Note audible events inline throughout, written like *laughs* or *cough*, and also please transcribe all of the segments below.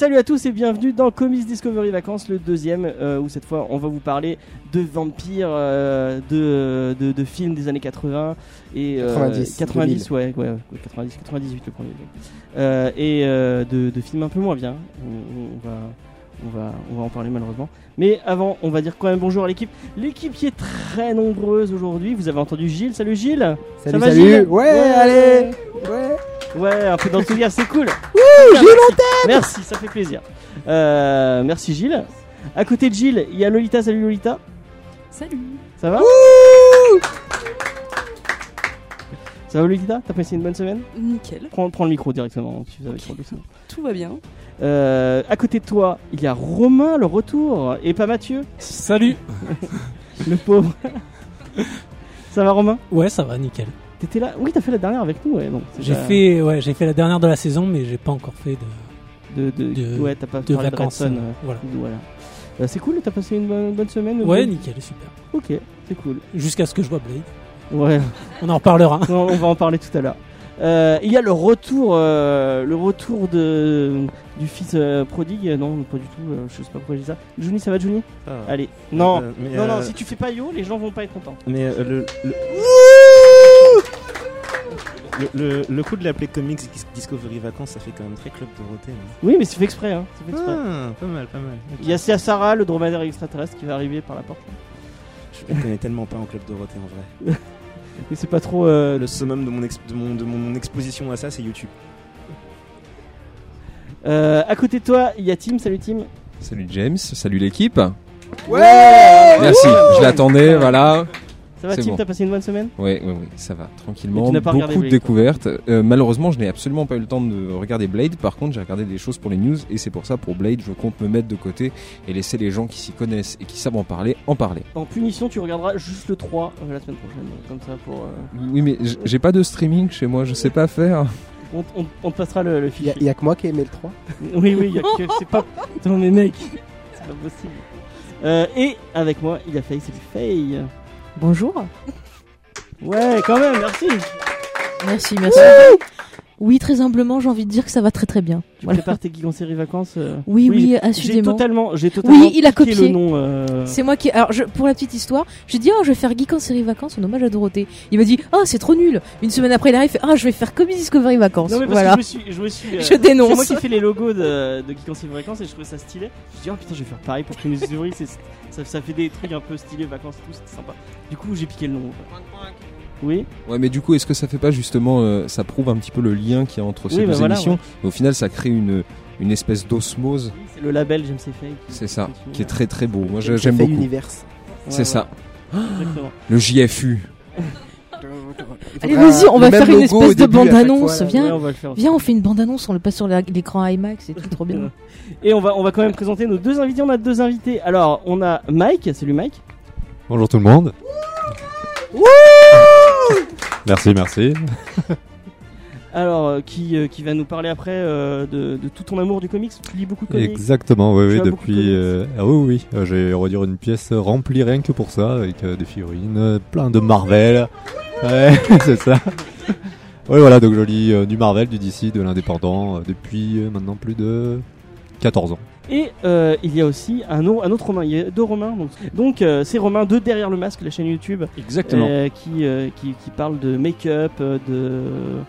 Salut à tous et bienvenue dans Comics Discovery Vacances, le deuxième, euh, où cette fois on va vous parler de vampires, euh, de, de, de films des années 80 et euh, 90, 90 ouais, ouais, ouais, 90, 98 le premier. Et de, de films un peu moins bien. On, on va, on va, on va en parler malheureusement. Mais avant, on va dire quand même bonjour à l'équipe. L'équipe qui est très nombreuse aujourd'hui. Vous avez entendu Gilles. Salut Gilles. Salut, va, salut. Gilles? Ouais, Ouais. allez. Ouais. Ouais, un peu d'enthousiasme, c'est cool. *laughs* Gilles, merci. Merci, ça fait plaisir. Euh, merci Gilles. À côté de Gilles, il y a Lolita. Salut Lolita. Salut. Ça va? Ça va Lolita? T'as passé une bonne semaine? Nickel. prends, prends le micro directement. Tu vas trop doucement. Tout va bien. Euh, à côté de toi, il y a Romain, le retour, et pas Mathieu, Salut *laughs* le pauvre. *laughs* ça va Romain? Ouais, ça va, nickel. T'étais là Oui, t'as fait la dernière avec nous, ouais. J'ai pas- fait, ouais, j'ai fait la dernière de la saison, mais j'ai pas encore fait de, de, de, de- ouais, t'as pas de vacances. Redson, euh, euh, voilà. voilà. Euh, c'est cool, t'as passé une bonne, bonne semaine Ouais, nickel, super. Ok, c'est cool. Jusqu'à ce que je vois Blade. Ouais. On en reparlera. *laughs* On va en parler tout à l'heure. Euh, il y a le retour, euh, le retour de du fils euh, prodigue. Non, pas du tout. euh, je sais pas pourquoi je dis ça. Johnny, ça va, Johnny Ah. Allez. Non, Euh, non, non. Si tu fais pas yo, les gens vont pas être contents. Mais euh, le, le... Le, le- le coup de l'appeler Comics Dis- Discovery Vacances, ça fait quand même très Club Dorothée. hein. Oui, mais c'est fait exprès. Hein. c'est fait exprès. Ah, pas mal, pas mal. Il y a Sarah, le dromadaire extraterrestre, qui va arriver par la porte. Je ne connais tellement pas en Club Dorothée en vrai. *laughs* Mais c'est pas trop. euh, Le summum de mon, ex- de mon, de mon exposition à ça, c'est YouTube. euh, à côté de toi, il y a Tim. Salut Tim. Salut James, salut l'équipe. Ouais. Merci, je l'attendais, voilà. Ça va Tim bon. T'as passé une bonne semaine? Oui, oui, oui, ça va, tranquillement. tu pas Beaucoup de découvertes. Euh, malheureusement, je n'ai absolument pas eu le temps de regarder Blade. Par contre, j'ai regardé des choses pour les news et c'est pour ça, pour Blade, je compte me mettre de côté et laisser les gens qui s'y connaissent et qui savent en parler, en parler. En punition, tu regarderas juste le 3 euh, la semaine prochaine. Comme ça, pour. euh, Oui, mais j'ai pas de streaming chez moi, je sais pas faire. on, on- on te passera le, le Il y, a- fichier. il y a que moi qui ai aimé le 3. *laughs* Oui, oui, il y a que. C'est pas. Non, mais mec, c'est pas possible. Euh, et avec moi, il a failli, c'est Faye. Bonjour. Ouais, quand même, merci. Merci, merci. Oui, très humblement, j'ai envie de dire que ça va très très bien. Tu Voilà. prépares tes geeks en série vacances euh, Oui, oui, j'ai- J'ai assurément. totalement, j'ai totalement. Oui, il a piqué copié. le nom. euh, C'est moi qui. Alors, je, pour la petite histoire, j'ai dit, oh, je vais faire Geek en série vacances en hommage à Dorothée. Il m'a dit, oh, c'est trop nul. Une semaine après, il arrive, il fait, oh, je vais faire Comics Discovery vacances. Non, mais parce voilà. que je me suis. Je, me suis, euh, Je dénonce. C'est moi qui fais les logos de, de Geek en série vacances et je trouvais ça stylé. Je dis, oh putain, je vais faire pareil pour Comics Discovery. c'est- Ça, ça fait des trucs un peu stylés, vacances et tout, c'était sympa. Du coup, j'ai piqué le nom. Oui. Ouais, mais du coup, est-ce que ça fait pas justement, euh, ça prouve un petit peu le lien qu'il y a entre ces Oui, bah deux voilà, émissions Au final, ça crée une, une espèce d'osmose, C'est le label James qui- c'est ça, continue. qui est très très beau. Moi, J'ai j'aime beaucoup. Universe. Ouais, C'est ouais, ça, Exactement. le JFU. *laughs* Allez, vas-y, on va faire une espèce de bande-annonce. Viens, Ouais, on va le faire. viens, on fait une bande-annonce, on le passe sur l'écran IMAX et tout, trop bien. *laughs* Et on va, on va quand même présenter nos deux invités. On a deux invités. Alors, on a Mike. Salut Mike. Bonjour tout le monde. Merci, merci. *laughs* Alors, euh, qui, euh, qui va nous parler après euh, de, de tout ton amour du comics? Tu lis beaucoup de comics? Exactement, oui, oui, de depuis. ah oui, oui, j'ai on va dire une pièce remplie rien que pour ça, avec des figurines, plein de Marvel. Ouais, *laughs* c'est ça. Oui, voilà, donc je lis du Marvel, du DC, de l'indépendant depuis maintenant plus de 14 ans. Et euh, il y a aussi un, au- un autre Romain. Il y a deux Romains. Donc, donc euh, c'est Romain de Derrière le Masque, la chaîne YouTube, Exactement. euh, qui, qui, qui parle de make-up, de.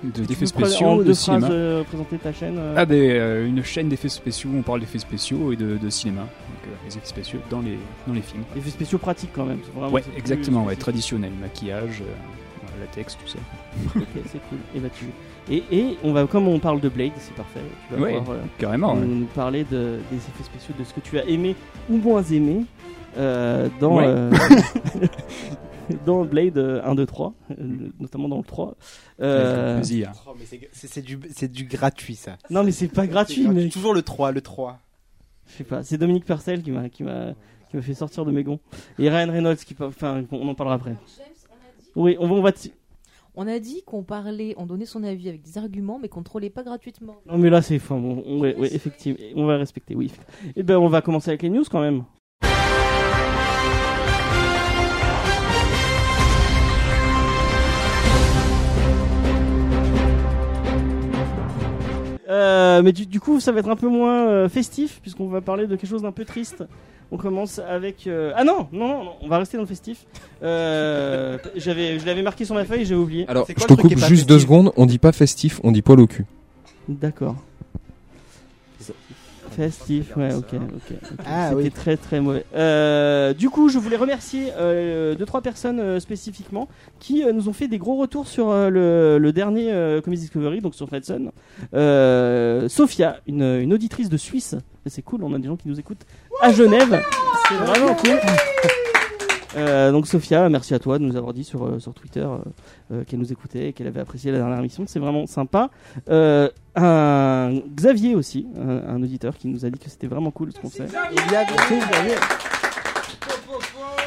De- D'effets spéciaux, de phrases, cinéma. présenter ta chaîne. Ah, euh, une chaîne d'effets spéciaux, on parle d'effets spéciaux et de, de cinéma. Donc, les effets spéciaux dans les, dans les films. Effets spéciaux pratiques quand même. vraiment- Ouais, exactement, ouais, traditionnel. Maquillage, latex, tout ça. Ok, c'est cool. Et bah tu. Et, et on va, comme on parle de Blade, c'est parfait. Tu vas Ouais, pouvoir euh, carrément. ouais. nous, parler de, des effets spéciaux, de ce que tu as aimé ou moins aimé euh, dans, Ouais. euh, *laughs* dans Blade euh, 1, 2, 3, euh, notamment dans le 3. Euh, c'est- du, du gratuit ça. non, mais c'est pas gratuit, C'est mais Toujours le 3, le 3. je sais pas. C'est Dominique Purcell qui m'a qui m'a qui m'a fait sortir de mes gonds. Et Ryan Reynolds qui, enfin, on en parlera après. Oui, on va, on va, On a dit qu'on parlait, on donnait son avis avec des arguments, mais qu'on trollait pas gratuitement. Non mais là c'est enfin, bon, on, ouais, ouais, effectivement, on va respecter, oui. Et ben on va commencer avec les news quand même. Euh, mais du, du coup, ça va être un peu moins euh, festif puisqu'on va parler de quelque chose d'un peu triste. On commence avec euh, ah non, non non non, on va rester dans le festif. Euh, *laughs* j'avais je l'avais marqué sur ma feuille, j'ai oublié. Alors, C'est je te le truc coupe qui est pas juste deux festif secondes. On dit pas festif, on dit poil au cul. D'accord. Festif, ouais, ok, ok. ok. Ah, C'était oui. très très mauvais. Euh, du coup, je voulais remercier euh, deux trois personnes euh, spécifiquement qui euh, nous ont fait des gros retours sur euh, le, le dernier euh, Comics Discovery, donc sur Fredson. Euh, Sophia, une, une auditrice de Suisse, c'est cool, on a des gens qui nous écoutent à Genève. C'est vraiment cool. Euh, donc Sophia, merci à toi de nous avoir dit sur, euh, sur Twitter euh, qu'elle nous écoutait et qu'elle avait apprécié la dernière émission. C'est vraiment sympa. Euh, un Xavier aussi, un, un auditeur qui nous a dit que c'était vraiment cool ce qu'on fait.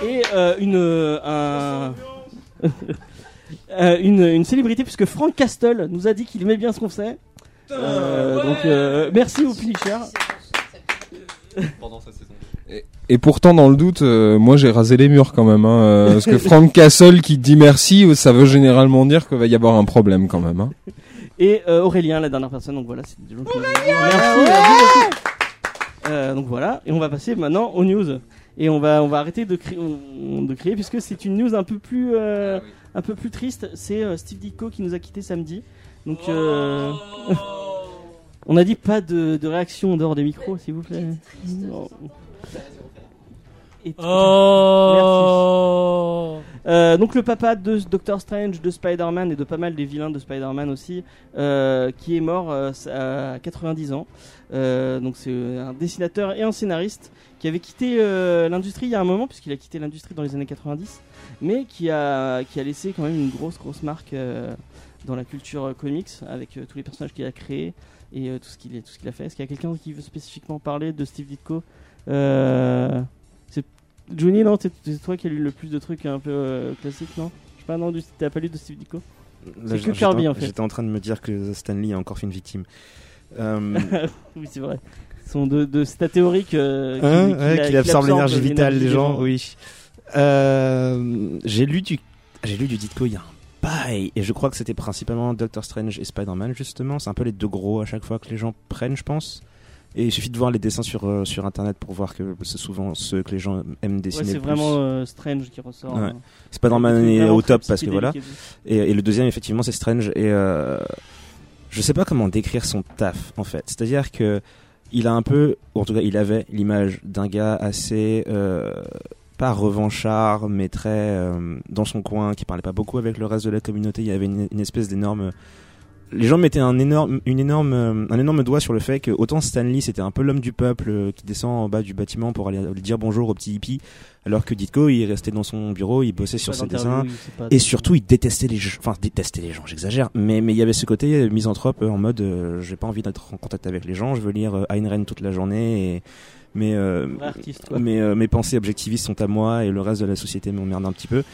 Et euh, une euh, un- euh, *laughs* une une célébrité puisque Frank Castle nous a dit qu'il aimait bien ce qu'on fait. Euh, donc euh, merci au Punisher. *laughs* Pendant sa saison. Et pourtant, dans le doute, euh, moi j'ai rasé les murs quand même. Hein, euh, *laughs* parce que Frank Castle qui dit merci, ça veut généralement dire qu'il va y avoir un problème quand même. Hein. Et euh, Aurélien, la dernière personne. Donc voilà, c'est merci. Euh, donc voilà, et on va passer maintenant aux news. Et on va on va arrêter de crier, de crier puisque c'est une news un peu plus euh, un peu plus triste. C'est euh, Steve Ditko qui nous a quitté samedi. Donc euh, *laughs* on a dit pas de, de réaction en dehors des micros, s'il vous plaît. Et- Oh Euh, donc le papa de Doctor Strange, de Spider-Man et de pas mal des vilains de Spider-Man aussi, euh, qui est mort euh, à 90 ans. Euh, donc c'est un dessinateur et un scénariste qui avait quitté euh, l'industrie il y a un moment, puisqu'il a quitté l'industrie dans les années 90, mais qui a, qui a laissé quand même une grosse grosse marque euh, dans la culture euh, comics avec euh, tous les personnages qu'il a créés et euh, tout ce qu'il a fait. Est-ce qu'il y a quelqu'un qui veut spécifiquement parler de Steve Ditko? Euh, C'est Johnny, non? C'est c'est toi qui as lu le plus de trucs un peu euh, classiques, non? Je sais pas, non, du- t'as pas lu de Steve Ditko? Là, que j'étais- Kirby, en fait. J'étais en train de me dire que Stanley a encore fait une victime. Euh, *laughs* Oui, c'est vrai. Sont de, de c'est ta théorie que Hein, ouais, absorbe l'énergie l'énergie vitale des gens, oui. Euh, j'ai lu du, j'ai lu du Ditko il y a un bail, et je crois que c'était principalement Doctor Strange et Spider-Man justement. C'est un peu les deux gros à chaque fois que les gens prennent, je pense. Et il suffit de voir les dessins sur euh, sur internet pour voir que c'est souvent ceux que les gens aiment Ouais, dessiner. c'est vraiment euh, Strange qui ressort. Ouais. hein. Spider-Man est au top parce que voilà. et le deuxième, effectivement, c'est Strange. Et euh, je sais pas comment décrire son taf, en fait. C'est-à-dire que il a un peu, ou en tout cas, il avait l'image d'un gars assez pas revanchard, mais très euh, dans son coin, qui parlait pas beaucoup avec le reste de la communauté. Il y avait une, une espèce d'énorme les gens mettaient un énorme, une énorme, un énorme doigt sur le fait que autant Stanley c'était un peu l'homme du peuple euh, qui descend en bas du bâtiment pour aller dire bonjour au petit hippie, alors que Ditko il restait dans son bureau, il bossait sur ses dessins et surtout il détestait les gens, enfin détestait les gens, j'exagère, mais mais il y avait ce côté misanthrope euh, en mode euh, j'ai pas envie d'être en contact avec les gens, je veux lire euh, Ayn Rand toute la journée et mais euh, artiste, mes, euh, mes pensées objectivistes sont à moi et le reste de la société m'emmerde un petit peu.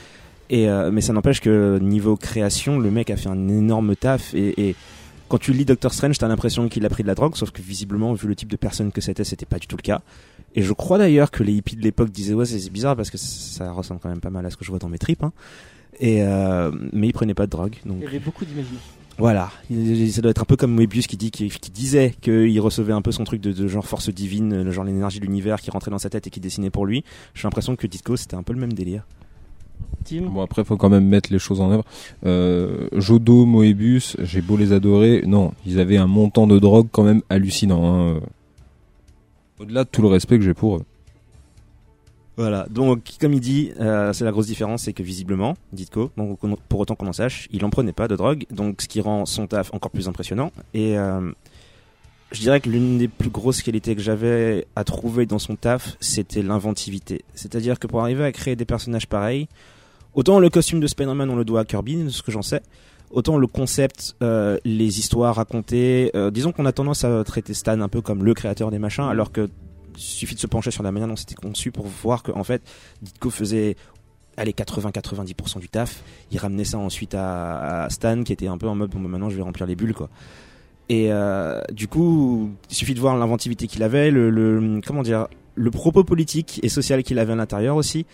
Et, euh, mais ça n'empêche que niveau création, le mec a fait un énorme taf. Et, et quand tu lis Doctor Strange, t'as l'impression qu'il a pris de la drogue, sauf que visiblement, vu le type de personne que c'était, c'était pas du tout le cas. Et je crois d'ailleurs que les hippies de l'époque disaient ouais, c'est c'est bizarre parce que ça ressemble quand même pas mal à ce que je vois dans mes tripes. Hein. Et euh, mais il prenait pas de drogue, donc Il y avait beaucoup d'imagination. Voilà, Il- ça doit être un peu comme Moebius qui dit qui, qui disait qu'il recevait un peu son truc de, de genre force divine, le genre l'énergie de l'univers qui rentrait dans sa tête et qui dessinait pour lui. J'ai l'impression que Ditko c'était un peu le même délire. Tim Bon après faut quand même mettre les choses en œuvre. Euh, Jodo, Moebius, j'ai beau les adorer, non, ils avaient un montant de drogue quand même hallucinant. hein. Au-delà de tout le respect que j'ai pour eux. Voilà, donc comme il dit, euh, c'est la grosse différence, c'est que visiblement, Ditko, pour autant qu'on en sache, il en prenait pas de drogue, donc ce qui rend son taf encore plus impressionnant. Et euh, je dirais que l'une des plus grosses qualités que j'avais à trouver dans son taf, c'était l'inventivité. C'est-à-dire que pour arriver à créer des personnages pareils, autant le costume de Spider-Man on le doit à Kirby, de ce que j'en sais, autant le concept, euh, les histoires racontées, disons qu'on a tendance à traiter Stan un peu comme le créateur des machins, alors que il suffit de se pencher sur la manière dont c'était conçu pour voir que en fait Ditko faisait allez 80-90% du taf. Il ramenait ça ensuite à, Stan qui était un peu en mode bon bah, maintenant je vais remplir les bulles quoi. Et euh, du coup, il suffit de voir l'inventivité qu'il avait, le, comment dire, le propos politique et social qu'il avait à l'intérieur aussi.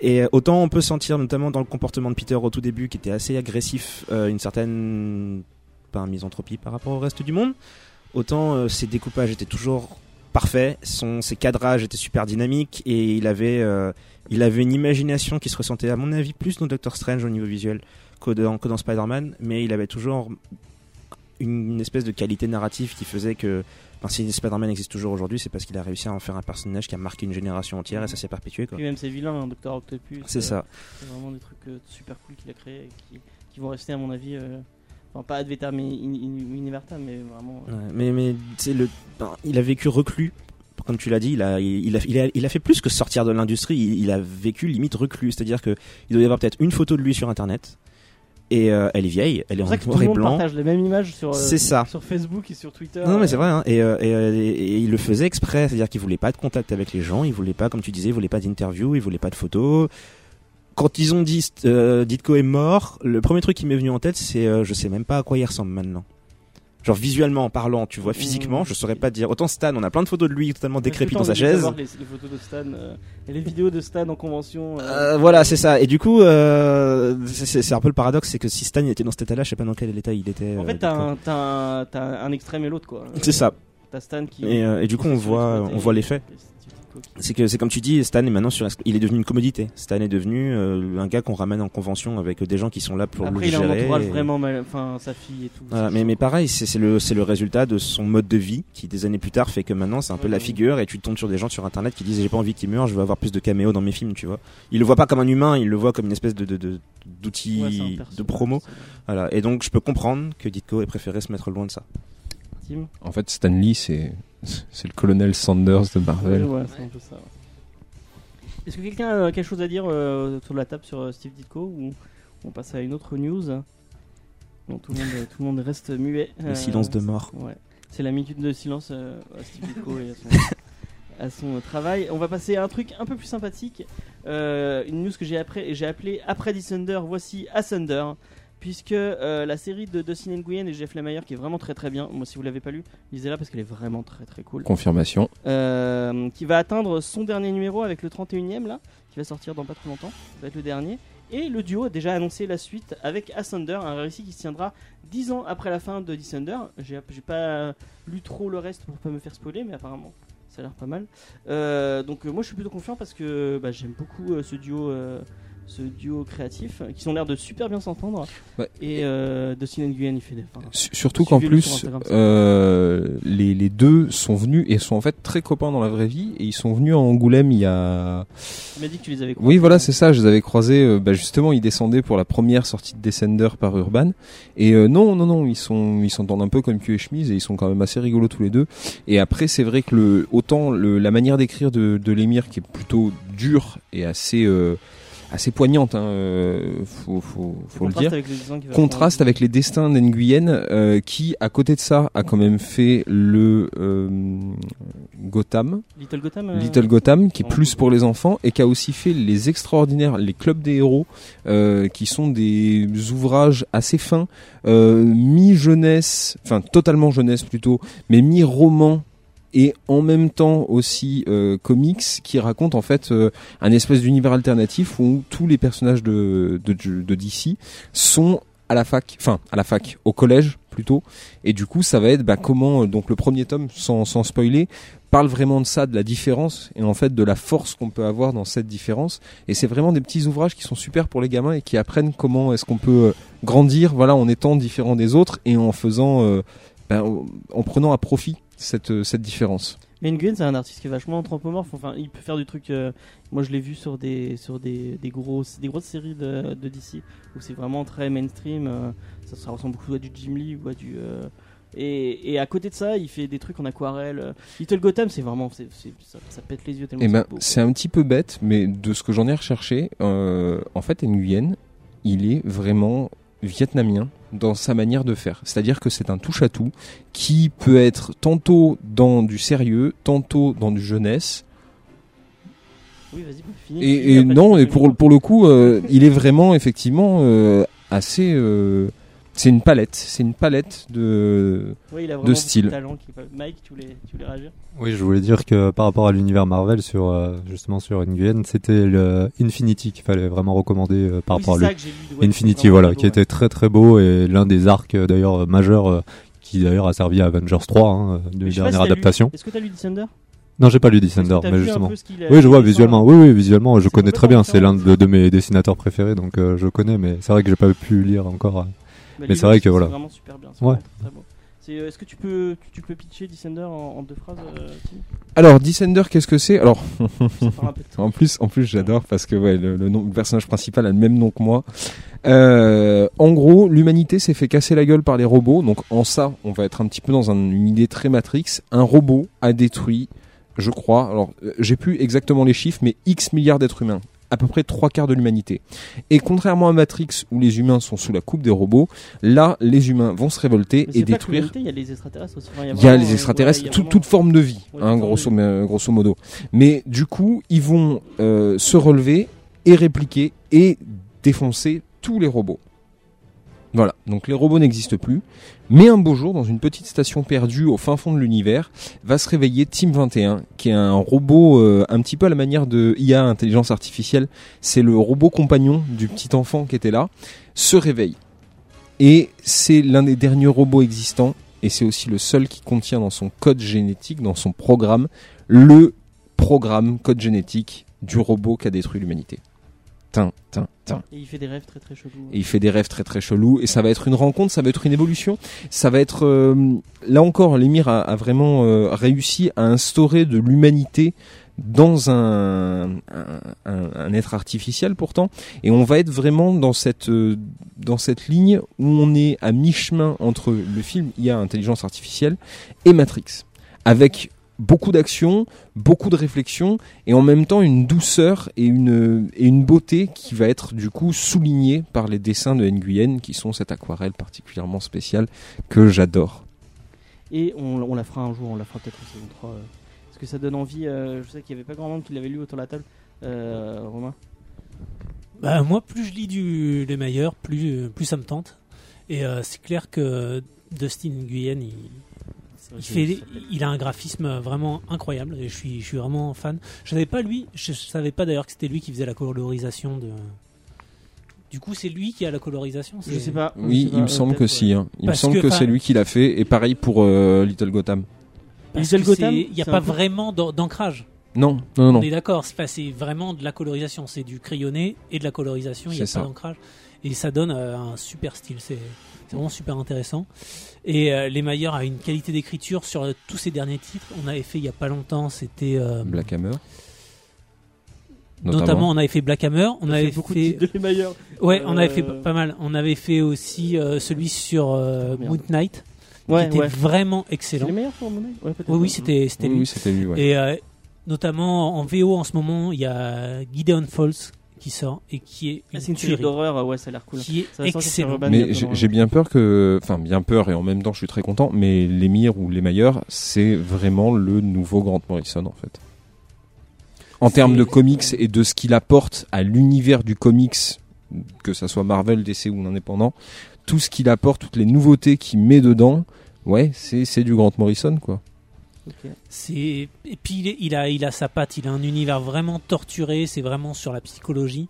Et euh, autant on peut sentir, notamment dans le comportement de Peter au tout début, qui était assez agressif, euh, une certaine pas misanthropie par rapport au reste du monde. Autant ses découpages étaient toujours parfaits, son, ses cadrages étaient super dynamiques et il avait, euh, il avait une imagination qui se ressentait, à mon avis, plus dans Doctor Strange au niveau visuel que dans, que dans Spider-Man, mais il avait toujours une, une espèce de qualité narrative qui faisait que enfin, si Spider-Man existe toujours aujourd'hui, c'est parce qu'il a réussi à en faire un personnage qui a marqué une génération entière et ça s'est perpétué. Quoi. Puis même ses vilains, hein, Docteur Octopus. C'est euh, ça. C'est vraiment des trucs euh, super cool qu'il a créés et qui, qui vont rester, à mon avis, enfin pas ad vitam univertam, mais vraiment. euh, Ouais, mais mais c'est le, ben, il a vécu reclus. Comme tu l'as dit, il a, il, a, il, a, il a fait plus que sortir de l'industrie. Il, il a vécu limite reclus. C'est-à-dire que il doit y avoir peut-être une photo de lui sur Internet. Et euh, elle est vieille, elle est C'est pour en ça noir le et monde blanc. partage les mêmes images sur, euh, C'est ça. sur Facebook et sur Twitter. Non, mais c'est vrai. Hein. Et, et, euh, et- et il le faisait exprès. C'est-à-dire qu'il voulait pas de contact avec les gens. Il voulait pas, comme tu disais, il voulait pas d'interview. Il voulait pas de photos. Quand ils ont dit euh, Ditko est mort, le premier truc qui m'est venu en tête, c'est euh, je sais même pas à quoi il ressemble maintenant. Genre visuellement en parlant, tu vois, physiquement, Mmh. je saurais pas dire. Autant Stan, on a plein de photos de lui totalement décrépit dans sa chaise. Les, les photos de Stan euh, et les vidéos de Stan en convention. euh, voilà, c'est ça. Et du coup, euh, c'est- un peu le paradoxe, c'est que si Stan était dans cet état-là, je sais pas dans quel état il était. En euh, fait, t'as Ditko. un, t'as un, t'as un extrême et l'autre, quoi. C'est ça. T'as Stan qui. Et, euh, et du coup, on voit, on voit l'effet. C'est que c'est comme tu dis, Stan est maintenant sur, il est devenu une commodité. Stan est devenu euh, un gars qu'on ramène en convention avec des gens qui sont là pour Après, le il a un gérer. entourage et- vraiment mal. Enfin, sa fille et tout. Voilà, mais, mais pareil, c'est le, c'est le résultat de son mode de vie qui, des années plus tard, fait que maintenant c'est un peu Ouais, la figure et tu tombes sur des gens sur internet qui disent j'ai pas envie qu'il meure, je veux avoir plus de caméos dans mes films, tu vois. Il le voit pas comme un humain, il le voit comme une espèce de, de, de- d'outil Ouais, un perso, de promo. Voilà. Et donc je peux comprendre que Ditko ait préféré se mettre loin de ça. En fait, Stan Lee, c'est c'est le colonel Sanders de Marvel. Ouais, ouais, c'est un peu ça. ouais. Est-ce que quelqu'un a quelque chose à dire euh, autour de la table sur euh, Steve Ditko ou on passe à une autre news? Non, tout le monde, tout le monde reste muet. Le Euh, silence de mort. Ouais. C'est la minute de silence euh, à Steve Ditko et à son, *laughs* à son travail. On va passer à un truc un peu plus sympathique. Euh, une news que j'ai après, j'ai appelé après Dissender, voici Ascender. Puisque euh, la série de Dustin Nguyen et Jeff Lemire, qui est vraiment très très bien, moi si vous l'avez pas lu, lisez-la parce qu'elle est vraiment très très cool. Confirmation. Euh, qui va atteindre son dernier numéro avec le 31ème là, qui va sortir dans pas trop longtemps, ça va être le dernier. Et le duo a déjà annoncé la suite avec Ascender, un récit qui se tiendra 10 ans après la fin de Descender. J'ai pas lu trop le reste pour pas me faire spoiler, mais apparemment ça a l'air pas mal. Euh, donc moi je suis plutôt confiant parce que bah, j'aime beaucoup ce duo. Euh, ce duo créatif qui ont l'air de super bien s'entendre Ouais. et euh, Dustin Nguyen il fait des enfin, Surtout qu'en plus, euh, les, les deux sont venus et sont en fait très copains dans la vraie vie. Et ils sont venus à Angoulême il y a. tu m'as dit que tu les avais Oui, croisés. voilà, c'est ça. Je les avais croisés. euh, bah, justement, ils descendaient pour la première sortie de Descender par Urban. Et euh, non, non, non, ils sont, ils s'entendent un peu comme cul et chemise et ils sont quand même assez rigolos tous les deux. Et après, c'est vrai que le, autant le, la manière d'écrire de, de l'émir qui est plutôt dure et assez, euh, assez poignante, hein, euh, faut, faut, faut le dire. avec contraste avec les destins d'Nguyen euh, qui à côté de ça a quand même fait le euh, Gotham. Little Gotham Little Gotham qui est plus pour les enfants et qui a aussi fait les extraordinaires les clubs des héros euh, qui sont des ouvrages assez fins euh, mi jeunesse enfin totalement jeunesse plutôt mais mi roman et en même temps aussi euh, comics qui raconte en fait euh, un espèce d'univers alternatif où tous les personnages de, de, de DC sont à la fac, enfin à la fac, au collège plutôt, et du coup ça va être bah, comment euh, donc le premier tome sans, sans spoiler parle vraiment de ça, de la différence et en fait de la force qu'on peut avoir dans cette différence. Et c'est vraiment des petits ouvrages qui sont super pour les gamins et qui apprennent comment est-ce qu'on peut euh, grandir, voilà, en étant différent des autres et en faisant, euh, ben, en- en prenant à profit cette, euh, cette différence. Mais Nguyen, c'est un artiste qui est vachement anthropomorphe. Enfin, il peut faire du truc. euh, moi, je l'ai vu sur des sur des, des grosses des grosses séries de, de DC où c'est vraiment très mainstream. euh, ça, ça ressemble beaucoup à du Jim Lee ou à du. euh, et, et à côté de ça, il fait des trucs en aquarelle. Little Gotham, c'est vraiment, c'est- ça, ça pète les yeux tellement. C'est ben, c'est un petit peu bête, mais de ce que j'en ai recherché, en fait, Nguyen, il est vraiment vietnamien dans sa manière de faire. C'est-à-dire que c'est un touche-à-tout qui peut être tantôt dans du sérieux, tantôt dans du jeunesse. Oui, vas-y, finis. Et, Finis, et non, et pour, le coup, euh, il est vraiment effectivement euh, assez. C'est une palette, c'est une palette de. Il a de style. talent qui peut- Mike, tu voulais, tu voulais réagir? Oui, je voulais dire que par rapport à l'univers Marvel sur euh, justement sur Nguyen, c'était le Infinity qu'il fallait vraiment recommander euh, par Oui, rapport à c'est lui. ça que j'ai lu, ouais, Infinity, voilà, qui était très très beau et l'un des arcs euh, d'ailleurs majeurs qui d'ailleurs a servi à Avengers 3, hein, de dernière si t'as lu- adaptation. Est-ce que t'as lu Descender? Non, j'ai pas lu Descender, mais justement. Oui, je vois visuellement. Oui, oui, visuellement, je connais très bien. C'est l'un de, de mes dessinateurs préférés, donc euh, je connais. Mais c'est vrai que j'ai pas pu lire encore. Bah, Mais c'est vrai que C'est voilà. vraiment super bien. c'est Ouais. très beau. Est-ce que tu peux, tu, tu peux pitcher Descender en, en deux phrases, euh, Tim? Alors, Descender, qu'est-ce que c'est? Alors, *laughs* en plus, en plus, j'adore parce que ouais, le, le nom, le personnage principal a le même nom que moi. Euh, en gros, l'humanité s'est fait casser la gueule par les robots. Donc, en ça, on va être un petit peu dans un- une idée très Matrix. Un robot a détruit, je crois. Alors, euh, j'ai plus exactement les chiffres, mais X milliards d'êtres humains. À peu près trois quarts de l'humanité. Et contrairement à Matrix, où les humains sont sous la coupe des robots, là, les humains vont se révolter Mais et détruire. Il y a les extraterrestres aussi. Il y a les euh, extraterrestres, ouais, tout- vraiment- toute forme de vie, Ouais, hein, de grosso modo. Mais du coup, ils vont euh, se relever et répliquer et défoncer tous les robots. Voilà, donc les robots n'existent plus. Mais un beau jour, dans une petite station perdue au fin fond de l'univers, va se réveiller Team 21, qui est un robot euh, un petit peu à la manière de IA, intelligence artificielle. C'est le robot compagnon du petit enfant qui était là, se réveille. Et c'est l'un des derniers robots existants, et c'est aussi le seul qui contient dans son code génétique, dans son programme, le programme code génétique du robot qui a détruit l'humanité. Tin, tin, tin. Et il fait des rêves très très chelous. Et il fait des rêves très très chelous. Et ça va être une rencontre, ça va être une évolution. Ça va être... euh, là encore, l'émir a, a vraiment euh, réussi à instaurer de l'humanité dans un, un, un- un être artificiel pourtant. Et on va être vraiment dans cette, euh, dans cette ligne où on est à mi-chemin entre le film IA Intelligence Artificielle et Matrix. Avec beaucoup d'action, beaucoup de réflexion et en même temps une douceur et une, et une beauté qui va être du coup soulignée par les dessins de Nguyen qui sont cette aquarelle particulièrement spéciale que j'adore. Et on, on la fera un jour, on la fera peut-être en saison 3. euh, parce que ça donne envie. euh, je sais qu'il n'y avait pas grand monde qui l'avait lu autour de la table. Euh, Romain? Bah, moi, plus je lis du Les Meilleurs, plus, plus ça me tente. Et euh, c'est clair que Dustin Nguyen, il, il, fait, il a un graphisme vraiment incroyable. Et je suis, je suis vraiment fan. Je savais pas lui, je savais pas d'ailleurs que c'était lui qui faisait la colorisation de. Du coup, c'est lui qui a la colorisation. Je sais pas. je Oui, sais pas, il me semble que si. hein. Il me semble que, c'est lui qui l'a fait. Et pareil pour euh, Little Gotham. Parce Little Gotham, il n'y a pas peu- vraiment d'an- d'ancrage. Non, non, non. On est d'accord, c'est vraiment de la colorisation, c'est du crayonné et de la colorisation, il n'y a pas d'ancrage. Et ça donne euh, un super style, c'est vraiment super intéressant. Et euh, Les Mayer a une qualité d'écriture sur euh, tous ses derniers titres. On avait fait il n'y a pas longtemps, c'était. euh, Black Hammer. notamment. on avait fait Black Hammer, on On a avait fait beaucoup fait. de les. Ouais, on avait fait pas- mal. On avait fait aussi euh, celui sur euh. Moon Knight, Ouais, qui était ouais. vraiment excellent. les meilleurs pour Ouais, peut-être. Oui, oui, c'était c'était Oui, lui. oui, c'était lui. ouais. Et euh, notamment en VO en ce moment, il y a Gideon Falls qui sort et qui est Ah, une c'est une série tuerie, d'horreur, ouais, ça a l'air cool. qui est excellent. Mais bientôt, j'ai bien peur que, enfin bien peur et en même temps je suis très content, mais l'émir ou les meilleurs, c'est vraiment le nouveau Grant Morrison en fait. En termes de comics et de ce qu'il apporte à l'univers du comics, que ça soit Marvel, DC ou indépendant, tout ce qu'il apporte, toutes les nouveautés qu'il met dedans, ouais, c'est c'est du Grant Morrison quoi. C'est et puis il, a il a sa patte, il a un univers vraiment torturé, c'est vraiment sur la psychologie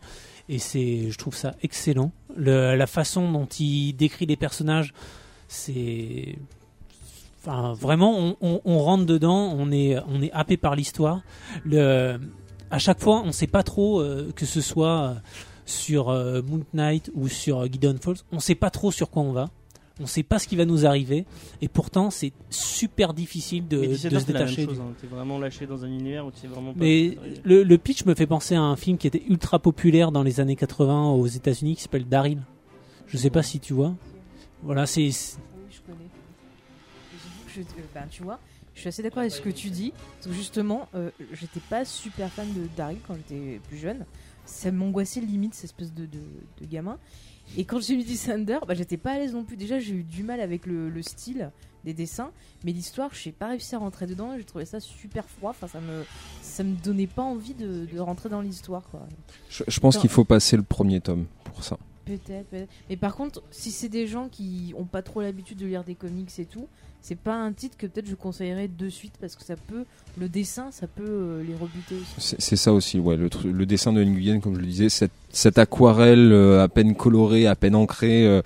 et c'est je trouve ça excellent. Le- la façon dont il décrit les personnages, c'est vraiment on, rentre dedans, on est on est happé par l'histoire. Le à chaque fois, on sait pas trop euh, que ce soit euh, sur euh, Moon Knight ou sur euh, Gideon Falls, on sait pas trop sur quoi on va. On sait pas ce qui va nous arriver et pourtant c'est super difficile de, Mais de 17 se détacher. chose. hein. T'es vraiment lâché dans un univers où tu sais vraiment pas. Mais le, le pitch me fait penser à un film qui était ultra populaire dans les années 80 aux États-Unis qui s'appelle Daryl. Je sais pas si tu vois. Voilà, c'est c'est- Oui, je connais. Je- euh, ben, tu vois, je suis assez d'accord avec ce que tu dis. Parce que justement, euh, j'étais pas super fan de Daryl quand j'étais plus jeune. ça m'angoissait limite cette espèce de, de, de gamin. Et quand j'ai lu Descender, bah, j'étais pas à l'aise non plus. Déjà, j'ai eu du mal avec le, le style des dessins, mais l'histoire, je n'ai pas réussi à rentrer dedans. J'ai trouvé ça super froid. Enfin, ça me, ça me donnait pas envie de, de rentrer dans l'histoire, quoi. Je, je pense qu'il faut passer le premier tome pour ça. Peut-être, peut-être. Mais par contre, si c'est des gens qui ont pas trop l'habitude de lire des comics et tout, c'est pas un titre que peut-être je conseillerais de suite parce que ça peut, le dessin, ça peut euh, les rebuter. C'est ça aussi, ouais. Le, dessin de Nguyen, comme je le disais, cette, aquarelle euh, à peine colorée, à peine ancrée, euh,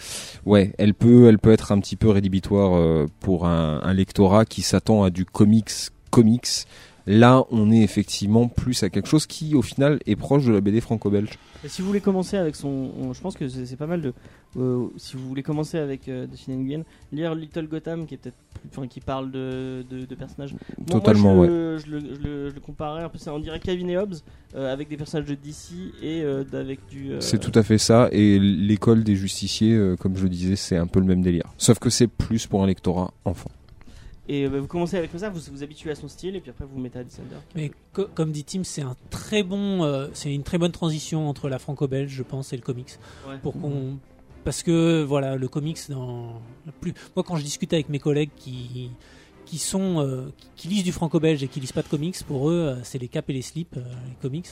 ouais, elle peut, elle peut être un petit peu rédhibitoire pour un lectorat qui s'attend à du comics, comics. Là, on est effectivement plus à quelque chose qui, au final, est proche de la BD franco-belge. Et si vous voulez commencer avec son, on- je pense que c'est pas mal de, euh, si vous voulez commencer avec euh, Destiny Nguyen, lire Little Gotham qui est peut-être, enfin, qui parle de, de, de personnages. Totalement, moi, ouais. je, le- je, le, je, le, je le comparais un peu, on dirait Kevin et Hobbes euh, avec des personnages de DC et euh, avec du. C'est tout à fait ça. Et l'école des justiciers, comme je le disais, c'est un peu le même délire. Sauf que c'est plus pour un lectorat enfant. Et euh, bah, vous commencez avec ça, vous vous habituez à son style et puis après vous vous mettez à Descender. Mais co- comme dit Tim, c'est un très bon, euh, c'est une très bonne transition entre la franco-belge, je pense, et le comics. Ouais. Pour qu'on, parce que voilà, le comics dans plus. Moi, quand je discute avec mes collègues qui qui sont euh, qui- lisent du franco-belge et qui lisent pas de comics, pour eux, c'est les caps et les slips, les comics.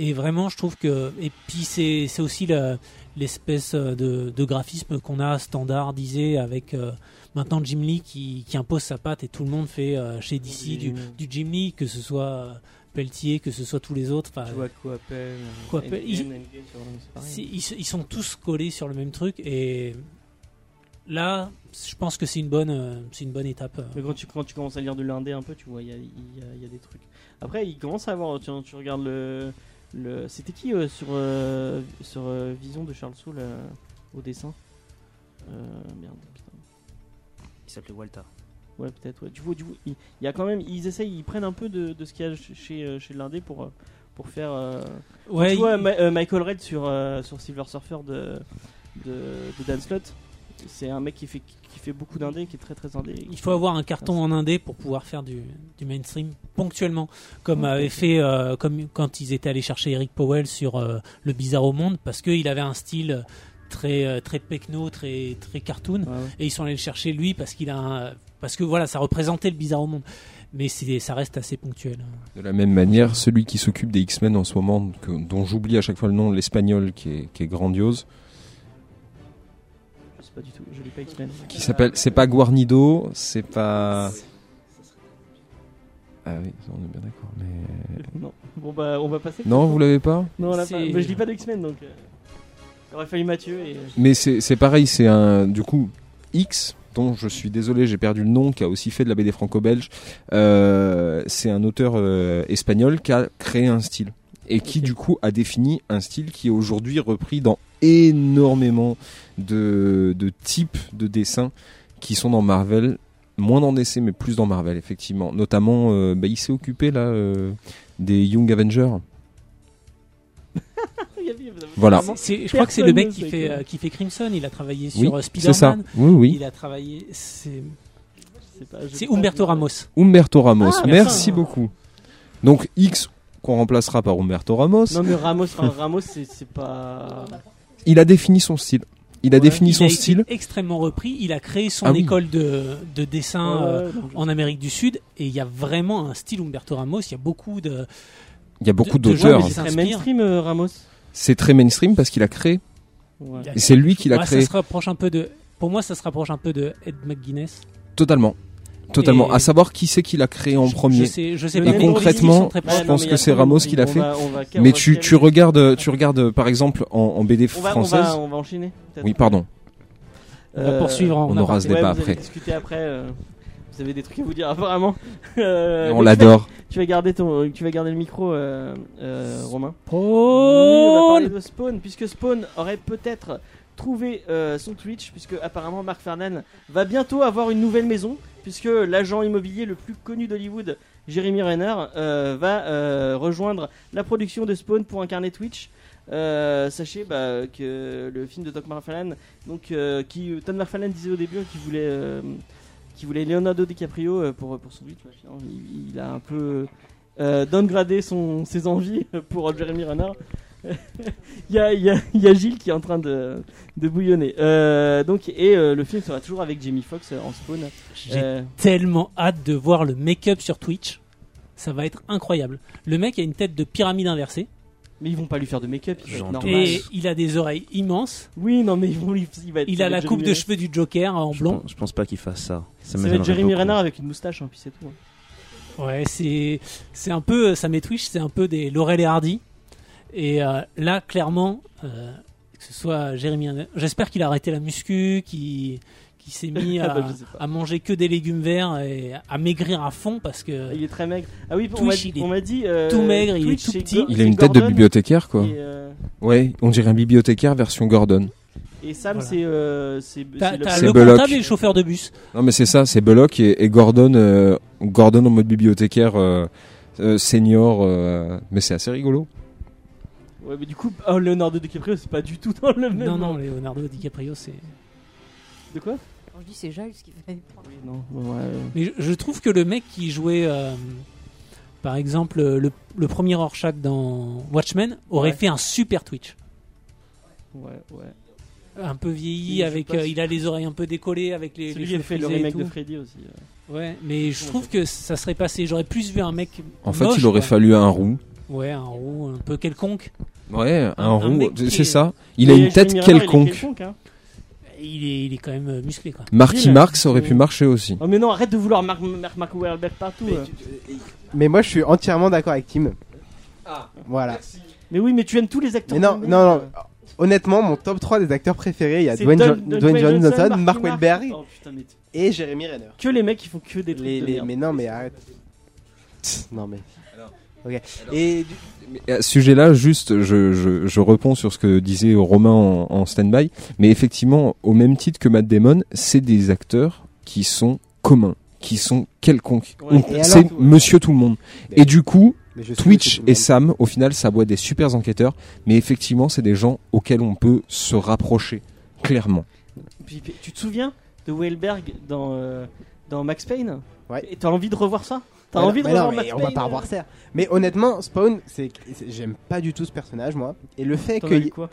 Et vraiment, je trouve que. Et puis, c'est aussi la- l'espèce euh, de, de graphisme qu'on a standardisé avec euh, maintenant Jim Lee qui, qui impose sa patte et tout le monde fait euh, chez DC du, du Jim Lee, que ce soit euh, Pelletier, que ce soit tous les autres. Tu vois ils- sont tous collés sur le même truc et là, je pense que c'est une bonne, euh, c'est une bonne étape. euh. Mais quand tu, quand tu commences à lire de l'indé un peu, tu vois, il y a, il y a- il y a des trucs. Après, il commence à avoir, tu, tu regardes le. Le C'était qui euh, sur, euh, sur euh, Vision de Charles Soule euh, au dessin euh, Merde, putain. Il s'appelait Walter. Ouais, peut-être, ouais. Du coup, du coup, il il y a quand même, ils essayent, ils prennent un peu de, de ce qu'il y a ch- chez, chez l'indé pour, pour faire. euh, Ouais, tu vois, Ma- euh, Michael Red sur, euh, sur Silver Surfer de, de, de Dan Slott. C'est un mec qui fait, qui fait beaucoup d'indé, qui est très très indé. Il faut avoir un carton en indé pour pouvoir faire du, du mainstream ponctuellement, comme avait fait euh, comme quand ils étaient allés chercher Eric Powell sur euh, le Bizarre au Monde, parce qu'il avait un style très euh, très pecno, très très cartoon, Ouais, ouais. et ils sont allés le chercher lui parce qu'il a un- parce que voilà, ça représentait le Bizarre au Monde, mais ça reste assez ponctuel. De la même manière, celui qui s'occupe des X-Men en ce moment, que- dont j'oublie à chaque fois le nom, l'espagnol, qui est, qui est grandiose, pas du tout, je lis pas X-Men. qui s'appelle, c'est pas Guarnido, c'est pas. Ah oui, on est bien d'accord. Mais *laughs* Non. Bon bah on va passer. non, vous l'avez pas? Non, on l'a C'est- pas. Mais je lis pas de X-Men donc. euh, Il aurait fallu Mathieu et. Mais c'est c'est pareil, c'est un du coup X dont je suis désolé, j'ai perdu le nom, qui a aussi fait de la BD franco-belge. Euh, c'est un auteur euh, espagnol qui a créé un style et qui du coup a défini un style qui est aujourd'hui repris dans énormément de, de types de dessins qui sont dans Marvel, moins dans DC mais plus dans Marvel effectivement. Notamment, euh, bah, il s'est occupé là euh, des Young Avengers. *laughs* Voilà. C'est- je crois que c'est le mec qui fait euh, qui fait Crimson. Il a travaillé Oui, sur euh, c'est ça. Spider-Man. Oui, oui. Il a travaillé. C'est C'est pas- c'est je- Ramos. Humberto Ramos. Ah, Merci beaucoup. Donc X qu'on remplacera par Humberto Ramos. Non mais Ramos, Ramos c'est pas. Il a défini son style. Il a Ouais. défini Il son a été style. extrêmement repris. Il a créé son Ah oui. école de, de dessin Ouais, euh, en Amérique du Sud et il y a vraiment un style Humberto Ramos. Il y a beaucoup de. Il y a beaucoup d'auteurs. Qui c'est très mainstream euh, Ramos. C'est très mainstream parce qu'il a créé. Ouais. Et c'est lui qui l'a Ouais, créé. Ça se rapproche un peu de. Pour moi, ça se rapproche un peu de Ed McGuinness. Totalement. Totalement. Et- À savoir qui c'est qui l'a créé en premier. Je sais, je sais Et pas, concrètement, Ouais, je pense que c'est Ramos qui l'a on fait. va- on va- on Mais tu, tu regardes, tu regardes par exemple en, en BD On va, on française. va, on va enchaîner. peut-être. Oui, pardon. On va poursuivre en on aura ce Ouais, débat vous allez après. discuter après. euh, Vous avez des trucs à vous dire *laughs* apparemment. Euh, On mais l'adore. *laughs* Tu vas garder ton, tu vas garder le micro, euh, euh, Romain. Oh Oui, on va parler de Spawn, puisque Spawn aurait peut-être trouvé euh, son Twitch, puisque apparemment Mark Fernand va bientôt avoir une nouvelle maison, puisque l'agent immobilier le plus connu d'Hollywood, Jeremy Renner, euh, va euh, rejoindre la production de Spawn pour incarner Twitch. Sachez bah, que le film de Todd McFarlane, donc qui Todd McFarlane disait au début qu'il voulait, qu'il voulait Leonardo DiCaprio pour pour son Twitch. il, a un peu downgradé son ses envies *laughs* pour Jeremy Renner. Il y a, il y, a, il y a Gilles qui est en train de, de bouillonner. Euh, donc, et euh, le film sera toujours avec Jamie Foxx euh, en spawn. J'ai Euh, tellement hâte de voir le make-up sur Twitch. Ça va être incroyable. Le mec a une tête de pyramide inversée mais ils vont pas lui faire de make-up, et il a des oreilles immenses. Oui, non, mais ils vont lui, il va être. Il a la coupe de cheveux du Joker en Je blond. pense, je pense pas qu'il fasse ça. Ça, Ça va être Jeremy beaucoup. Renner avec une moustache, hein, puis c'est tout. hein. Ouais, c'est c'est un peu ça met Twitch, c'est un peu des Laurel et Hardy. Et euh, là, clairement, euh, que ce soit Jérémy, j'espère qu'il a arrêté la muscu, qu'il qui s'est mis Ah *laughs* à, bah, à manger que des légumes verts et à maigrir à fond parce que Il est très maigre. Ah oui, on m'a Twitch, dit, il est on m'a dit. euh, tout maigre, il est tout petit. Il a une tête de Gordon bibliothécaire, quoi. Euh, Ouais, on dirait un bibliothécaire version Gordon. et Sam, Voilà. c'est. euh, c'est le- comptable et le chauffeur de bus. Non, mais c'est ça, c'est Bullock et, et Gordon, euh, Gordon en mode bibliothécaire senior, euh, mais c'est assez rigolo. Ouais, mais du coup, oh, Leonardo DiCaprio, c'est pas du tout dans le même. Non, non, Leonardo DiCaprio, c'est. De quoi? Quand je dis c'est Giles qui fait prendre. Oui, non. Ouais, euh, Mais je, je trouve que le mec qui jouait, euh, par exemple, le, le premier Rorschach dans Watchmen aurait Ouais. fait un super Twitch. ouais, ouais. Un peu Il vieilli, joue avec, euh, il a les oreilles un peu décollées, avec les, Celui les qui a fait le remake de. Freddy aussi. euh. Ouais, mais je trouve que ça serait passé. J'aurais plus vu un mec. En fait, il aurait quoi. fallu un roux. Ouais, un roux un peu quelconque. Ouais, un, Un- roux, c'est est- ça. Il a une tête il est quelconque. hein. Il est, il est quand même euh, musclé, quoi. Marky Marx aurait pu marcher aussi. Oh, mais non, arrête de vouloir Mark, Mark, Mark Wahlberg partout. Mais, euh. tu- mais moi, je suis entièrement d'accord avec Tim. Voilà. Mais oui, mais tu aimes tous les acteurs. Mais non, non, non. Honnêtement, mon top 3 des acteurs préférés, il y a Dwayne, Don- Jo- Don- Dwayne Johnson, Marky Mark Mark. Wahlberg Oh, et Jeremy Renner. que les mecs qui font que des trucs Les, de les- merde. mais non, mais arrête. Non, mais. Ok. Et du- Mais à ce sujet-là, juste, je, je, je réponds sur ce que disait Romain en, en stand-by. Mais effectivement, au même titre que Matt Damon, c'est des acteurs qui sont communs, qui sont quelconques. Ouais, C'est monsieur tout le monde. Et du coup, Twitch et. Sam, au final, ça boit des super enquêteurs. Mais effectivement, c'est des gens auxquels on peut se rapprocher, clairement. Puis, tu te souviens de Wahlberg dans, euh, dans Max Payne? Ouais. Et t'as envie de revoir ça? T'as envie de mais revoir non, mais on va pas revoir ça. Mais honnêtement, Spawn, c'est c'est- j'aime pas du tout ce personnage moi. Et le fait que quoi?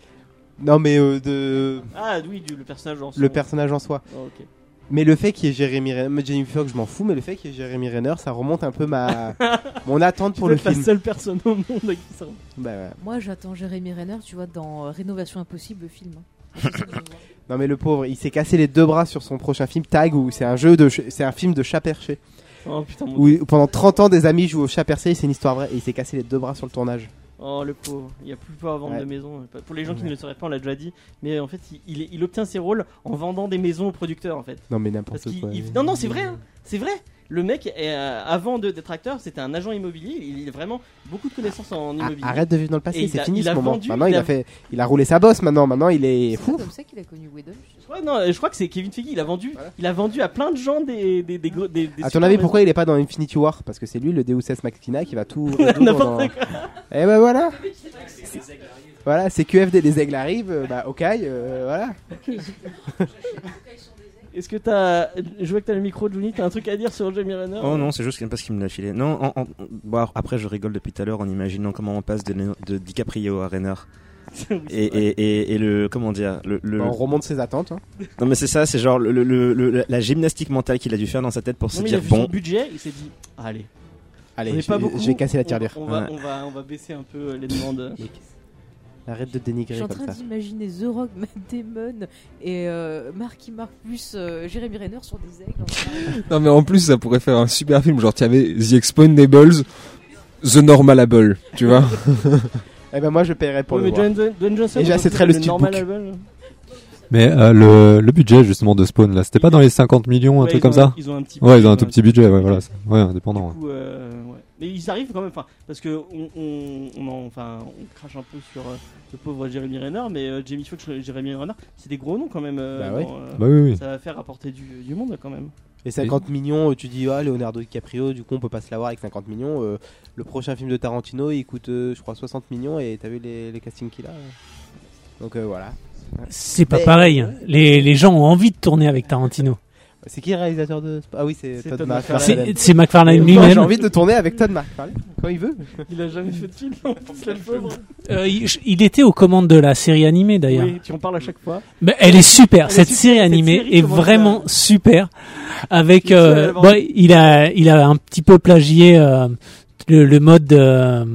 Non mais euh, de Ah oui, du, le personnage en le soi. personnage en soi. Oh, ok. Mais le fait qu'il y ait Jeremy Renner, Jamie Foxx, je m'en fous, mais le fait qu'il y ait Jeremy Renner, ça remonte un peu ma *laughs* mon attente pour le dois être la film. seule personne au monde à qui ça. Bah, ouais. Moi, j'attends Jérémy Renner, tu vois, dans euh, Rénovation Impossible, le film. hein. *laughs* C'est. Non mais le pauvre, il s'est cassé les deux bras sur son prochain film Tag où c'est un jeu de c'est un film de chat perché Oh putain, mon où pendant 30 ans des amis jouent au chat perché, et c'est une histoire vraie et il s'est cassé les deux bras sur le tournage. Oh le pauvre, il n'y a plus peur à vendre Ouais. de maison. Pour les gens qui ne le sauraient pas, on l'a déjà dit, mais en fait il, il, il obtient ses rôles en vendant des maisons aux producteurs en fait. Non mais Parce n'importe qu'il- quoi. il- Non non c'est vrai, hein, c'est vrai. Le mec, est, euh, avant de- d'être acteur, c'était un agent immobilier. Il a vraiment beaucoup de connaissances en Ah, immobilier. arrête de vivre dans le passé, c'est fini il ce a moment. vendu, maintenant il il a- a fait il a roulé sa bosse maintenant, maintenant il est C'est fou. pas comme ça qu'il a connu Whedon. je sais Ouais, non, je crois que c'est Kevin Feige. Il a vendu, Voilà. il a vendu à plein de gens des des des, gros- des, des À ton avis pourquoi il est pas dans Infinity War Parce que c'est lui le Deus Ex Machina qui va tout. N'importe quoi. Et ben voilà. Voilà, c'est QFD les aigles arrivent, euh, bah ok, euh, voilà. Est-ce que t'as, je vois que t'as le micro, Juni, t'as un truc à dire sur Jamie Renner Oh non, c'est juste parce qu'il me l'a filé. Non, en- en- bon, après je rigole depuis tout à l'heure en imaginant comment on passe de, de DiCaprio à Renner. Oui, *laughs* Et, vrai. et, et, et le comment dire le, le- Bah, on remonte ses attentes. hein. *laughs* non mais c'est ça c'est genre le, le- le- le- la gymnastique mentale qu'il a dû faire dans sa tête pour Non, se mais il a dire vu son bon budget, il s'est dit, allez, Allez, je, pas beaucoup. je vais casser la tirelire. On, va, Ouais. on va, on va baisser un peu les demandes. Arrête de Je dénigrer suis en train d'imaginer The Rock, *laughs* Matt Damon et euh, Marky Mark plus euh, Jérémy Renner sur des aigles. *laughs* Non, mais en plus, ça pourrait faire un super film. Genre, tu avais The Expendables, The Normalable, tu vois. *laughs* Eh ben moi je paierais pour Ouais, le mais voir. Dwayne Johnson, Et peut le dire normal steelbook. album. Mais euh, le, le budget justement de Spawn là, c'était pas dans les 50 millions, un Ouais, truc comme ont- ça Ils ont un petit. Ouais, ils ont un budget, tout petit budget, ouais, voilà. Ouais, indépendant. ouais. Du coup, euh, ouais. Mais ils arrivent quand même, enfin, parce que on, on, on en- enfin, on crache un peu sur euh, le pauvre Jeremy Renner, mais euh, Jamie Foxx, et Jeremy Renner, c'est des gros noms quand même. euh, Bah ouais. dans, euh, Bah oui, oui. Ça va faire apporter du, du monde quand même. Et 50 millions, euh, tu dis ah Leonardo DiCaprio, du coup on peut pas se l'avoir avec 50 millions. euh, le prochain film de Tarantino, il coûte euh, je crois 60 millions et t'as vu les, les castings qu'il a. euh. Donc euh, voilà. C'est pas Mais- pareil. Les, les gens ont envie de tourner avec Tarantino. C'est qui le réalisateur de Ah oui, c'est C'est Todd Todd McFarlane. C'est McFarlane Moi, J'ai lui-même. envie de tourner avec Todd McFarlane quand il veut. *laughs* Il a jamais fait de film, *laughs* pauvre. Euh, il, il était aux commandes de la série animée d'ailleurs. Oui, tu en parles à chaque fois. Mais elle est super. Elle est cette super, série cette animée série est vraiment super. Avec, euh, bon, il a, il a un petit peu plagié euh, le, le mode euh,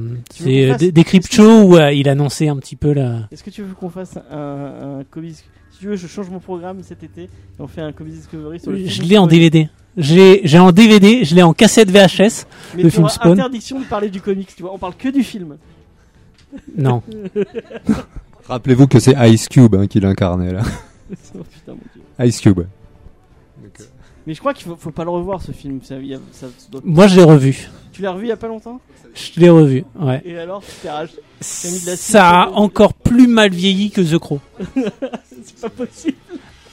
des, des crypt shows où euh, il annonçait un petit peu la. Est-ce que tu veux qu'on fasse un, un Comics tu veux, je change mon programme cet été et on fait un Comics Discovery sur le Je film l'ai en. DVD. J'ai, j'ai en DVD, je l'ai en cassette VHS. Mais le tu film Spawn. interdiction de parler du comics, tu vois. On parle que du film. Non. *laughs* Rappelez-vous que c'est Ice Cube hein, qui l'incarnait là. *laughs* Oh, putain, mon Dieu. Ice Cube. Mais je crois qu'il faut, faut pas le revoir ce film. Ça, il y a- ça- ça doit- Moi, je l'ai revu. Tu l'as revu il y a pas longtemps Je l'ai revu. Ouais. Et alors, tu t'es arraché. mis de la Ça a encore plus mal vieilli que The Crow. *laughs* C'est pas possible.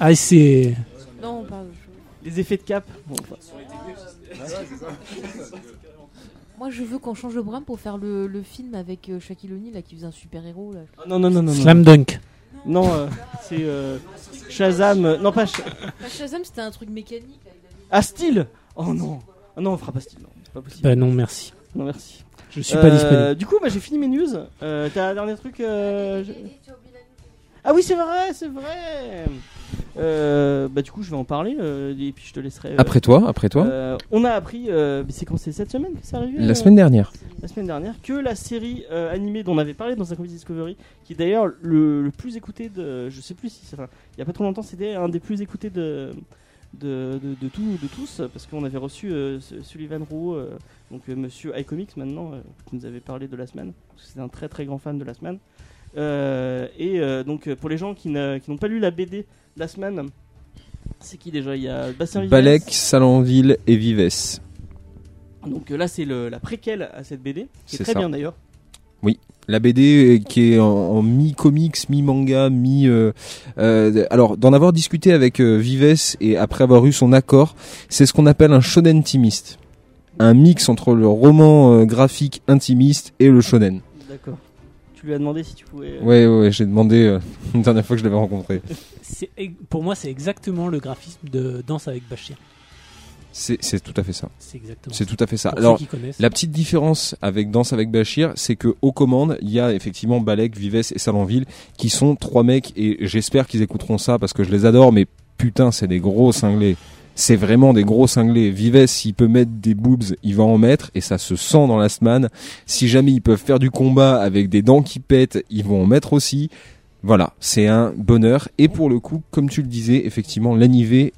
Ah, c'est. Non, on parle. Les effets de cap. Bon, enfin, Moi, je veux qu'on change le programme pour faire le, le film avec euh, Shaquille O'Neal là, qui faisait un super héros. Là. ah, non, non, non, non. Slam Dunk. Non, euh, c'est euh, Shazam. euh, non, pas Sh- Bah, Shazam, c'était un truc mécanique. Là, Ah, Steel Oh non. Ah non, on fera pas Steel. Non, pas possible. Bah non, merci. Non, merci. Je suis pas Euh, disponible. Du coup, bah, j'ai fini mes news. Euh, T'as un dernier truc euh, je- Ah oui, c'est vrai, c'est vrai. Euh, bah du coup, je vais en parler euh, et puis je te laisserai. euh, Après toi, après toi. euh, on a appris, euh, c'est quand c'est cette semaine que c'est arrivé La euh, semaine dernière. la semaine dernière que la série euh, animée dont on avait parlé dans un Comedy Discovery, qui est d'ailleurs le, le plus écouté de, je sais plus si, enfin, il y a pas trop longtemps, c'était un des plus écoutés de de, de, de, tout, de tous, parce qu'on avait reçu euh, Sullivan Roux, euh, donc euh, Monsieur iComics maintenant, euh, qui nous avait parlé de la semaine, parce que c'est un très très grand fan de la semaine. Et donc pour les gens qui n'ont pas lu la BD la semaine, c'est qui déjà? Il y a Bastien Vives. Balek, Salanville et Vives. Donc là c'est le- la préquelle à cette BD, qui est C'est très ça. bien d'ailleurs. La BD qui est en, en mi-comics, mi-manga, mi... euh, euh, alors, d'en avoir discuté avec euh, Vives et après avoir eu son accord, c'est ce qu'on appelle un shonen intimiste. Un mix entre le roman euh, graphique intimiste et le shonen. D'accord. Tu lui as demandé si tu pouvais. euh, Ouais, ouais, ouais, j'ai demandé euh, *laughs* une dernière fois que je l'avais rencontré. Pour moi, c'est exactement le graphisme de Danse avec Bachir. C'est c'est tout à fait ça. C'est exactement. C'est tout à fait ça. Pour Alors. La petite différence avec Danse avec Bachir, c'est que aux commandes, il y a effectivement Balek, Vives et Salanville qui sont trois mecs et j'espère qu'ils écouteront ça parce que je les adore, mais putain, c'est des gros cinglés. C'est vraiment des gros cinglés. Vives, s'il peut mettre des boobs, il va en mettre et ça se sent dans la semaine. Si jamais ils peuvent faire du combat avec des dents qui pètent, ils vont en mettre aussi. Voilà, c'est un bonheur. Et pour le coup, comme tu le disais, effectivement, l'animé,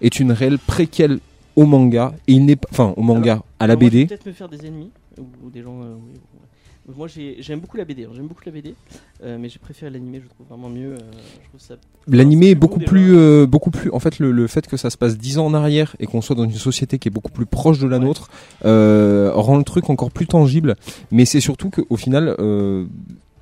est une réelle préquelle au manga et il n'est pas, enfin, au manga, à la BD. peut-être me faire des ennemis ou, des gens. euh, oui, ouais. Moi j'ai- j'aime beaucoup la BD, hein, j'aime beaucoup la BD, euh, mais j'ai préféré l'animé, je trouve vraiment mieux. euh. L'animé est beaucoup plus, euh, beaucoup plus. En fait, le, le fait que ça se passe dix ans en arrière et qu'on soit dans une société qui est beaucoup plus proche de la Ouais. nôtre rend le truc encore plus tangible. Mais c'est surtout qu'au final,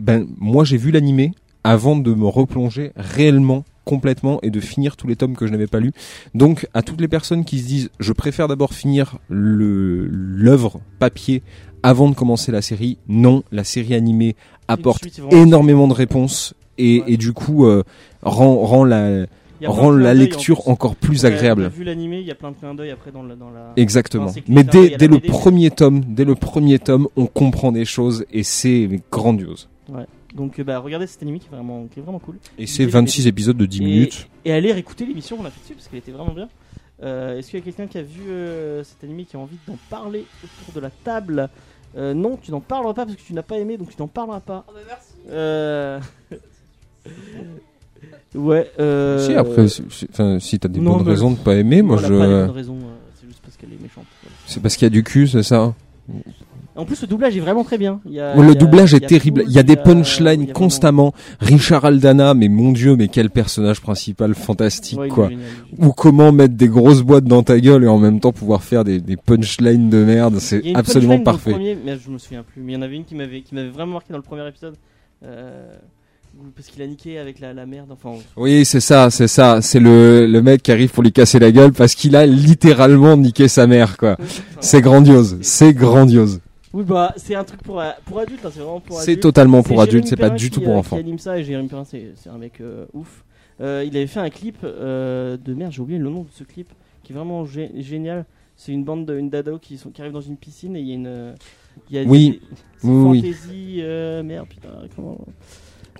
ben moi j'ai vu l'animé avant de me replonger réellement complètement et de finir tous les tomes que je n'avais pas lus. Donc à toutes les personnes qui se disent je préfère d'abord finir l'œuvre papier avant de commencer la série, non, la série animée apporte Suite, énormément de réponses et, Ouais. et du coup euh, rend, rend la, rend en lecture encore plus agréable. vu l'animé, il y a plein de clins d'œil après dans la. Dans la... Exactement. Enfin, Mais dès, le BD, premier tome, dès le premier tome, on comprend des choses et c'est grandiose. Donc euh, bah regardez cet anime qui est vraiment, qui est vraiment cool. Et c'est BD. 26 épisodes de 10 Et- minutes. Et allez réécouter l'émission qu'on a fait dessus parce qu'elle était vraiment bien. Euh, Est-ce qu'il y a quelqu'un qui a vu euh, cet anime qui a envie d'en parler autour de la table? Euh, Non, tu n'en parleras pas parce que tu n'as pas aimé, donc tu n'en parleras pas. Euh... *laughs* ouais. Euh... Si après, si, si- enfin, si t'as des non, bonnes raisons de pas aimer, moi a pas les je. bonnes raisons, c'est juste parce qu'elle est méchante. voilà. C'est parce qu'il y a du cul, c'est ça. En plus, le doublage est vraiment très bien. Il y a- Ouais, il y le a- doublage est terrible. Il y a des a punchlines constamment. Richard Aldana, mais mon dieu, mais quel personnage principal fantastique, Ouais, quoi. Ou comment mettre des grosses boîtes dans ta gueule et en même temps pouvoir faire des, des punchlines de merde. C'est absolument parfait. premier, mais je me souviens plus. Mais il y en avait une qui m'avait qui m'avait vraiment marqué dans le premier épisode. Euh, parce qu'il a niqué avec la, la merde. Enfin, Oui, c'est ça, c'est ça. C'est le, le mec qui arrive pour lui casser la gueule parce qu'il a littéralement niqué sa mère, quoi. C'est grandiose, c'est grandiose. Oui, bah c'est un truc pour, euh, pour adultes. hein, c'est vraiment pour C'est adultes. totalement pour C'est adultes, c'est pas du tout pour enfants. Anime ça et Jérémy Perrin, c'est c'est un mec euh, ouf. Euh, il avait fait un clip euh, de merde, j'ai oublié le nom de ce clip, qui est vraiment gé- génial. C'est une bande de une dado qui, sont, qui arrive dans une piscine et il y a une. Il y a Oui. des- c'est Oui, oui. fantasy, euh, merde, putain, comment.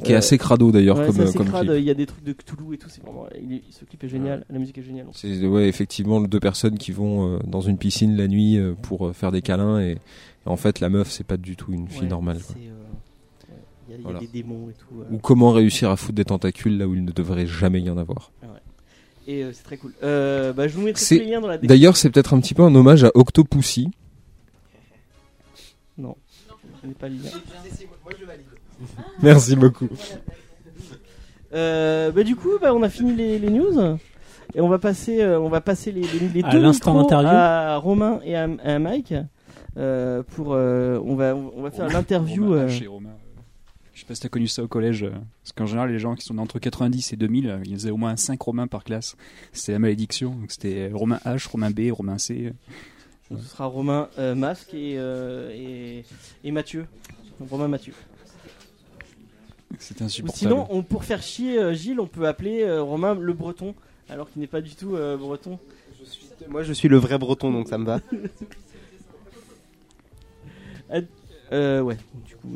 Qui est Euh, assez crado d'ailleurs ouais, comme, c'est assez comme crade, clip. Il y a des trucs de Cthulhu et tout. C'est vraiment. il est- ce clip est génial. La musique est géniale. C'est ouais, effectivement deux personnes qui vont euh, dans une piscine la nuit euh, pour euh, faire des câlins et, et en fait la meuf c'est pas du tout une fille Ouais, normale. euh, Il y a, y des démons et tout. euh. Ou comment réussir à foutre des tentacules là où il ne devrait jamais y en avoir. Et euh, c'est très cool. Euh, bah, je vous mettrai les liens dans la description. D'ailleurs c'est peut-être un petit peu un hommage à Octopussy. Non, je n'ai pas le lien. Merci beaucoup. Euh, bah, du coup, bah, on a fini les, les news. Et on va passer, euh, on va passer les, les, les À deux l'instant interview. à Romain et à, à Mike. Euh, pour, euh, on va, on va faire l'interview. Euh, euh, Je sais pas si t'as connu ça au collège. Parce qu'en général, les gens qui sont entre 90 et 2000, euh, il y avait au moins 5 Romains par classe. C'était la malédiction. Donc c'était Romain H, Romain B, Romain C. Ce sera Romain euh, Masque et, euh, et, et Mathieu. Romain Mathieu. Ou insupportable. sinon, on, pour faire chier euh, Gilles, on peut appeler euh, Romain le Breton, alors qu'il n'est pas du tout euh, breton. Moi, je suis le vrai breton, donc ça me va. *laughs* Euh, ouais, du coup.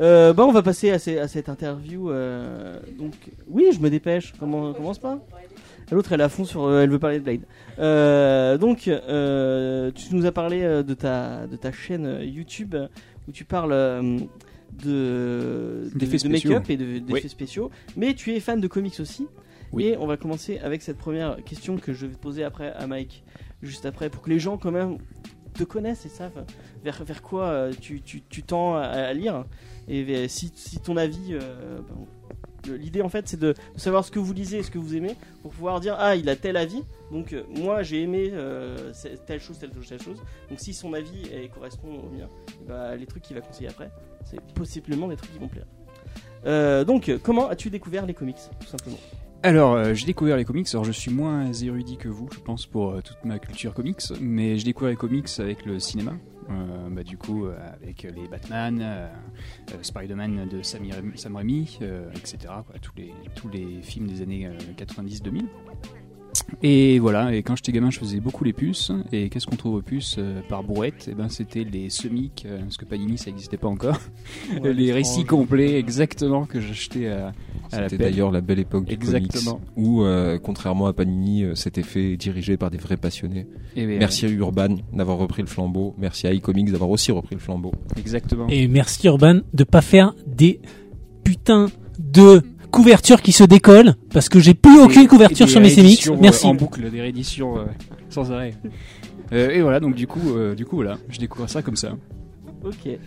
Euh, bah, on va passer à, ces- à cette interview. euh, donc, oui, je me dépêche. Comment commence pas L'autre, elle est à fond sur. euh, elle veut parler de Blade. Euh, donc, euh, tu nous as parlé euh, de ta de ta chaîne euh, YouTube où tu parles euh, de de, D'effets de spéciaux. make-up et de- d'effets Oui. spéciaux. Mais tu es fan de comics aussi. Oui. Et on va commencer avec cette première question que je vais poser après à Mike, juste après, pour que les gens quand même te connaissent et savent vers, quoi euh, tu, tends à, lire. Et si, ton avis. euh, ben, L'idée en fait c'est de, savoir ce que vous lisez et ce que vous aimez pour pouvoir dire ah il a tel avis donc euh, moi j'ai aimé telle chose telle chose telle chose donc si son avis correspond au mien eh ben, les trucs qu'il va conseiller après c'est possiblement des trucs qui vont plaire donc comment as-tu découvert les comics tout simplement? Alors, j'ai découvert les comics. Alors, je suis moins érudit que vous, je pense, pour toute ma culture comics. Mais j'ai découvert les comics avec le cinéma. Euh, bah, du coup, euh, avec les Batman, euh, Spider-Man de Sam Raimi, etc. tous, les, films des années euh, 90-2000. Et voilà, et quand j'étais gamin, je faisais beaucoup les puces. Et qu'est-ce qu'on trouve aux puces euh, par brouette? Et ben, c'était les semic, euh, parce que Panini, ça n'existait pas encore. Ouais, *laughs* les récits complets, exactement, que j'achetais à, à la C'était d'ailleurs la belle époque du Exactement. comics où, euh, contrairement à Panini, euh, c'était fait dirigé par des vrais passionnés. Et ben, Merci à Urban d'avoir repris le flambeau. Merci à iComics d'avoir aussi repris le flambeau. Exactement. Et merci Urban de pas faire des putains de couvertures qui se décollent parce que j'ai plus aucune couverture sur mes CMX. euh, Merci. En boucle, des rééditions euh, sans arrêt. *laughs* Euh, et voilà, donc du coup, euh, du coup voilà, je découvre ça comme ça. ok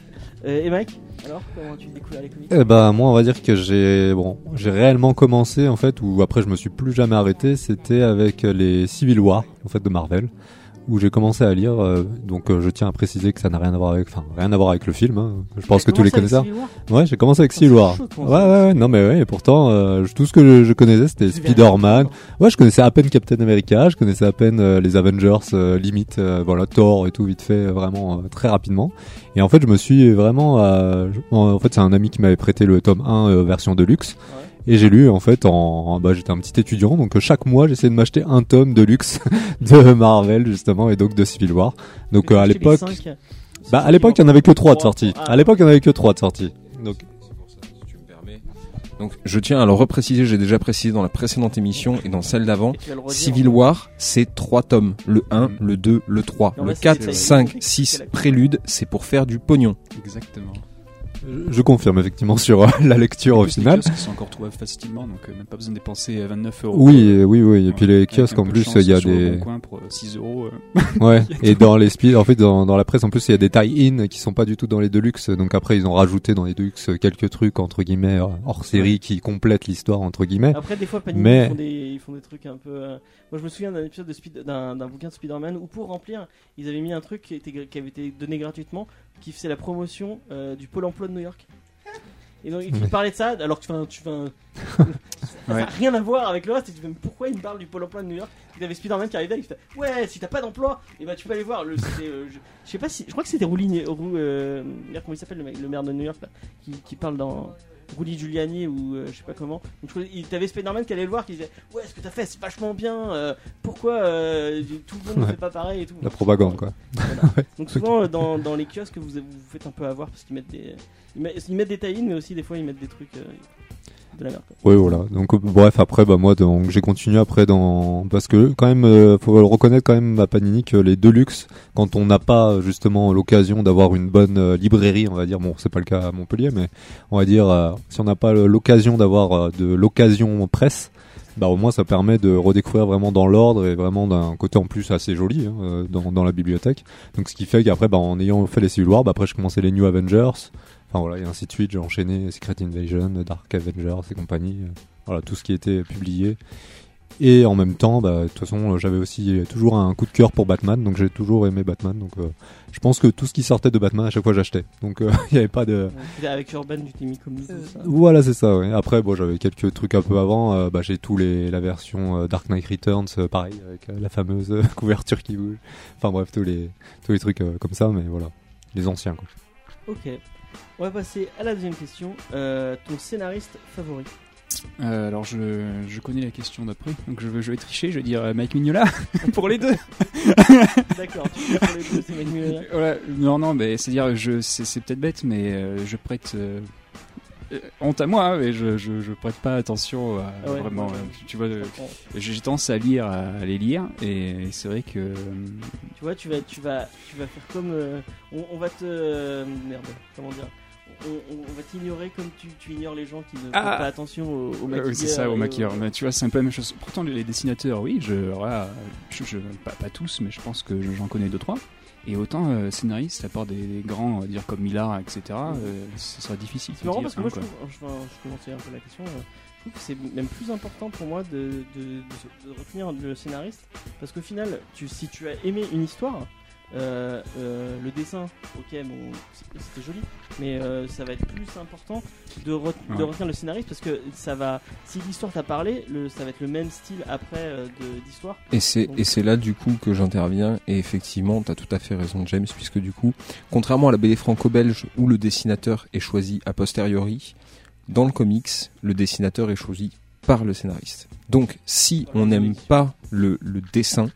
Euh, et Mike alors comment as-tu découvert les comics? Eh ben moi on va dire que j'ai bon j'ai réellement commencé en fait ou après je me suis plus jamais arrêté c'était avec les Civil War en fait de Marvel où j'ai commencé à lire euh, donc euh, je tiens à préciser que ça n'a rien à voir avec enfin rien à voir avec le film hein. je pense que tous les connaisseurs ouais j'ai commencé avec Ah, chaud de ouais ouais ouais non mais ouais et pourtant euh, je- tout ce que je, je connaissais c'était Spider-Man. ouais je connaissais à peine Captain America je connaissais à peine euh, les Avengers euh, limite euh, voilà Thor et tout vite fait vraiment très rapidement. Et en fait je me suis vraiment euh, en fait c'est un ami qui m'avait prêté le tome 1 euh, version deluxe. Ouais. Et j'ai lu en fait en bah j'étais un petit étudiant donc euh, chaque mois j'essayais de m'acheter un tome de luxe *laughs* de Marvel justement et donc de Civil War. Donc euh, à l'époque bah à l'époque il y en avait que 3 de Trois. sorties. Ah. À l'époque il y en avait que 3 de sorties. Donc Donc je tiens à le repréciser, j'ai déjà précisé dans la précédente émission et dans celle d'avant. Civil War, c'est trois tomes. Le 1, le 2, le 3. Non, le bah, c'est- 4, c'est- 5, c'est 6, la- prélude, c'est pour faire du pognon. Exactement. Je- confirme effectivement sur euh, la lecture au plus, les final. kiosques sont encore trouvables facilement, donc euh, même pas besoin de dépenser euh, 29 euros. Oui, euh, oui, oui. Et puis les kiosques en plus, il y a des, pour euh, 6 euros. euh. *laughs* ouais. Et dans les speed, en fait, dans, dans la presse, en plus, il y a des tie-in qui sont pas du tout dans les deluxe. Donc après, ils ont rajouté dans les deluxe quelques trucs entre guillemets euh, hors série qui complètent l'histoire entre guillemets. Après, des fois, Panini Mais- ils, font des, ils font des trucs un peu. euh, Moi, je me souviens d'un épisode de Speed- d'un d'un bouquin de Spider-Man où, pour remplir, ils avaient mis un truc qui, était, qui avait été donné gratuitement, qui faisait la promotion euh, du Pôle emploi de New York. *laughs* Et donc, il parlait de ça, alors que tu fais un- tu fais un- *laughs* ça Ouais. n'a rien à voir avec le reste. Et tu te dis, mais pourquoi il me parle du Pôle emploi de New York Il avait Spider-Man qui arrivait, il fait Ouais, si t'as pas d'emploi, et bah tu peux aller voir. Le, c'était, euh, je, je sais pas si. Je crois que c'était Rouligne. Rou, euh, merde, comment il s'appelle le, mec, le maire de New York là, qui, qui parle dans. Rudy Giuliani ou euh, je sais pas comment. Donc, il t'avais Spider-Man qui allait le voir, qui disait Ouais, ce que t'as fait, c'est vachement bien. euh, pourquoi euh, tout le monde ne Ouais. fait pas pareil et tout. La propagande, quoi. *laughs* Donc souvent dans, dans les kiosques vous vous vous faites un peu avoir parce qu'ils mettent des ils mettent, ils mettent des tie mais aussi des fois ils mettent des trucs euh, Oui, voilà. Donc, bref, après, bah, moi, donc, j'ai continué après dans, parce que, quand même, euh, faut le reconnaître quand même à Panini que les Deluxe, quand on n'a pas, justement, l'occasion d'avoir une bonne euh, librairie, on va dire, bon, c'est pas le cas à Montpellier, mais on va dire, euh, si on n'a pas l'occasion d'avoir euh, de l'occasion presse, bah, au moins, ça permet de redécouvrir vraiment dans l'ordre et vraiment d'un côté en plus assez joli, hein, dans, la bibliothèque. Donc, ce qui fait qu'après, bah, en ayant fait les Civil War, bah, après, je commençais les New Avengers, Enfin voilà, et ainsi de suite, j'ai enchaîné Secret Invasion, Dark Avengers et compagnie. euh, Voilà, tout ce qui était publié. Et en même temps, bah, de toute façon, euh, j'avais aussi toujours un coup de cœur pour Batman, donc j'ai toujours aimé Batman. Donc euh, je pense que tout ce qui sortait de Batman, à chaque fois, j'achetais. Donc euh, *laughs* il n'y avait pas de... Ouais. Avec Urban du Timmy Comics Euh. Voilà, c'est ça. Ouais. Après, bon, j'avais quelques trucs un peu avant. euh, bah, j'ai tous les la version euh, Dark Knight Returns, euh, pareil, avec euh, la fameuse euh, *laughs* couverture qui bouge. Enfin bref, tous les tous les trucs euh, comme ça, mais voilà, les anciens. Quoi. Ok. On va passer à la deuxième question. Euh, ton scénariste favori Euh, alors je, je connais la question d'après, donc je, vais- je vais tricher, je vais dire euh, Mike Mignola *laughs* pour les deux. *laughs* D'accord, pour les deux, c'est Manuel. Voilà, non, non, mais c'est-à-dire, je, c'est, c'est peut-être bête, mais je prête. Euh, euh, honte à moi, hein, mais je, je, je prête pas attention à Ah ouais, vraiment. ouais, ouais. euh, tu vois, euh, j'ai tendance à lire, à les lire, et c'est vrai que. euh, Tu vois, tu vas, tu vas, tu vas faire comme. euh, on, on va te. euh, merde, comment dire on, on- on va t'ignorer comme tu, tu ignores les gens qui ne Ah. prêtent pas attention au, au euh, maquilleur. oui, c'est ça, et au maquilleur. Mais tu vois, c'est un peu la même chose. Pourtant, les dessinateurs, oui, je, voilà, je, je- pas, pas tous, mais je pense que j'en connais deux trois. Et autant euh, scénaristes, à part des, des grands, dire comme Millard, etc., euh, ce sera difficile. C'est marrant parce que moi je trouve, je, vais- je commençais un peu la question, euh, je trouve que c'est même plus important pour moi de, de, de- de retenir le scénariste parce qu'au final, tu, si tu as aimé une histoire, euh, euh, le dessin, ok, bon, c'était joli, mais euh, ça va être plus important de, re- de Ouais. retenir le scénariste parce que ça va, si l'histoire t'a parlé, le, ça va être le même style après d'histoire. Et c'est et c'est là du coup que j'interviens et effectivement t'as tout à fait raison James puisque du coup contrairement à la BD franco-belge où le dessinateur est choisi a posteriori dans le comics le dessinateur est choisi par le scénariste. Donc si on n'aime pas le, le dessin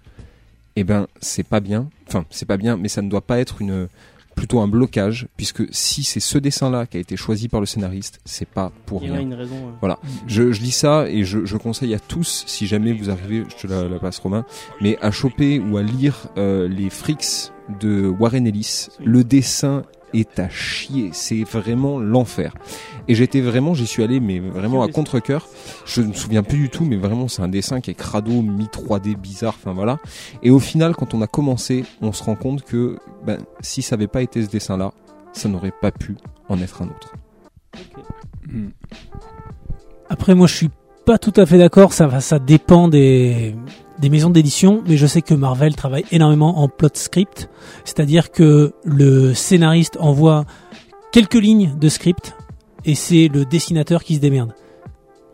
eh ben c'est pas bien enfin c'est pas bien mais ça ne doit pas être une plutôt un blocage puisque si c'est ce dessin là qui a été choisi par le scénariste c'est pas pour Il y a rien. une raison. Voilà. Je, je lis ça et je, je conseille à tous, si jamais vous arrivez, je te la, la passe Romain, mais à choper ou à lire euh, les Freaks de Warren Ellis. Le dessin est à chier, c'est vraiment l'enfer. Et j'étais vraiment, j'y suis allé, mais vraiment à contre-cœur. Je ne me souviens plus du tout, mais vraiment c'est un dessin qui est crado, mi 3D bizarre, enfin voilà. Et au final, quand on a commencé, on se rend compte que ben, si ça n'avait pas été ce dessin-là, ça n'aurait pas pu en être un autre. Hmm. Après, moi, je suis pas tout à fait d'accord. Ça, va- ça dépend des, des maisons d'édition, mais je sais que Marvel travaille énormément en plot script, c'est-à-dire que le scénariste envoie quelques lignes de script et c'est le dessinateur qui se démerde.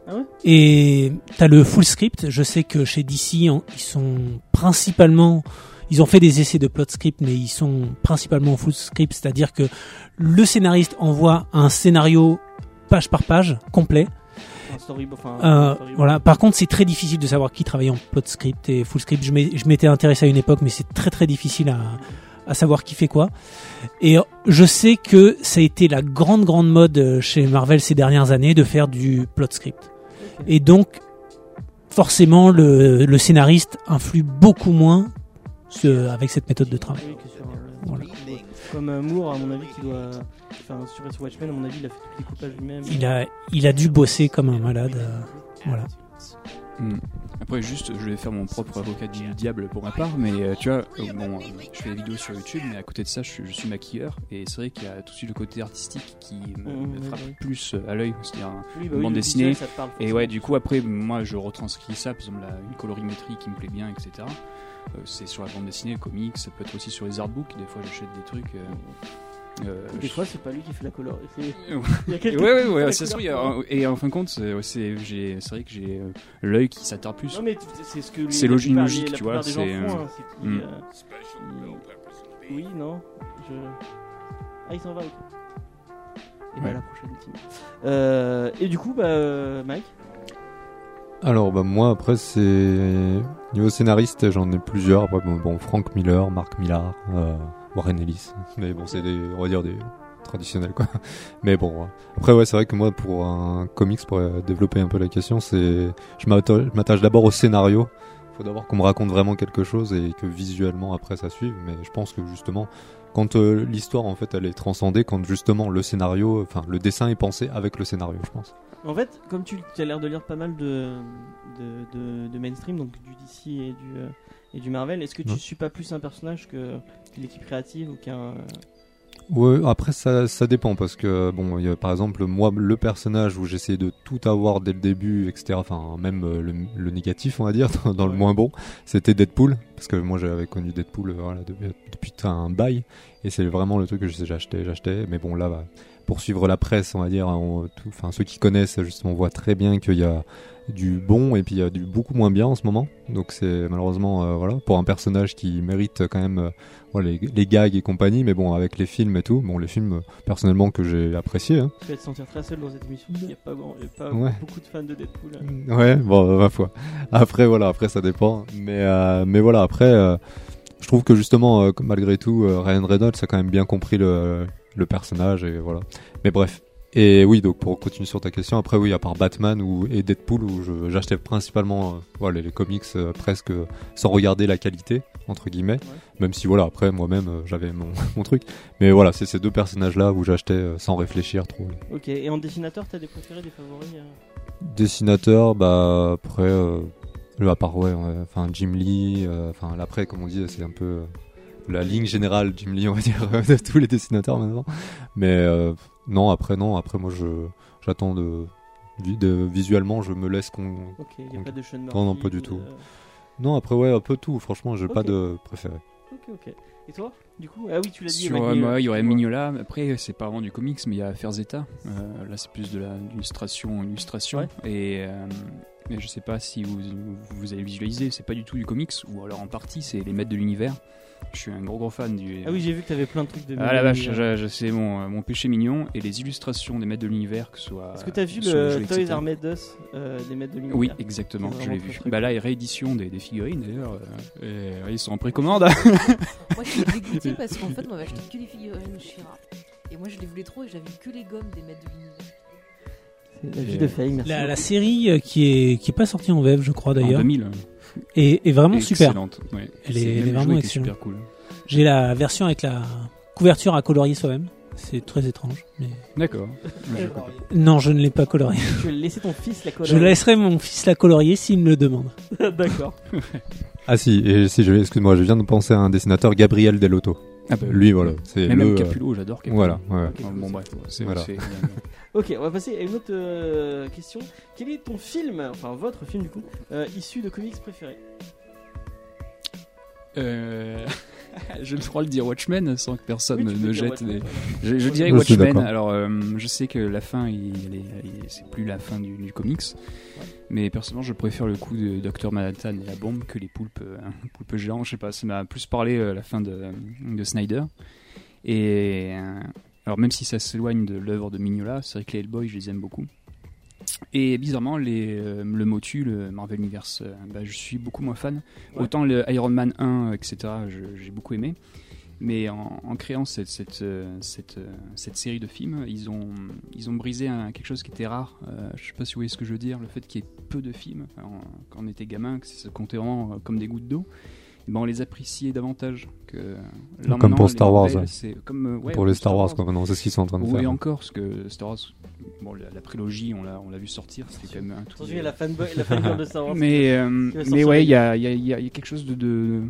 Ah ouais? Et t'as le full script. Je sais que chez DC, ils sont principalement, ils ont fait des essais de plot script, mais ils sont principalement en full script, c'est-à-dire que le scénariste envoie un scénario page par page complet. Un story- enfin, Euh, voilà. Par contre, c'est très difficile de savoir qui travaille en plot script et full script. Je m'étais intéressé à une époque, mais c'est très très difficile à, à savoir qui fait quoi. Et euh, je sais que ça a été la grande grande mode euh, chez Marvel ces dernières années de faire du plot script. Et donc, forcément, le, le scénariste influe beaucoup moins ce- avec cette méthode de travail. Voilà. Comme euh, Moore, à mon avis, qui doit. Enfin, sur S Watchmen, à mon avis, il a fait tous les coupages lui-même. Il a, il a dû bosser comme un malade. euh, voilà. Hmm. Après, juste, je vais faire mon propre avocat du diable pour ma part, mais euh, tu vois, euh, bon, euh, je fais des vidéos sur YouTube, mais à côté de ça, je, suis- je suis maquilleur, et c'est vrai qu'il y a tout de suite le côté artistique qui me, Mhm, me frappe plus à l'œil, c'est-à-dire un- Oui, bah bande le dessinée. visuel, parle Et ouais, du coup, après, moi, je retranscris ça, par exemple, la- une colorimétrie qui me plaît bien, etc. Euh, c'est sur la bande dessinée, le comics, ça peut être aussi sur les artbooks, des fois j'achète des trucs. euh, euh, Des je- fois, c'est pas lui qui fait la Ouais. *laughs* Il y a Et quelqu'un ouais, qui ouais, fait ouais, la ça se et en fin de compte, c'est vrai que j'ai euh, l'œil qui s'attarde plus. Non, mais c'est ce que C'est logique, logique, tu vois, c'est, euh, hein, hmm. Oui, non. Je... Ah, il s'en va. et Ouais. la prochaine team. Euh, et du coup, bah, Mike, Alors bah moi après c'est niveau scénariste j'en ai plusieurs. Après bon, bon, Frank Miller, Mark Millar, euh, Warren Ellis. Mais bon c'est des on va dire des traditionnels quoi. *laughs* Mais bon après ouais c'est vrai que moi pour un comics pour euh, développer un peu la question c'est je m'atta- je m'attache d'abord au scénario. Faut d'abord qu'on me raconte vraiment quelque chose et que visuellement après ça suive. Mais je pense que justement quand euh, l'histoire en fait elle est transcendée quand justement le scénario enfin le dessin est pensé avec le scénario je pense en fait, comme tu tu as l'air de lire pas mal de, de, de- de mainstream, donc du DC et du, euh, et du Marvel, est-ce que tu Ouais. suis pas plus un personnage que l'équipe créative ou qu'un. Ouais, après ça, ça dépend parce que bon, il y a, par exemple moi le personnage où j'essayais de tout avoir dès le début, etc. Enfin même euh, le, le négatif on va dire *laughs* dans, dans le moins bon, c'était Deadpool parce que moi j'avais connu Deadpool euh, voilà, depuis, depuis un bail et c'est vraiment le truc que j'achetais, j'achetais. Mais bon là, bah, pour suivre la presse on va dire, on- tout- enfin ceux qui connaissent justement voient très bien qu'il y a du bon et puis il y a du beaucoup moins bien en ce moment. Donc c'est malheureusement euh, voilà pour un personnage qui mérite quand même euh, voilà, les, les gags et compagnie, mais bon avec les films et tout, bon les films personnellement que j'ai apprécié. Hein. Tu vas te sentir très seul dans cette émission. Il n'y a pas, il y a pas Ouais. beaucoup de fans de Deadpool. Ouais, bon euh, ma foi. Après voilà, après ça dépend, mais euh, mais voilà après. je trouve que justement, malgré tout, Ryan Reynolds a quand même bien compris le, le personnage et voilà. Mais bref. Et oui, donc pour continuer sur ta question, après oui, à part Batman ou et Deadpool où j'achetais principalement euh, voilà les comics euh, presque sans regarder la qualité entre guillemets, même si voilà après moi-même euh, j'avais mon, *laughs* mon truc. Mais voilà, c'est ces deux personnages là où j'achetais sans réfléchir trop. Ok, et en dessinateur, t'as des préférés, des favoris Dessinateur, bah après, le- à part ouais, ouais, enfin Jim Lee, enfin l'après comme on dit, c'est un peu la ligne générale Jim Lee, on va dire *laughs* de tous les dessinateurs maintenant. Mais euh, non, après non, après moi je j'attends de, vi- de visuellement, je me laisse qu'on. Ok, il n'y a pas de Sean Non, non, Murphy pas du ou tout. de- Non, après ouais, un peu tout. Franchement, j'ai pas Ok. de préféré. Ok, ok. Et toi? Du coup, ah oui, tu l'as dit. Sur, euh, moi, il y aurait Mignola. Après, c'est pas vraiment du comics, mais il y a Ferzetta. Euh, là, c'est plus de l'illustration, illustration. Ouais. Et euh, mais je sais pas si vous, vous allez visualiser. C'est pas du tout du comics, ou alors en partie, c'est les maîtres de l'univers. Je suis un gros gros fan du. Ah oui, j'ai vu que t'avais plein de trucs de. Ah la vache, c'est mon, euh, mon péché mignon et les illustrations des maîtres de l'univers, que ce soit. Est-ce que t'as vu le jeu. Toys Are Made Us euh, des maîtres de l'univers? Oui, exactement, je l'ai vu. Bah là, il y a réédition des, des figurines d'ailleurs. euh, et, ils sont en précommande. Moi, je suis *laughs* parce qu'en fait, on m'avait acheté que les figurines Shira. Et moi, je les voulais trop et j'avais que les gommes des maîtres de l'univers. La vie de Faye, merci. La, la série euh, qui est qui est pas sortie en VF, je crois En d'ailleurs, 2000. est, est vraiment super. Excellente, ouais. Elle est- C'est elle est vraiment excellente. super cool. J'ai la version avec la couverture à colorier soi-même. C'est très étrange. Mais... D'accord. Non, je ne l'ai pas colorié. Tu vas laisser ton fils la Je colorer. laisserai mon fils la colorier s'il me le demande. *laughs* D'accord. *laughs* Ah si, et si je excuse-moi, je viens de penser à un dessinateur Gabriel Delotto. Ah bah, Lui voilà, c'est le. même Capullo, j'adore Capullo. Voilà, ouais. Bon bref, c'est Voilà. *laughs* Ok, on va passer à une autre euh, question. Quel est ton film, enfin votre film du coup, euh, issu de comics préféré Euh, *laughs* *laughs* J'ai le droit de dire Watchmen sans que personne Oui, ne jette Watchmen, des. Je, je dirais Je Watchmen. Alors, euh, je sais que la fin, il, c'est plus la fin du, du comics. Mais personnellement, je préfère le coup de Dr. Manhattan et la bombe que les poulpes, euh, poulpes géants. Je sais pas, ça m'a plus parlé euh, la fin de, de Snyder. Et euh, alors, même si ça s'éloigne de l'œuvre de Mignola, c'est vrai que les Hellboy, je les aime beaucoup. Et bizarrement, les, euh, le Motu, le Marvel Universe, euh, bah, je suis beaucoup moins fan. Ouais. Autant le Iron Man 1, etc., j'ai beaucoup aimé. Mais en, en créant cette, cette, euh, cette, cette série de films, ils ont, ils ont brisé un- quelque chose qui était rare. Euh, je sais pas si vous voyez ce que je veux dire, le fait qu'il y ait peu de films. Quand on était gamin, que ça se comptait vraiment comme des gouttes d'eau. Ben on les appréciait davantage que là, Comme pour Star Wars, Marvel, ouais. c'est comme euh, ouais, pour les Star Wars, quoi, maintenant, c'est ce qu'ils sont en train de oui, faire. encore, parce que Star Wars, bon, la, la prélogie, on l'a, on l'a vu sortir, c'était quand même un truc. Attention, il y a la fanboy, la fangirl de Star Wars. Mais, euh, mais ouais, il y a, il y, a, il y a- y a quelque chose de, de,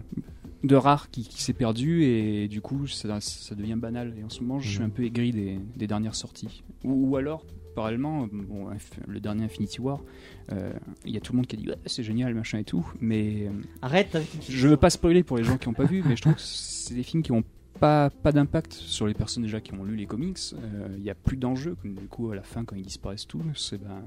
de rare qui, qui s'est perdu et du coup, ça, ça devient banal. Et en ce moment, je suis Mhm. un peu aigri des, des dernières sorties. Ou, ou alors, parallèlement, bon, le dernier Infinity War, euh, il y a tout le monde qui a dit ouais, c'est génial, machin et tout. Mais euh, Arrête je veux pas spoiler pour les gens qui n'ont pas vu, mais je trouve que c'est des films qui ont pas, pas d'impact sur les personnes déjà qui ont lu les comics. Euh, Il y a plus d'enjeux. comme Du coup, à la fin, quand ils disparaissent tous, c'est ben,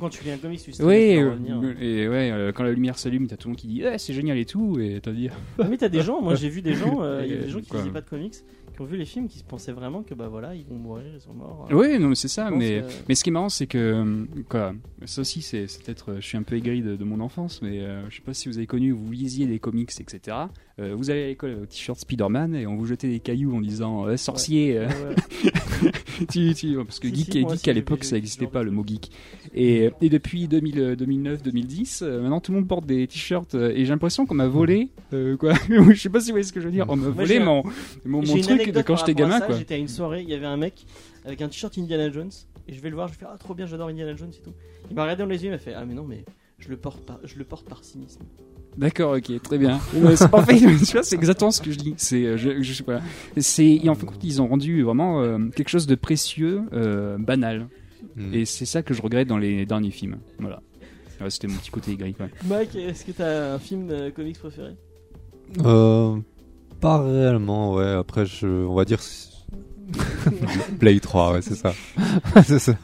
quand tu lis un comics, tu sais oui, euh, et ouais, euh, quand la lumière s'allume, t'as tout le monde qui dit eh, c'est génial et tout, et t'as dit Mais t'as des gens, moi j'ai vu des gens, *laughs* euh, il y a des gens qui lisaient pas de comics, qui ont vu les films, qui se pensaient vraiment que bah voilà, ils vont mourir, ils sont morts. oui, non, mais c'est ça, mais que- mais ce qui est marrant, c'est que euh, quoi, ça aussi, c'est c'est peut-être, je suis un peu aigri de, de mon enfance, mais euh, je sais pas si vous avez connu, vous lisiez des comics, etc. Euh, vous allez à l'école avec votre t-shirt Spider-Man et on vous jetait des cailloux en disant euh, sorcier. Ouais, ouais. *laughs* tu- tu- parce que Si, geek, si, et geek aussi, à l'époque ça n'existait pas le mot geek. Et, et depuis 2000, euh, 2009 2010 euh, maintenant tout le monde porte des t-shirts euh, et j'ai l'impression qu'on m'a volé euh, quoi. *laughs* Je sais pas si vous voyez ce que je veux dire. On m'a volé mon, mon, mon truc de quand j'étais gamin ça, quoi. J'étais à une soirée, il y avait un mec avec un t-shirt Indiana Jones, et je vais le voir, je fais ah trop bien, j'adore Indiana Jones et tout. Il m'a regardé dans les yeux, il m'a fait ah mais non mais je le porte par, je le porte par cynisme. D'accord ok très bien *laughs* c'est parfait tu vois c'est exactement ce que je dis c'est euh, je, je sais pas c'est et en fin de compte ils ont rendu vraiment euh, quelque chose de précieux euh, banal Mm. et c'est ça que je regrette dans les derniers films voilà Ouais, c'était mon petit côté quoi. Mike, est-ce que t'as un film euh, comics préféré? Euh, pas réellement, ouais. Après, je, on va dire *laughs* Play 3, ouais, c'est ça. *laughs* c'est ça.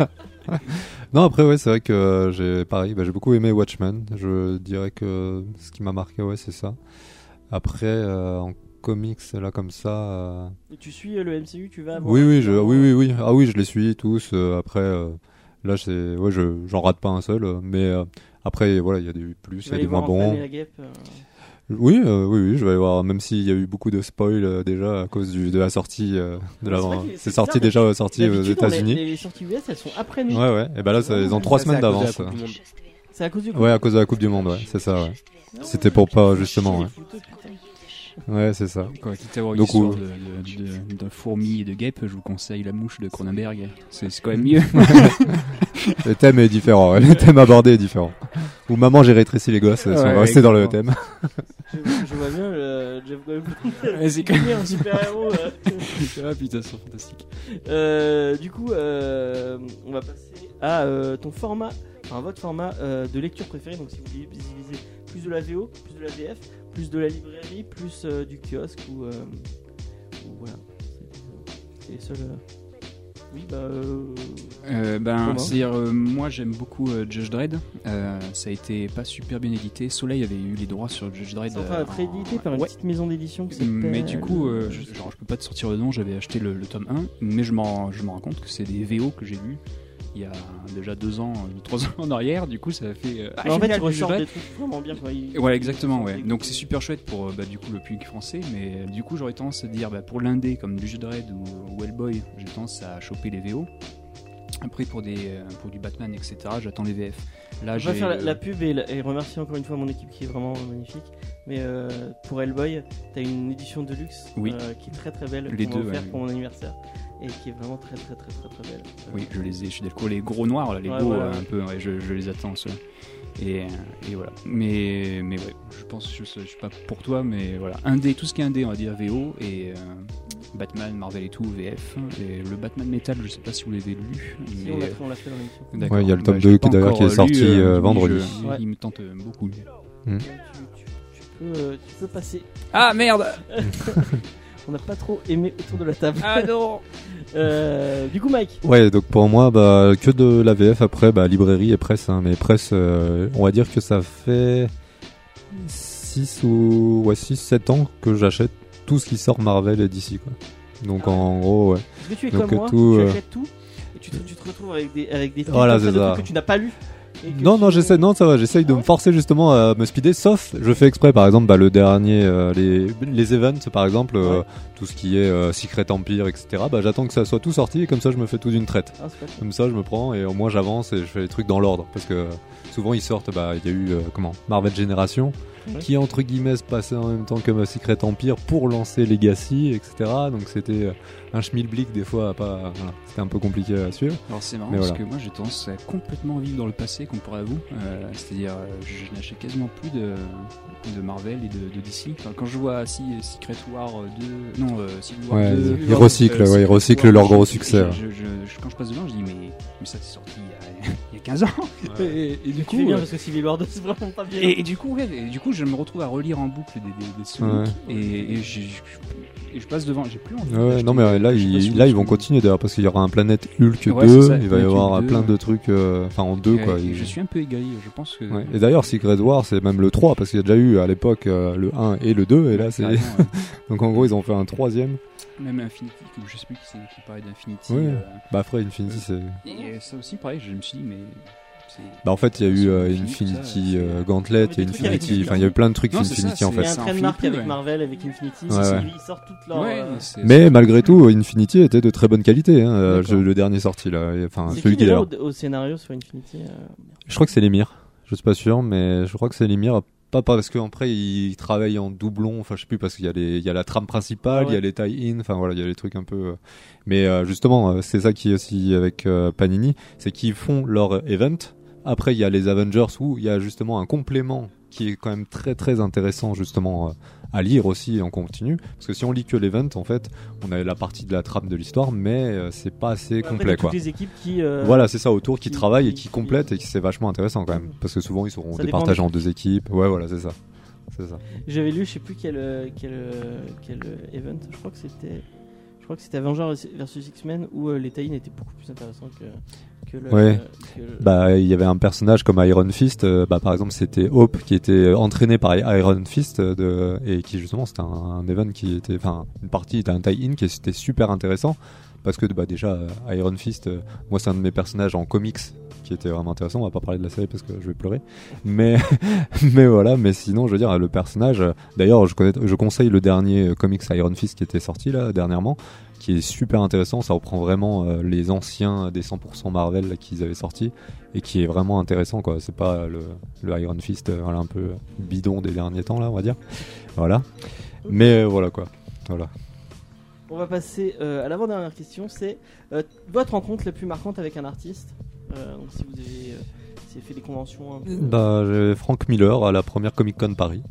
Non, après, ouais, c'est vrai que euh, j'ai pareil, bah, j'ai beaucoup aimé Watchmen. Je dirais que ce qui m'a marqué, ouais, c'est ça. Après, euh, en comics, là, comme ça. euh, Et tu suis euh, le MCU, tu vas avoir Oui, oui, je, oui, euh, oui, oui. Ah oui, je les suis tous. euh, après, euh, là, c'est, ouais, je, j'en rate pas un seul. euh, Mais euh, après, voilà, il y a des plus, Tu il y vas a aller des moins voir bons. et la Guêpe, euh, Oui, euh, oui, oui, je vais aller voir. Même s'il y a eu beaucoup de spoil euh, déjà à cause du, de la sortie euh, de la. c'est sorti déjà, sorti aux on les- États-Unis. Les, sorties US, elles sont après nous. Ouais, ouais. Et ben là, ça, ils ont trois semaines c'est à cause de la d'avance. Coupe du Monde. C'est à cause du Ouais, à cause de la Coupe du Monde, ouais. C'est ça, ouais. C'était pour pas, justement, ouais. Ouais, c'est ça. Quoi, quitte à avoir une Donc, histoire de, de, de fourmis et de guêpes, je vous conseille La Mouche de Cronenberg. C'est c'est quand même mieux. *laughs* *laughs* *laughs* Le thème est différent, ouais. Le thème abordé est différent. Ou maman, j'ai rétréci les gosses, si on va rester dans le thème. Je, je vois bien le Jeff Goldblum. *laughs* C'est est un super héros. *laughs* ah putain, c'est fantastique. Euh, du coup, euh, on va passer à euh, ton format, enfin votre format euh, de lecture préféré. Donc, si vous vous lisez plus de la VO, plus de la VF, plus de la librairie, plus euh, du kiosque ou, euh, ou voilà. C'est- C'est les seuls. Oui, bah. euh, Euh, ben, c'est-à-dire, euh, moi j'aime beaucoup euh, Judge Dredd. Ça a été pas super bien édité. Soleil avait eu les droits sur Judge Dredd. C'est en par une Ouais. petite maison d'édition s'appelle. Mais du coup, je, genre, je peux pas te sortir le nom, j'avais acheté le, le tome 1, mais je m'en je me rends compte que c'est des VO que j'ai lus il y a déjà deux ans, euh, trois ans en arrière, du coup ça fait. euh, ah, Mais en fait, ressortent Judge des trucs vraiment bien. Quoi. Ouais, exactement, ouais. Donc c'est super chouette pour euh, bah, du coup le public français, mais du coup j'aurais tendance à dire bah, pour l'indé comme Judge Dredd ou, ou Hellboy, j'ai tendance à choper les VO. Après pour, des, pour du Batman, etc., j'attends les VF. Là, Je vais faire la, la pub et, remercier encore une fois mon équipe qui est vraiment magnifique. Mais euh, pour Hellboy, t'as une édition de luxe Oui. euh, qui est très très belle Les qu'on deux, offert ouais. pour mon anniversaire et qui est vraiment très très très très très belle. Oui, je les ai, je suis d'accord. Les gros noirs, là, les Ouais, beaux, euh, un peu, ouais, je, je les attends, ceux et, euh, et voilà. Mais, mais ouais, je pense, je, je suis pas pour toi, mais voilà. Indé, tout ce qui est indé, on va dire VO, et euh, Batman, Marvel et tout, VF. Et le Batman Metal, je sais pas si vous l'avez lu. Si, mais- on l'a fait, dans l'émission. Ouais, il y a le tome Bah, je 2 l'ai qui, pas d'ailleurs, qui est lu, sorti, euh, vendredi. je- Ouais. Il me tente beaucoup. Tu, tu- tu peux, euh, tu peux passer. Ah merde *laughs* On n'a pas trop aimé autour de la table. Ah non *laughs* Euh, du coup, Mike. Ouais, donc pour moi, bah, que de la VF après, bah, librairie et presse. Hein, mais presse, euh, on va dire que ça fait 6 ou ouais, 6, 7 ans que j'achète tout ce qui sort Marvel et DC. Quoi. Donc Ah en gros, ouais. Est-ce que tu es Donc, comme moi tout, Tu euh, achètes tout et tu te, tu te retrouves avec des avec des Voilà, comme ça c'est de trucs que tu n'as pas lu. Non, non, j'essaie, non, ça va, j'essaye de me forcer justement à me speeder, sauf, je fais exprès, par exemple, bah, le dernier, euh, les, les events, par exemple, euh, Ouais. tout ce qui est euh, Secret Empire, etc., bah, j'attends que ça soit tout sorti, et comme ça, je me fais tout d'une traite. Ah. Comme ça, je me prends, et au moins, j'avance, et je fais les trucs dans l'ordre, parce que souvent, ils sortent, bah, il y a eu, euh, comment, Marvel Generation, Ouais. qui, entre guillemets, se passait en même temps que Secret Empire pour lancer Legacy, etc., donc c'était euh, un schmilblick, des fois, pas, voilà, c'était un peu compliqué à suivre. Alors c'est marrant Mais parce voilà. que moi j'ai tendance à complètement vivre dans le passé comparé à vous. Euh, C'est-à-dire euh, je, je n'achète quasiment plus de, de Marvel et de, de DC. Enfin, quand je vois si Secret War 2, non euh, Civil War Ouais, 2, ils recyclent, ouais, ils recyclent War, leur je- gros je- succès, je- je- je- quand je passe devant, je dis mais, mais ça c'est sorti il y, a, il y a 15 ans. Et, et du coup, bien euh, parce que Civil War 2 c'est vraiment pas bien. et, et du coup, ouais, et du coup, je me retrouve à relire en boucle des, des, et, et j'ai- et je passe devant. J'ai plus envie. Ouais, non mais euh, là, ils, là ils vont continuer d'ailleurs parce qu'il y aura un planète Hulk Ouais, 2, c'est ça, il va y avoir Hulk plein 2. de trucs, euh, enfin en deux quoi. il- Je suis un peu égaré. Je pense que. Ouais. Et d'ailleurs, Secret War, c'est même le 3, parce qu'il y a déjà eu à l'époque euh, le 1 et le 2, et là c'est. Ouais. *laughs* Donc en gros, ils ont fait un troisième. Même Infinity, comme je sais plus qui qui parlait d'Infinity. Ouais. euh, Bah après, Infinity, c'est. et ça aussi, pareil, je me suis dit, mais. Bah en fait, il y a eu euh, Infinity, euh, Gauntlet, avec Infinity, enfin il y a eu plein de trucs Non, ça, Infinity en Il y a fait. un trademark avec ouais. Marvel, avec Infinity. Ouais, c'est- ouais. Ils sortent toutes leurs. Ouais, euh, Mais malgré tout, Infinity était de très bonne qualité, hein, euh, D'accord. je- le dernier sorti là. Et, Enfin, celui qui est là. au, au scénario sur Infinity euh, Je crois que c'est l'émir. Je suis pas sûr, mais je crois que c'est l'émir. Pas parce qu'après il travaille en doublon. Enfin, je sais plus parce qu'il y a les, il y a la trame principale, Ah il y a les tie-in. Enfin voilà, il y a les trucs un peu. euh. Mais euh, justement, euh, c'est ça qui est aussi avec euh, Panini, c'est qu'ils font leur event. Après, il y a les Avengers où il y a justement un complément qui est quand même très très intéressant justement euh, à lire aussi en continu. Parce que si on lit que l'event, en fait, on a la partie de la trame de l'histoire, mais euh, c'est pas assez complet quoi. toutes les équipes qui. euh, Voilà, c'est ça autour qui qui- travaillent et qui- qui complètent et qui c'est vachement intéressant quand même. Parce que souvent ils seront départagés en deux équipes. Ouais, voilà, c'est ça. Ça. J'avais lu, je sais plus quel quel quel event. Je crois que c'était. Je crois que c'était Avengers versus X-Men où euh, les tie étaient beaucoup plus intéressants que le. Ouais. le- Bah, il y avait un personnage comme Iron Fist. euh, bah, par exemple, c'était Hope qui était entraîné par Iron Fist euh, de, et qui justement c'était un, un event qui était, enfin, une partie d'un tie-in qui était super intéressant parce que bah déjà euh, Iron Fist, euh, moi c'est un de mes personnages en comics qui était vraiment intéressant. On va pas parler de la série parce que je vais pleurer. Mais *laughs* mais voilà. Mais sinon, je veux dire le personnage. euh, D'ailleurs, je conseille le dernier euh, comics Iron Fist qui était sorti là dernièrement, qui est super intéressant. Ça reprend vraiment euh, les anciens des 100% Marvel qu'ils avaient sortis et qui est vraiment intéressant. C'est pas le, le Iron Fist euh, un peu bidon des derniers temps là, on va dire. Voilà. Mais euh, voilà quoi. Voilà. On va passer euh, à l'avant-dernière question. C'est euh, votre rencontre la plus marquante avec un artiste? Euh, donc si vous avez, euh, si vous avez fait des conventions. Un peu, Bah, j'ai Frank Miller à la première Comic Con Paris.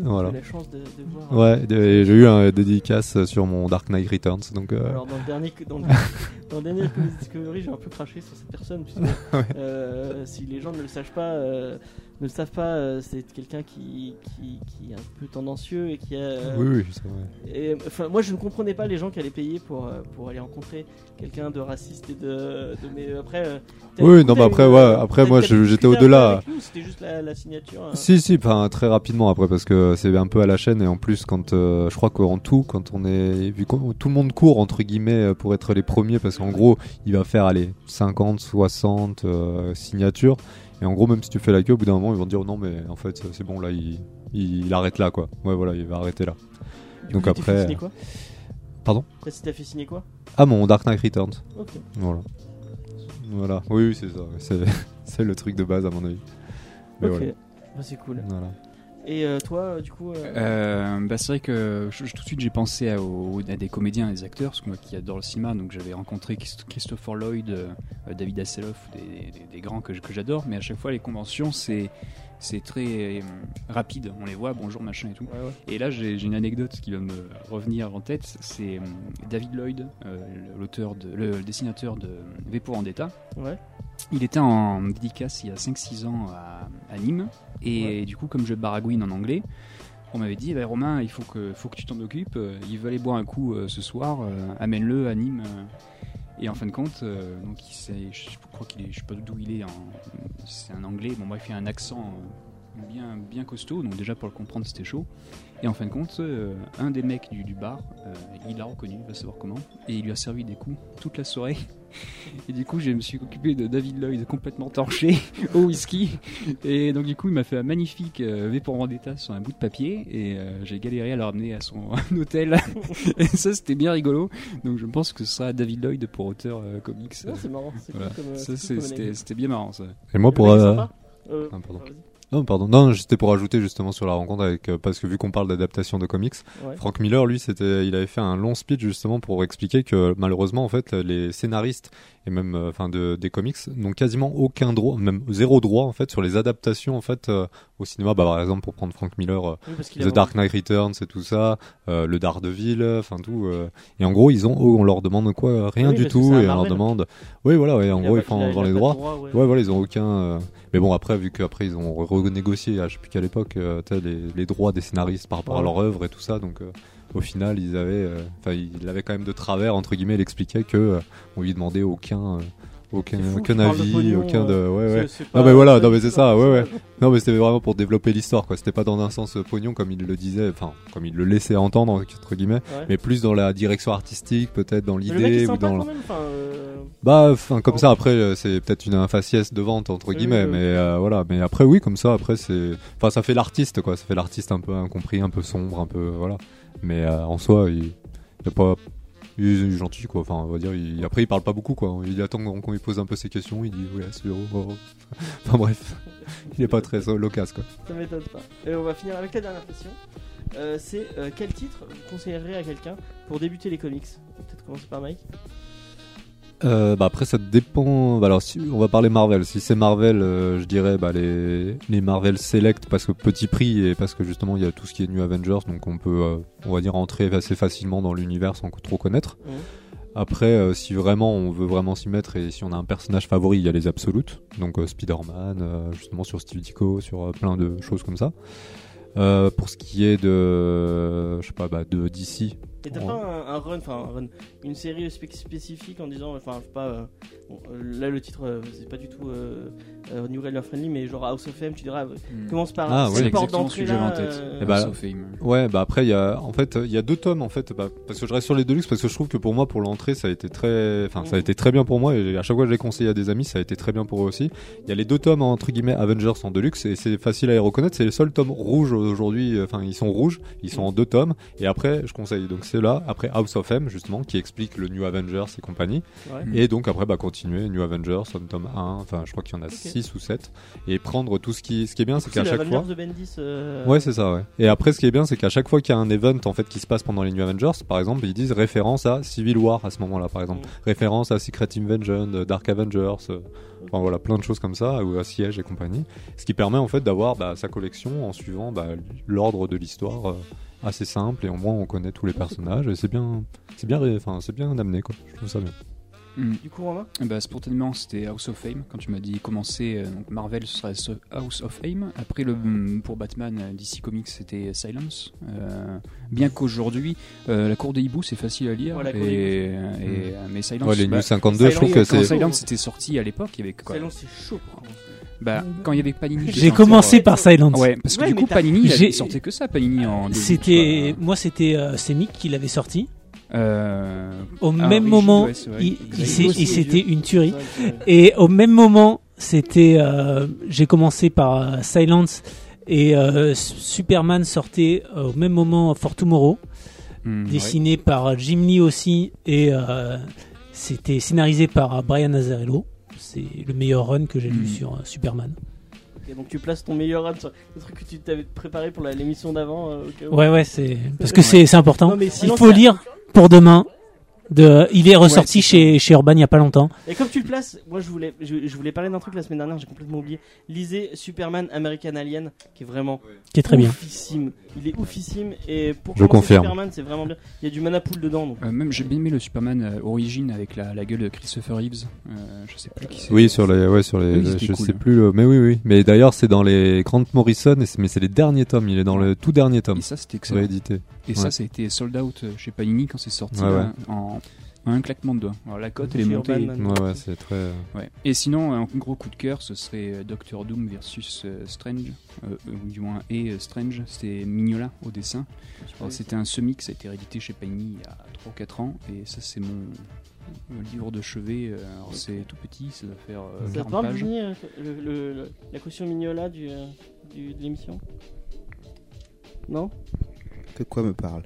Voilà. J'ai eu la chance de, de voir. Ouais, j'ai eu un dédicace sur mon Dark Knight Returns, donc euh, Alors dans le dernier, dans le, *laughs* dans le dernier Discovery, j'ai un peu craché sur cette personne puisque *laughs* euh, si les gens ne le savent pas, euh, ne le savent pas, euh, c'est quelqu'un qui, qui, qui est un peu tendancieux et qui a. euh, oui, oui, c'est vrai. et, enfin, moi, je ne comprenais pas les gens qui allaient payer pour, euh, pour aller rencontrer quelqu'un de raciste et de. de mais après. euh, Oui, non, mais après, une- ouais, après, moi, j'étais au-delà. C'était juste la, la signature. Si, si, enfin très rapidement après parce que c'est un peu à la chaîne et en plus quand euh, je crois qu'en tout quand on est vu que tout le monde court entre guillemets pour être les premiers parce qu'en gros il va faire aller 50, 60 euh, signatures et en gros même si tu fais la queue au bout d'un moment ils vont te dire non mais en fait c'est bon là il, il, il arrête là quoi. Ouais voilà il va arrêter là. Du donc coup, t'es fait après- signer quoi Pardon? Après, si t'as fait signer quoi? Ah mon Dark Knight Returns. Ok. Voilà. Voilà. Oui, oui c'est ça. C'est *laughs* c'est le truc de base à mon avis. Mais Ok. voilà. Bah, c'est cool. voilà. Et euh, toi, du coup. euh, Euh, bah, c'est vrai que tout de suite j'ai pensé à, des comédiens, des acteurs, parce que moi qui adore le cinéma, donc j'avais rencontré Christ- Christopher Lloyd, David Hasselhoff, des, grands que j'adore, mais à chaque fois les conventions c'est c'est très euh, rapide, on les voit, bonjour machin et tout. ouais, ouais. Et là j'ai une anecdote qui va me revenir en tête, c'est euh, David Lloyd, euh, l'auteur de, le, dessinateur de V pour Vendetta. Ouais. Il était en dédicace il y a 5-6 ans à, à Nîmes. Et Ouais. du coup, comme je baragouine en anglais, on m'avait dit bah, Romain, il faut que, faut que tu t'en occupes. Il veut aller boire un coup euh, ce soir. euh, Amène-le à Nîmes. euh. Et en fin de compte, euh, donc je crois qu'il est, je sais pas d'où il est. C'est un anglais. Bon, bref, il a un accent euh, bien, bien costaud. Donc déjà pour le comprendre, c'était chaud. Et en fin de compte, euh, un des mecs du, bar, il l'a reconnu, il va savoir comment, et il lui a servi des coups toute la soirée. *laughs* Et du coup, je me suis occupé de David Lloyd complètement torché *laughs* au whisky. Et donc, du coup, il m'a fait un magnifique euh, V pour Vendetta sur un bout de papier. Et euh, j'ai galéré à le ramener à son *laughs* hôtel. et ça, c'était bien rigolo. Donc, je pense que ce sera David Lloyd pour auteur euh, comics. C'est marrant. Voilà. cool euh, cool c'était bien marrant, ça. Et moi pour euh, Euh, Ah, pardon. Non, pardon. Non, c'était pour ajouter justement sur la rencontre avec euh, parce que vu qu'on parle d'adaptation de comics, Ouais. Frank Miller, lui, c'était, il avait fait un long speech justement pour expliquer que malheureusement, en fait, les scénaristes et même euh, enfin de des comics n'ont quasiment aucun droit, même zéro droit en fait sur les adaptations en fait euh, au cinéma. Bah, par exemple pour prendre Frank Miller, euh, Oui, The Dark Knight Returns et tout ça, euh, le Daredevil, enfin tout. euh, et en gros ils ont, oh, on leur demande quoi, rien Oui, du tout et on leur demande. Oui voilà, ouais, en Il gros ils font dans les droits. droit, ouais. Ouais, voilà, ils ont aucun. euh, Mais bon, après, vu qu'après ils ont re- renégocié, je sais plus qu'à l'époque, euh, les, les droits des scénaristes par rapport à leur œuvre et tout ça, donc euh, au final, ils avaient, euh, enfin, il avait quand même de travers entre guillemets. Il expliquait que euh, on lui demandait aucun, euh, aucun, fou aucun avis, pognon, aucun de, ouais, ouais. Non mais voilà, non mais c'est ça, ouais, ouais. Non mais c'était vraiment pour développer l'histoire, quoi. C'était pas dans un sens pognon comme il le disait, enfin comme il le laissait entendre entre guillemets, Ouais. mais plus dans la direction artistique, peut-être dans l'idée ou dans. quand même. Euh, Bah, enfin, comme ça, après, c'est peut-être une un faciès de vente, entre Oui, guillemets, oui, oui. mais euh, voilà. Mais après, oui, comme ça, après, c'est. Enfin, ça fait l'artiste, quoi. Ça fait l'artiste un peu incompris, un peu sombre, un peu. Voilà. Mais euh, en soi, il. est pas. Il est gentil, quoi. Enfin, on va dire. Il... Après, il parle pas beaucoup, quoi. Il attend qu'on lui pose un peu ses questions, il dit, ouais, c'est oh, oh. *laughs* Enfin, bref. Il est pas très loquace, quoi. Ça m'étonne pas. Et on va finir avec la dernière question. Euh, c'est euh, quel titre vous conseillerez à quelqu'un pour débuter les comics? Peut-être commencer par Mike. Euh, bah après ça dépend. Bah alors si on va parler Marvel, si c'est Marvel, euh, je dirais bah les les Marvel Select parce que petit prix et parce que justement il y a tout ce qui est New Avengers donc on peut euh, on va dire entrer assez facilement dans l'univers sans trop connaître. Après si vraiment on veut vraiment s'y mettre et si on a un personnage favori, il y a les Absolutes donc Spider-Man justement sur Steve Ditko, sur plein de choses comme ça. Pour ce qui est de je sais pas bah de DC, Et t'as Ouais. pas un, un run, enfin un run, une série spé- spécifique en disant, enfin faut pas, euh, bon, euh, là le titre euh, c'est pas du tout euh, euh, New Raider Friendly, mais genre House of M, tu diras, euh, Hmm. commence par Ah, ouais. porte exactement ce d'entrée que j'avais là. en tête. euh, Eh bah, House of Fame. Ouais, bah après il y a en fait il y a deux tomes en fait bah, parce que je reste sur les Deluxe parce que je trouve que pour moi pour l'entrée ça a été très enfin ça a été très bien pour moi et à chaque fois que je l'ai conseillé à des amis ça a été très bien pour eux aussi. Il y a les deux tomes entre guillemets Avengers en Deluxe et c'est facile à les reconnaître, c'est les seuls tomes rouges aujourd'hui enfin ils sont rouges, ils sont en deux tomes et après je conseille donc c'est là après House of M justement qui explique le New Avengers et compagnie ouais. et donc après bah continuer New Avengers tome tome 1 enfin je crois qu'il y en a 6 ou 7 et prendre tout ce qui ce qui est bien c'est qu'à chaque fois de Bendis. euh, Ouais, c'est ça, ouais. Et après, ce qui est bien, c'est qu'à chaque fois qu'il y a un event en fait qui se passe pendant les New Avengers, par exemple, ils disent référence à Civil War à ce moment-là, par exemple, Mm. référence à Secret Invasion, euh, Dark Avengers, euh, enfin voilà, plein de choses comme ça, ou à Siège et compagnie. Ce qui permet en fait d'avoir bah, sa collection en suivant bah, l'ordre de l'histoire euh, assez simple et au moins on connaît tous les personnages et c'est bien, c'est bien, enfin c'est bien amené quoi. Je trouve ça bien. Hmm. Du coup, Romain Bah, spontanément, c'était House of Fame. Quand tu m'as dit commencer, euh, donc Marvel, ce serait House of Fame. Après, le, mm, pour Batman, euh, DC Comics, c'était Silence. Euh, bien qu'aujourd'hui, euh, La Cour des hiboux, c'est facile à lire. Ouais, et, et- euh, mais Silence, Ouais, les bah, New 52, je trouve Silence, que c'est. Silence était sorti à l'époque, il y avait quoi Silence, c'est chaud pour commencer. Bah, Quand il y avait Panini. J'ai commencé euh, par Silence. Ouais, parce que Ouais, du coup, Panini, il, sortait que ça, Panini en. C'était moi c'était euh, c'est Mick qui l'avait sorti. Euh, Au Ah, même moment, ouais, il, il c'était une tuerie. Vrai Et au même moment, c'était euh, j'ai commencé par euh, Silence et euh, Superman sortait euh, au même moment For Tomorrow, ouais. dessiné par Jim Lee aussi et euh, c'était scénarisé par Brian Azzarello. C'est le meilleur run que j'ai lu Mm. sur euh, Superman. Ok, donc tu places ton meilleur run sur le truc que tu t'avais préparé pour l'émission d'avant. euh. Ouais ouais, c'est parce que c'est c'est important. Non, mais Il faut lire pour demain. De, il est ressorti Ouais, chez, chez Urban il y a pas longtemps. Et comme tu le places, moi je voulais, je, je voulais parler d'un truc la semaine dernière, j'ai complètement oublié. Lisez Superman American Alien, qui est vraiment Qui est très bien. oufissime. Il est oufissime et pour Je confirme. Superman, c'est vraiment bien. Il y a du manapool dedans. Donc. Euh, même j'ai bien aimé le Superman euh, origine avec la, la gueule de Christopher Reeves. Euh, je sais plus qui c'est. Oui, sur les, ouais, sur les, Oui, je cool. sais plus, mais oui, oui. Mais d'ailleurs, c'est dans les Grant Morrison, mais c'est les derniers tomes. Il est dans le tout dernier tome. Et ça c'était excellent. Réédité. Et Ouais. ça, ça a été sold out euh, chez Panini quand c'est sorti Ouais, en en un claquement de doigts. Alors la cote elle est montée. Urban, man. Ouais, ouais, c'est très. euh, Ouais. Et sinon, un gros coup de cœur, ce serait euh, Doctor Doom versus euh, Strange, euh, ou du moins et euh, Strange. C'était Mignola au dessin. C'était un semi qui a été réédité chez Panini il y a 3 ou 4 ans, et ça c'est mon livre de chevet. Alors c'est tout petit, ça doit faire Ça te 40 parle, pages. Jimmy, le, le- le- la caution Mignola du, du- de l'émission? Non? Que quoi me parle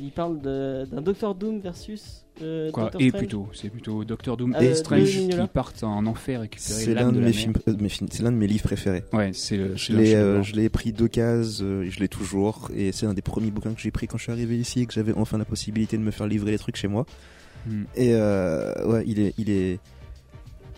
Il parle de- d'un Doctor Doom versus euh, Quoi, Doctor et Strange. plutôt, c'est plutôt Doctor Doom Ah, et de- Strange de qui Mignola. partent en enfer récupérer C'est l'âme l'un de, de la mes films, euh, c'est l'un de mes livres préférés. Ouais, c'est le. Je l'ai, chef-d'œuvre. euh, je l'ai pris euh, et je l'ai toujours, et c'est un des premiers bouquins que j'ai pris quand je suis arrivé ici et que j'avais enfin la possibilité de me faire livrer les trucs chez moi. Hmm. Et euh, ouais, il est, il est,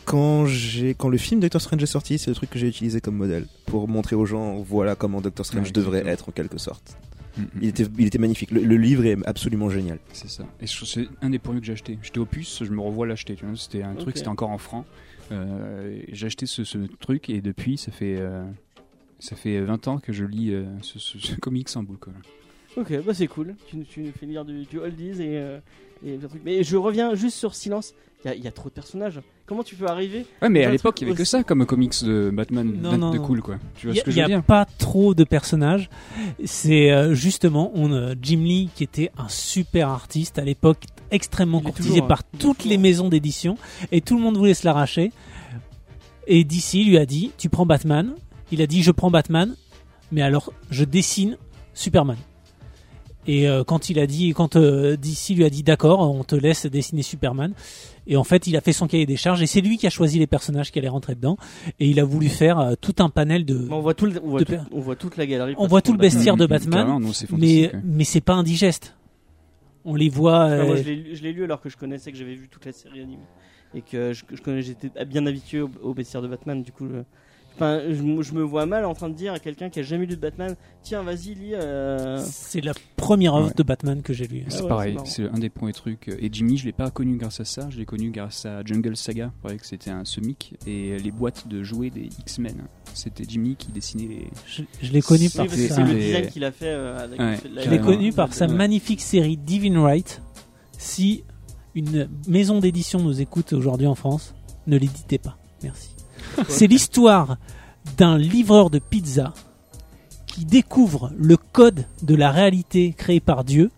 quand j'ai quand le film Doctor Strange est sorti, c'est le truc que j'ai utilisé comme modèle pour montrer aux gens voilà comment Doctor Strange Ouais, devrait être en quelque sorte. Mm, mm. Il était il était magnifique. Le, le livre est absolument génial. C'est ça. Et c'est un des premiers que j'ai acheté. J'étais au puce, je me revois l'acheter. Tu vois, c'était un truc, c'était encore en francs. Euh, j'ai acheté ce, ce truc et depuis, ça fait euh, ça fait 20 ans que je lis euh, ce, ce- ce comics en boucle. Ok, bah c'est cool. Tu, tu nous fais lire du, du oldies et, euh, et. Mais je reviens juste sur Silence. Il y a, y a trop de personnages. Comment tu peux arriver Ouais, mais à l'époque, il y avait que ça comme comics de Batman Non, de, non, de cool, quoi. Tu vois Il ce que je n'y a pas trop de personnages. C'est euh, justement on, euh, Jim Lee qui était un super artiste à l'époque, extrêmement courtisé toujours, par hein. Est toutes toujours. les maisons d'édition et tout le monde voulait se l'arracher. Et DC lui a dit tu prends Batman. Il a dit je prends Batman, mais alors je dessine Superman. Et euh, quand il a dit, quand euh, DC lui a dit d'accord, on te laisse dessiner Superman. Et en fait, il a fait son cahier des charges et c'est lui qui a choisi les personnages qui allaient rentrer dedans. Et il a voulu faire euh, tout un panel de. on voit, tout le- on, voit de tout- per- on voit toute la galerie. On voit tout le bestiaire de Batman, non, mais mais c'est pas indigeste. On les voit. Enfin, moi, je l'ai lu- alors que je connaissais que j'avais vu toute la série animée et que je, je j'étais bien habitué au, au bestiaire de Batman. Du coup, je, enfin, je, me- je me vois mal en train de dire à quelqu'un qui a jamais lu de Batman, tiens, vas-y, lis. euh, c'est la première œuvre Ouais. de Batman que j'ai lue. Ah C'est ouais, pareil, c'est un des premiers trucs. Et Jimmy, je l'ai pas connu grâce à ça, je l'ai connu grâce à Jungle Saga. Que c'était un semic et les boîtes de jouets des X-Men. C'était Jimmy qui dessinait les. Je, je l'ai connu par parce que ça. c'est le design qu'il a fait. euh, avec Ouais, la- Je l'ai connu par sa magnifique série Divine Right. Si une maison d'édition nous écoute aujourd'hui en France, ne l'éditez pas. Merci. C'est l'histoire d'un livreur de pizza qui découvre le code de la réalité créée par Dieu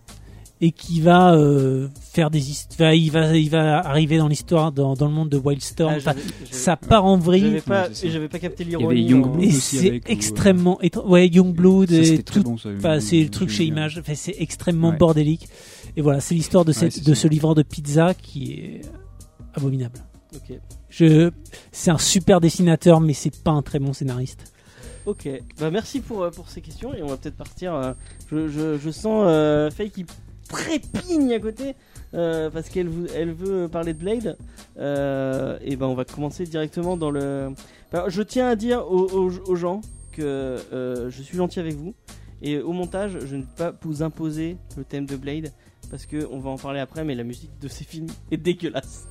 et qui va euh, faire des histoires. Il va, il va arriver dans l'histoire, dans, dans le monde de Wildstorm. Ah, Enfin, ça part en vrille. J'avais pas, Ouais, c'est ça. et j'avais pas capté l'ironie. Youngblood. Et aussi c'est euh, extrêmement étrange. Ouais, Youngblood et bon c'est le truc chez Image. Enfin, c'est extrêmement Ouais. bordélique. Et voilà, c'est l'histoire de, cette, de ce livreur de pizza qui est abominable. Ok. C'est un super dessinateur, mais c'est pas un très bon scénariste. Ok, bah merci pour, euh, pour ces questions et on va peut-être partir. euh, je, je, je sens euh, Faye qui trépigne à côté euh, parce qu'elle elle veut parler de Blade. Et ben on va commencer directement dans le. Bah, je tiens à dire aux, aux- gens que je suis gentil avec vous et au montage je ne vais pas vous imposer le thème de Blade parce que on va en parler après mais la musique de ces films est dégueulasse.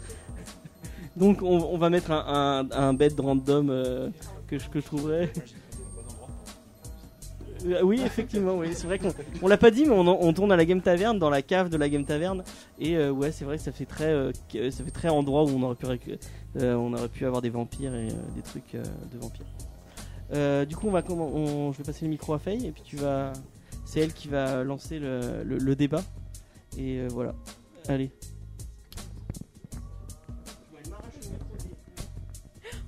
Donc on, va mettre un, un, un bed random euh, que, je, que je trouverai. Euh, Oui, effectivement, oui. C'est vrai qu'on on l'a pas dit, mais on, tourne à la Game Taverne, dans la cave de la Game Taverne. Et euh, ouais, c'est vrai que ça fait très, ça fait très endroit où on aurait pu, on avoir des vampires et des trucs de vampires. Du coup, on va je vais passer le micro à Faye et puis tu vas, c'est elle qui va lancer le, débat. Et voilà. Allez.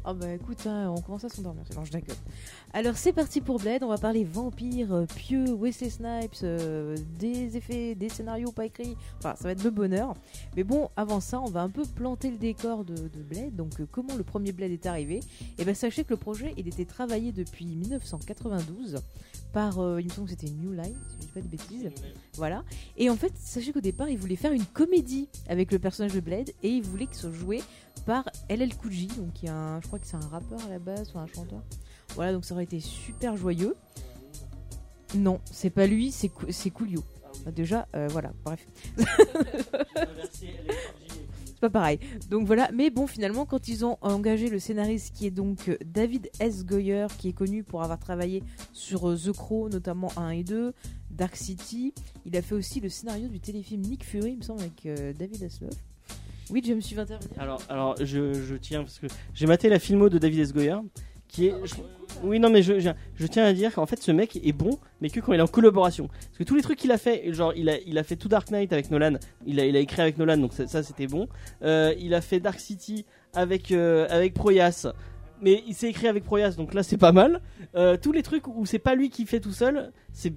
Ah bah écoute, hein, on commence à s'endormir. Je déconne. Alors c'est parti pour Blade, on va parler vampires, euh, pieux, Wesley Snipes, euh, des effets, des scénarios pas écrits. Enfin, ça va être le bonheur. Mais bon, avant ça, on va un peu planter le décor de, de Blade. Donc euh, comment le premier Blade est arrivé Et ben sachez que le projet, il était travaillé depuis 1992 par, euh, il me semble que c'était New Line, si je dis pas de bêtises. Voilà. Et en fait, sachez qu'au départ, il voulait faire une comédie avec le personnage de Blade et il voulait ce soit joué par LL Cool J, donc qui est un, je crois que c'est un rappeur à la base, ou un chanteur. Voilà, donc ça aurait été super joyeux. Non, c'est pas lui, c'est Coolio. Ah, Déjà, euh, voilà, bref. *laughs* C'est pas pareil. Donc voilà, mais bon, finalement, quand ils ont engagé le scénariste qui est donc euh, David S. Goyer, qui est connu pour avoir travaillé sur euh, The Crow, notamment 1 et 2, Dark City, il a fait aussi le scénario du téléfilm Nick Fury, il me semble, avec euh, David Hasselhoff. Oui, je me suis intervenir. Alors, alors je, je tiens parce que j'ai maté la filmo de David S. Goyer, qui est. oui, non, mais je, je, tiens à dire qu'en fait, ce mec est bon, mais que quand il est en collaboration. Parce que tous les trucs qu'il a fait, genre, il a, il a fait tout Dark Knight avec Nolan, il a, il a écrit avec Nolan, donc ça, c'était bon. Euh, il a fait Dark City avec, euh, avec Proyas. Mais il s'est écrit avec Proyas, donc là c'est pas mal. Euh, tous les trucs où c'est pas lui qui fait tout seul, c'est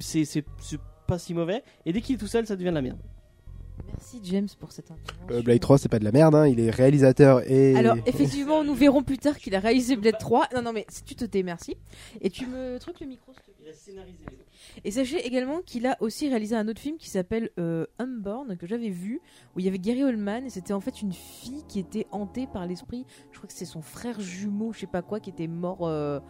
pas si mauvais. Et dès qu'il est tout seul, ça devient de la merde. Merci James pour cette intervention. Euh, Blade 3, c'est pas de la merde, hein. il est réalisateur et. Alors effectivement, nous verrons plus tard qu'il a réalisé Blade 3. Non, non, mais si tu te tais, merci. Et tu me trucs le micro. s'il te plaît. Et sachez également qu'il a aussi réalisé un autre film qui s'appelle euh, Unborn que j'avais vu où il y avait Gary Oldman et c'était en fait une fille qui était hantée par l'esprit. Je crois que c'est son frère jumeau, je sais pas quoi, qui était mort. euh,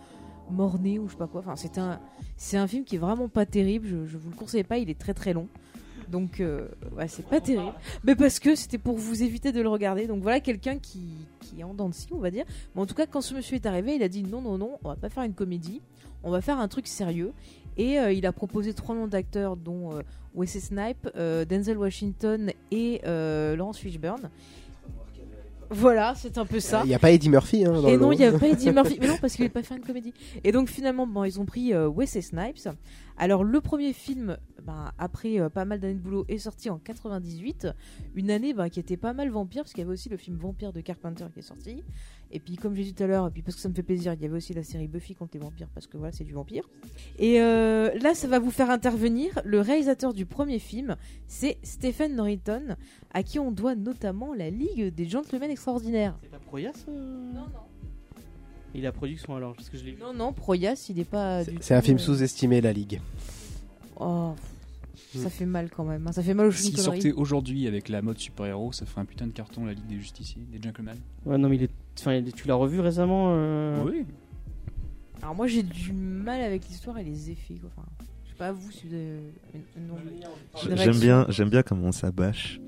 mort-né ou je sais pas quoi. Enfin, c'est un, c'est un film qui est vraiment pas terrible. Je, je vous le conseille pas. Il est très très long. Donc, euh, ouais, c'est pas terrible. Mais parce que c'était pour vous éviter de le regarder. Donc voilà quelqu'un qui, qui est en dents de scie, on va dire. Mais en tout cas, quand ce monsieur est arrivé, il a dit non, non, non, on va pas faire une comédie. On va faire un truc sérieux. Et euh, il a proposé trois noms d'acteurs, dont euh, Wesley Snipe, euh, Denzel Washington et Laurence Fishburne. Voilà, c'est un peu ça. Il n'y a pas Eddie Murphy. Hein, dans Et le non, il n'y a pas Eddie Murphy. *laughs* Mais non, parce qu'il n'est pas faire une comédie. Et donc finalement, bon, ils ont pris Wesley Snipes. Alors le premier film, ben, après euh, pas mal d'années de boulot, est sorti en 98. Une année ben, qui était pas mal vampire, parce qu'il y avait aussi le film Vampire de Carpenter qui est sorti. Et puis comme j'ai dit tout à l'heure, et puis parce que ça me fait plaisir, il y avait aussi la série Buffy contre les vampires, parce que voilà, c'est du vampire. Et euh, là, ça va vous faire intervenir le réalisateur du premier film, c'est Stephen Norrington, à qui on doit notamment la Ligue des Gentlemen Extraordinaires. C'est pas Proyas euh? Non, non. Il a production alors, parce que je l'ai vu. Non, non, Proyas, il est pas. du C'est un tout, film euh, sous-estimé, la Ligue. Oh, ça fait mal quand même. hein. Ça fait mal aux S'il cheveux sortait aujourd'hui avec la mode super-héros, ça ferait un putain de carton, la Ligue des Justiciers, des Gentlemen. Ouais, non, mais il est. Enfin, il est- tu l'as revu récemment euh, Oui. Alors moi, j'ai du mal avec l'histoire et les effets. Quoi. Enfin, je sais pas vous si vous avez une, une- une J'aime réaction. bien, j'aime bien comment ça bâche.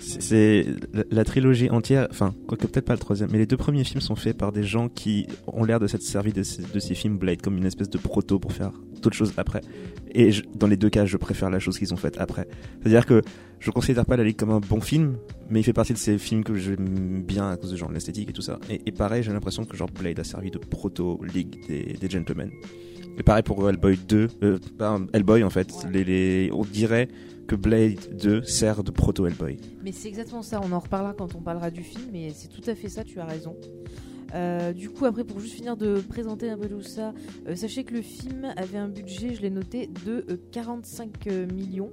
C'est- la, trilogie entière, enfin, quoique peut-être pas le troisième, mais les deux premiers films sont faits par des gens qui ont l'air de s'être servis de ces, films Blade comme une espèce de proto pour faire d'autres choses après. Et je- dans les deux cas, je préfère la chose qu'ils ont faite après. C'est-à-dire que je considère pas La Ligue comme un bon film, mais il fait partie de ces films que j'aime bien à cause de genre l'esthétique et tout ça. Et, pareil, j'ai l'impression que genre Blade a servi de proto Ligue des Gentlemen. Et pareil pour Hellboy 2, euh, pas Hellboy en fait. Les, les, on dirait que Blade 2 sert de proto Hellboy. Mais c'est exactement ça. On en reparlera quand on parlera du film. Mais c'est tout à fait ça. Tu as raison. Euh, du coup, après, pour juste finir de présenter un peu tout ça, euh, sachez que le film avait un budget, je l'ai noté, de euh, 45 millions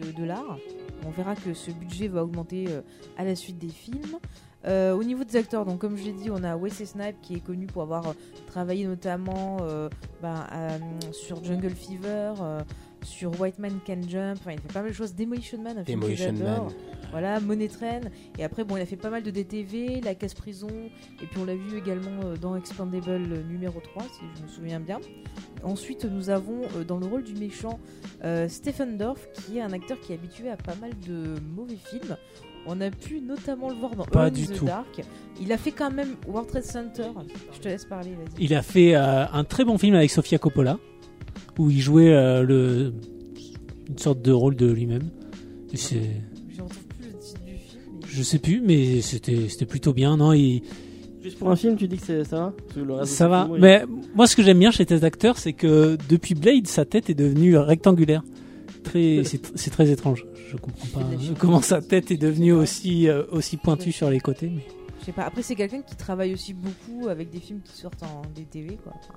de dollars. On verra que ce budget va augmenter euh, à la suite des films. Euh, au niveau des acteurs, donc comme je l'ai dit, on a Wesley Snipes qui est connu pour avoir euh, travaillé notamment euh, ben, euh, sur Jungle Fever, sur White Man Can Jump. Enfin, il fait pas mal de choses. Demolition Man, un film que Demolition j'adore. Man. Voilà, Money Train. Et après, bon, il a fait pas mal de DTV, La Casse Prison. Et puis on l'a vu également dans Expandable numéro 3, si je me souviens bien. Ensuite, nous avons dans le rôle du méchant Stephen Dorff, qui est un acteur qui est habitué à pas mal de mauvais films. On a pu notamment le voir dans Pas du the tout. Dark. Il a fait quand même World Trade Center. Je te laisse parler, vas-y. Il a fait euh, un très bon film avec Sofia Coppola, où il jouait euh, le, une sorte de rôle de lui-même. Et c'est- Je retrouve plus le titre du film. mais- Je sais plus, mais c'était c'était plutôt bien. Non, il, Juste pour un film, tu dis que c'est- ça va? Parce que le reste de ça va. film, il- Mais moi, ce que j'aime bien chez tes acteurs, c'est que depuis Blade, sa tête est devenue rectangulaire. Très, c'est tr- c'est très étrange. Je comprends pas comment sa tête est devenue aussi euh, aussi pointue sur les côtés. Mais... Je sais pas. Après, c'est quelqu'un qui travaille aussi beaucoup avec des films qui sortent en DTV, quoi. Enfin,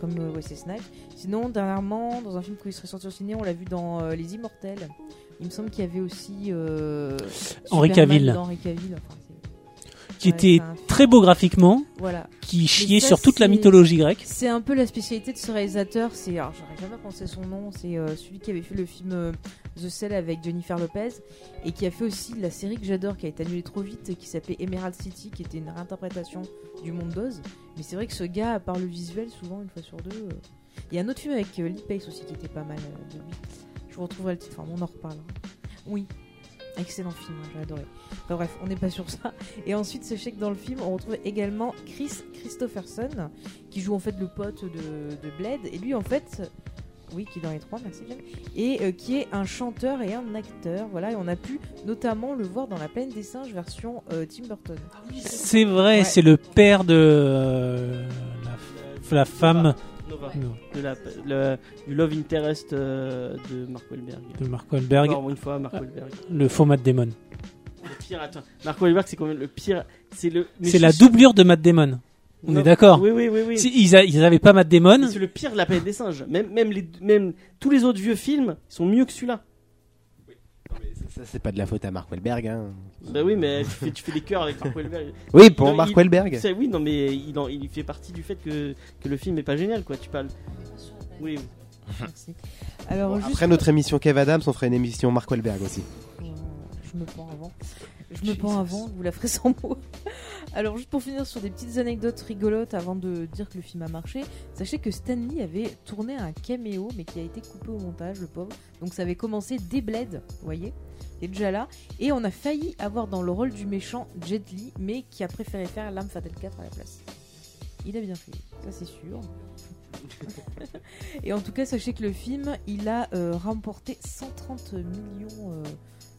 comme euh, Wesley Snipes. Sinon, dernièrement, dans un film qui serait sorti au ciné, on l'a vu dans euh, Les Immortels. Il me semble qu'il y avait aussi euh, Henri Cavill. dans Henri Cavill. Enfin, c'est- Qui était très beau graphiquement, Voilà. qui chiait ça, sur toute la mythologie grecque. C'est un peu la spécialité de ce réalisateur. C'est, alors, j'aurais jamais pensé son nom. C'est euh, celui qui avait fait le film euh, The Cell avec Jennifer Lopez et qui a fait aussi la série que j'adore, qui a été annulée trop vite, qui s'appelait Emerald City, qui était une réinterprétation du Monde d'Oz. Mais c'est vrai que ce gars, à part le visuel, souvent une fois sur deux. euh, Il y a un autre film avec Lee Pace aussi qui était pas mal de lui. Je vous retrouverai le titre. Enfin, on en reparle. Oui. Excellent film, hein, j'ai adoré. Enfin bref, on n'est pas sur ça. Et ensuite, sachez que dans le film, on retrouve également Chris Christopherson, qui joue en fait le pote de, de Blade. Et lui, en fait, oui, qui est dans les trois, merci James, et euh, qui est un chanteur et un acteur. Voilà, et on a pu notamment le voir dans La Plaine des Singes version euh, Tim Burton. C'est vrai, Ouais. c'est le père de euh, la, la femme Non, De la, le- du Love Interest euh, de Mark Wahlberg. de Mark Wahlberg, Encore une fois, Mark Wahlberg. le faux Matt Damon. Le pire, attends. Mark Wahlberg, c'est quand même le pire? C'est le. C'est la doublure de Matt Damon. On Non. est d'accord Oui, oui, oui, oui. Si, ils, a- ils avaient pas Matt Damon. C'est le pire de la planète des singes. Même, même, les, même tous les autres vieux films sont mieux que celui-là. Ça, c'est pas de la faute à Mark Wahlberg. Hein. Bah oui, mais tu fais, tu fais des cœurs avec Mark Wahlberg. *laughs* Oui, pour Non, Mark il- Wahlberg. C'est- Oui, non, mais il, en- il fait partie du fait que, que le film est pas génial, quoi. Tu parles. Oui, oui. *laughs* Merci. Alors, juste Après notre émission Kev Adams, on ferait une émission Mark Wahlberg aussi. Euh, je me pends avant. Je me pends avant, vous la ferez sans mots. *laughs* Alors, juste pour finir sur des petites anecdotes rigolotes avant de dire que le film a marché, sachez que Stanley avait tourné un caméo, mais qui a été coupé au montage, le pauvre. Donc, ça avait commencé dès Blade, vous voyez Déjà là. Et on a failli avoir dans le rôle du méchant Jet Li, mais qui a préféré faire L'âme fatale 4 à la place. Il a bien fait, ça c'est sûr. *laughs* Et en tout cas, sachez que le film, il a euh, remporté 130 millions euh,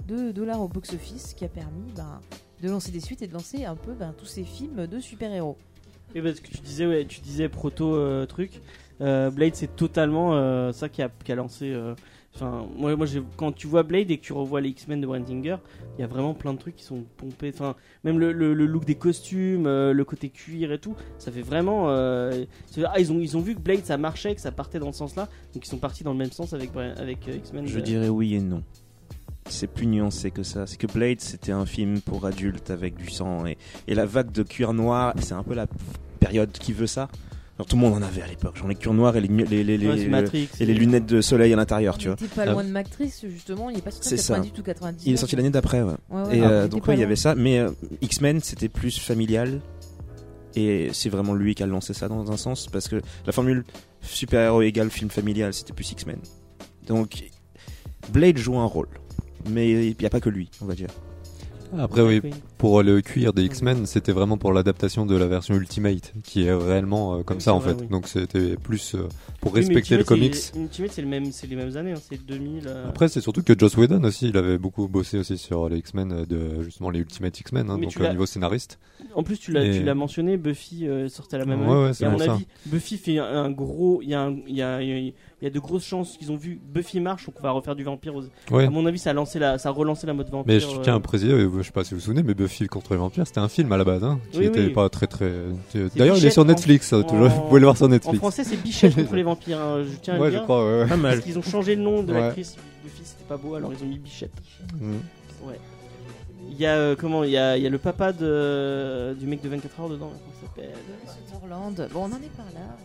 de dollars au box-office, ce qui a permis ben, de lancer des suites et de lancer un peu ben, tous ces films de super-héros. Et parce que tu disais, ouais, tu disais proto euh, truc. Blade, c'est totalement ça qui a lancé. Enfin, moi, moi quand tu vois Blade et que tu revois les X-Men de Brent Singer, il y a vraiment plein de trucs qui sont pompés. Enfin, même le, le- le look des costumes, euh, le côté cuir et tout, ça fait vraiment. euh, ah, ils ont, ils ont vu que Blade ça marchait, que ça partait dans ce sens-là, donc ils sont partis dans le même sens avec, avec euh, X-Men. Je dirais oui et non. C'est plus nuancé que ça. C'est que Blade, c'était un film pour adultes avec du sang. Et, et la vague de cuir noir, c'est un peu la période qui veut ça. Alors, tout le monde en avait à l'époque. Genre les cuirs noirs et les, les, les, les- ouais, Matrix. et les lunettes de soleil à l'intérieur, tu il vois. était pas Ah. loin de Matrix, justement, il est pas sorti en C'est ça. 98 ou 99. Il est sorti l'année d'après, ouais. Ouais, ouais, Et ah, euh, il donc oui, il y avait ça. Mais euh, X-Men, c'était plus familial. Et c'est vraiment lui qui a lancé ça dans un sens. Parce que la formule super-héros égale film familial, c'était plus X-Men. Donc Blade joue un rôle. Mais il n'y a pas que lui, on va dire. Après, oui, Oui. Pour le cuir des X-Men, c'était vraiment pour l'adaptation de la version Ultimate, qui est réellement euh, comme Oui, ça en vrai, fait. oui. Donc c'était plus euh, pour Oui, respecter le comics. Ultimate, c'est le même, les mêmes années, hein, c'est 2000. euh, Après, c'est surtout que Joss Whedon aussi, il avait beaucoup bossé aussi sur les X-Men, euh, de justement les Ultimate X-Men, hein, donc au l'as- niveau scénariste. En plus, tu l'as, Et- tu l'as mentionné, Buffy euh, sortait à la même année. ouais, et à mon ça. avis, Buffy fait un, un gros. Il y, a un- il y, a, il y a de grosses chances qu'ils ont vu Buffy marche, donc on va refaire du vampire. Aux... Ouais. À mon avis, ça a, lancé la, ça a relancé la mode vampire. Mais je tiens euh, à préciser, euh, je sais pas si vous vous souvenez, mais Buffy contre les vampires, c'était un film à la base, hein, qui Oui, était oui. pas très très. D'ailleurs, il est Bichette sur en- Netflix, hein, toujours. en- vous pouvez le voir sur En Netflix. français, c'est Bichette contre *laughs* les vampires. hein, Je tiens à Ouais, le je dire. crois, ouais, ouais. Pas mal. Parce qu'ils ont changé le nom de Ouais. l'actrice Buffy, c'était pas beau, alors ils ont mis Bichette. Mm. Ouais. Il y a euh, comment Il y a, il y a le papa de, du mec de 24 heures dedans. Comment s'appelle. Bon, on en est par là.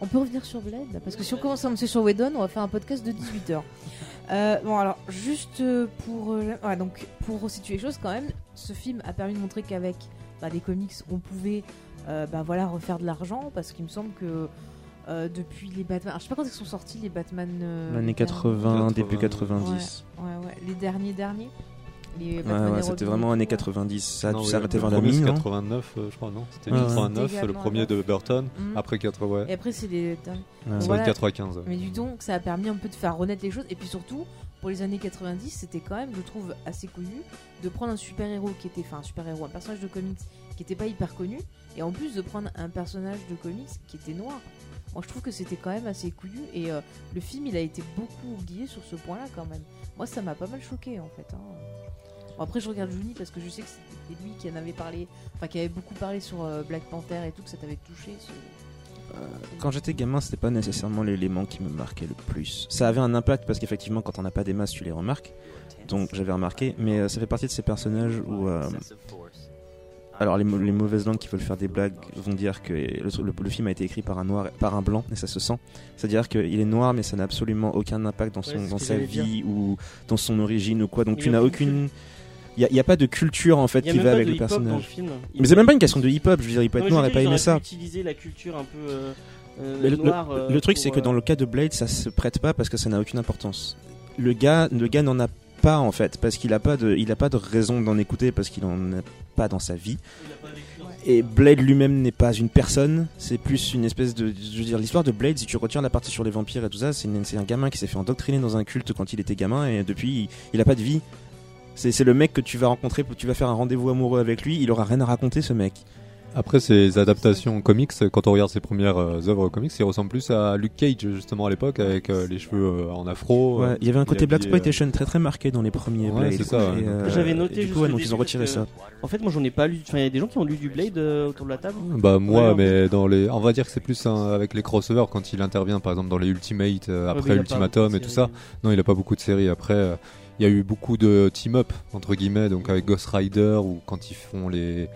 On peut revenir sur Blade parce que si on commence à avancer sur Whedon, on va faire un podcast de 18 heures. Euh, bon alors juste euh, pour euh, ouais, donc pour resituer les choses quand même, ce film a permis de montrer qu'avec bah, des comics on pouvait euh, bah, voilà refaire de l'argent parce qu'il me semble que euh, depuis les Batman, alors, je sais pas quand ils sont sortis les Batman. euh, L'année les 80, 80, début 90. derniers. Ouais ouais les derniers derniers. Les Ouais, Batman ouais, c'était vraiment années tout, 90. Ça a Non, dû oui, s'arrêter vers la premier, c'est mi, non 89, euh, je crois, non C'était Ouais, ouais. 89, C'était le premier de Burton. Mhm. Après 80, ouais. Et après c'est va Voilà. être 95. ouais. Mais du donc, ça a permis un peu de faire renaître les choses. Et puis surtout, pour les années 90, c'était quand même, je trouve, assez connu de prendre un super-héros qui était, enfin, un super-héros, un personnage de comics qui était pas hyper connu, et en plus de prendre un personnage de comics qui était noir. Moi, je trouve que c'était quand même assez couillu. Et euh, le film, il a été beaucoup oublié sur ce point-là, quand même. Moi, ça m'a pas mal choqué, en fait. hein. Bon, après, je regarde Juni parce que je sais que c'était lui qui en avait parlé, enfin, qui avait beaucoup parlé sur euh, Black Panther et tout, que ça t'avait touché. ce- Quand j'étais gamin, c'était pas nécessairement l'élément qui me marquait le plus. Ça avait un impact parce qu'effectivement, quand on n'a pas des masses, tu les remarques. Donc j'avais remarqué, mais euh, ça fait partie de ces personnages où. euh, alors les, mau- les mauvaises langues qui veulent faire des blagues vont dire que le, le- le film a été écrit par un noir, par un blanc, et ça se sent. C'est-à-dire qu'il est noir, mais ça n'a absolument aucun impact dans, son, Ouais, dans sa vie ou dans son origine ou quoi. Donc Il tu n'as aucune aucune. Il n'y a, pas de culture en fait qui va avec le hip-hop dans le personnage. film. Mais c'est même pas une question de hip-hop, je veux dire, il peut être noir et pas aimer ça. utiliser la culture un peu euh, euh, le, noire. le- euh, le truc, pour, c'est que euh, dans le cas de Blade, ça se prête pas parce que ça n'a aucune importance. Le gars, le gars n'en a pas en fait, parce qu'il a pas de, il a pas de raison d'en écouter parce qu'il en a pas dans sa vie. Et Blade lui-même n'est pas une personne, c'est plus une espèce de, je veux dire, l'histoire de Blade. Si tu retires la partie sur les vampires et tout ça, c'est un gamin qui s'est fait endoctriner dans un culte quand il était gamin et depuis, il, il a pas de vie. C'est c'est le mec que tu vas rencontrer, tu vas faire un rendez-vous amoureux avec lui, il aura rien à raconter ce mec. Après ces adaptations comics, quand on regarde ses premières euh, œuvres comics, il ressemble plus à Luke Cage justement à l'époque avec euh, les cheveux euh, en afro. Ouais, euh, il y avait un côté Black euh, Exploitation très très marqué dans les premiers Ouais, Blade. c'est ça, euh, J'avais noté et du coup, ouais, donc ils ont retiré ça. En fait, moi j'en ai pas lu. Enfin, il y a des gens qui ont lu du Blade euh, autour de la table. Bah moi, Ouais, mais dans les, on va dire que c'est plus un- avec les crossovers quand il intervient, par exemple dans les Ultimate, euh, après Ultimatum et tout ça. Non, il a pas beaucoup de séries. Après, euh, il y a eu beaucoup de team-up entre guillemets, donc avec Ghost Rider ou quand ils font les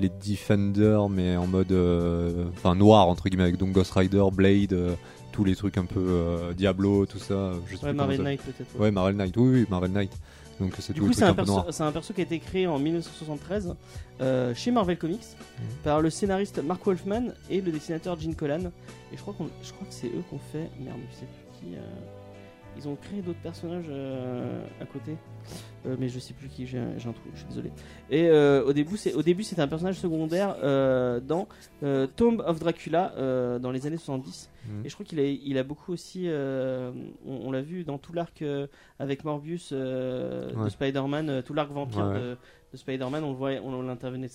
les Defenders, mais en mode euh, enfin noir entre guillemets, avec donc Ghost Rider, Blade, euh, tous les trucs un peu euh, Diablo, tout ça. Je sais Ouais, Marvel ça- Knight peut-être. Ouais, Marvel Knight, oui, oui, Marvel Knight. Donc c'est Du tous coup, les c'est un, un un perso qui a été créé en 1973 euh, chez Marvel Comics Mhm. par le scénariste Mark Wolfman et le dessinateur Gene Colan. Et je crois, qu'on, je crois que c'est eux qui ont fait. Merde, je sais plus qui. euh, Ils ont créé d'autres personnages euh, à côté, Euh, mais je sais plus qui. J'ai, un- j'ai un trou, je suis désolé. Et euh, au début, c'est, au début, c'était un personnage secondaire dans Tomb of Dracula dans les années 70. Mhm. Et je crois qu'il a, il a beaucoup aussi. on, on l'a vu dans tout l'arc avec Morbius de. Spider-Man, tout l'arc vampire Ouais, de, de Spider-Man, on le voit, on l'intervenait.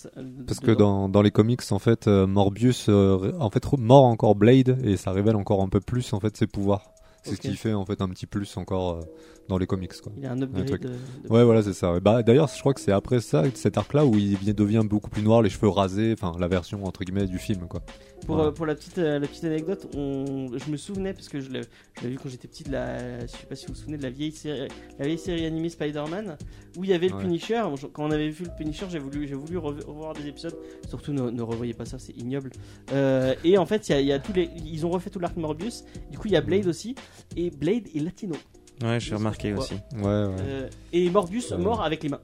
Parce que dans, dans les comics, en fait, euh, Morbius, euh, en fait, mord encore Blade et ça révèle encore un peu plus en fait ses pouvoirs. C'est ce qui fait en fait un petit plus encore euh, dans les comics quoi. il a un upgrade. truc. de- de- Ouais, voilà, c'est ça. Bah, d'ailleurs, je crois que c'est après ça, cet arc-là, où il vient- devient beaucoup plus noir, les cheveux rasés, enfin, la version entre guillemets du film, quoi. Pour, euh, pour la, petite, euh, la petite anecdote, on, je me souvenais, parce que je l'ai vu quand j'étais petit, de la, je sais pas si vous vous souvenez de la vieille série, la vieille série animée Spider-Man, où il y avait le Ouais. Punisher. Quand on avait vu le Punisher, j'ai voulu, revoir des épisodes. Surtout, ne, ne revoyez pas ça, c'est ignoble. Euh, et en fait, y a, y a tous les, ils ont refait tout l'arc Morbius. Du coup, il y a Blade aussi. Et Blade est latino. Ouais, j'ai remarqué aussi. Ouais, ouais. Euh, et Morbius Ouais. mort avec les mains.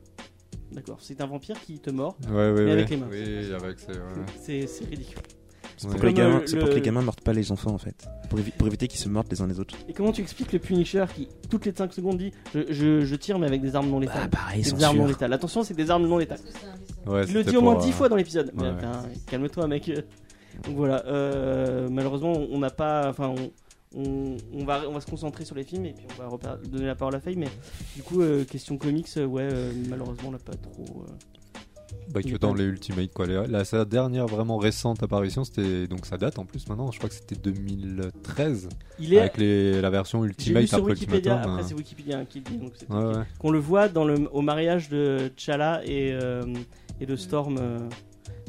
D'accord, c'est un vampire qui te mord. Ouais, ouais, mais ouais. avec les mains. Oui, avec ses- ouais. C'est c'est ridicule. C'est pour, que les Comme, gamins- euh, c'est pour que le- les gamins mordent pas les enfants en fait. Pour, évi- pour éviter qu'ils se mordent les uns les autres. Et comment tu expliques le Punisher qui, toutes les 5 secondes, dit je, je, je tire, mais avec des armes non létales Bah pareil, Des armes non létales. Attention, c'est des armes non létales. Ouais, Il le dit au moins pour, 10 euh, fois dans l'épisode. Ouais. calme-toi, mec. Donc voilà, euh, malheureusement, on n'a pas. Enfin, on, on, on va, on va se concentrer sur les films et puis on va donner la parole à Faye. Mais du coup, euh, question comics, euh, ouais, euh, malheureusement, on n'a pas trop. Bah, que dans les Ultimate quoi. La, sa dernière vraiment récente apparition, c'était donc ça date en plus maintenant. Je crois que c'était 2013 Il est. avec les, la version Ultimate sur après Wikipédia, Ultimatum. après hein. c'est Wikipédia hein, qui le dit, donc Ouais, ouais. qu'on le voit dans le, au mariage de T'Challa et, euh, et de Storm. euh.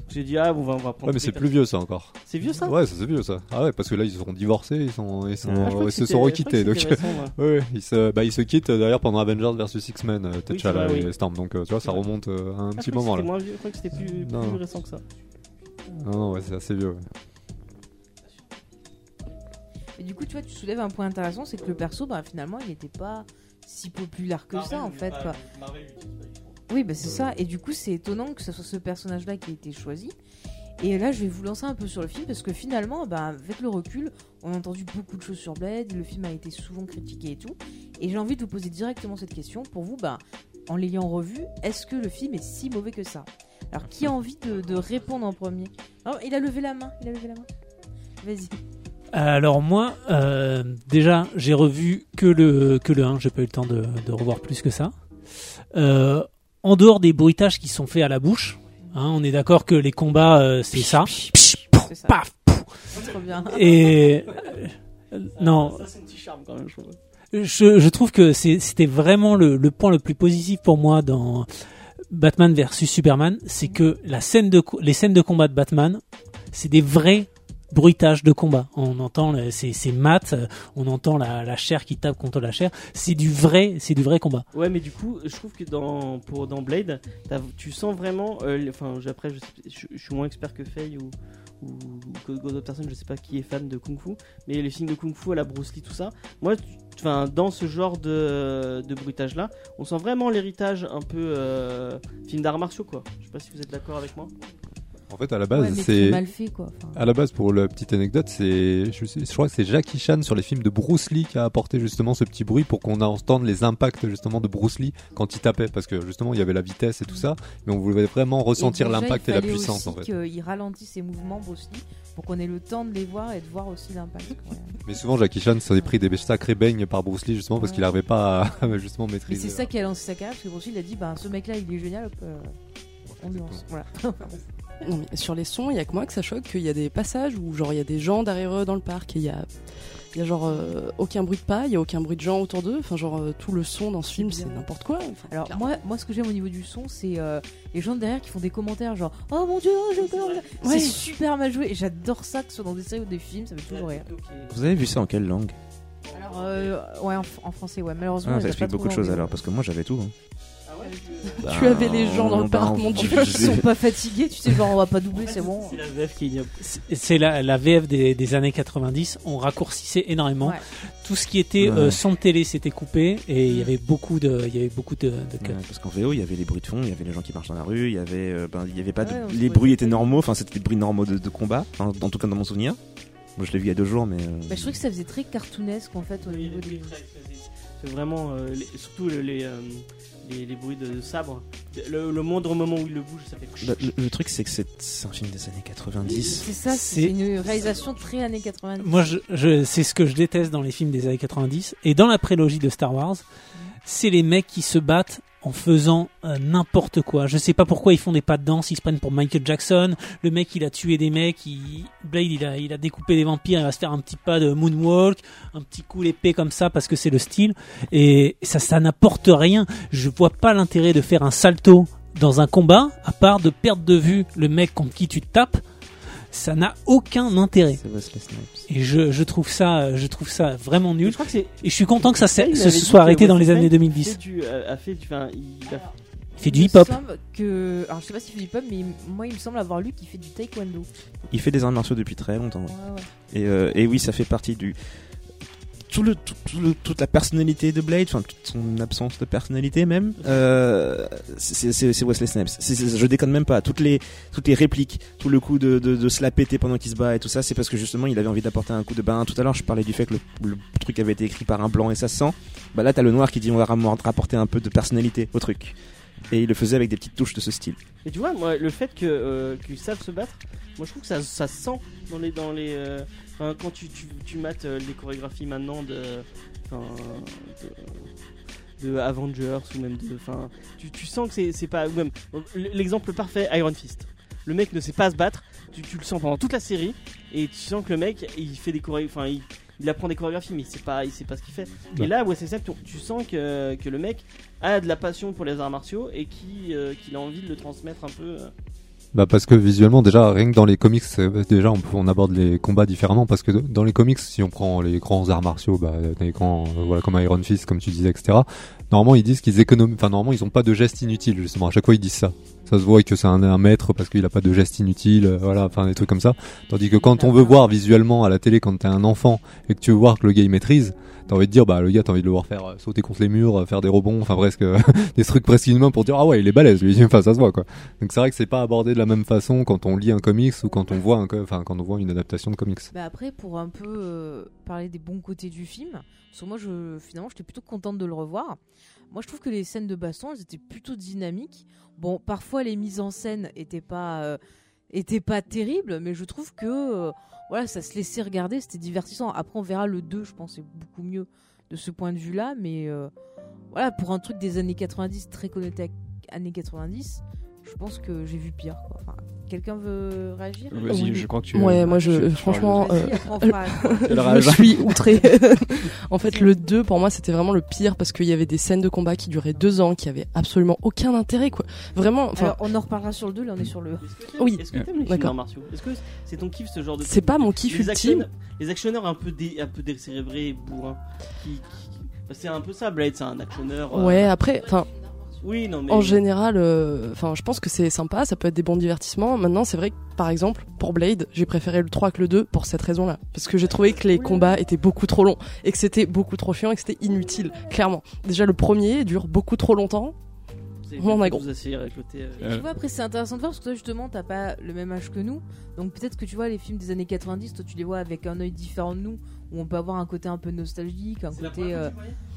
J'ai dit, ah, on va, on va prendre. Ouais, mais c'est plus vieux ça encore. C'est vieux ça? Ouais, ça c'est vieux ça. Ah ouais, parce que là ils sont divorcés, ils sont, ils sont, Ah, ils se sont requittés. Donc, récent, *laughs* ouais, ouais, ils se, bah ils se quittent euh, d'ailleurs pendant Avengers versus X-Men, euh, T'Challa vrai, et oui. Storm. Donc euh, tu vois, ça remonte euh, à un Ah, petit moment là. moins vieux, Je crois que c'était plus, récent que ça. Non, non, ouais, c'est assez vieux. ouais. Et du coup, tu vois, tu soulèves un point intéressant, c'est que le perso, bah, finalement, il n'était pas si populaire que ça, en fait. Quoi. Oui, bah, c'est ça. Et du coup, c'est étonnant que ce soit ce personnage-là qui ait été choisi. Et là, je vais vous lancer un peu sur le film parce que finalement, bah, avec le recul, on a entendu beaucoup de choses sur Blade. Le film a été souvent critiqué et tout. Et j'ai envie de vous poser directement cette question. Pour vous, bah, en l'ayant revu, est-ce que le film est si mauvais que ça? Alors, qui a *laughs* envie de, de répondre en premier? Oh, Il a levé la main. Il a levé la main. Vas-y. Alors moi, euh, déjà, j'ai revu que le que le 1, j'ai pas eu le temps de, de revoir plus que ça. Euh, en dehors des bruitages qui sont faits à la bouche, hein, on est d'accord que les combats, euh, c'est ça. Paf, Trop bien. *laughs* Et euh, non, Ça, c'est un petit charme quand même, je trouve. je, je trouve que c'est- c'était vraiment le, le point le plus positif pour moi dans Batman versus Superman, c'est que la scène de les scènes de combat de Batman, c'est des vrais bruitages de combat. On entend le- c'est euh, on entend la, chair qui tape contre la chair. C'est du vrai, c'est du vrai combat. Ouais, mais du coup, je trouve que dans, pour, dans Blade, tu sens vraiment. euh, Enfin, après, je, suis moins expert que Faye ou, que d'autres personnes, je sais pas qui est fan de Kung Fu, mais les films de Kung Fu à la Bruce Lee, tout ça. Moi, enfin, dans ce genre de, de bruitage là, on sent vraiment l'héritage un peu euh, film d'arts martiaux, quoi. Je sais pas si vous êtes d'accord avec moi. En fait, à la Ouais, base, mais c'est. mal fait, quoi. Enfin, À la base, pour la petite anecdote, c'est, je, crois que c'est Jackie Chan sur les films de Bruce Lee qui a apporté justement ce petit bruit pour qu'on entende les impacts justement de Bruce Lee quand il tapait, parce que justement il y avait la vitesse et tout ça, mais on voulait vraiment ressentir l'impact il et la puissance aussi en fait. qu'il ralentisse ses mouvements, Bruce Lee, pour qu'on ait le temps de les voir et de voir aussi l'impact. Ouais. *laughs* Mais souvent Jackie Chan s'est pris des sacrés beignes par Bruce Lee justement parce Ouais. qu'il n'arrivait pas à *laughs* justement maîtriser. c'est ça qui a lancé sa carrière, parce que Bruce Lee il a dit bah, ce mec-là il est génial, euh, on lance. Voilà. *laughs* Non, mais sur les sons, il y a que moi que ça choque qu'il y a des passages où genre il y a des gens derrière eux dans le parc et il y a il y a genre euh, aucun bruit de pas, il y a aucun bruit de gens autour d'eux, enfin genre euh, tout le son dans ce film c'est n'importe quoi. Enfin, Alors clairement. moi, moi ce que j'aime au niveau du son, c'est euh, les gens derrière qui font des commentaires genre oh mon dieu, j'ai peur. Ouais. C'est super mal joué et j'adore ça que ce soit dans des séries ou des films, ça me fait toujours rire. Vous avez vu ça en quelle langue? Alors Euh, ouais, en, en français, ouais. Malheureusement, Ah, je ça explique pas beaucoup de choses alors, parce que moi j'avais tout. hein. Tu avais les gens dans le bah, parc, mon dieu. Ils sont pas fatigués, tu sais, genre on va pas doubler, c'est bon. C'est la VF qui. C'est- la, la VF des, des années 90, on raccourcissait énormément. Ouais. Tout ce qui était Ouais. euh, son de télé s'était coupé et il y avait beaucoup de, il y avait beaucoup de, de cuts. Ouais, parce qu'en VO, il y avait les bruits de fond, il y avait les gens qui marchent dans la rue, il y avait, euh, ben, il y avait pas de- les bruits étaient normaux, enfin c'était des bruits normaux de, de combat, en, en tout cas dans mon souvenir. Moi, je l'ai vu il y a deux jours, mais. euh, Bah, je trouvais que ça faisait très cartoonesque en fait au niveau des. C'est vraiment, euh, les- surtout le- les, euh, les, les bruits de sabre. Le, le moindre moment où il le bouge, ça fait. bah, le, le truc, c'est que c'est un film des années 90. C'est ça, C'est- c'est une réalisation très années 90. Moi, je, je- c'est ce que je déteste dans les films des années 90 et dans la prélogie de Star Wars, c'est les mecs qui se battent en faisant euh, n'importe quoi. Je sais pas pourquoi ils font des pas de danse, ils se prennent pour Michael Jackson. Le mec, il a tué des mecs, il... Blade, il a, il a découpé des vampires, il va se faire un petit pas de moonwalk, un petit coup l'épée comme ça parce que c'est le style. Et ça, ça n'apporte rien. Je vois pas l'intérêt de faire un salto dans un combat, à part de perdre de vue le mec contre qui tu te tapes. Ça n'a aucun intérêt. Et je, je trouve ça, je trouve ça vraiment Je nul. crois que c'est. Et je suis content que ça se, soit arrêté dans les années Snipes 2010. fait du- euh, a fait du. Enfin, il a Il fait du hip-hop. que. Alors je sais pas s'il fait du hip-hop, mais il- moi il me semble avoir lu qu'il fait du taekwondo. Il fait des arts martiaux depuis très longtemps. ouais. Ouais, ouais. Et, euh, et oui, ça fait partie du. Tout le, tout, tout toute la personnalité de Blade, enfin toute son absence de personnalité même, euh, c'est Wesley Snipes. Je déconne même pas. Toutes les, toutes les répliques, tout le coup de, de, de se la péter pendant qu'il se bat et tout ça, c'est parce que justement il avait envie d'apporter un coup de bain. Tout à l'heure, je parlais du fait que le, le truc avait été écrit par un blanc et ça se sent. Bah là, t'as le noir qui dit on va rapporter un peu de personnalité au truc. Et il le faisait avec des petites touches de ce style. Et tu vois, moi, le fait que euh, qu'ils savent se battre, moi je trouve que ça, ça se sent dans les dans les. euh, quand tu, tu, tu mates euh, les chorégraphies maintenant de, de, Avengers ou même de, enfin, tu, tu sens que c'est pas même l'exemple parfait Iron Fist. Le mec ne sait pas se battre, tu, le sens pendant toute la série et tu sens que le mec il fait des choré, enfin il apprend des chorégraphies mais il sait pas il sait pas ce qu'il fait. Et là Snipes, tu, tu sens que, que le mec a de la passion pour les arts martiaux et euh, qu'il a envie de le transmettre un peu. Bah parce que visuellement déjà rien que dans les comics euh, déjà on, peut- on aborde les combats différemment parce que dans les comics si on prend les grands arts martiaux bah les grands euh, voilà comme Iron Fist comme tu disais etc normalement ils disent qu'ils économisent enfin normalement ils ont pas de gestes inutiles justement. À chaque fois ils disent ça. Ça se voit que c'est un, un maître parce qu'il a pas de gestes inutiles euh, voilà enfin des trucs comme ça. Tandis que quand on veut voir visuellement à la télé quand t'es un enfant et que tu veux voir que le gars il maîtrise t'as envie de dire bah le gars t'as envie de le voir faire euh, sauter contre les murs euh, faire des rebonds enfin presque *laughs* des trucs presque inhumains pour dire ah ouais il est balèze lui enfin ça se voit quoi donc c'est vrai que c'est pas abordé de la même façon quand on lit un comics ou quand on voit enfin quand on voit une adaptation de comics. Bah après, pour un peu euh, parler des bons côtés du film, que moi, finalement, j'étais plutôt contente de le revoir. Moi, je trouve que les scènes de baston, elles étaient plutôt dynamiques. Bon, parfois, les mises en scène étaient pas, euh, pas terribles, mais je trouve que euh, voilà, ça se laissait regarder, c'était divertissant. Après, on verra le 2, je pense, c'est beaucoup mieux de ce point de vue-là, mais euh, voilà, pour un truc des années 90, très connoté avec années 90, je pense que j'ai vu pire. quoi. Quelqu'un veut réagir Vas-y, Oui. je crois que tu. Ouais, moi, je- franchement, euh, *laughs* je suis outré. *laughs* en fait, le 2, pour moi, c'était vraiment le pire parce qu'il y avait des scènes de combat qui duraient deux ans, qui avaient absolument aucun intérêt, quoi. Vraiment, Alors, on en reparlera sur le 2, là on est sur le. Est-ce que t'aimes- Oui. D'accord. Est-ce que c'est ton kiff ce genre de c'est pas mon kiff les, ultime. actionneurs, les actionneurs un peu dé, un peu décérébrés, bourrins. Qui, qui- c'est un peu ça, Blade, c'est un actionneur. euh, Ouais, après, enfin, Oui, non mais. en général, euh, enfin, je pense que c'est sympa, ça peut être des bons divertissements. Maintenant, c'est vrai que, par exemple, pour Blade, j'ai préféré le 3 que le 2 pour cette raison-là. Parce que j'ai trouvé que les combats étaient beaucoup trop longs, et que c'était beaucoup trop chiant, et que c'était inutile, clairement. Déjà, le premier dure beaucoup trop longtemps. on a gros. Tu vois, après, c'est intéressant de voir parce que toi, justement, t'as pas le même âge que nous. Donc, peut-être que tu vois les films des années 90, toi, tu les vois avec un œil différent de nous, où on peut avoir un côté un peu nostalgique, un côté euh,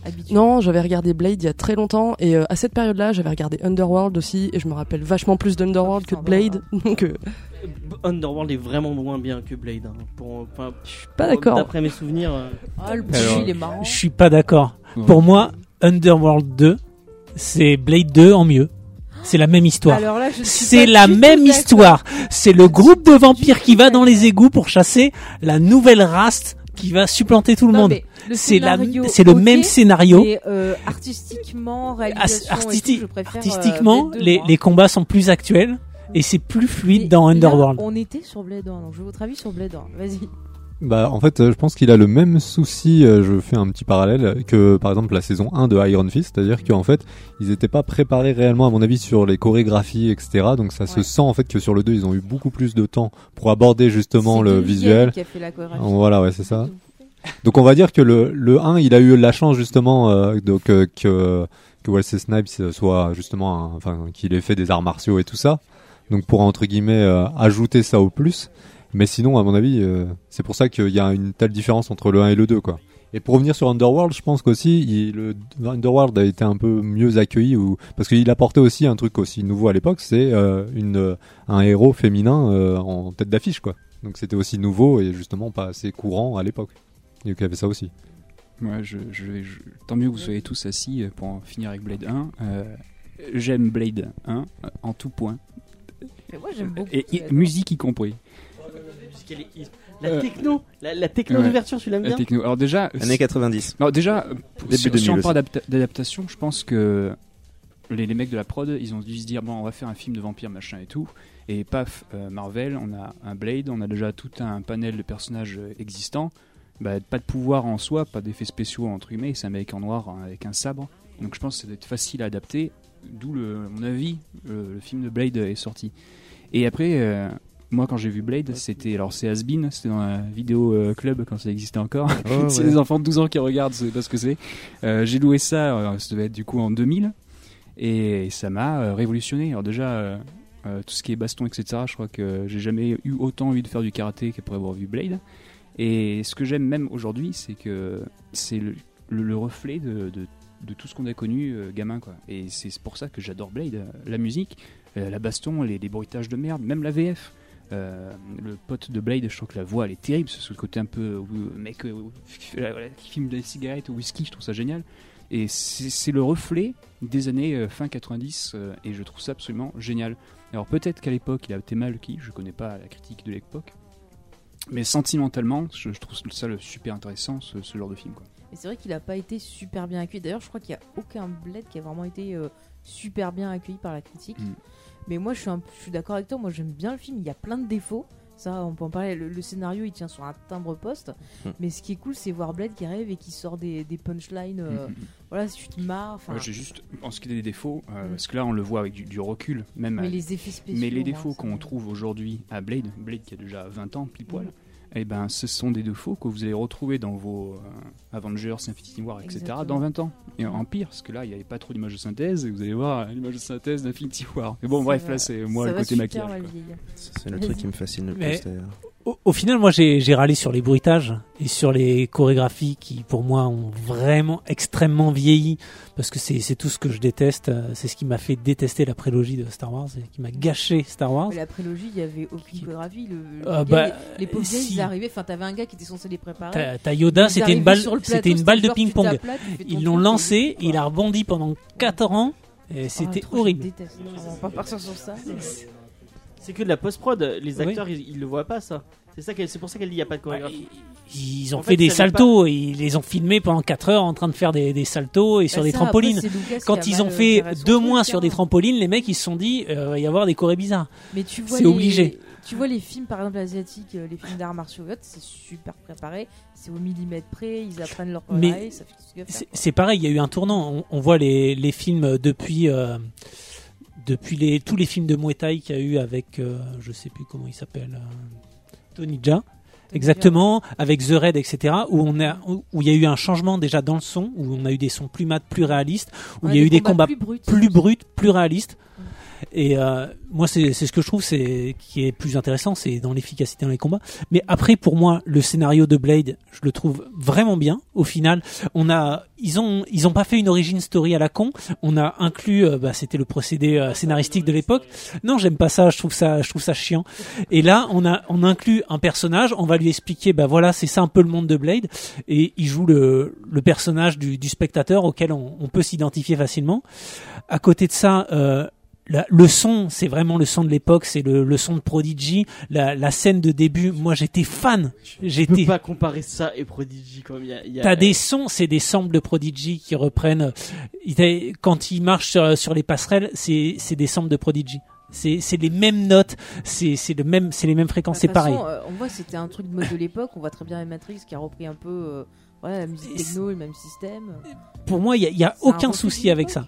habitué. Non, j'avais regardé Blade il y a très longtemps, et euh, à cette période-là, j'avais regardé Underworld aussi, et je me rappelle vachement plus d'Underworld que de Blade. Donc, euh, Underworld est vraiment moins bien que Blade. hein, pour, je suis pas d'accord. D'après mes souvenirs. euh, Ah, le Alors, il est marrant. Je suis pas d'accord. Ouais. Pour moi, Underworld 2, c'est Blade 2 en mieux. C'est la même histoire. C'est la même histoire. C'est le groupe de vampires qui va dans les égouts pour chasser la nouvelle race qui va supplanter tout le Non, monde. C'est la, c'est le même scénario. Mais euh, artistiquement, réalisation, artistique- et tout, je préfère, euh, Artistiquement, Blade 2, les, les combats sont plus actuels et c'est plus fluide dans là, Underworld. on était sur Blade 1, donc je veux votre avis sur Blade 1. Vas-y. Bah, en fait, euh, je pense qu'il a le même souci, euh, je fais un petit parallèle, que par exemple la saison 1 de Iron Fist, c'est-à-dire qu'en fait, ils n'étaient pas préparés réellement, à mon avis, sur les chorégraphies, etc. Donc ça se sent en fait que sur le 2, ils ont eu beaucoup plus de temps pour aborder justement le visuel. Qui a fait la chorégraphie. Voilà, ouais, c'est ça. Donc on va dire que le, le 1, il a eu la chance justement euh, donc, euh, que, que Wesley Snipes soit justement, un- enfin, qu'il ait fait des arts martiaux et tout ça. Donc pour entre guillemets euh, ajouter ça au plus. Mais sinon, à mon avis, euh, c'est pour ça qu'il y a une telle différence entre le 1 et le 2, quoi. Et pour revenir sur Underworld, je pense qu'aussi, le Underworld a été un peu mieux accueilli ou parce qu'il apportait aussi un truc aussi nouveau à l'époque, c'est euh, une un héros féminin euh, en tête d'affiche, quoi. Donc c'était aussi nouveau et justement pas assez courant à l'époque. Donc il y avait ça aussi. Ouais, je, je, vais- je- tant mieux que vous soyez tous assis euh, pour en finir avec Blade 1. Euh, J'aime Blade 1 euh, en tout point. Mais moi, j'aime beaucoup. Et, musique y compris. Est- La Euh, techno, la, la techno ouais. d'ouverture, tu l'aimes La bien techno. Alors déjà, Années 90. Alors déjà, euh, Début si, 2000 si on parle d'adapta- d'adaptation, je pense que les, les mecs de la prod, ils ont dû se dire bon, on va faire un film de vampire machin et tout, et paf, euh, Marvel, on a un Blade, on a déjà tout un panel de personnages euh, existants, bah, pas de pouvoir en soi, pas d'effets spéciaux entre guillemets, c'est un mec en noir hein, avec un sabre, donc je pense que ça doit être facile à adapter, d'où à mon avis, le, le film de Blade est sorti. Et après. euh, moi, quand j'ai vu Blade, c'était alors c'est Asbin, c'était dans un vidéo euh, club quand ça existait encore. Oh, *laughs* c'est ouais. les enfants de 12 ans qui regardent, c'est pas ce que c'est. Euh, j'ai loué ça, euh, ça devait être du coup en 2000, et ça m'a révolutionné. Alors déjà, tout ce qui est baston, etc., je crois que j'ai jamais eu autant envie de faire du karaté qu'après avoir vu Blade. Et ce que j'aime même aujourd'hui, c'est que c'est le, le- le reflet de, de- de tout ce qu'on a connu euh, gamin, quoi. Et c'est pour ça que j'adore Blade. La musique, euh, la baston, les, les bruitages de merde, même la VF. Euh, le pote de Blade, je trouve que la voix elle est terrible, c'est ce côté un peu euh, mec euh, *laughs* voilà, qui filme des cigarettes au whisky, je trouve ça génial. Et c'est le reflet des années fin 90 euh, et je trouve ça absolument génial. Alors peut-être qu'à l'époque il a été mal qui, je connais pas la critique de l'époque, mais sentimentalement je, je trouve ça super intéressant ce, ce genre de film. Quoi. Mais c'est vrai qu'il a pas été super bien accueilli. D'ailleurs, je crois qu'il y a aucun Blade qui a vraiment été euh, super bien accueilli par la critique. Mm. Mais moi, je suis, un- je suis d'accord avec toi. Moi, j'aime bien le film. Il y a plein de défauts. Ça, on peut en parler. Le, le scénario, il tient sur un timbre poste. Mm. Mais ce qui est cool, c'est voir Blade qui arrive et qui sort des, des punchlines. euh, Mm, mm, Voilà, si tu te marres. Ouais, J'ai juste, en ce qui est des défauts, euh, parce que là on le voit avec du, du recul, même mais les effets spéciaux. Mais les moi, défauts qu'on trouve aujourd'hui à Blade, Blade qui a déjà 20 ans, pile poil. Eh ben, ce sont des défauts que vous allez retrouver dans vos euh, Avengers, Infinity War, etc. Exactement. dans 20 ans. Et en pire, parce que là, il n'y avait pas trop d'images de synthèse, et vous allez voir l'image de synthèse d'Infinity War. Mais bon, Ça bref, va- là, c'est moi le côté maquillage. C'est le truc qui me fascine le plus d'ailleurs. Au, au final, moi, j'ai râlé sur les bruitages et sur les chorégraphies qui, pour moi, ont vraiment extrêmement vieilli parce que c'est tout ce que je déteste. euh, C'est ce qui m'a fait détester la prélogie de Star Wars et qui m'a gâché Star Wars. Mais la prélogie, il y avait aucune chorégraphie. Le, Euh, gars, bah, les, les pauvres si. ils arrivaient. Enfin, t'avais un gars qui était censé les préparer. Ta, Yoda, c'était une balle, c'était une balle de ping-pong. Ils l'ont lancé, il a rebondi pendant 4 ans et Ah, c'était je horrible. déteste. On va pas partir sur ça. C'est que de la post-prod. Les Oui. acteurs, ils, ils le voient pas, ça. C'est ça qu'elle- c'est pour ça qu'elle dit il n'y a pas de chorégraphie. Ils ont En fait, fait, des saltos, et ils les ont filmés pendant 4 heures en train de faire des, des saltos et sur Bah, des ça, trampolines. Quand ils ont euh, fait son deux mois sur des trampolines, les mecs ils se sont dit euh, il va y avoir des chorés bizarres. Mais tu vois C'est les- obligé. Tu vois les films par exemple asiatiques, euh, les films d'arts martiaux c'est super préparé, c'est au millimètre près, ils apprennent leur Mais ça fait C'est- pareil, il y a eu un tournant. On, on voit les, les films depuis, euh, depuis les, tous les films de Muay Thai qu'il y a eu avec, euh, je sais plus comment il s'appelle, euh, Tony Jaa. Exactement, avec The Raid, etc., où on a, où où il y a eu un changement déjà dans le son, où on a eu des sons plus mat, plus réalistes, où il y a eu des combats plus bruts. plus bruts, plus réalistes. Et euh, moi, c'est ce que je trouve c'est qui est plus intéressant, c'est dans l'efficacité dans les combats. Mais après, pour moi, le scénario de Blade, je le trouve vraiment bien. Au final, on a, ils ont, ils ont pas fait une origin story à la con. On a inclus, euh, bah, c'était le procédé euh, scénaristique de l'époque. Non, j'aime pas ça. Je trouve ça, je trouve ça chiant. Et là, on a, on inclut un personnage. On va lui expliquer, bah voilà, c'est ça un peu le monde de Blade. Et il joue le, le personnage du, du spectateur auquel on, on peut s'identifier facilement. À côté de ça. Euh, la- le son, c'est vraiment le son de l'époque, c'est le, le son de Prodigy. La, la scène de début, moi j'étais fan. Je peux J'étais. pas comparer ça et Prodigy comme il y a. il y a- T'as des sons, c'est des samples de Prodigy qui reprennent. t'a- Quand ils marchent sur, sur les passerelles, c'est c'est des samples de Prodigy. C'est c'est les mêmes notes, c'est c'est le même, c'est les mêmes fréquences, c'est De toute pareil. euh, on voit c'était un truc de mode de l'époque. On voit très bien Matrix qui a repris un peu euh, voilà, la musique techno, le même système. Pour moi, il y a, il y a C'est un aucun souci avec ça.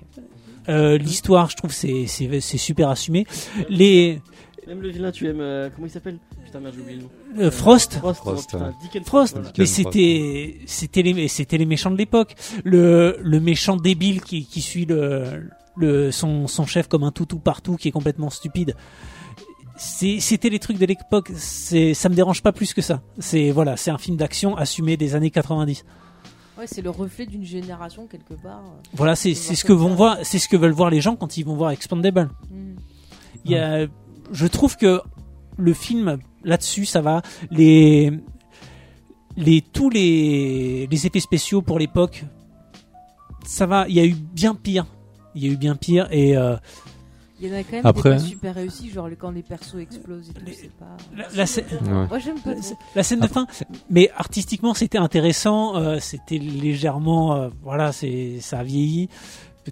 Euh, L'histoire, je trouve, c'est super assumé. Les Même le vilain, tu aimes. euh, comment il s'appelle Putain, merde, j'ai oublié le nom. euh, Frost, Frost, Frost, oh, putain, Frost, voilà. mais Frost. c'était c'était les c'était les méchants de l'époque. Le le méchant débile qui qui suit le le son son chef comme un toutou partout qui est complètement stupide. C'était les trucs de l'époque. C'est ça me dérange pas plus que ça. C'est voilà, c'est un film d'action assumé des années 90. Ouais, c'est le reflet d'une génération quelque part. Voilà, c'est ce que vont voir, c'est ce que veulent voir les gens quand ils vont voir Expandable. Mm. Il y a, je trouve que le film là-dessus, ça va. Les, les tous les, les effets spéciaux pour l'époque, ça va. Il y a eu bien pire. Il y a eu bien pire et euh, Il y en a quand même Après- des pas super réussis, genre quand les persos explosent et tout, c'est pas. la, la scè- Ouais. Moi j'aime pas la scène de fin, mais artistiquement c'était intéressant. euh, c'était légèrement, euh, voilà, c'est ça a vieilli.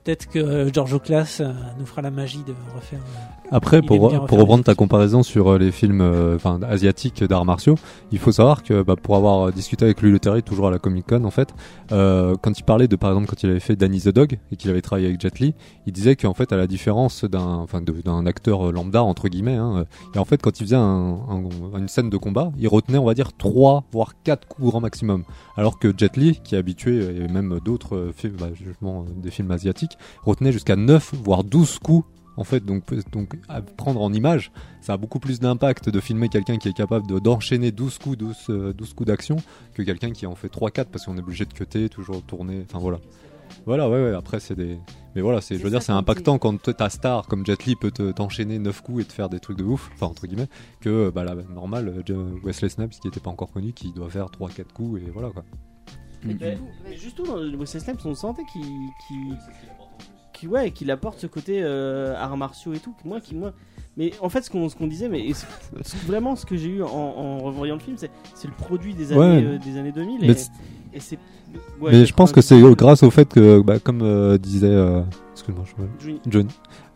Peut-être que euh, George Class euh, nous fera la magie de refaire. euh, Après, pour, refaire reprendre ta comparaison sur les films euh, asiatiques d'arts martiaux, il faut savoir que bah, pour avoir discuté avec Louis Leterrier, toujours à la Comic Con en fait, euh, quand il parlait de par exemple quand il avait fait Danny the Dog et qu'il avait travaillé avec Jet Li, il disait qu'en fait à la différence d'un acteur lambda entre guillemets, hein, et en fait quand il faisait un, un- une scène de combat, il retenait on va dire trois voire quatre coups grand maximum, alors que Jet Li qui est habitué et même d'autres films, bah, justement des films asiatiques, retenait jusqu'à 9 voire 12 coups en fait, donc, donc à prendre en image, ça a beaucoup plus d'impact de filmer quelqu'un qui est capable de- d'enchaîner 12 coups, 12, euh, 12 coups d'action que quelqu'un qui en fait 3-4 parce qu'on est obligé de cutter, toujours tourner, enfin voilà. Voilà, ouais, ouais, après c'est des. Mais voilà, c'est, je veux dire, c'est impactant quand ta star comme Jet Li peut te- t'enchaîner 9 coups et te faire des trucs de ouf, enfin entre guillemets, que bah, la normal, euh, Wesley Snipes qui était pas encore connu, qui doit faire 3-4 coups et voilà quoi. Mais, mais- mais juste tout dans le Wesley Snipes, on sentait qu'il qui, qui, ouais, qu'il apporte ce côté euh, arts martiaux et tout. Moi, qui, moi, mais en fait, ce qu'on ce qu'on disait, mais ce- ce- vraiment, ce que j'ai eu en, en revoyant le film, c'est c'est le produit des années, Ouais. euh, des années 2000. Mais et, ouais, Mais je pense que 90, c'est grâce au fait que, bah, comme euh, disait, euh, excuse-moi, je- Johnny. Johnny,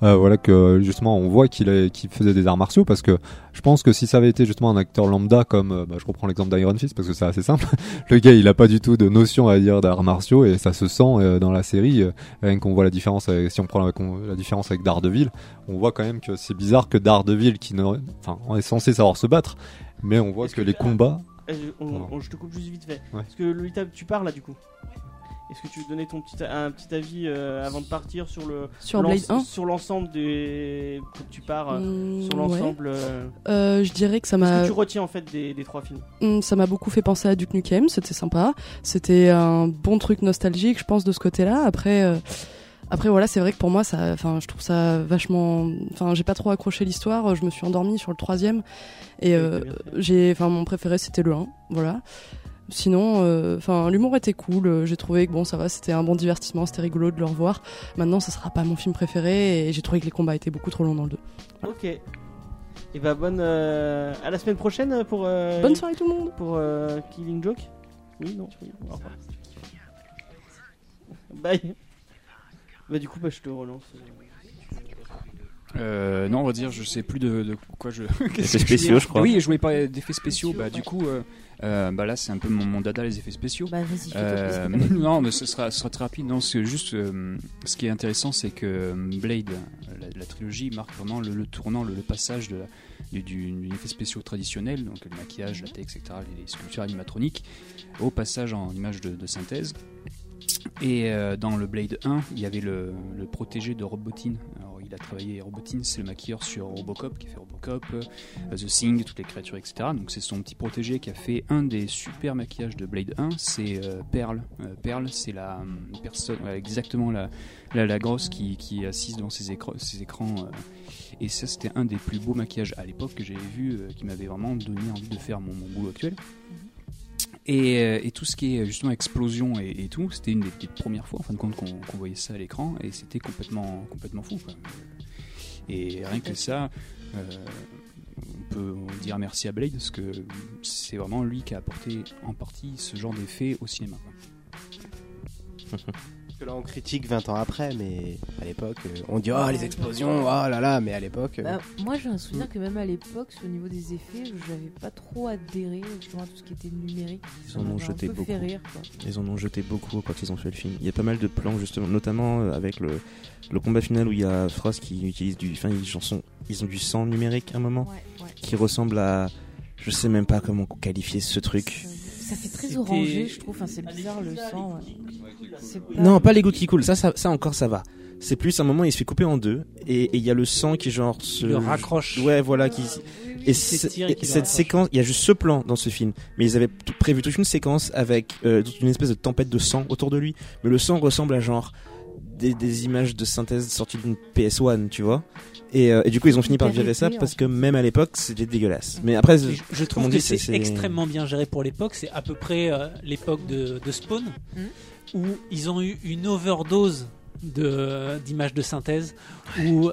euh, voilà que justement on voit qu'il est- qu'il faisait des arts martiaux parce que je pense que si ça avait été justement un acteur lambda comme, euh, bah, je reprends l'exemple d'Iron Fist parce que c'est assez simple, *laughs* le gars il a pas du tout de notion à dire d'arts martiaux et ça se sent euh, dans la série, euh, rien qu'on voit la différence, avec, si on prend la, différence avec Daredevil, on voit quand même que c'est bizarre que Daredevil qui n'aurait- enfin on est censé savoir se battre, mais on voit que que- les combats Euh, on- on- je te coupe juste vite fait. Ouais. Parce que Lolita, tu parles là du coup. Est-ce que tu veux donner ton petit, un petit avis euh, avant de partir sur le Sur l'ens- Blade 1 sur l'ensemble des que tu pars euh, Mm, sur l'ensemble euh, Euh, je dirais que ça m'a que tu retiens en fait des, des trois films? Hum, ça m'a beaucoup fait penser à Duke Nukem, c'était sympa. C'était un bon truc nostalgique, je pense, de ce côté-là. Après, euh, après voilà, c'est vrai que pour moi, ça, enfin, je trouve ça vachement. Enfin, j'ai pas trop accroché l'histoire. Je me suis endormie sur le troisième, et euh, j'ai, enfin, mon préféré c'était le 1, voilà. Sinon, euh, enfin, l'humour était cool. euh, J'ai trouvé que bon, ça va, c'était un bon divertissement, c'était rigolo de le revoir. Maintenant, ça sera pas mon film préféré, et j'ai trouvé que les combats étaient beaucoup trop longs dans le 2. Ok. Et bah bonne euh, à la semaine prochaine pour euh, Bonne soirée tout le monde. pour euh, Killing Joke. Oui non. oui. Bye. Bah du coup bah je te relance. Euh, non, on va dire, je sais plus de, de quoi je. *laughs* Effets je spéciaux, je crois. Oui, je voulais parler d'effets spéciaux. Spéciaux, Bah, du coup, euh, bah là, c'est un peu mon, mon dada, les effets spéciaux. Bah vas-y, Euh, *laughs* non, mais ce sera, ce sera très rapide. Non, c'est juste euh, ce qui est intéressant, c'est que Blade, la, la trilogie, marque vraiment le, le tournant, le, le passage de du, du, du effet spéciaux traditionnel, donc le maquillage, la texte, etc., les, les sculptures animatroniques, au passage en image de, de synthèse. Et dans le Blade 1, il y avait le, le protégé de Robotine. Alors, il a travaillé Robotine, c'est le maquilleur sur Robocop, qui fait Robocop, euh, The Thing, toutes les créatures, etc. Donc c'est son petit protégé qui a fait un des super maquillages de Blade 1, c'est euh, Pearl. Euh, Pearl, c'est la hum, personne, exactement la, la, la grosse qui, qui assise devant ses, écrans. Ses écrans euh, et ça, c'était un des plus beaux maquillages à l'époque que j'avais vu, euh, qui m'avait vraiment donné envie de faire mon, mon boulot actuel. Euh, et tout ce qui est justement explosion et, tout, c'était une des, des premières fois en fin de compte qu'on voyait ça à l'écran et c'était complètement, complètement fou. Et rien que ça, euh, on peut dire merci à Blade parce que c'est vraiment lui qui a apporté en partie ce genre d'effet au cinéma. *laughs* que là on critique 20 ans après, mais à l'époque, euh, on dit oh les explosions, oh là là, mais à l'époque. euh, Bah, moi j'ai un souvenir que même à l'époque, au niveau des effets, j'avais pas trop adhéré justement à tout ce qui était numérique. Ils en ont jeté beaucoup. rire. Ils en ont jeté beaucoup quand ils ont fait le film. Il y a pas mal de plans justement, notamment euh, avec le, le combat final où il y a Frost qui utilise du, enfin ils, ils ont du sang numérique à un moment Ouais, ouais. qui ressemble à, je sais même pas comment qualifier ce truc. Ça fait très orangé, je trouve. Enfin, c'est bizarre le sang. Non, pas les gouttes qui coulent. Ça, ça, ça encore, ça va. C'est plus un moment, il se fait couper en deux et il y a le sang qui genre se Le raccroche. Ouais, voilà, qui. Et, c'est ce- tiré et cette séquence, il y a juste ce plan dans ce film, mais ils avaient tout- prévu toute une séquence avec euh, toute une espèce de tempête de sang autour de lui. Mais le sang ressemble à genre des, des images de synthèse sorties d'une PS1, tu vois. Et, euh, et du coup, ils ont fini par virer ça parce que même à l'époque, c'était dégueulasse. Mais après, Je, je trouve que c'est extrêmement bien géré pour l'époque. C'est à peu près euh, l'époque de, de Spawn, Mhm. où ils ont eu une overdose de- d'images de, synthèse, où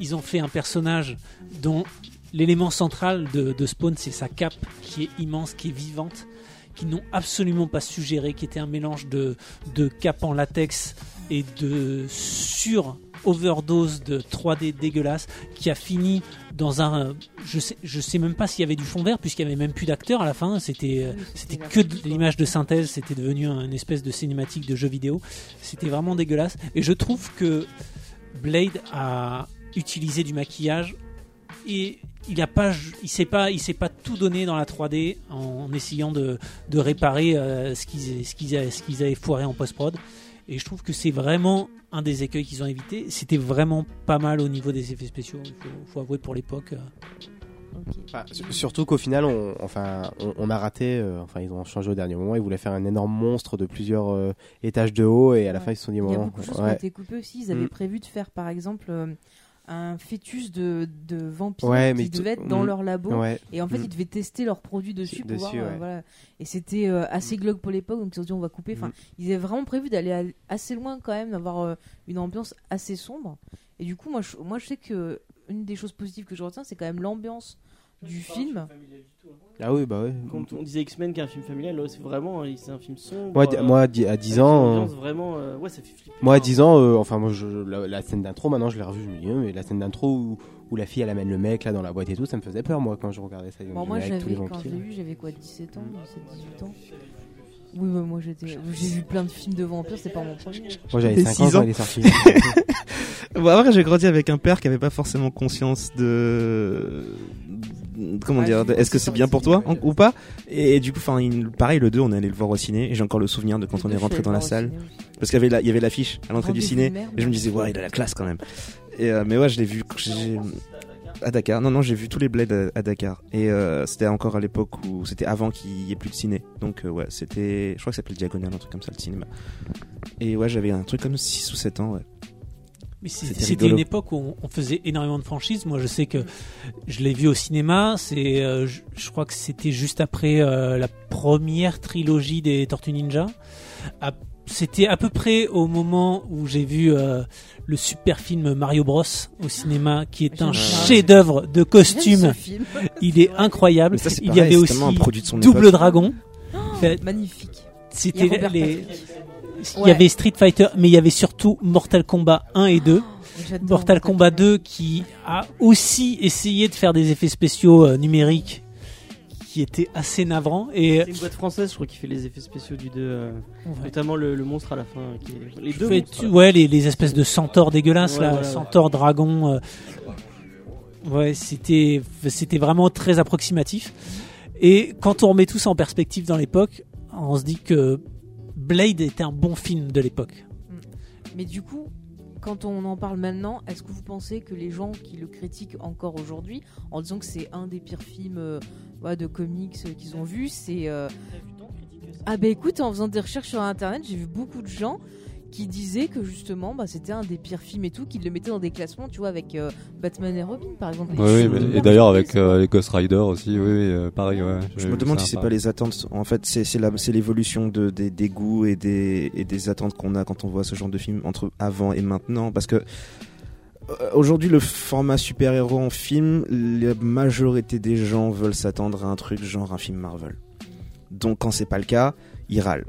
ils ont fait un personnage dont l'élément central de, de Spawn, c'est sa cape qui est immense, qui est vivante, qui n'ont absolument pas suggéré, qui était un mélange de, de cape en latex et de sur overdose de 3D dégueulasse qui a fini dans un je sais je sais même pas s'il y avait du fond vert puisqu'il y avait même plus d'acteurs à la fin. C'était euh, Oui, c'était que de l'image de synthèse. C'était devenu une espèce de cinématique de jeu vidéo. C'était vraiment dégueulasse. Et je trouve que Blade a utilisé du maquillage et il a pas il sait pas il sait pas tout donner dans la 3D en, essayant de, de réparer euh, ce qu'ils ce qu'ils a- ce qu'ils avaient foiré en post prod et je trouve que c'est vraiment un des écueils qu'ils ont évité c'était vraiment pas mal au niveau des effets spéciaux il faut, faut avouer pour l'époque. Enfin, surtout qu'au final, on, enfin, on, on a raté. euh, enfin, ils ont changé au dernier moment. Ils voulaient faire un énorme monstre de plusieurs euh, étages de haut, et à la Ouais. fin, ils se sont dit Il y a bon, beaucoup de choses qui ont ouais. été coupées aussi. Ils avaient Mm. prévu de faire, par exemple, euh, un fœtus de, de vampire Ouais, qui devait être dans mm. leur labo. Ouais. Et en fait, Mm. ils devaient tester leurs produits dessus pour Dessus, voir. euh, voilà. Et c'était euh, assez glauque pour l'époque, donc ils se dit on va couper. Enfin, Mm. ils avaient vraiment prévu d'aller assez loin quand même, d'avoir euh, une ambiance assez sombre. Et du coup, moi, je, moi, je sais que une des choses positives que je retiens, c'est quand même l'ambiance du film. Ah oui, bah ouais. Quand on disait X-Men qui est un film familial, là, c'est vraiment euh, c'est un film sombre. Moi, euh, à 10 avec une ans. euh, vraiment, euh, ouais, ça fait flipper. Moi, à Enfin, 10 ans, euh, enfin, moi, je, la, la scène d'intro, maintenant, je l'ai revue, je me dis, euh, mais la scène d'intro où, où la fille, elle amène le mec, là, dans la boîte et tout, ça me faisait peur, moi, quand je regardais ça. Bon, moi, j'avais, quand je l'ai vu, j'avais quoi, 17 ans, 17, 18 ans Oui, bah, moi, j'étais, j'ai vu plein de films de vampires, c'est pas mon premier. *laughs* Moi, j'avais Et 5 ans quand ans. il est sorti. *laughs* Bon, après, j'ai grandi avec un père qui avait pas forcément conscience de. Comment Ouais, dire Est-ce que c'est bien pour toi en- ou pas Et du coup, enfin, il- pareil, le 2, on est allé le voir au ciné. Et j'ai encore le souvenir de quand on est rentré dans la salle. Parce qu'il y avait la- il y avait l'affiche à l'entrée du ciné. Et je me disais, ouais, il a la classe quand même. Et, euh, mais ouais, je l'ai vu à Dakar. Non, non, j'ai vu tous les bleds à, à Dakar. Et euh, c'était encore à l'époque où c'était avant qu'il y ait plus de ciné. Donc euh, ouais, c'était. Je crois que ça s'appelait Diagonal, un truc comme ça, le cinéma. Et ouais, j'avais un truc comme 6 ou 7 ans, ouais. C'était une époque où on, faisait énormément de franchises. Moi, je sais que je l'ai vu au cinéma. C'est, euh, je, je crois que c'était juste après euh, la première trilogie des Tortues Ninja. C'était à peu près au moment où j'ai vu euh, le super film Mario Bros au cinéma, qui est un chef-d'œuvre de costume. Il est incroyable. Ça, Il y avait aussi un produit de son Double époque. Dragon. Fait- Magnifique. C'était les. Patrick. Il y avait Street Fighter, mais il y avait surtout Mortal Kombat 1 et 2. J'adore Mortal Kombat 2 qui a aussi essayé de faire des effets spéciaux euh, numériques qui étaient assez navrants et C'est une boîte française, je crois, qui fait les effets spéciaux du 2, euh, Ouais. notamment le, le monstre à la fin. Qui est... Les deux monstres, ouais les, les espèces de centaures dégueulasses Ouais, là, centaures dragons euh, ouais c'était c'était vraiment très approximatif et quand on remet tout ça en perspective dans l'époque on se dit que Blade était un bon film de l'époque. Mais du coup, quand on en parle maintenant, est-ce que vous pensez que les gens qui le critiquent encore aujourd'hui, en disant que c'est un des pires films euh, ouais, de comics euh, qu'ils ont vu, c'est euh, ah bah écoute, en faisant des recherches sur internet, j'ai vu beaucoup de gens qui disaient que justement, bah, c'était un des pires films et tout, qu'ils le mettaient dans des classements, tu vois, avec euh, Batman et Robin par exemple. Oui, oui, et d'ailleurs avec quoi. euh, les Ghost Rider aussi, oui, oui, euh, pareil, ouais. Je me demande si c'est pas les attentes. En fait, c'est l'évolution de, des, des goûts et des, et des attentes qu'on a quand on voit ce genre de film entre avant et maintenant. Parce que aujourd'hui, le format super-héros en film, la majorité des gens veulent s'attendre à un truc genre un film Marvel. Donc, quand c'est pas le cas, ils râlent.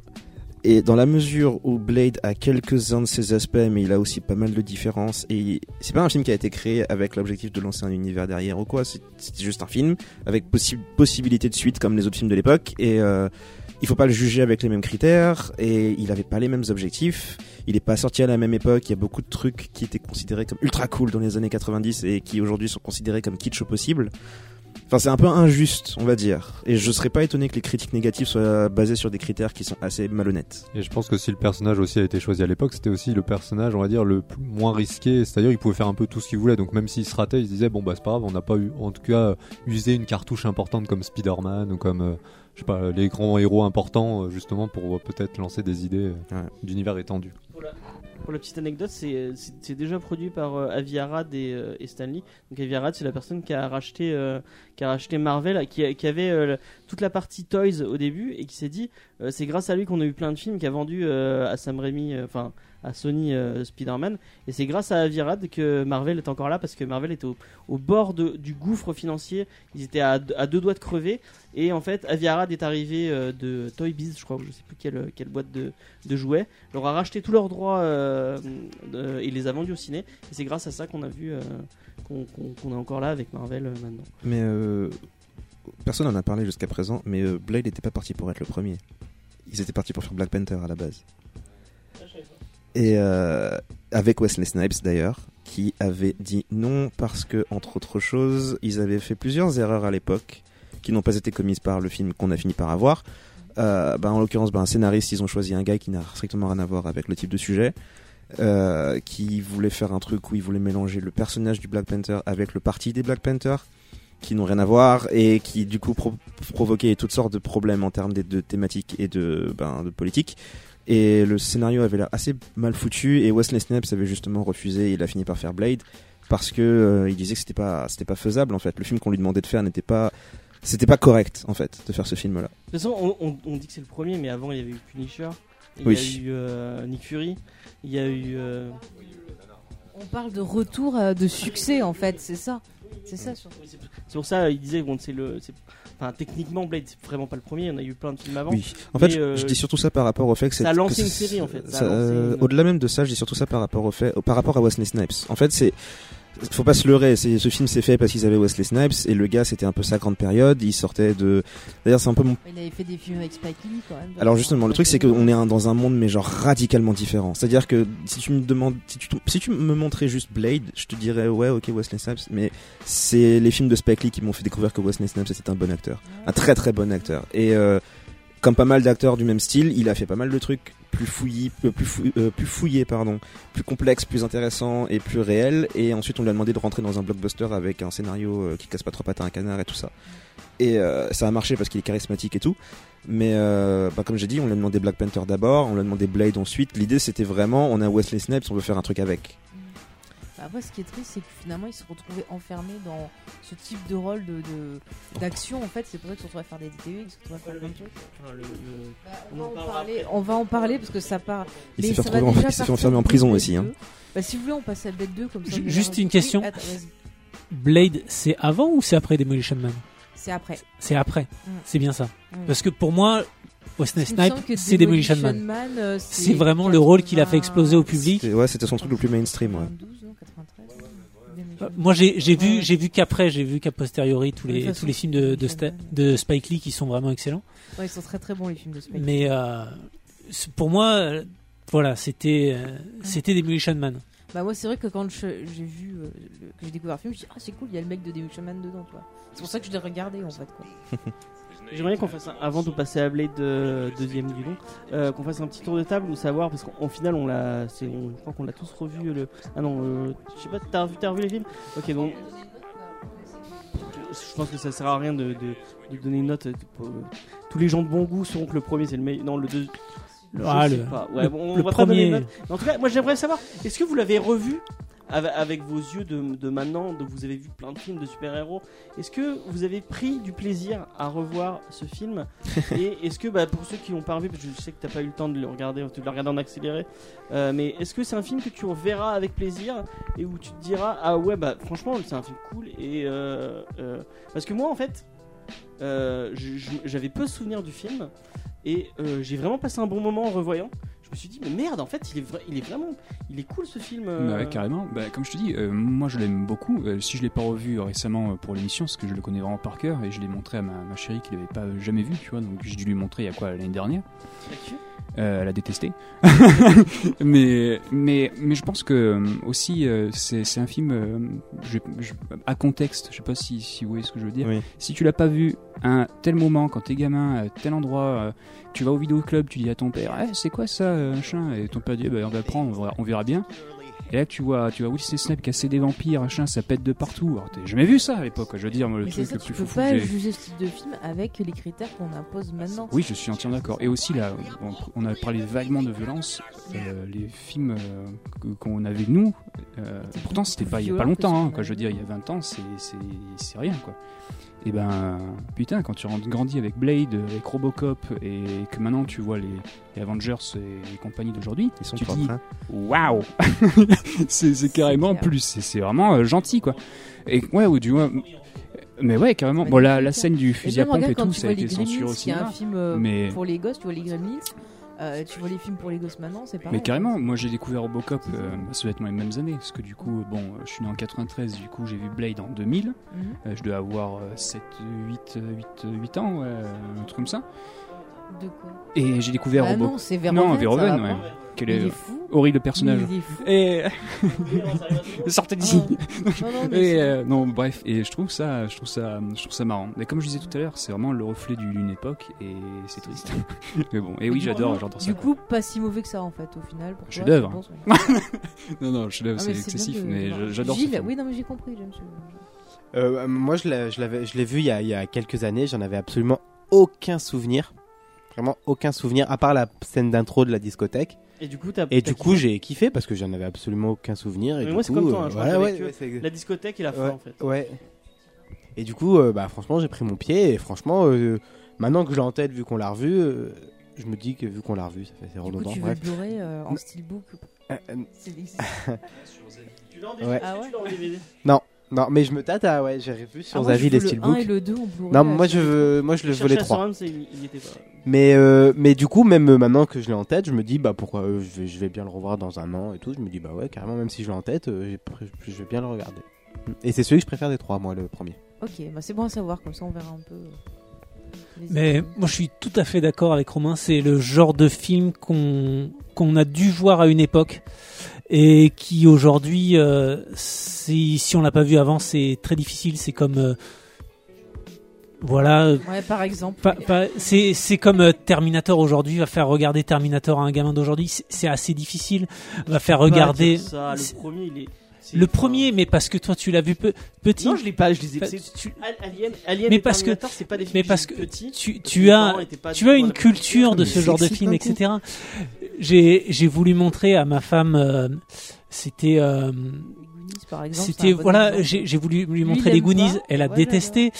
Et dans la mesure où Blade a quelques-uns de ses aspects, mais il a aussi pas mal de différences, et c'est pas un film qui a été créé avec l'objectif de lancer un univers derrière ou quoi, c'est juste un film avec possi- possibilité de suite comme les autres films de l'époque, et euh, il faut pas le juger avec les mêmes critères, et il avait pas les mêmes objectifs, il est pas sorti à la même époque, il y a beaucoup de trucs qui étaient considérés comme ultra cool dans les années 90 et qui aujourd'hui sont considérés comme kitsch au possible. Enfin, c'est un peu injuste, on va dire. Et je serais pas étonné que les critiques négatives soient basées sur des critères qui sont assez malhonnêtes. Et je pense que si le personnage aussi a été choisi à l'époque, c'était aussi le personnage, on va dire, le plus- moins risqué. C'est-à-dire, il pouvait faire un peu tout ce qu'il voulait. Donc, même s'il se ratait, il se disait, bon, bah, c'est pas grave, on n'a pas eu, en tout cas, usé une cartouche importante comme Spider-Man ou comme, euh, je sais pas, les grands héros importants, euh, justement, pour euh, peut-être lancer des idées euh, d'univers étendu. Pour la petite anecdote, c'est c'est- déjà produit par euh, Avi Arad et, euh, et Stanley. Donc Avi Arad, c'est la personne qui a racheté, euh, qui a racheté Marvel, qui, avait euh, toute la partie Toys au début et qui s'est dit, euh, c'est grâce à lui qu'on a eu plein de films, qui a vendu euh, à Sam Raimi, euh, enfin à Sony euh, Spider-Man. Et c'est grâce à Avi Arad que Marvel est encore là parce que Marvel était au, bord du gouffre financier. Ils étaient à, deux doigts de crever. Et en fait, Avi Arad est arrivé euh, de Toy Biz, je crois, je sais plus quelle, quelle boîte de, de jouets, leur a racheté tous leurs droits euh, et les a vendus au ciné. Et c'est grâce à ça qu'on a vu qu'on est encore là avec Marvel maintenant. Mais personne n'en a parlé jusqu'à présent, mais Blade n'était pas parti pour être le premier. Ils étaient partis pour faire Black Panther à la base. Et euh, avec Wesley Snipes d'ailleurs, qui avait dit non parce que, entre autres choses, ils avaient fait plusieurs erreurs à l'époque qui n'ont pas été commises par le film qu'on a fini par avoir. Euh, bah, en l'occurrence, bah, un scénariste, ils ont choisi un gars qui n'a strictement rien à voir avec le type de sujet. euh, qui voulait faire un truc où il voulait mélanger le personnage du Black Panther avec le parti des Black Panther qui n'ont rien à voir et qui du coup pro- provoquaient toutes sortes de problèmes en termes de, de thématiques et de, ben, de politique. Et le scénario avait l'air assez mal foutu et Wesley Snipes avait justement refusé et il a fini par faire Blade parce que euh, il disait que c'était pas c'était pas faisable en fait. Le film qu'on lui demandait de faire n'était pas c'était pas correct en fait de faire ce film là. De toute façon, on, on- on dit que c'est le premier, mais avant il y avait eu Punisher, il Oui. y a eu euh, Nick Fury, il y a eu. euh, On parle de retour euh, de succès en fait, c'est ça. C'est ça surtout. C'est pour ça il disait bon c'est le c'est- enfin techniquement Blade c'est vraiment pas le premier, il y en a eu plein de films avant. Oui. En fait, je- euh, je dis surtout ça par rapport au fait que c'est ça a lancé une série en fait. Euh, une- Au-delà même de ça, je dis surtout ça par rapport au fait, par rapport à Wesley Snipes. En fait, c'est faut pas se leurrer, c'est ce film s'est fait parce qu'ils avaient Wesley Snipes et le gars c'était un peu sa grande période, il sortait de d'ailleurs c'est un peu mon Il avait fait des films avec Spike Lee quand même. alors justement, le truc c'est qu'on est un- dans un monde mais genre radicalement différent. C'est-à-dire que si tu me demandes, si tu, si tu me montrais juste Blade, je te dirais ouais ok Wesley Snipes, mais c'est les films de Spike Lee qui m'ont fait découvrir que Wesley Snipes c'était un bon acteur, un très très bon acteur. Et euh, comme pas mal d'acteurs du même style, il a fait pas mal de trucs plus fouillis, euh, plus, euh, pardon, plus complexes, plus intéressants et plus réels. Et ensuite on lui a demandé de rentrer dans un blockbuster avec un scénario euh, qui casse pas trop pattes à un canard et tout ça. Et ça a marché parce qu'il est charismatique et tout. Mais bah, comme j'ai dit, on lui a demandé Black Panther d'abord, on lui a demandé Blade ensuite. L'idée c'était vraiment, on a Wesley Snipes, on veut faire un truc avec. Bah, Après, ce qui est triste, c'est que finalement, ils se retrouvaient enfermés dans ce type de rôle de de- d'action. En fait, c'est pour ça qu'ils se retrouvent à faire des DTV, qu'ils se retrouvent à faire plein de trucs. Enfin, le- le- Bah, on va en parlera parler, après. on va en parler parce que ça part. Il s'est fait ça va retrouver en- déjà il s'est fait partir enfermer en prison Blade aussi, hein. 2. Bah, si vous voulez, on passe à Blade 2 comme ça. Ju- on ira juste une question. Oui, attends, vas-y. Blade, c'est avant ou c'est après Demolition Man? C'est après. C'est après. Mm. C'est bien ça. Mm. Parce que pour moi, Wesley Il me semble Snipes, que c'est Demolition Man. Man, euh, C'est vraiment le rôle qu'il a fait exploser au public. C'était- Ouais, c'était son truc le plus mainstream. Ouais. 92, non, 93, Demolition Man. Moi, j'ai vu, j'ai vu qu'après, j'ai vu qu'a posteriori tous les tous les films de de, Sta- de Spike Lee qui sont vraiment excellents. Ouais, ils sont très très bons les films de Spike. Mais euh, pour moi, euh, voilà, c'était euh, c'était Demolition Man. Bah moi c'est vrai que quand j'ai vu euh, le- que j'ai découvert le film, je me suis dit ah c'est cool, il y a le mec de Demolition Man dedans. C'est pour ça que je l'ai regardé en fait quoi. *laughs* J'aimerais qu'on fasse un, avant de passer à Blade euh, deuxième du long, euh, qu'on fasse un petit tour de table ou savoir parce qu'en final on l'a, c'est, on- je crois qu'on l'a tous revu le. Ah non, euh, je sais pas, t'as revu, t'as revu les films? Ok donc. Je pense que ça sert à rien de, de, de donner une note. euh, tous les gens de bon goût sauront que le premier c'est le meilleur. Non le deux. Ah, le- pas. Ouais, le- bon, on le va pas donner une premier- note. Mais En tout cas, moi j'aimerais savoir, est-ce que vous l'avez revu? Avec, vos yeux de, de maintenant, de vous avez vu plein de films de super-héros, est-ce que vous avez pris du plaisir à revoir ce film *laughs* Et est-ce que, bah, pour ceux qui l'ont pas revu, parce que je sais que t'as pas eu le temps de le regarder, de le regarder en accéléré, euh, mais est-ce que c'est un film que tu reverras avec plaisir et où tu te diras ah ouais bah franchement c'est un film cool et euh, euh, parce que moi en fait j'avais peu souvenir du film et j'ai vraiment passé un bon moment en revoyant. Je me suis dit mais merde en fait il est, vra- il est vraiment il est cool ce film. euh. Bah ouais, carrément. Bah, comme je te dis, euh, moi je l'aime beaucoup. Euh, si je l'ai pas revu récemment pour l'émission, parce que je le connais vraiment par cœur et je l'ai montré à ma, ma chérie qui l'avait pas jamais vu, tu vois. Donc j'ai dû lui montrer il y a quoi l'année dernière. Euh, elle a détesté. *laughs* *laughs* mais, mais, mais je pense que aussi euh, c'est c'est un film euh, je- je- à contexte. Je sais pas si, si vous voyez ce que je veux dire. Oui. Si tu l'as pas vu à un tel moment, quand t'es gamin, à tel endroit, euh, tu vas au vidéoclub, tu dis à ton père, Eh, c'est quoi ça, euh, machin? Et ton père dit, Eh ben, on va prendre, on verra, bien. Et là, tu vois, tu vois Wesley Snipes casser des vampires, machin, ça pète de partout. Alors, t'as jamais vu ça à l'époque, je veux dire, moi, le Mais truc ça, le tu plus peux fou pas que j'ai- juger ce type de film avec les critères qu'on impose maintenant. oui, je suis entièrement d'accord. Et aussi, là, on, a parlé vaguement de violence. euh, les films euh, qu'on a vus, nous, euh, pourtant, c'était pas il y a pas longtemps. hein, quoi. Je veux dire, il y a 20 ans, c'est rien, quoi. Et ben, putain, quand tu rentres- grandis avec Blade, avec Robocop, et que maintenant tu vois les, les Avengers et les compagnies d'aujourd'hui, Ils sont tu propres, dis, hein. waouh *laughs* C'est carrément plus, c'est c'est vraiment euh, gentil, quoi. Et ouais, ou du moins. Mais ouais, carrément. Bon, la, la scène du fusil à pompe et tout, ça a été censuré Gremlins, au qui est un film euh, Mais- pour les gosses, tu vois les Gremlins. Euh, tu vois les films pour les gosses maintenant, c'est pareil. Mais carrément, moi j'ai découvert Robocop, euh, ça doit être dans les mêmes années, parce que du coup, bon, euh, je suis né en 93, du coup j'ai vu Blade en 2000, Mhm. Euh, je dois avoir euh, 7, 8, 8, 8 ans, ouais, un truc comme ça. De quoi? Et j'ai découvert Bah Robocop. non, c'est Verhoeven. Non, Verhoeven, ouais. Quel Il est est fou. horrible personnage. Il est fou. Et *laughs* sortez d'ici. Non, non, mais *laughs* Et euh, non, bref, et je trouve ça, je trouve ça, je trouve ça marrant. Mais comme je disais tout à l'heure, c'est vraiment le reflet du- d'une époque et c'est triste. *laughs* Mais bon, et oui, j'adore, j'adore ça. Du coup, pas si mauvais que ça en fait, au final. Pour pense, ouais. non, non, chef-d'œuvre, Ah, c'est excessif, de- mais j'adore. Oui, non, mais j'ai compris, j'aime Euh, moi, je l'ai- je l'avais, je l'ai vu il y, a, il y a quelques années. J'en avais absolument aucun souvenir. Vraiment aucun souvenir, à part la scène d'intro de la discothèque. Et du coup, t'as- Et t'as du coup, j'ai kiffé parce que j'en avais absolument aucun souvenir. Et Mais du moi, c'est coup, comme toi, euh, hein, je crois voilà, que ouais, la discothèque et la fin Ouais, en fait. Ouais. Et du coup, euh, bah, franchement, j'ai pris mon pied. Et franchement, euh, maintenant que je l'ai en tête, vu qu'on l'a revu, euh, je me dis que vu qu'on l'a revu, ça fait c'est Du coup, redondant. tu veux le Blu-ray euh, en steelbook Euh, euh, *laughs* Tu l'as en Ouais. Ah ouais tu l'as en DVD non, non, mais je me tâte à. Ouais, j'ai revu sur Ah, moi, je Zavi les le steelbooks. 1 et le 2 en Blu-ray. Non, moi je veux, moi je le Je veux les cherchais trois. sur Rams, et il il était pas. Mais euh, mais du coup, même euh, maintenant que je l'ai en tête, je me dis bah pourquoi euh, je vais je vais bien le revoir dans un an et tout. Je me dis bah ouais carrément même si je l'ai en tête, euh, je vais bien le regarder. Et c'est celui que je préfère des trois, moi le premier. Ok, bah c'est bon à savoir, comme ça on verra un peu. Mais moi je suis tout à fait d'accord avec Romain, c'est le genre de film qu'on qu'on a dû voir à une époque et qui aujourd'hui, euh, si, si on l'a pas vu avant, c'est très difficile. C'est comme euh, voilà, Ouais, par exemple. c'est c'est comme euh, Terminator aujourd'hui va faire regarder Terminator à un gamin d'aujourd'hui, c'est c'est assez difficile. Va faire Pas regarder dire ça, le premier, il est. le premier, mais parce que toi tu l'as vu pe- petit. Non, je l'ai pas, je les ai. Enfin, c'est- tu- Alien, Alien Mais et parce que- c'est pas des mais parce que petit, tu, as tu as une culture de ce genre de film, etc. J'ai j'ai voulu montrer à ma femme, euh, c'était euh, c'était bon voilà, j'ai voulu lui montrer les Goonies, pas. elle a Ouais, détesté.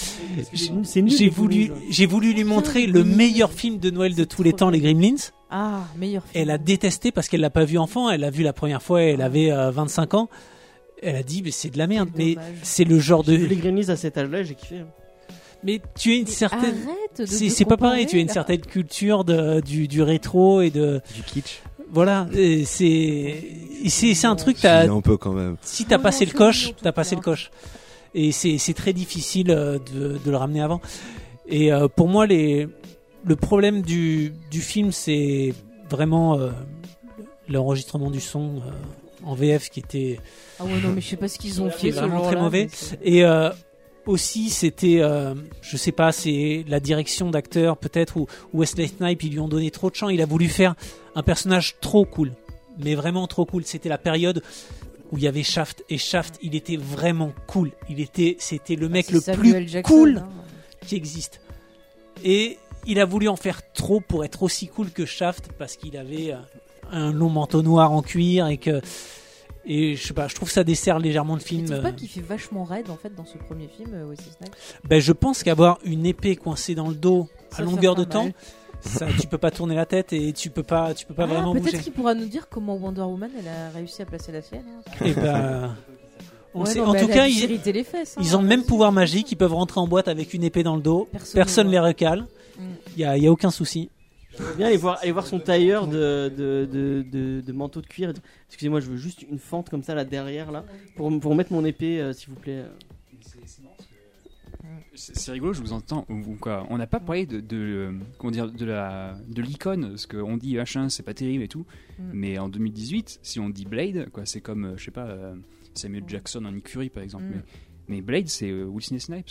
J'ai voulu j'ai voulu lui montrer le meilleur film de Noël de tous les temps, les. Gremlins. Ah, meilleur film. Elle a détesté parce qu'elle l'a pas vu enfant, elle l'a vu la première fois, elle avait euh, 25 ans. Elle a dit mais c'est de la merde, mais c'est le genre de les Gremlins à cet âge-là, j'ai kiffé. mais tu as une Mais certaine Arrête de c'est pas pareil, tu as une certaine culture de, du, du rétro et de Du kitsch. voilà, et c'est c'est c'est un truc Si, t'as un peu quand même. si t'as passé le coche, t'as passé le coche. Et c'est c'est très difficile euh, de, de le ramener avant. Et euh, pour moi, les, le problème du, du film, c'est vraiment euh, l'enregistrement du son euh, en VF qui était Ah ouais, non, mais je sais pas ce qu'ils ont *laughs* fait. vraiment très mauvais. et euh, aussi c'était euh, je sais pas c'est la direction d'acteur peut-être ou Wesley Snipes ils lui ont donné trop de champ il a voulu faire un personnage trop cool mais vraiment trop cool c'était la période où il y avait Shaft et Shaft il était vraiment cool il était c'était le mec c'est le Samuel plus Jackson, cool hein. qui existe et il a voulu en faire trop pour être aussi cool que Shaft parce qu'il avait euh, un long manteau noir en cuir et que et je sais pas je trouve que ça dessert légèrement le film euh, pas qu'il fait vachement raide en fait dans ce premier film, euh, Wesley Snipes? Ben, je pense qu'avoir une épée coincée dans le dos à longueur de temps, ça, tu peux pas tourner la tête et tu peux pas, tu peux pas Ah, vraiment peut-être bouger. qu'il pourra nous dire comment Wonder Woman elle a réussi à placer la sienne. hein. Et ben, On Ouais, sait- non, en tout cas, dû ils, s'irriter les fesses. hein. ils ont le même pouvoir magique. Ils peuvent rentrer en boîte avec une épée dans le dos. Personne Personne ne les recale. Mm. Il y a, il y a aucun souci. Bien aller voir, aller voir son tailleur de, de, de, de- de manteau de cuir. Excusez-moi, je veux juste une fente comme ça là derrière là pour, pour mettre mon épée, euh, s'il vous plaît. C'est rigolo, je vous entends. ou- ou quoi. On n'a pas parlé de, de, euh, comment dire, de la de l'icône, parce qu'on dit machin, c'est pas terrible et tout. Mm. Mais en 2018, si on dit Blade, quoi, c'est comme, euh, je sais pas, Samuel Jackson en Nick Fury par exemple. Mm. Mais, mais Blade, c'est euh, Wesley Snipes.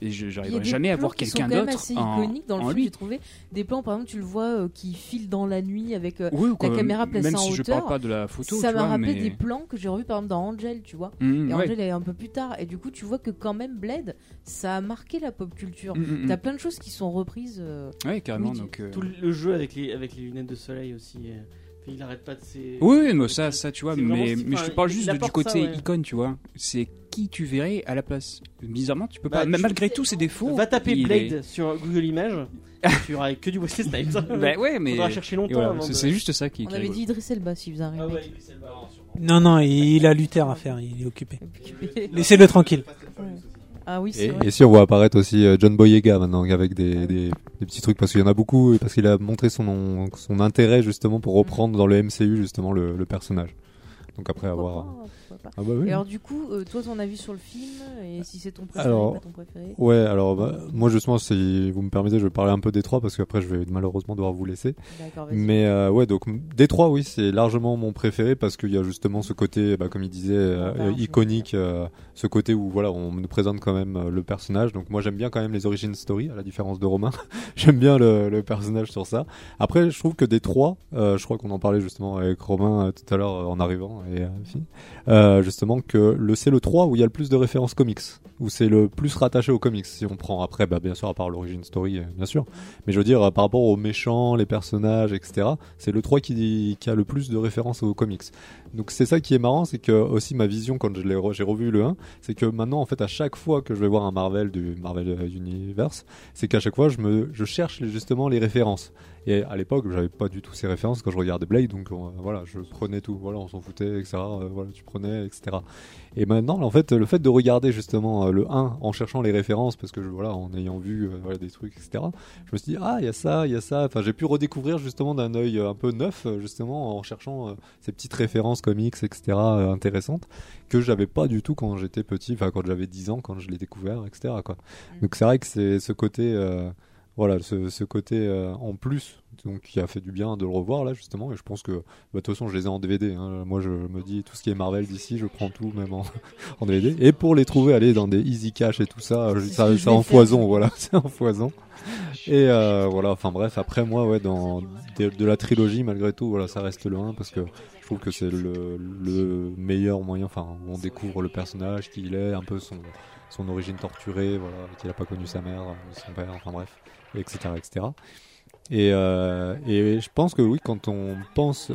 Et je- Il y a j'arriverai des jamais à plans voir qui sont quelqu'un quand même d'autre assez en, iconiques dans le en film, lui. j'ai trouvé. Des plans, par exemple, tu le vois euh, qui file dans la nuit avec euh, Oui, ou la quoi, caméra placée même en si je hauteur. parle pas de la photo, ça m'a rappelé mais- des plans que j'ai revus par exemple dans Angel, tu vois. Mm, et ouais. Angel est un peu plus tard. Et du coup, tu vois que quand même Blade, ça a marqué la pop culture. Mm, mm, mm. T'as plein de choses qui sont reprises. euh, Ouais, carrément. oui, tu- donc, euh, Tout le jeu avec les, avec les lunettes de soleil aussi. euh, il arrête pas de ses. Oui, mais ça, ça, tu vois, C'est mais, mais je te parle juste de- du côté ça, ouais. icône, tu vois. C'est qui tu verrais à la place. Bizarrement, tu peux Bah, pas. tu- Malgré tous ses défauts. Va taper Blade est- sur Google Images. *laughs* tu auras que du Wesley Snipes. Bah ouais, mais. Faudra chercher longtemps. voilà, c'est de- juste ça qui. On avait dit Idris Elba s'il faisait un Ah remake. ouais, Elba. Non, non, il a Luther à faire. Il est occupé. Occupé. Laissez-le tranquille. Ah oui, Et, vrai. et si on voit apparaître aussi euh, John Boyega maintenant avec des, des, des petits trucs parce qu'il y en a beaucoup et parce qu'il a montré son son intérêt justement pour reprendre dans le MCU justement le, le personnage. Donc après avoir. Pas. Ah bah oui. Et alors du coup, euh, toi ton avis sur le film et si c'est ton préféré, Alors, pas ton préféré Ouais, alors bah, moi justement, si vous me permettez, je vais parler un peu des trois parce qu'après je vais malheureusement devoir vous laisser. Mais euh, ouais, donc des trois, oui, c'est largement mon préféré parce qu'il y a justement ce côté, bah, comme il disait, euh, Bah, iconique, euh, ce côté où voilà, on nous présente quand même euh, le personnage. Donc moi j'aime bien quand même les origin story, à la différence de Romain. *laughs* j'aime bien le, le personnage sur ça. Après, je trouve que des trois, euh, je crois qu'on en parlait justement avec Romain euh, tout à l'heure euh, en arrivant et euh, euh, justement que le c'est le 3 où il y a le plus de références comics, où c'est le plus rattaché aux comics. Si on prend après, bah, bien sûr à part l'origin story, euh, bien sûr, mais je veux dire euh, par rapport aux méchants, les personnages, etc. C'est le 3 qui, qui a le plus de références aux comics. Donc c'est ça qui est marrant, c'est que aussi ma vision quand j'ai revu le 1, c'est que maintenant en fait à chaque fois que je vais voir un Marvel du Marvel Universe, c'est qu'à chaque fois je me je cherche justement les références. Et à l'époque, j'avais pas du tout ces références quand je regardais Blade, donc euh, voilà, je prenais tout, voilà, on s'en foutait, etc. euh, voilà, tu prenais, etc. Et maintenant, en fait, le fait de regarder justement euh, le 1 en cherchant les références, parce que je- voilà, en ayant vu voilà, des trucs, etc. Je me suis dit ah, il y a ça, il y a ça. Enfin, j'ai pu redécouvrir justement d'un œil un peu neuf, justement en cherchant ces petites références comics, etc. intéressantes que j'avais pas du tout quand j'étais petit, enfin quand j'avais 10 ans, quand je l'ai découvert, etc. Quoi. Donc c'est vrai que c'est ce côté. euh, voilà, ce, ce côté euh, en plus, donc qui a fait du bien de le revoir là justement, et je pense que bah, de toute façon je les ai en DVD. hein. Moi je me dis tout ce qui est Marvel d'ici, je prends tout même en, *laughs* en DVD. Et pour les trouver, aller dans des Easy Cash et tout ça, ça, ça en foison, voilà, *laughs* c'est en foison. Et euh, voilà, enfin bref, après moi, ouais, dans de, de la trilogie malgré tout, voilà, ça reste le 1 parce que je trouve que c'est le, le meilleur moyen, enfin où on découvre le personnage, qui il est, un peu son son origine torturée, voilà, qu'il a pas connu sa mère, son père, enfin bref, etc., etc. Et, euh, et je pense que oui, quand on pense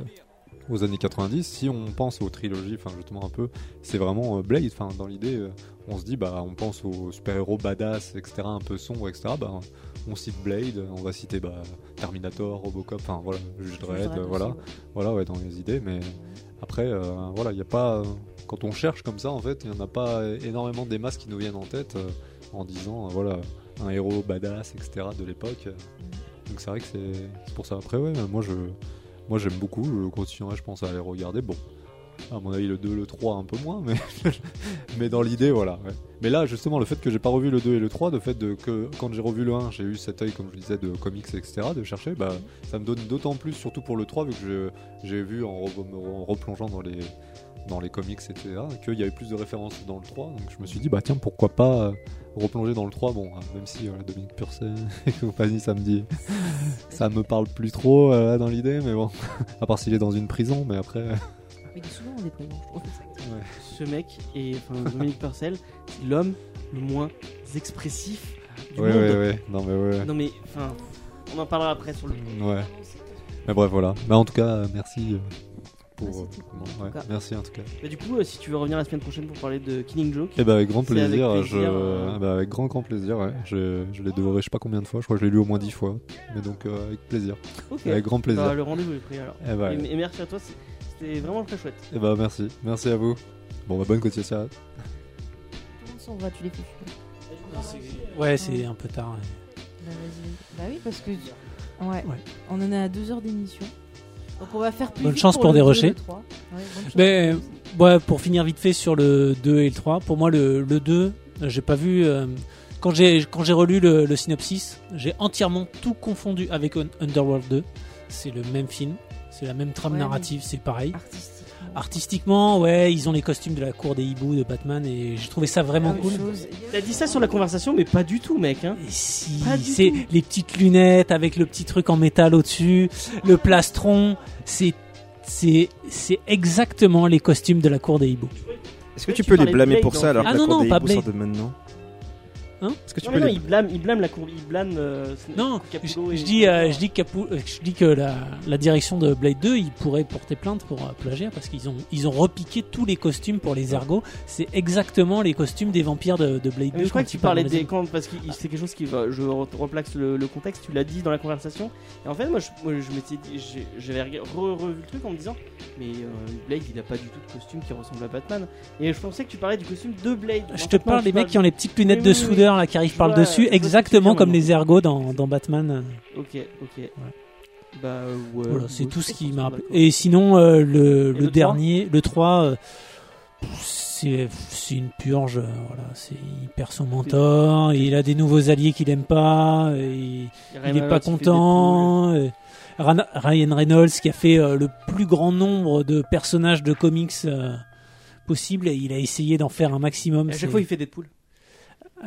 aux années 90, si on pense aux trilogies, enfin justement un peu, c'est vraiment euh, Blade. Enfin dans l'idée, euh, on se dit bah on pense aux super-héros badass, etc. Un peu sombres, etc. Bah on cite Blade, on va citer bah, Terminator, Robocop, enfin voilà, Juge Dredd, euh, voilà, voilà ouais dans les idées. Mais après voilà, il y a pas quand on cherche comme ça en fait, il y en a pas énormément des masses qui nous viennent en tête en disant voilà un héros badass, etc. de l'époque. Donc c'est vrai que c'est pour ça. Après ouais, moi je moi j'aime beaucoup, je continuerai je pense à les regarder. Bon, à mon avis le 2, le 3 un peu moins, mais *laughs* dans l'idée voilà. Mais là justement le fait que j'ai pas revu le 2 et le 3, le fait de que quand j'ai revu le 1, j'ai eu cet œil comme je disais de comics etc. de chercher, bah ça me donne d'autant plus surtout pour le 3 vu que j'ai vu en replongeant dans les dans les comics etc. qu'il y avait plus de références dans le 3, donc je me suis dit bah tiens pourquoi pas euh, replonger dans le 3 bon euh, même si voilà, Dominique Purcell *laughs* et compagnie ça me dit *laughs* ça me parle plus trop euh, dans l'idée mais bon *laughs* à part s'il est dans une prison mais après euh, Mais il est souvent en dépression, je trouve. Ce mec est, enfin, Dominique Purcell, c'est l'homme le moins expressif du ouais monde. ouais ouais non mais ouais Non mais, enfin, on en parlera après sur le. ouais mais bref voilà mais en tout cas euh, merci euh, pour Bah, euh, c'était cool, comment- en ouais, tout cas. merci en tout cas Bah, du coup, euh, si tu veux revenir la semaine prochaine pour parler de Killing Joke. Eh ben avec grand avec plaisir, je, euh, bah, avec grand grand plaisir, ouais. Je, je l'ai dévoré je sais pas combien de fois, je crois que je l'ai lu au moins dix fois, mais donc euh, avec plaisir. Ok. Avec grand plaisir. Bah, le rendez-vous est pris alors. Eh ben, et, et merci à toi, c'était vraiment très chouette. eh ben merci, merci à vous. Bon, bah, bonne continuation. Tout le monde s'en va, tu les fais. Ouais, c'est un peu tard. ouais. Bah, vas-y. Bah oui, parce que. Ouais. Ouais. On en est à deux heures d'émission. Donc on va faire plus Bonne vite chance pour des 2 et rushers. le 3. Ouais, bonne chance Mais pour ouais, pour finir vite fait sur le 2 et le 3, pour moi le, le 2, euh, j'ai pas vu. euh, quand j'ai quand j'ai relu le, le synopsis, j'ai entièrement tout confondu avec Un- Underworld 2. C'est le même film, c'est la même trame Ouais, narrative, c'est pareil. Artistiquement, ouais, ils ont les costumes de la cour des hiboux de Batman et j'ai trouvé ça vraiment Même cool. T'as dit ça sur la conversation, mais pas du tout, mec. Hein. Et si, c'est les petites lunettes avec le petit truc en métal au-dessus, le plastron, c'est c'est c'est exactement les costumes de la cour des hiboux. Est-ce que tu tu peux les blâmer pour ça alors que Ah la non, cour non, des pas hiboux sort de maintenant? Hein Est-ce que tu Non, peux mais non, les... il blâme, il blâme la cour, il blâme. euh, Non, je, Capullo et- je dis, euh, je dis, que Capu- euh, je dis que la, la direction de Blade 2, ils pourraient porter plainte pour euh, plagiat parce qu'ils ont, ils ont repiqué tous les costumes pour les ergots. C'est exactement les costumes des vampires de, de Blade 2. Mais je crois quand que tu parlais des quand parce que c'est quelque chose qui va. Je re- replace le, le contexte. Tu l'as dit dans la conversation. Et en fait, moi, je, moi, je m'étais dit, j'avais re- revu le truc en me disant, mais euh, Blade, il a pas du tout de costume qui ressemble à Batman. Et je pensais que tu parlais du costume de Blade. Je te parle des mecs qui ont les petites lunettes de oui, là qui arrivent Je par le dessus, exactement comme les ergots dans, dans Batman. Ok, ok. Bah ouais. Voilà, c'est tout ce qui m'a rappelé. Et sinon, euh, le, Et le le dernier, le 3, euh, c'est une purge. euh, Voilà, il perd son mentor, il a des nouveaux alliés qu'il aime pas, et il il est pas content. et Ryan Reynolds qui a fait euh, le plus grand nombre de personnages de comics euh, possible, et il a essayé d'en faire un maximum. Deadpool. À chaque fois, il fait Deadpool.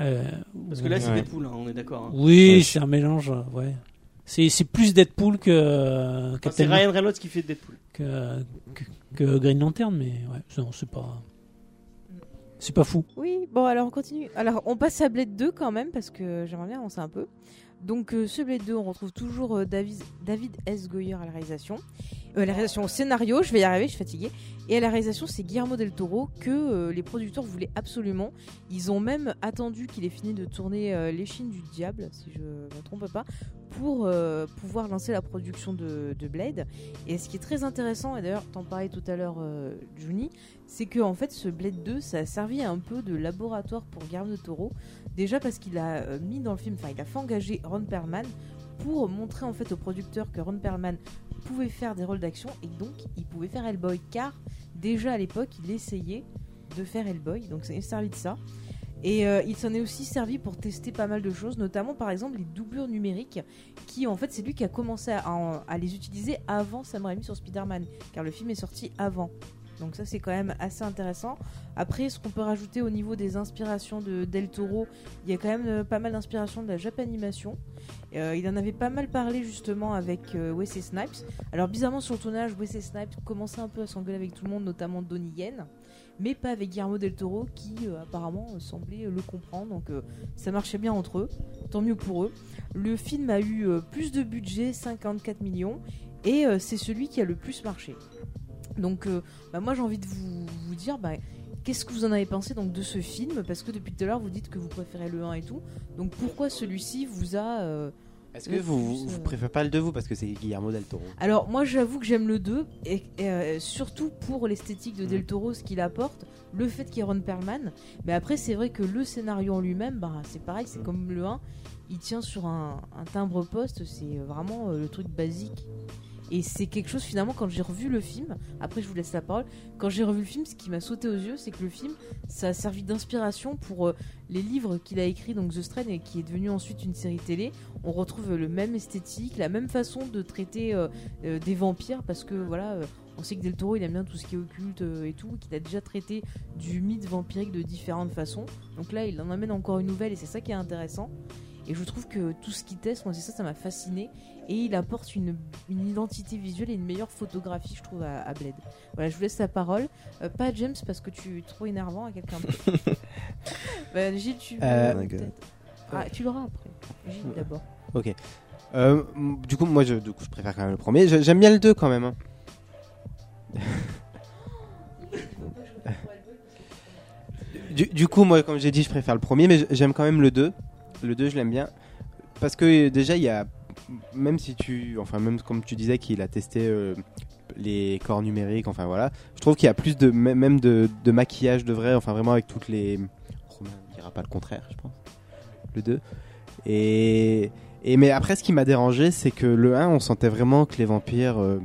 Euh, Parce que là, c'est Ouais. Deadpool, hein, on est d'accord. hein. oui, Ouais. c'est un mélange, ouais. C'est c'est plus Deadpool que euh, Enfin, c'est Ryan Reynolds qui fait Deadpool. que, que, que Green Lantern, mais ouais, non, c'est pas. C'est pas fou. Oui, bon alors on continue. Alors on passe à Blade 2 quand même parce que j'aimerais bien avancer un peu. Donc euh, ce Blade 2, on retrouve toujours euh, David, S. Goyer à la réalisation. Euh, la réalisation au scénario, je vais y arriver, je suis fatiguée. Et à la réalisation, c'est Guillermo del Toro que les producteurs voulaient absolument. Ils ont même attendu qu'il ait fini de tourner Les Chines du Diable, si je ne me trompe pas, pour pouvoir lancer la production de, de Blade. Et ce qui est très intéressant, et d'ailleurs t'en parlais tout à l'heure, Juni, c'est que en fait ce Blade 2 ça a servi un peu de laboratoire pour Guillermo del Toro déjà parce qu'il a euh, mis dans le film enfin il a fait engager Ron Perlman pour montrer en fait aux producteurs que Ron Perlman pouvait faire des rôles d'action et donc il pouvait faire Hellboy. Car déjà à l'époque il essayait de faire Hellboy. Donc ça a servi de ça. Et euh, il s'en est aussi servi pour tester pas mal de choses, notamment par exemple les doublures numériques, qui en fait c'est lui qui a commencé à les utiliser avant Sam Raimi sur Spider-Man, car le film est sorti avant. Donc ça c'est quand même assez intéressant. Après, ce qu'on peut rajouter au niveau des inspirations de Del Toro, il y a quand même euh, pas mal d'inspirations de la Japanimation. Euh, il en avait pas mal parlé justement avec euh, Wesley Snipes. Alors bizarrement sur le tournage, Wesley Snipes commençait un peu à s'engueuler avec tout le monde, notamment Donnie Yen, mais pas avec Guillermo del Toro qui euh, apparemment euh, semblait le comprendre. Donc ça marchait bien entre eux, tant mieux pour eux. Le film a eu plus de budget, 54 millions, et c'est celui qui a le plus marché. Donc euh, bah, moi j'ai envie de vous, vous dire bah, qu'est-ce que vous en avez pensé donc de ce film? Parce que depuis tout à l'heure vous dites que vous préférez le 1 et tout. Donc pourquoi celui-ci vous a euh, Est-ce que vous, vous euh, préférez pas le 2 vous? Parce que c'est Guillermo del Toro Alors moi j'avoue que j'aime le 2 et, et, euh, surtout pour l'esthétique de Del Toro ce qu'il apporte, le fait qu'il y ait Ron Perlman. Mais après c'est vrai que le scénario en lui-même bah, c'est pareil, c'est comme le 1, il tient sur un, un timbre poste, c'est vraiment euh, le truc basique. Et c'est quelque chose finalement quand j'ai revu le film, après je vous laisse la parole, quand j'ai revu le film, ce qui m'a sauté aux yeux, c'est que le film, ça a servi d'inspiration pour euh, les livres qu'il a écrits, donc The Strain, et qui est devenu ensuite une série télé. On retrouve le même esthétique, la même façon de traiter euh, euh, des vampires, parce que voilà, euh, on sait que Del Toro il aime bien tout ce qui est occulte euh, et tout, qu'il a déjà traité du mythe vampirique de différentes façons. Donc là, il en amène encore une nouvelle, et c'est ça qui est intéressant. Et je trouve que tout ce qu'il teste, moi c'est ça, ça m'a fasciné. Et il apporte une, une identité visuelle et une meilleure photographie, je trouve, à, à Blade. Voilà, je vous laisse la parole. Euh, pas James parce que tu es trop énervant à quelqu'un d'autre. *laughs* bah, Gilles, tu. Euh, veux peut-être- Ah, tu l'auras après. Gilles d'abord. Ok. Euh, du coup, moi, je, du coup, je préfère quand même le premier. J'aime bien le 2 quand même. hein. *laughs* du, du coup, moi, comme j'ai dit, je préfère le premier, mais j'aime quand même le 2. Le 2, je l'aime bien. Parce que déjà, il y a. Même si tu. Enfin, même comme tu disais qu'il a testé euh, les corps numériques, enfin voilà. Je trouve qu'il y a plus de même de, de maquillage de vrai, enfin vraiment avec toutes les. Romain ne dira pas le contraire, je pense. Le 2. Et, et mais après, ce qui m'a dérangé, c'est que le 1, on sentait vraiment que les vampires. euh,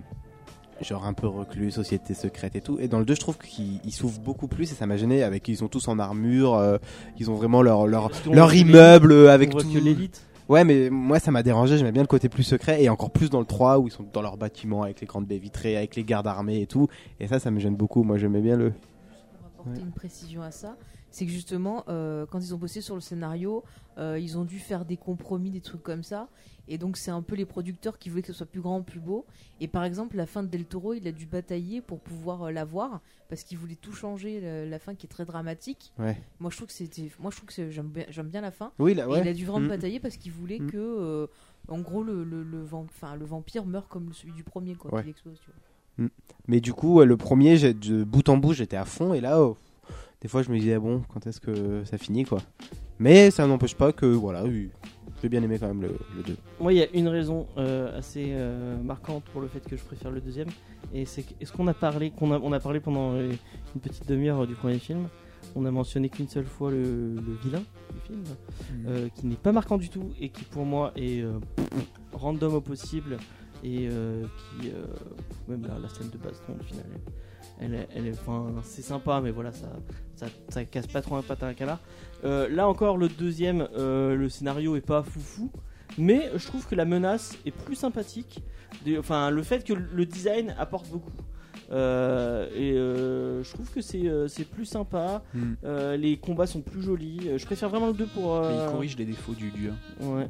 genre un peu reclus, société secrète et tout. Et dans le 2, je trouve qu'ils ils s'ouvrent beaucoup plus et ça m'a gêné avec ils sont tous en armure, euh, ils ont vraiment leur leur, leur immeuble avec tout. que l'élite. Ouais, mais moi ça m'a dérangé, j'aimais bien le côté plus secret et encore plus dans le 3 où ils sont dans leur bâtiment avec les grandes baies vitrées, avec les gardes armés et tout. Et ça, ça me gêne beaucoup. Moi j'aimais bien le. pour apporter Ouais. une précision à ça, c'est que justement, euh, quand ils ont bossé sur le scénario, euh, ils ont dû faire des compromis, des trucs comme ça. Et donc, c'est un peu les producteurs qui voulaient que ce soit plus grand, plus beau. Et par exemple, la fin de Del Toro, il a dû batailler pour pouvoir euh, la voir parce qu'il voulait tout changer, la, la fin qui est très dramatique. Ouais. Moi, je trouve que c'était, moi, je trouve que j'aime bien, j'aime bien la fin. Oui, là, Et il a dû vraiment Mm. batailler parce qu'il voulait Mm. que, euh, en gros, le, le, le, vamp- enfin, le vampire meure comme celui du premier, quoi, Ouais. qu'il explose. Tu vois. Mais du coup, le premier, j'ai- de bout en bout, j'étais à fond et là, oh, des fois, je me disais bon, quand est-ce que ça finit quoi. Mais ça n'empêche pas que voilà, oui, j'ai bien aimé quand même le, le 2. Moi, il y a une raison euh, assez euh, marquante pour le fait que je préfère le deuxième, et c'est est-ce qu'on a parlé, qu'on a, on a parlé pendant euh, une petite demi-heure du premier film, on a mentionné qu'une seule fois le, le vilain du film, euh, qui n'est pas marquant du tout et qui pour moi est euh, random au possible et euh, qui euh, même la, la scène de baston au final elle, est- elle est enfin c'est sympa mais voilà ça, ça ça casse pas trop un patin à un canard là encore le deuxième euh, le scénario est pas foufou mais je trouve que la menace est plus sympathique enfin le fait que le design apporte beaucoup Euh, et euh, je trouve que c'est euh, plus sympa Mm. Euh, les combats sont plus jolis Euh, je préfère vraiment le 2 pour euh, il corrige les défauts du, du 1. ouais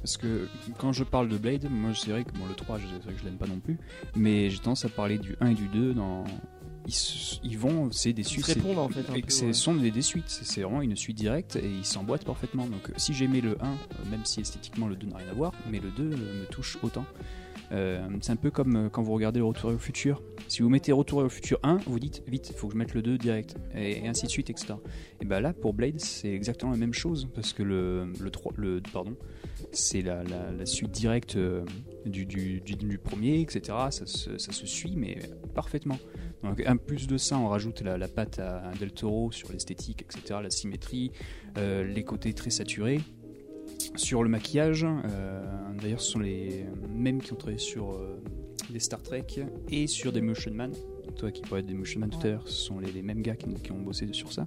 Parce que quand je parle de Blade, moi c'est vrai que bon, le 3, je- c'est vrai que je l'aime pas non plus, mais j'ai tendance à parler du 1 et du 2 dans. Ils, ils vont, c'est des Ils suites. répondent, en fait, Ce ouais. sont des, des suites, c'est vraiment une suite directe et ils s'emboîtent parfaitement. Donc euh, si j'aimais le 1, euh, même si esthétiquement le 2 n'a rien à voir, mais le 2 euh, me touche autant. Euh, c'est un peu comme quand vous regardez le Retour au futur. Si vous mettez Retour au futur 1, vous dites vite, il faut que je mette le 2 direct, et, et ainsi de suite, etc. Et ben là, pour Blade, c'est exactement la même chose, parce que le, le, 3, le pardon, c'est la, la, la suite directe euh, du, du, du, du premier, etc. Ça se, ça se suit, mais parfaitement. Donc, un plus de ça, on rajoute la, la patte à, à Del Toro sur l'esthétique, etc., la symétrie, euh, les côtés très saturés. Sur le maquillage, euh, d'ailleurs, ce sont les mêmes qui ont travaillé sur des Star Trek et sur des Motion Man. Toi qui parlais des Motion Man tout à l'heure, ce sont les, les mêmes gars qui, qui ont bossé sur ça.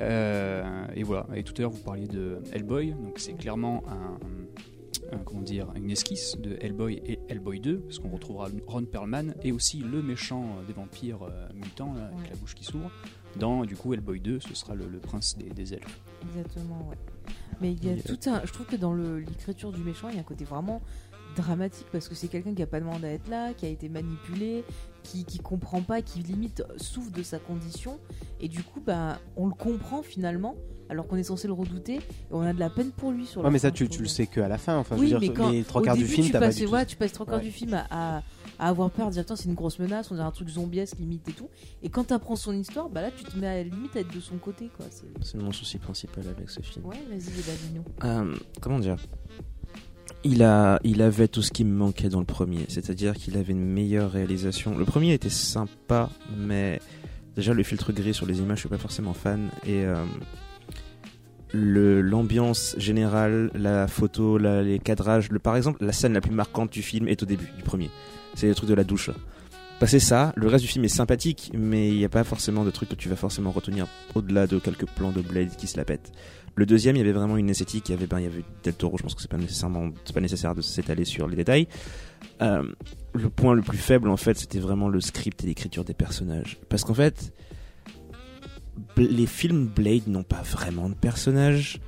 Euh, et voilà. Et tout à l'heure, vous parliez de Hellboy, donc c'est clairement un, un- comment dire, une esquisse de Hellboy et Hellboy 2, parce qu'on retrouvera Ron Perlman et aussi le méchant des vampires euh, mutants là, avec la bouche qui s'ouvre. Dans du coup Hellboy 2, ce sera le, le prince des, des elfes. Exactement, ouais. Mais il y a tout un. Je trouve que dans l'écriture du méchant, il y a un côté vraiment dramatique parce que c'est quelqu'un qui a pas demandé à être là, qui a été manipulé, qui, qui comprend pas, qui limite souffre de sa condition. Et du coup, bah, on le comprend finalement, alors qu'on est censé le redouter. Et on a de la peine pour lui sur la Ouais, mais ça, tu, le sais que à la fin. Enfin, oui, je veux mais dire, quand, les trois quarts du film, tu t'as pas passes, du tout. ouais, tu passes trois quarts Ouais. du film à, à- à avoir peur, à dire tiens, c'est une grosse menace, on dirait un truc zombiesque limite et tout. Et quand t'apprends son histoire, bah là, tu te mets à la limite à être de son côté, quoi. C'est- mon souci principal avec ce film. Ouais, vas-y, dis-nous. Euh, comment dire? Il, a, il avait tout ce qui me manquait dans le premier, c'est-à-dire qu'il avait une meilleure réalisation. Le premier était sympa, mais déjà le filtre gris sur les images, je suis pas forcément fan. Et euh, l'ambiance générale, la photo, les cadrages, par exemple, la scène la plus marquante du film est au début, du premier. C'est le truc de la douche. Passer ça, le reste du film est sympathique, mais il n'y a pas forcément de trucs que tu vas forcément retenir au-delà de quelques plans de Blade qui se la pètent. Le deuxième, il y avait vraiment une esthétique, il y avait, ben, il y avait Del Toro, je pense que c'est pas nécessairement, c'est pas nécessaire de s'étaler sur les détails. Euh, le point le plus faible, en fait, c'était vraiment le script et l'écriture des personnages. Parce qu'en fait, les films Blade n'ont pas vraiment de personnages,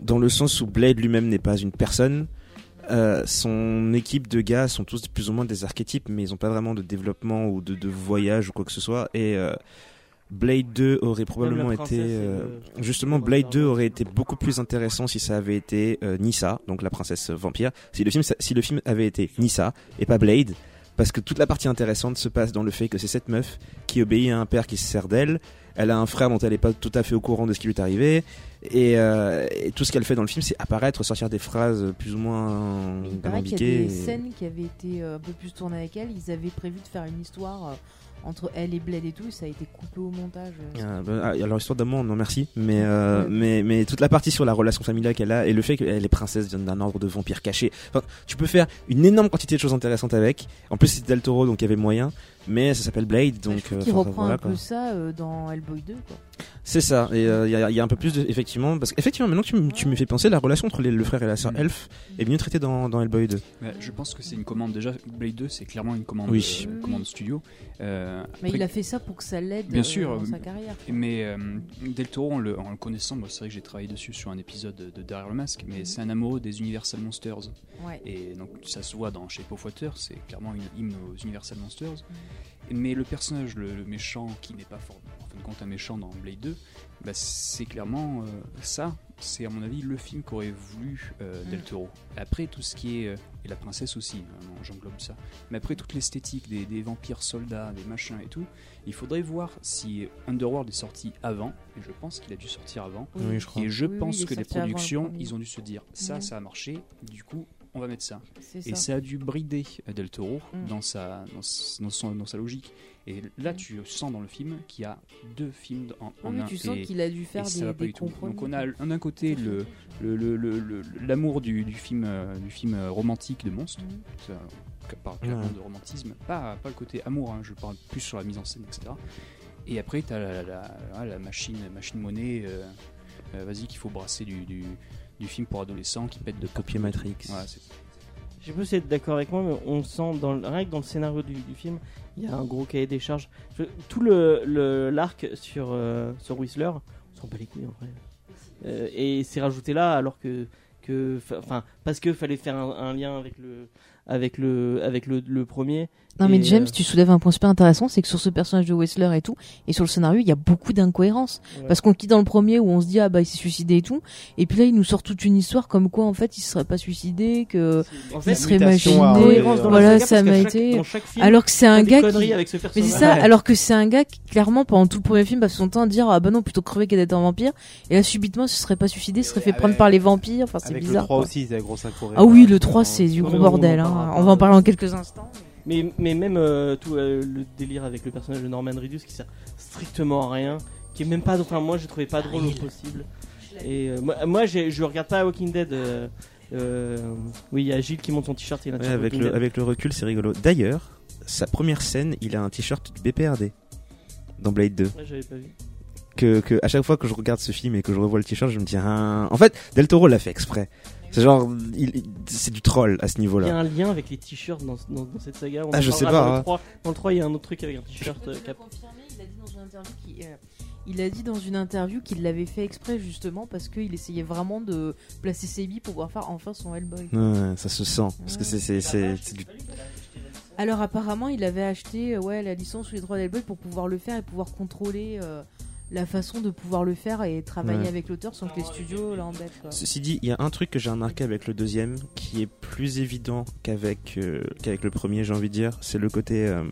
dans le sens où Blade lui-même n'est pas une personne. Euh, son équipe de gars sont tous plus ou moins des archétypes, mais ils n'ont pas vraiment de développement ou de, de voyage ou quoi que ce soit. Et euh, Blade 2 aurait probablement été. et euh, le- justement, Blade vampire 2 vampire. aurait été beaucoup plus intéressant si ça avait été euh, Nissa, donc la princesse vampire. Si le, film, si le film avait été Nissa et pas Blade, parce que toute la partie intéressante se passe dans le fait que c'est cette meuf qui obéit à un père qui se sert d'elle. Elle a un frère dont elle n'est pas tout à fait au courant de ce qui lui est arrivé. Et, euh, et tout ce qu'elle fait dans le film, c'est apparaître, sortir des phrases plus ou moins Il qu'il y a des scènes qui avaient été euh, un peu plus tournées avec elle. Ils avaient prévu de faire une histoire euh, entre elle et Bled et tout. Ça a été coupé au montage. Ah, bah, ah, alors histoire d'amour non merci mais, euh, Ouais. mais mais toute la partie sur la relation familiale qu'elle a et le fait qu'elle est princesse d'un- d'un ordre de vampires caché enfin, tu peux faire une énorme quantité de choses intéressantes avec en plus c'est Del Toro donc il y avait moyen mais ça s'appelle Blade donc je trouve euh, reprend voilà, un peu ça euh, dans Hellboy 2. Quoi. C'est ça et euh, il y, a- il y a un peu plus de effectivement parce qu'effectivement maintenant que tu, me- tu me fais penser la relation entre les- le frère et la sœur Mm. Elf est mieux traitée dans, dans Hellboy 2 Ouais, je pense que c'est une commande déjà. Blade 2, c'est clairement une commande, Oui. euh, commande studio. Euh, Mais après- il a fait ça pour que ça l'aide Bien euh, sûr, dans euh, sa carrière. Mais euh, Del Toro, en le, en le connaissant, moi, c'est vrai que j'ai travaillé dessus sur un épisode de, de Derrière le Masque, mais c'est un amoureux des Universal Monsters. Ouais. Et donc ça se voit dans Shape of Water, c'est clairement une hymne aux Universal Monsters. Mais le personnage, le, le méchant, qui n'est pas fort, en fin de compte un méchant dans Blade 2, bah, c'est clairement euh, ça. C'est à mon avis le film qu'aurait voulu euh, Del Toro. Après tout ce qui est... euh, et la princesse aussi, hein, j'englobe ça. Mais après toute l'esthétique des, des vampires soldats, des machins et tout, il faudrait voir si Underworld est sorti avant, et je pense qu'il a dû sortir avant. Oui, je crois. Et je Oui, pense que les le productions, ils ont dû se dire ça, ça a marché, du coup, on va mettre ça. Et ça. ça a dû brider Del Toro Mm. dans, sa, dans, dans son- dans sa logique. Et là, tu sens dans le film qu'il y a deux films en, en Oui, un. tu sens qu'il a dû faire des, va pas des du tout. compromis. Donc on a un d'un côté le le- le- le- le- l'amour du, du film euh, du film euh, romantique de monstre. Ça, on parle de romantisme, pas, pas le côté amour. hein, je parle plus sur la mise en scène, etc. Et après, tu as la, la- la- la machine machine monnaie. euh, euh, Vas-y, qu'il faut brasser du, du, du film pour adolescents qui pète de Copier Matrix. Ouais, c'est- Je peux être d'accord avec moi, mais on sent dans le, rien que dans le scénario du, du film, il y a un gros cahier des charges. Je- tout le le- l'arc sur euh, sur Whistler, on s'en bat les couilles en vrai. Euh, et c'est rajouté là alors que que enfin parce que fallait faire un, un lien avec le avec le avec le, le premier. Non mais James, euh, tu soulèves un point super intéressant, c'est que sur ce personnage de Whistler et tout, et sur le scénario, il y a beaucoup d'incohérences. Ouais. Parce qu'on quitte dans le premier où on se dit ah bah il s'est suicidé et tout, et puis là il nous sort toute une histoire comme quoi en fait il se serait pas suicidé, que en il serait à la Voilà, ça m'a été. dans chaque film, Alors que c'est un gars qui. ce Mais c'est ça, alors que c'est un gars qui, clairement, pendant tout le premier film, passe son temps à dire Ah bah non, plutôt crever qu'à d'être un vampire. Et là, subitement, il se serait pas suicidé, il se serait fait avec- prendre par les vampires. Enfin, c'est bizarre. le 3 quoi. aussi, c'est la grosse incohérence. Ah oui, le 3, c'est du gros bordel. hein. On va en parler en quelques instants. Mais, mais même euh, tout euh, le délire avec le personnage de Norman Reedus qui sert strictement à rien, qui est même pas. Enfin, moi, j'ai trouvé pas drôle au possible. Et euh, moi, je regarde pas Walking Dead. euh, euh, oui, il y a Gilles qui monte son t-shirt. Il a un Ouais, t-shirt avec, le, Dead. avec le recul, c'est rigolo. D'ailleurs, sa première scène, il a un t-shirt du BPRD dans Blade 2. Ouais, j'avais pas vu. Que, que à chaque fois que je regarde ce film et que je revois le t-shirt, je me dis, ah... en fait, Del Toro l'a fait exprès. C'est genre, il- il- c'est du troll à ce Il y a niveau-là. un lien avec les t-shirts dans, dans, dans cette saga. On Ah, je sais pas, Dans hein. le, 3, dans le 3, il y a un autre truc avec un t-shirt euh, cap. il a dit dans une interview qu'il euh, il a dit dans une interview qu'il l'avait fait exprès justement parce qu'il essayait vraiment de placer ses billes pour pouvoir faire enfin son Hellboy. Ouais, ça se sent. Parce que c'est, c'est, c'est, c'est du... Alors apparemment, il avait acheté euh, ouais la licence ou les droits d'Hellboy pour pouvoir le faire et pouvoir contrôler euh, la façon de pouvoir le faire et travailler Ouais. avec l'auteur sans que les studios l'embêtent. Ceci dit, il y a un truc que j'ai remarqué avec le deuxième qui est plus évident qu'avec euh, qu'avec le premier, j'ai envie de dire. C'est le côté. euh,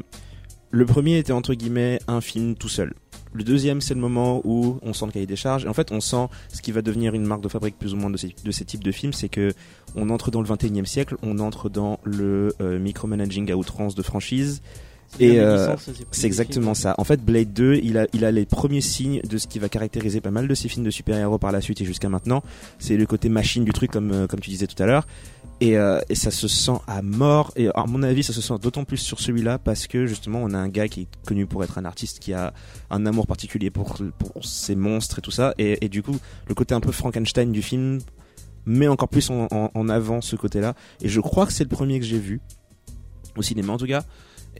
le premier était entre guillemets un film tout seul. Le deuxième, c'est le moment où on sent le cahier des charges. Et en fait, on sent ce qui va devenir une marque de fabrique plus ou moins de ces, de ces types de films, c'est que on entre dans le 21e siècle, on entre dans le euh, micromanaging à outrance de franchise. Et euh, c'est exactement films. ça. En fait, Blade 2, il a, il a les premiers signes de ce qui va caractériser pas mal de ces films de super-héros par la suite et jusqu'à maintenant. C'est le côté machine du truc, comme, euh, comme tu disais tout à l'heure. Et, euh, et ça se sent à mort. Et à mon avis, ça se sent d'autant plus sur celui-là parce que justement, on a un gars qui est connu pour être un artiste qui a un amour particulier pour, pour ces monstres et tout ça. Et, et du coup, le côté un peu Frankenstein du film met encore plus en, en- en avant ce côté-là. Et je crois que c'est le premier que j'ai vu au cinéma en tout cas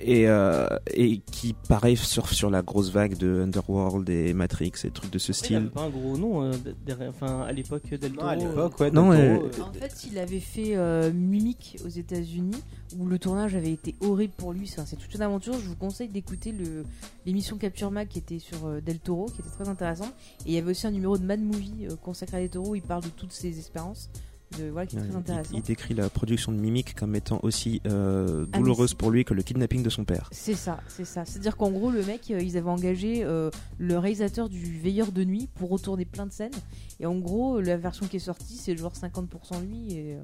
et, euh, et qui pareil surfe sur la grosse vague de Underworld et Matrix et trucs de ce Après, il avait style. pas un gros nom euh, derrière, enfin à l'époque Del Non, Toro. à l'époque, ouais. Non, Del Toro, euh, euh, En fait, il avait fait euh, Mimic aux États-Unis où le tournage avait été horrible pour lui. Enfin, c'est toute une aventure. Je vous conseille d'écouter l'émission Capture Mag qui était sur euh, Del Toro, qui était très intéressante. Et il y avait aussi un numéro de Mad Movie euh, consacré à Del Toro où il parle de toutes ses expériences. De- voilà, qui est Euh, très il- intéressant. il, décrit la production de Mimic comme étant aussi euh, Ah, douloureuse pour lui que le kidnapping de son père. C'est ça, c'est ça. C'est-à-dire qu'en gros, le mec, euh, ils avaient engagé euh, le réalisateur du Veilleur de nuit pour retourner plein de scènes. Et en gros, la version qui est sortie, c'est genre 50% lui et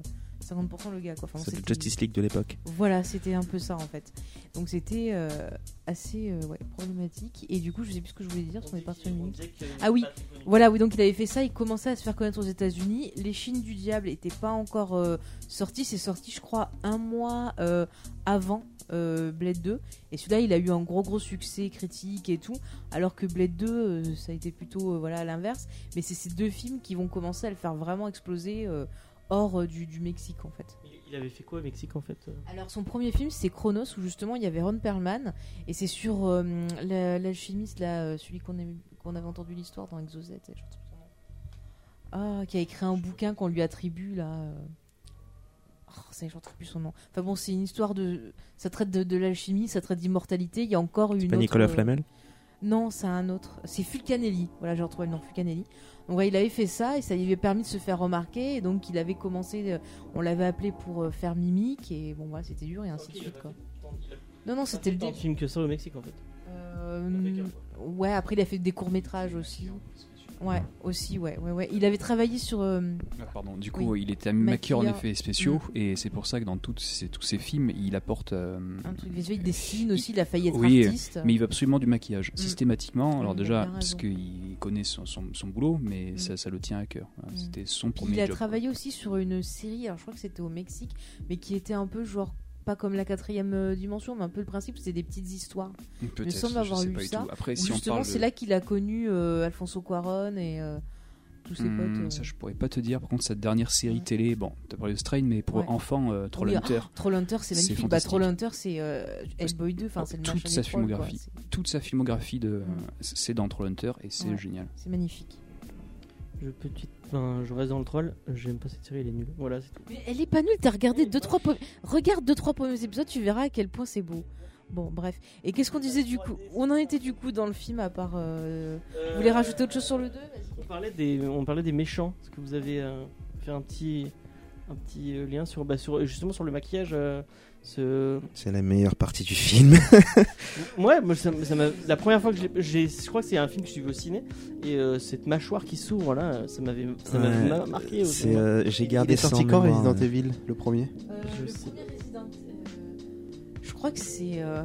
50% le gars. Quoi. Enfin, C'est le c'était- Justice League de l'époque. Voilà, c'était un peu ça en fait. Donc c'était euh, assez euh, ouais, problématique. Et du coup, je sais plus ce que je voulais dire, on est parti. Ah oui, voilà, oui, donc il avait fait ça, il commençait à se faire connaître aux États-Unis. Les Chines du Diable n'étaient pas encore euh, sortis, c'est sorti, je crois, un mois euh, avant Blade 2. Et celui-là, il a eu un gros gros succès critique et tout, alors que Blade 2, euh, ça a été plutôt voilà à l'inverse. Mais c'est ces deux films qui vont commencer à le faire vraiment exploser hors euh, du, du Mexique en fait. Il avait fait quoi au Mexique en fait euh Alors son premier film c'est Chronos où justement il y avait Ron Perlman et c'est sur euh, la- l'alchimiste là, celui qu'on avait entendu l'histoire dans Exozet. je retrouve son nom. Ah, qui a écrit un bouquin qu'on lui attribue là. Oh, ça, je retrouve plus son nom. Enfin bon, c'est une histoire de. Ça traite de, de l'alchimie, ça traite d'immortalité. Il y a encore une. Pas autre, Nicolas Flamel? Non, c'est un autre. C'est Fulcanelli. Voilà, j'ai retrouvé le nom, Fulcanelli. Donc, ouais, il avait fait ça et ça lui avait permis de se faire remarquer. Et donc, il avait commencé. euh, on l'avait appelé pour euh, faire mimique. Et bon, voilà, c'était dur et ainsi de suite, quoi. Non, non, c'était le début. film que ça au Mexique en fait. Euh, ouais, après, il a fait des courts-métrages aussi. Ouais, aussi, ouais, ouais, ouais. Il avait travaillé sur. euh, Ah, pardon, du coup, il était maquilleur en Maquilleur. effets spéciaux, Mm. et c'est pour ça que dans toutes ces- tous ces films, il apporte. euh, un truc visuel, il dessine aussi, il a failli être oui, artiste. mais il veut absolument du maquillage, Mm. systématiquement. Alors, il a déjà, bien parce raison. qu'il connaît son, son, son boulot, mais Mm. ça, ça le tient à cœur. Voilà, Mm. C'était son Puis premier il a job. travaillé aussi sur une série, alors je crois que c'était au Mexique, mais qui était un peu genre pas comme la quatrième euh, dimension, mais un peu le principe, c'était des petites histoires. Il me semble avoir lu ça. tout. Après, où si on justement, parle c'est là qu'il a connu euh, Alfonso Cuaron et euh, tous ses Hmm, potes. euh. Ça, je pourrais pas te dire. Par contre, cette dernière série télé, bon, t'as parlé de Strain, mais pour Ouais. enfants, euh, Oui, Trollhunter. ah, Trollhunter, c'est c'est magnifique. Bah. Trollhunter, c'est Hellboy 2, enfin, c'est le toute sa quoi. filmographie, C'est- toute sa filmographie de, c'est dans Trollhunter et c'est génial. C'est magnifique. Je peux te- enfin, je reste dans le troll. J'aime pas cette série, elle est nulle. Voilà, c'est tout. Mais elle est pas nulle, t'as regardé 2-3 Regarde 2-3 premiers épisodes, tu verras à quel point c'est beau. Bon, bref. Et qu'est-ce qu'on disait du coup? On en était du coup dans le film à part. euh, Vous voulez rajouter autre chose sur le 2 On parlait des, on parlait des méchants. Est-ce que vous avez euh, fait un petit, un petit euh, lien sur, bah, sur, justement sur le maquillage euh, ce... C'est la meilleure partie du film. *laughs* Ouais, moi, ça, ça m'a- la première fois que j'ai, j'ai- je crois que c'est un film que j'ai vu au ciné et euh, cette mâchoire qui s'ouvre là, ça m'avait, ça m'avait Ouais, ma- marqué. euh, j'ai Il gardé est ça sorti quand Resident. Evil, le premier Euh, Je le sais. premier Resident, euh, je crois que c'est. euh,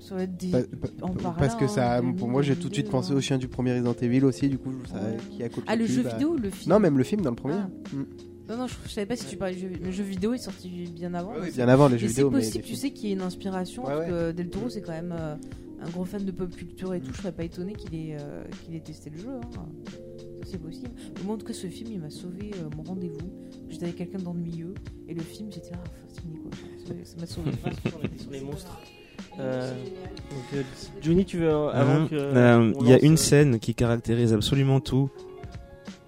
ça va être des. Pa- pa- en par Parce là, que ça, 2000, pour moi, j'ai tout de suite 2002, pensé hein. au chien du premier Resident Evil aussi, du coup, je savais Ouais. qui a copié Ah, le jeu bah- vidéo ou le film Non, même le film dans le premier. Ah. Mm. Non, non, je, je savais pas si tu parlais du jeu Le jeu vidéo est sorti bien avant. Ouais, oui, bien avant les jeux c'est vidéo. mais possible, tu sais, qu'il y ait une inspiration. Ouais, parce ouais. que Del Toro, c'est quand même euh, un gros fan de pop culture et tout. Je serais pas étonné qu'il ait, euh, qu'il ait testé le jeu. hein. Ça, c'est possible. Mais moi, en tout cas, ce film, il m'a sauvé euh, mon rendez-vous. J'étais avec quelqu'un d'ennuyeux. Et le film, j'étais là, ah, fini quoi. Ça- m'a sauvé. *laughs* sur les monstres. Euh, donc, euh, Johnny, tu veux euh, avant euh, Il y a une scène qui caractérise absolument tout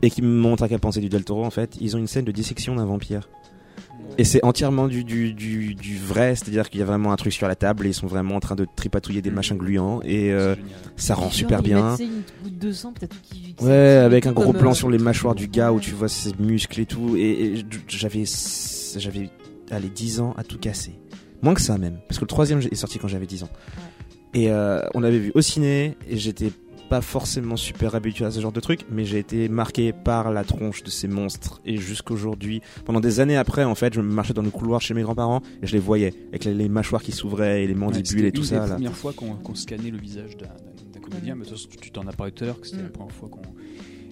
et qui me montre à quel point c'est du Del Toro en fait. Ils ont une scène de dissection d'un vampire. Et c'est entièrement du, du, du, du vrai, c'est-à-dire qu'il y a vraiment un truc sur la table et ils sont vraiment en train de tripatouiller des machins gluants et euh, ça rend super bien. mettent, tu sais, une goutte de sang, peut-être tout qui. qui Ouais, avec un gros plan euh, sur les mâchoires du gars où tu vois ses muscles et tout. Et, et j'avais, j'avais, allez, 10 ans à tout casser. Moins que ça même. Parce que le troisième est sorti quand j'avais 10 ans. Et euh, on l'avait vu au ciné et j'étais pas forcément super habitué à ce genre de truc, mais j'ai été marqué par la tronche de ces monstres. Et jusqu'aujourd'hui, pendant des années après, en fait, je marchais dans le couloir chez mes grands-parents et je les voyais avec les, les mâchoires qui s'ouvraient et les mandibules c'était et tout une ça. des là. premières fois qu'on scannait le visage d'un comédien, mais de toute façon, tu t'en as parlé tout à l'heure, que c'était Mm. la première fois qu'on.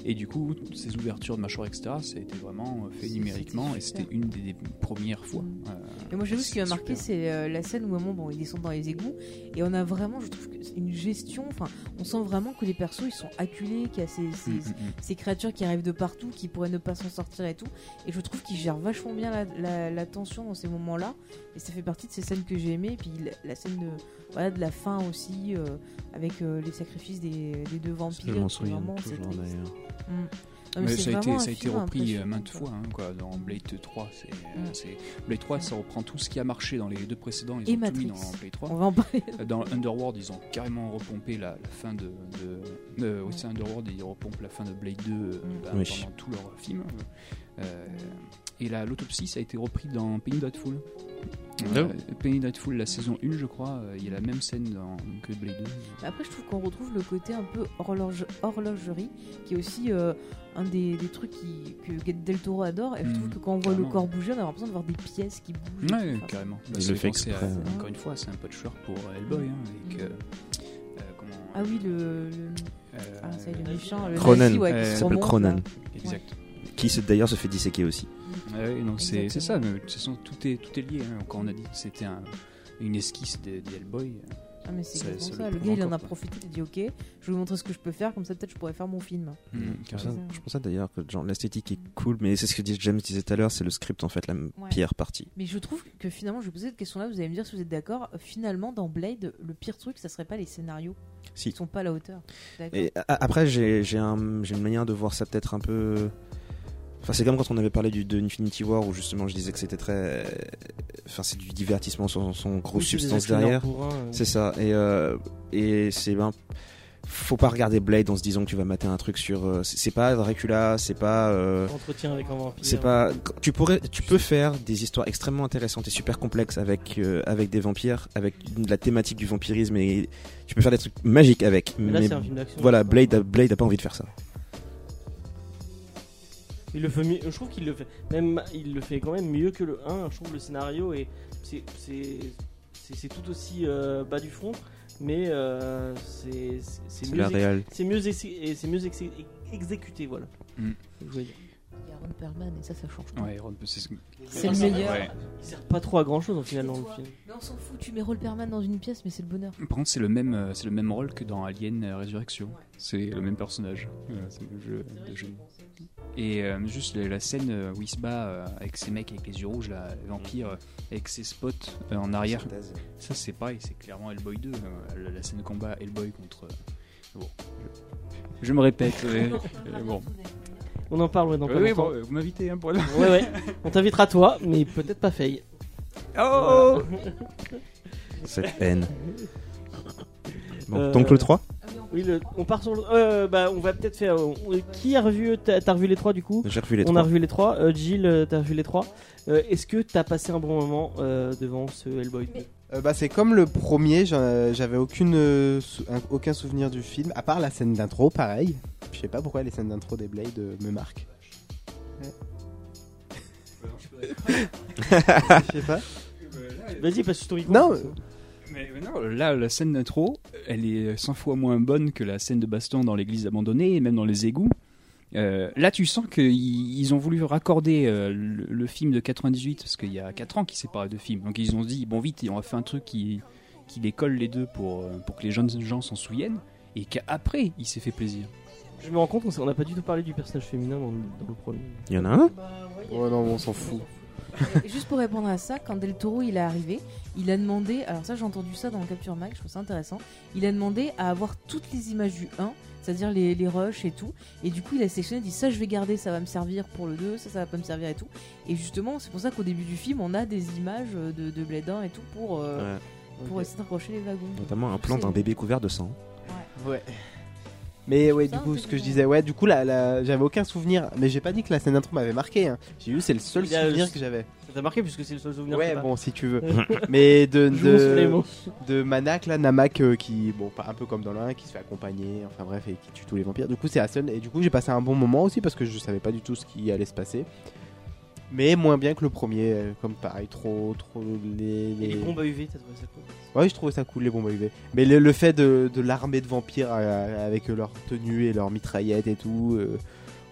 Et du coup, ces ouvertures de mâchoire, etc., ça a été vraiment euh, fait numériquement et c'était une des, des premières fois. Mm. Euh, Et moi, j'avoue, ce qui m'a c'est marqué, c'est euh, la scène où, à un moment, bon, ils descendent dans les égouts. Et on a vraiment, je trouve c'est une gestion. Enfin, on sent vraiment que les persos, ils sont acculés, qu'il y a ces, ces, Mm, mm, ces créatures qui arrivent de partout, qui pourraient ne pas s'en sortir et tout. Et je trouve qu'ils gèrent vachement bien la, la- la tension dans ces moments-là. Et ça fait partie de ces scènes que j'ai aimées. Et puis la, la scène de, voilà, de la fin aussi, euh, avec euh, les sacrifices des, des deux Je vampires. souviens vraiment, c'est toujours triste. Mm. Non, mais Mais c'est ça a été, ça a repris euh, maintes fois hein, quoi, dans Blade 3. c'est- Mm. c'est- Blade 3, ça reprend tout ce qui a marché dans les deux précédents. Ils Et ont tout mis Matrix. dans Blade 3. On va en parler. Euh, Dans Underworld, ils ont carrément repompé la, la fin de. de, de oui, c'est Underworld, ils repompent la fin de Blade 2 euh, bah, Oui. pendant tout leur film. Euh, et l'autopsie, ça a été repris dans Penny Dreadful. Ah Euh, Penny Dreadful, la saison 1, je crois, euh, il y a la même scène dans, que Blade 2. Mais Après, je trouve qu'on retrouve le côté un peu horloge- horlogerie, qui est aussi euh, un des, des trucs qui, que Del Toro adore. Et je trouve Mm, que quand on voit le corps bouger, on a l'impression de voir des pièces qui bougent. et Ouais. Enfin, carrément. Il Bah, le fait à- exprès. encore une fois, c'est un patchwork pour Hellboy. Hein, avec, comment, Ah oui, le. le- euh, Ah, ça le méchant, le Cronen. nazi, ouais, qui Euh, Cronen. Exact. Qui d'ailleurs se fait disséquer aussi. Ouais, ouais, non, c'est c'est ça, mais de toute façon, tout est, tout est lié. hein. Quand on a dit que c'était un- une esquisse des des Hellboy, euh, Ah, mais c'est Ça- exactement ça ça. le gars, il en a profité, il a dit Ok, je vais vous montrer ce que je peux faire, comme ça, peut-être je pourrais faire mon film. Je pense, carrément. ça- je pense ça d'ailleurs que genre l'esthétique est cool, mais c'est ce que dit- James disait tout à l'heure, c'est le script en fait la Ouais. pire partie. Mais je trouve que finalement, je vais poser cette question-là, vous allez me dire si vous êtes d'accord. Finalement, dans Blade, le pire truc, ça serait pas les scénarios Si. qui sont pas à la hauteur. D'accord. Et a- après, j'ai j'ai un- j'ai une manière de voir ça peut-être un peu. Enfin, c'est comme quand on avait parlé du, de Infinity War où justement je disais que c'était très. Enfin, c'est du divertissement sans, sans grosse Oui, substance derrière. euh. C'est ça. Et, euh, et c'est. Ben, faut pas regarder Blade en se disant que tu vas mater un truc sur. euh, c'est pas Dracula, c'est pas. euh, Entretien avec un vampire. c'est pas. Tu pourrais, tu peux faire des histoires extrêmement intéressantes et super complexes avec euh, avec des vampires, avec une- la thématique du vampirisme et tu peux faire des trucs magiques avec. Mais là, mais c'est un film d'action. voilà, Blade, a- Blade a pas envie de faire ça. Il le fait mieux. Je trouve qu'il le fait. Même il le fait quand même mieux que le 1. Je trouve le scénario et c'est c'est tout aussi euh, bas du front, mais euh, c'est mieux c'est mieux c'est mieux ex- exécuté voilà. Mm. Je veux dire. Il y a Ron Perlman et ça, ça change tout. Ouais, Ron- c'est ce- C'est le meilleur. Ouais. Il sert pas trop à grand chose au final dans le film. Mais on s'en fout, tu mets Ron Perlman dans une pièce, mais c'est le bonheur. Par contre, c'est le même, euh, c'est le même rôle que dans Alien Résurrection. C'est le même personnage. C'est le jeu de. Et euh, juste la, la scène euh, où il se bat euh, avec ses mecs avec les yeux rouges, là, les vampires, euh, avec ses spots euh, en arrière. Ça, c'est pareil, c'est clairement Hellboy 2. euh, la, la scène de combat Hellboy contre. euh, bon, je, je me répète. *laughs* bon. On en parle ouais, dans pas Oui, bon, vous m'invitez hein, pour le. Ouais ouais. *laughs* On t'invitera toi, mais peut-être pas Faye. Oh *laughs* Cette haine. Bon, Euh, donc le 3 Oui, le- on part sur le. euh, bah, on va peut-être faire. euh, qui a revu T'as t'as revu les trois du coup? J'ai revu les On 3. a revu les trois. Euh, Jill, euh, t'as revu les trois. Euh, Est-ce que t'as passé un bon moment euh, devant ce Hellboy? Euh, bah, c'est comme le premier, j'en- j'avais aucune, euh, sou- un- aucun souvenir du film, à part la scène d'intro, pareil. Je sais pas pourquoi les scènes d'intro des Blade euh, me marquent. *laughs* Je sais pas. *laughs* Vas-y, passe sur ton micro. Non, Mais, mais non, là, la scène d'intro, elle est 100 fois moins bonne que la scène de baston dans l'église abandonnée et même dans les égouts. Euh, là, tu sens qu'ils ils ont voulu raccorder euh, le, le film de 98 parce qu'il y a 4 ans qui séparait deux films. Donc ils ont dit bon vite, on va faire un truc qui, qui les colle les deux pour, euh, pour que les jeunes gens s'en souviennent et qu'après il s'est fait plaisir. Je me rends compte qu'on n'a pas du tout parlé du personnage féminin dans, le- dans le premier. Il y en a un? Oh non, on s'en fout. *laughs* Et juste pour répondre à ça, quand Del Toro il est arrivé, il a demandé, alors ça j'ai entendu ça dans le Capture Mag, je trouve ça intéressant, il a demandé à avoir toutes les images du 1, c'est-à-dire les, les rushs et tout, et du coup il a sélectionné, il dit ça je vais garder, ça va me servir pour le 2, ça ça va pas me servir et tout, et justement c'est pour ça qu'au début du film on a des images de, de Blade 1 et tout pour, euh, Ouais. pour essayer d'accrocher les wagons. Notamment un plan d'un bébé couvert de sang. Ouais. Mais ouais, du coup, ce que je disais, ouais, du coup, la, la- j'avais aucun souvenir. Mais j'ai pas dit que la scène d'intro m'avait marqué. Hein. J'ai eu, c'est le seul souvenir que j'avais. Ça t'a marqué puisque c'est le seul souvenir. que Ouais, bon, si tu veux. *laughs* *laughs* Mais de, de, Manak, là, Namak, euh, qui, bon, pas un peu comme dans l'un, qui se fait accompagner, enfin bref, et qui tue tous les vampires. Du coup, c'est Hassan. Et du coup, j'ai passé un bon moment aussi parce que je savais pas du tout ce qui allait se passer. Mais moins bien que le premier, euh, comme pareil, trop, trop les. Et les- les bombes à UV, t'as trouvé ça cool? Ouais, je trouvais ça cool les bombes à UV. Mais le, le fait de, de l'armée de vampires euh, avec leur tenue et leurs mitraillettes et tout. euh,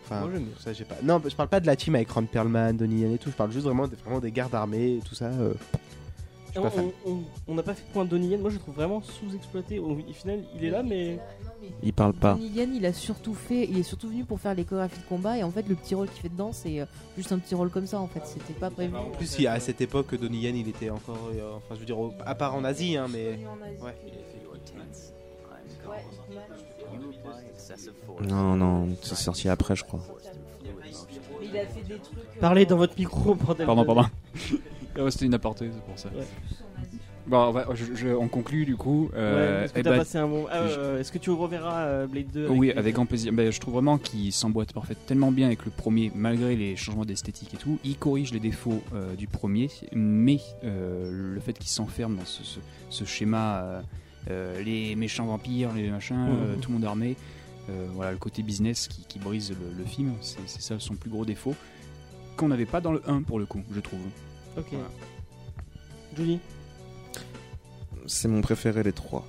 Enfin, Moi, j'aime ça j'ai pas. Non, je parle pas de la team avec Ron Perlman, Donnie Yen et tout. Je parle juste vraiment, des- vraiment des gardes armés et tout ça. On pas fan. on- on- on n'a pas fait de point de Donnie Yen. Moi, je le trouve vraiment sous-exploité. Au final, il est là, mais Il parle pas. Donnie Yen, il a surtout fait, il est surtout venu pour faire les chorégraphies de combat et en fait le petit rôle qu'il fait dedans c'est euh, juste un petit rôle comme ça en fait, c'était pas prévu. En plus, il- à cette époque, Donnie Yen, il était encore. euh, enfin, je veux dire, à part en Asie, hein, mais. Ouais. Non, non, c'est sorti après, je crois. Mais il a fait des trucs. euh, parlez dans votre micro, bordel. Pardon, pardon. Ah ouais, C'était une aparté, c'est pour ça. Ouais. Bon, je- je- on conclut du coup. Ouais, euh, Est-ce que eh t'as ben, passé un bon. Ah, je- euh, Est-ce que tu reverras euh, Blade 2 oui, avec 2? grand plaisir. Ben, je trouve vraiment qu'il s'emboîte parfait tellement bien avec le premier, malgré les changements d'esthétique et tout. Il corrige les défauts euh, du premier, mais euh, le fait qu'il s'enferme dans ce, ce- ce schéma, euh, euh, les méchants vampires, les machins, euh, Mhm. tout le monde armé, euh, voilà, le côté business qui, qui brise le, le film, c'est c'est ça son plus gros défaut. Qu'on n'avait pas dans le 1 pour le coup, je trouve. Ok. Voilà. Johnny C'est mon préféré les trois.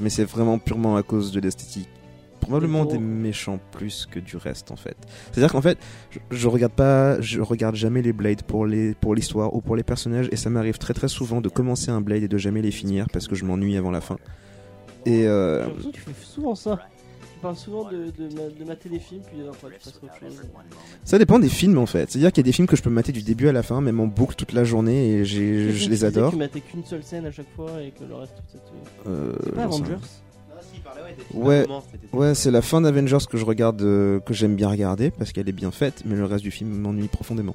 Mais c'est vraiment purement à cause de l'esthétique. Probablement des méchants plus que du reste en fait. C'est-à-dire qu'en fait, je, je regarde pas, je regarde jamais les Blades pour les pour l'histoire ou pour les personnages et ça m'arrive très très souvent de commencer un Blade et de jamais les finir parce que je m'ennuie avant la fin. Et euh, tu fais souvent ça. Tu parles souvent de, de, ma- de mater des films, puis tu passes autre chose. ça dépend des films en fait. C'est-à-dire qu'il y a des films que je peux mater du début à la fin, même en boucle toute la journée et j'ai, je les adore. Tu matais qu'une seule scène à chaque fois et que le reste, tout ça. te- Euh, C'est pas j'en sais rien. Avengers Ouais, ouais, c'est la fin d'Avengers que je regarde, euh, que j'aime bien regarder parce qu'elle est bien faite, mais le reste du film m'ennuie profondément.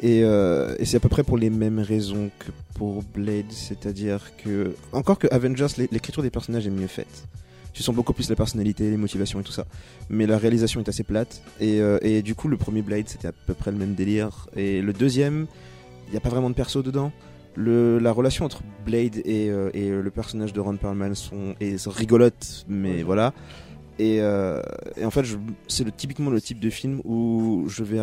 Et, euh, et c'est à peu près pour les mêmes raisons que pour Blade, c'est-à-dire que encore que Avengers, l'é- l'écriture des personnages est mieux faite. Tu sens beaucoup plus la personnalité, les motivations et tout ça, mais la réalisation est assez plate. Et, euh, et du coup, le premier Blade, c'était à peu près le même délire. Et le deuxième, il n'y a pas vraiment de perso dedans. Le, la relation entre Blade et, euh, et le personnage de Ron Perlman sont, est rigolote, mais voilà. Et, euh, et en fait, c'est le, typiquement le type de film où je vais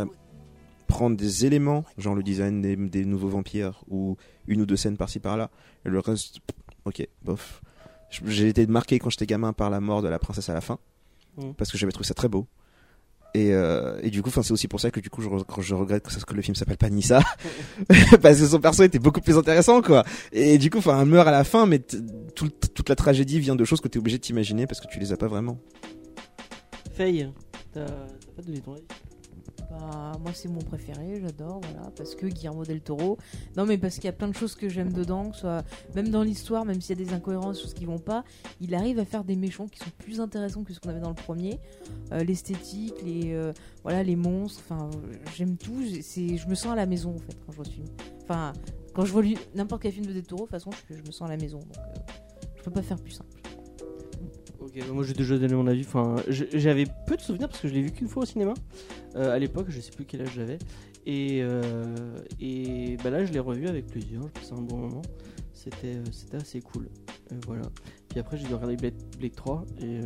prendre des éléments, genre le design des, des nouveaux vampires, ou une ou deux scènes par-ci par-là, et le reste, ok, bof. J'ai été marqué quand j'étais gamin par la mort de la princesse à la fin, Mhm. parce que j'avais trouvé ça très beau. Et, euh, et du coup, c'est aussi pour ça que du coup, je, regrette que, le film s'appelle pas Nissa, *laughs* *laughs* parce que son perso était beaucoup plus intéressant, quoi. Et du coup, enfin, elle meurt à la fin, mais tout- toute la tragédie vient de choses que tu es obligé de t'imaginer parce que tu les as pas vraiment. Faye, t'as t'as pas donné ton avis? Bah, moi, c'est mon préféré, j'adore, voilà, parce que Guillermo del Toro. Non, mais parce qu'il y a plein de choses que j'aime dedans, que soit même dans l'histoire, même s'il y a des incohérences, choses qui vont pas, il arrive à faire des méchants qui sont plus intéressants que ce qu'on avait dans le premier. Euh, L'esthétique, les, euh, voilà, les monstres, enfin, j'aime tout. je me sens à la maison, en fait, quand je vois ce film. Enfin, quand je vois n'importe quel film de del Toro, de toute façon, je, je me sens à la maison, donc euh, je peux pas faire plus simple. Bah moi j'ai déjà donné mon avis. Enfin, j'avais peu de souvenirs parce que je l'ai vu qu'une fois au cinéma euh, à l'époque. Je sais plus quel âge j'avais. Et, euh, et bah là, je l'ai revu avec plaisir. Je passais un bon moment. C'était euh, c'était assez cool. Euh, voilà. Puis après, j'ai dû regarder Blade, Blade 3 et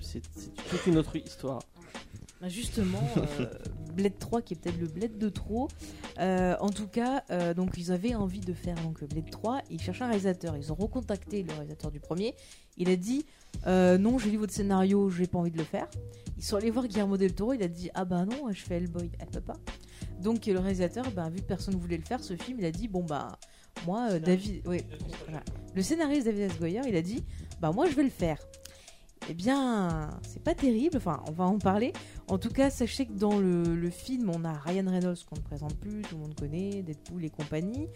c'est toute une autre histoire. Bah, justement, euh, *laughs* Blade 3 qui est peut-être le Blade de trop. En tout cas, donc ils avaient envie de faire donc Blade 3. Ils cherchaient un réalisateur. Ils ont recontacté le réalisateur du premier. Il a dit euh, non, j'ai lu votre scénario, j'ai pas envie de le faire. Ils sont allés voir Guillermo del Toro. Il a dit ah bah non, je fais Hellboy, elle peut pas. Donc le réalisateur, bah, vu que personne voulait le faire, ce film, il a dit bon bah moi euh, David, oui, voilà. le scénariste David S. Goyer, il a dit bah moi je vais le faire. Eh bien, c'est pas terrible. Enfin, on va en parler. En tout cas, sachez que dans le, le film, on a Ryan Reynolds qu'on ne présente plus, tout le monde connaît, Deadpool et compagnie.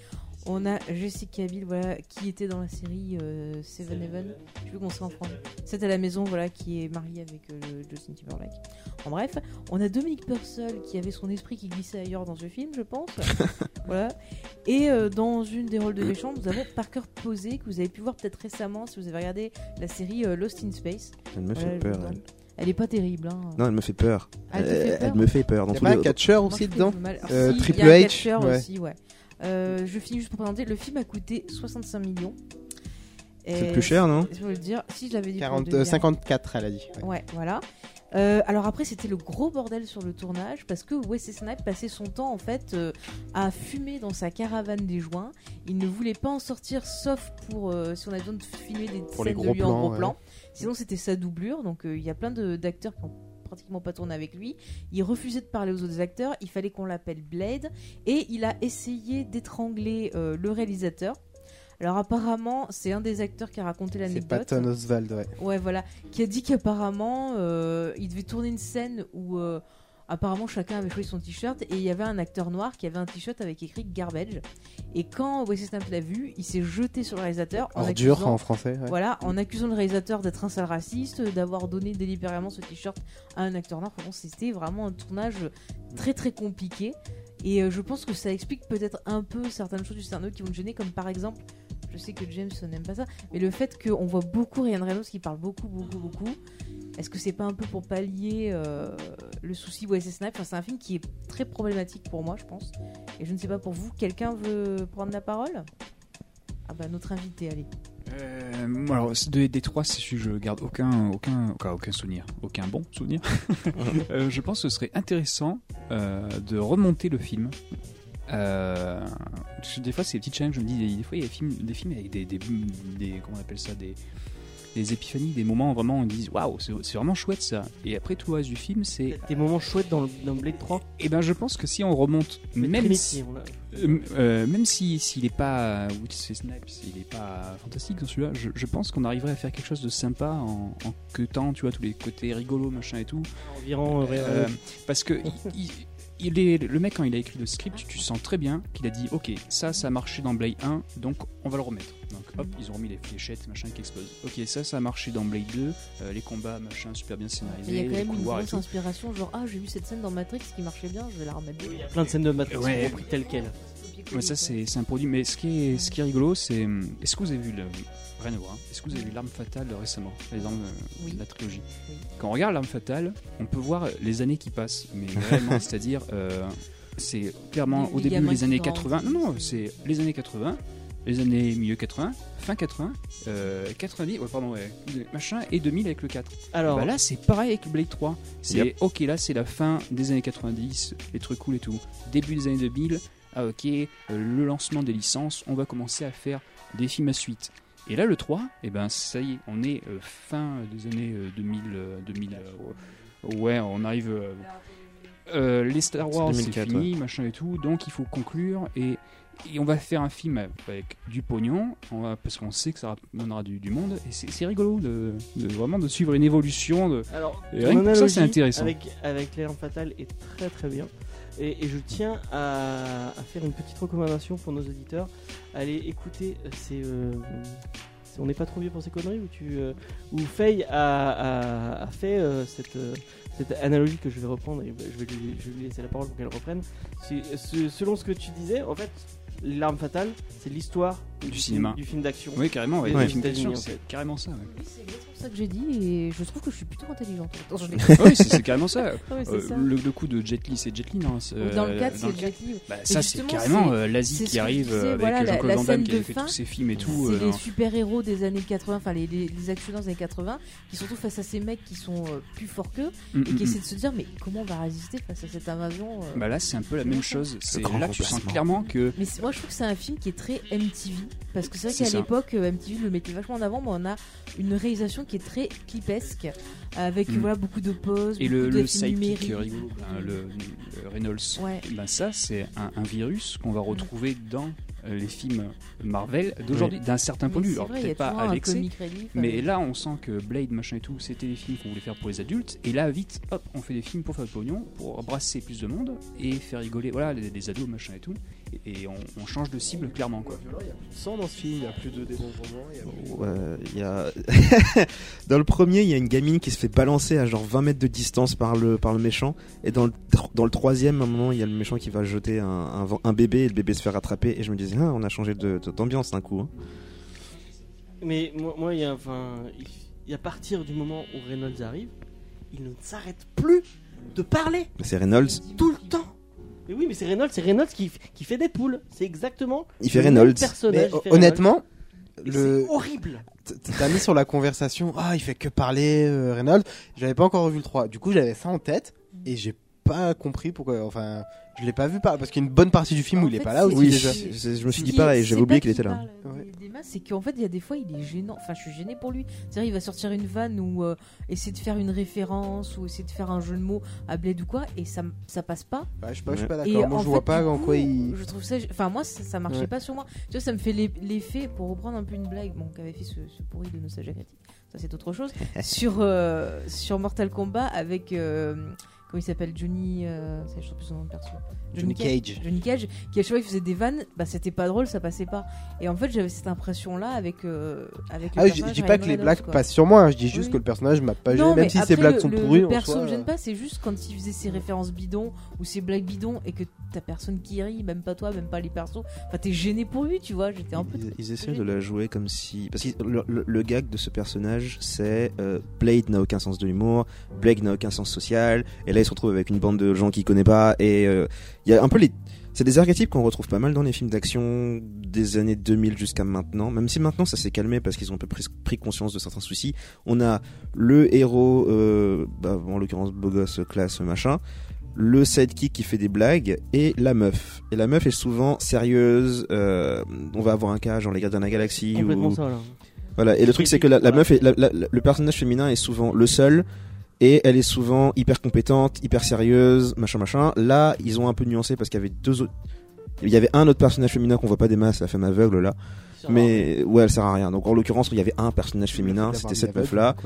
On a Jessica Biel, voilà, qui était dans la série euh, Seven Heaven. Je sais plus comment c'est en français. C'est à la maison, voilà, qui est mariée avec euh, le Justin Timberlake. En bref, on a Dominique Purcell qui avait son esprit qui glissait ailleurs dans ce film, je pense. *laughs* voilà. Et euh, dans une des rôles de méchants, nous avons Parker Posey que vous avez pu voir peut-être récemment si vous avez regardé la série euh, Lost in Space. Elle me Voilà, fait peur, elle. Elle est pas terrible, hein. Non, elle me fait peur. Ah, elle te fait peur elle me fait peur. Dans Y a tous pas les- Moi, aussi dedans Euh, si, Triple il y a un H, ouais. aussi, ouais. Euh, je finis juste pour présenter. Le film a coûté 65 millions. C'est le plus cher, non Je veux le dire. Si je l'avais dit. pour 40, le deuxième. euh, 54, elle a dit. ouais. Ouais, voilà. Euh, alors après, c'était le gros bordel sur le tournage parce que Wesley Snipes passait son temps en fait euh, à fumer dans sa caravane des joints. Il ne voulait pas en sortir sauf pour euh, si on a besoin de filmer des Pour les scènes de lui en gros ouais. plan. Sinon, c'était sa doublure. Donc euh, il y a plein de- d'acteurs qui ont pratiquement pas tourné avec lui. Il refusait de parler aux autres acteurs. Il fallait qu'on l'appelle Blade et il a essayé d'étrangler euh, le réalisateur. Alors apparemment, c'est un des acteurs qui a raconté C'est l'anecdote. Patton Oswald, ouais. Ouais, voilà. Qui a dit qu'apparemment, euh, il devait tourner une scène où euh, apparemment chacun avait choisi son t-shirt et il y avait un acteur noir qui avait un t-shirt avec écrit garbage. Et quand Wesley Snipes l'a vu, il s'est jeté sur le réalisateur en Ordure accusant, en français. ouais. voilà, en accusant le réalisateur d'être un sale raciste, d'avoir donné délibérément ce t-shirt à un acteur noir. Enfin c'était vraiment un tournage très très compliqué. Et euh, je pense que ça explique peut-être un peu certaines choses du scénario qui vont te gêner, comme par exemple, je sais que James n'aime pas ça, mais le fait qu'on voit beaucoup Ryan Reynolds qui parle beaucoup, beaucoup, beaucoup, est-ce que c'est pas un peu pour pallier euh, le souci Wesley Snipes enfin, C'est un film qui est très problématique pour moi, je pense. Et je ne sais pas pour vous, quelqu'un veut prendre la parole? Ah bah notre invité, allez. Euh, alors, c'est des, des trois, sûr, je garde aucun, aucun, aucun, aucun souvenir, aucun bon souvenir. *laughs* Euh, je pense que ce serait intéressant euh, de remonter le film. Euh, que des fois, c'est des petits challenges. Je me dis, des, des fois, il y a des films, des films avec des, des, des- comment on appelle ça, des, des épiphanies, des moments vraiment, on dit, waouh, c'est vraiment chouette ça. Et après, tout le reste du film, c'est. Des moments chouettes dans, le- dans Blade 3. Et ben, je pense que si on remonte, Mais même si, a- euh, euh, même si s'il est pas Wesley Snipes, il est pas fantastique dans celui-là, je, je pense qu'on arriverait à faire quelque chose de sympa en, en queutant, tu vois, tous les côtés rigolos, machin et tout. Environ, parce que il, il- il est, le mec quand il a écrit le script, tu sens très bien qu'il a dit, ok, ça, ça a marché dans Blade 1, donc on va le remettre. Donc hop, ils ont remis les fléchettes, machin qui explosent. Ok, ça, ça a marché dans Blade 2, euh, les combats, machin, super bien Mais scénarisés, il y a quand même une grosse inspiration, genre ah j'ai vu cette scène dans Matrix qui marchait bien, je vais la remettre. Il y a plein de scènes de Matrix Ouais. qui sont prises telles quelles. Ouais, ça c'est c'est un produit. Mais ce qui est, ce qui est rigolo, c'est. hum, Est-ce que vous avez vu le. Rien à voir. Est-ce que vous avez vu L'arme fatale récemment Les armes euh, Oui. de la trilogie. Oui. Quand on regarde L'arme fatale, on peut voir les années qui passent. Mais *laughs* réellement, c'est-à-dire. euh, c'est clairement Les- au les début les qui années grandissent. 80. Non, non, c'est les années 80, les années milieu 80, fin 80, euh, 90, ouais, pardon, ouais, machin, et 2000 avec le 4. Alors, Bah là, c'est pareil avec Blade 3. C'est Yep. ok, là, c'est la fin des années 90, les trucs cool et tout. Début des années 2000, ah ok, euh, le lancement des licences, on va commencer à faire des films à suite. Et là, le 3, et ben ça y est, on est euh, fin des années euh, 2000. euh, 2000 euh, ouais, on arrive. euh, euh, les Star Wars, c'est 2004, fini, machin et tout, donc il faut conclure et. Et on va faire un film avec du pognon, on va, parce qu'on sait que ça donnera du, du monde, et c'est rigolo de, de vraiment de suivre une évolution. De... alors Et ton rien que pour ça, c'est intéressant. Avec, avec fatale est très très bien. Et, je tiens à, faire une petite recommandation pour nos auditeurs. Allez écouter, euh, c'est. euh, on n'est pas trop vieux pour ces conneries où tu euh, Faye a, fait euh, cette, cette analogie que je vais reprendre et je vais lui, laisser la parole pour qu'elle reprenne. Selon ce que tu disais, en fait, l'arme fatale, c'est l'histoire Du cinéma. du film d'action. Oui, carrément, ouais, des les films États-Unis, d'action, en c'est carrément ça. ouais. Oui, c'est exactement ça que j'ai dit et je trouve que je suis plutôt intelligente. Attends, je l'ai- *laughs* oui, c'est carrément ça. *laughs* Ouais, Euh, ça. le, le coup de Jet Li, c'est Jet Li, non dans le euh, 4, dans le c'est Jet Li. Bah, ça, c'est carrément euh, l'Asie qui arrive disais, euh, avec voilà, la- Jean-Claude la Van Damme qui avait fait tous ses films et tout. C'est euh, les super-héros des années 80, enfin les, les, les actions des années 80, qui se retrouvent face à ces mecs qui sont euh, plus forts qu'eux Mm, et qui mm, essaient de se dire mais comment on va résister face à cette invasion euh. Bah là, c'est un peu la même chose. C'est grand là que tu sens clairement que Mais moi je trouve que c'est un film qui est très MTV parce que c'est vrai qu'à l'époque euh, MTV le mettait vachement en avant, mais on a une réalisation qui est très clipesque avec Mm. voilà beaucoup de poses, et le, le sidekick rigolo, hein, de- le, le Reynolds. Ouais. Ben ça, c'est un, un virus qu'on va retrouver dans euh, les films Marvel d'aujourd'hui, d'un certain point de vue. Alors peut-être pas relief, mais euh, là on sent que Blade, machin et tout, c'était des films qu'on voulait faire pour les adultes, et là vite, hop, on fait des films pour faire du pognon, pour brasser plus de monde et faire rigoler, voilà, les ados, machin et tout, et, on, on change de cible clairement quoi. Sans dans ce film, il y a plus de dénombrement. il y a *laughs* dans le premier, il y a une gamine qui se fait balancer à genre 20 mètres de distance par le, par le méchant. Et dans le, dans le troisième, à un moment, il y a le méchant qui va jeter un, un, bébé et le bébé se fait rattraper. Et je me disais, ah, on a changé de- d'ambiance d'un coup. hein. Mais moi, moi, il y a, enfin, il, y a à partir du moment où Reynolds arrive, il ne s'arrête plus de parler C'est Reynolds. tout le temps. Mais oui, mais c'est Reynolds, c'est Reynolds qui, qui fait Deadpool. C'est exactement. Il fait Reynolds. personnage, Mais il fait honnêtement, le, c'est horrible. t'as mis sur la conversation, ah, il fait que parler, euh, Reynolds. J'avais pas encore revu le 3. Du coup, j'avais ça en tête et j'ai pas compris pourquoi. Enfin, je l'ai pas vu par parce qu'il y a une bonne partie du film En où il est fait, pas là aussi Oui, déjà. je, je me suis dit pareil, j'avais pas oublié qu'il était là. parle Ouais. des- des masses, c'est qu'en fait, il y a des fois, il est gênant. Enfin, je suis gêné pour lui. C'est-à-dire, il va sortir une vanne ou euh, essayer de faire une référence ou essayer de faire un jeu de mots à Blade ou quoi, et ça, ça passe pas. Bah, je suis pas, je suis pas d'accord. Moi, je vois fait, pas du en quoi il. Je trouve ça. Enfin, moi, ça, ça marchait Ouais. pas sur moi. Tu vois, ça me fait l'e- l'effet, pour reprendre un peu une blague, bon, qu'avait fait ce, ce pourri de Nostalgia Critique, ça c'est autre chose, *laughs* sur, euh, sur Mortal Kombat avec. euh, il s'appelle Johnny, euh, c'est- je sais plus son nom de perso. Johnny Cage. Johnny Cage, qui à chaque fois qu'il faisait des vannes, bah c'était pas drôle, ça passait pas. Et en fait, j'avais cette impression-là avec, euh, avec le Ah, je, dis pas que les blagues passent sur moi, hein, je dis juste Oui. que le personnage m'a pas gêné, même si ces blagues le- sont le, pourries. Le perso me gêne euh, pas, c'est juste quand il faisait ses références bidons ou ses blagues bidons et que t'as personne qui rit, même pas toi, même pas les persos. Enfin, t'es gêné pour lui, tu vois. J'étais un peu. Ils, ils essaient de la jouer comme si. Parce que le, le- le gag de ce personnage, c'est euh, Blade n'a aucun sens de l'humour, Blake n'a aucun sens social, et là il se retrouve avec une bande de gens qu'il connaît pas, et euh, il y a un peu les. C'est des archétypes qu'on retrouve pas mal dans les films d'action des années 2000 jusqu'à maintenant, même si maintenant ça s'est calmé parce qu'ils ont un peu pris, pris conscience de certains soucis. On a le héros, euh, bah, en l'occurrence beau gosse, classe, machin, le sidekick qui fait des blagues et la meuf. Et la meuf est souvent sérieuse. euh, on va avoir un cas genre les gardiens de la galaxie. Complètement ou- ça, là. Voilà. Et le truc c'est que la, meuf, est, la- la- la- le personnage féminin est souvent le seul. Et elle est souvent hyper compétente, hyper sérieuse, machin machin. Là, ils ont un peu nuancé parce qu'il y avait deux autres. Il y avait un autre personnage féminin qu'on voit pas des masses, la femme aveugle là. Mais ouais, elle sert à rien. Donc en l'occurrence, il y avait un personnage féminin, c'était cette meuf là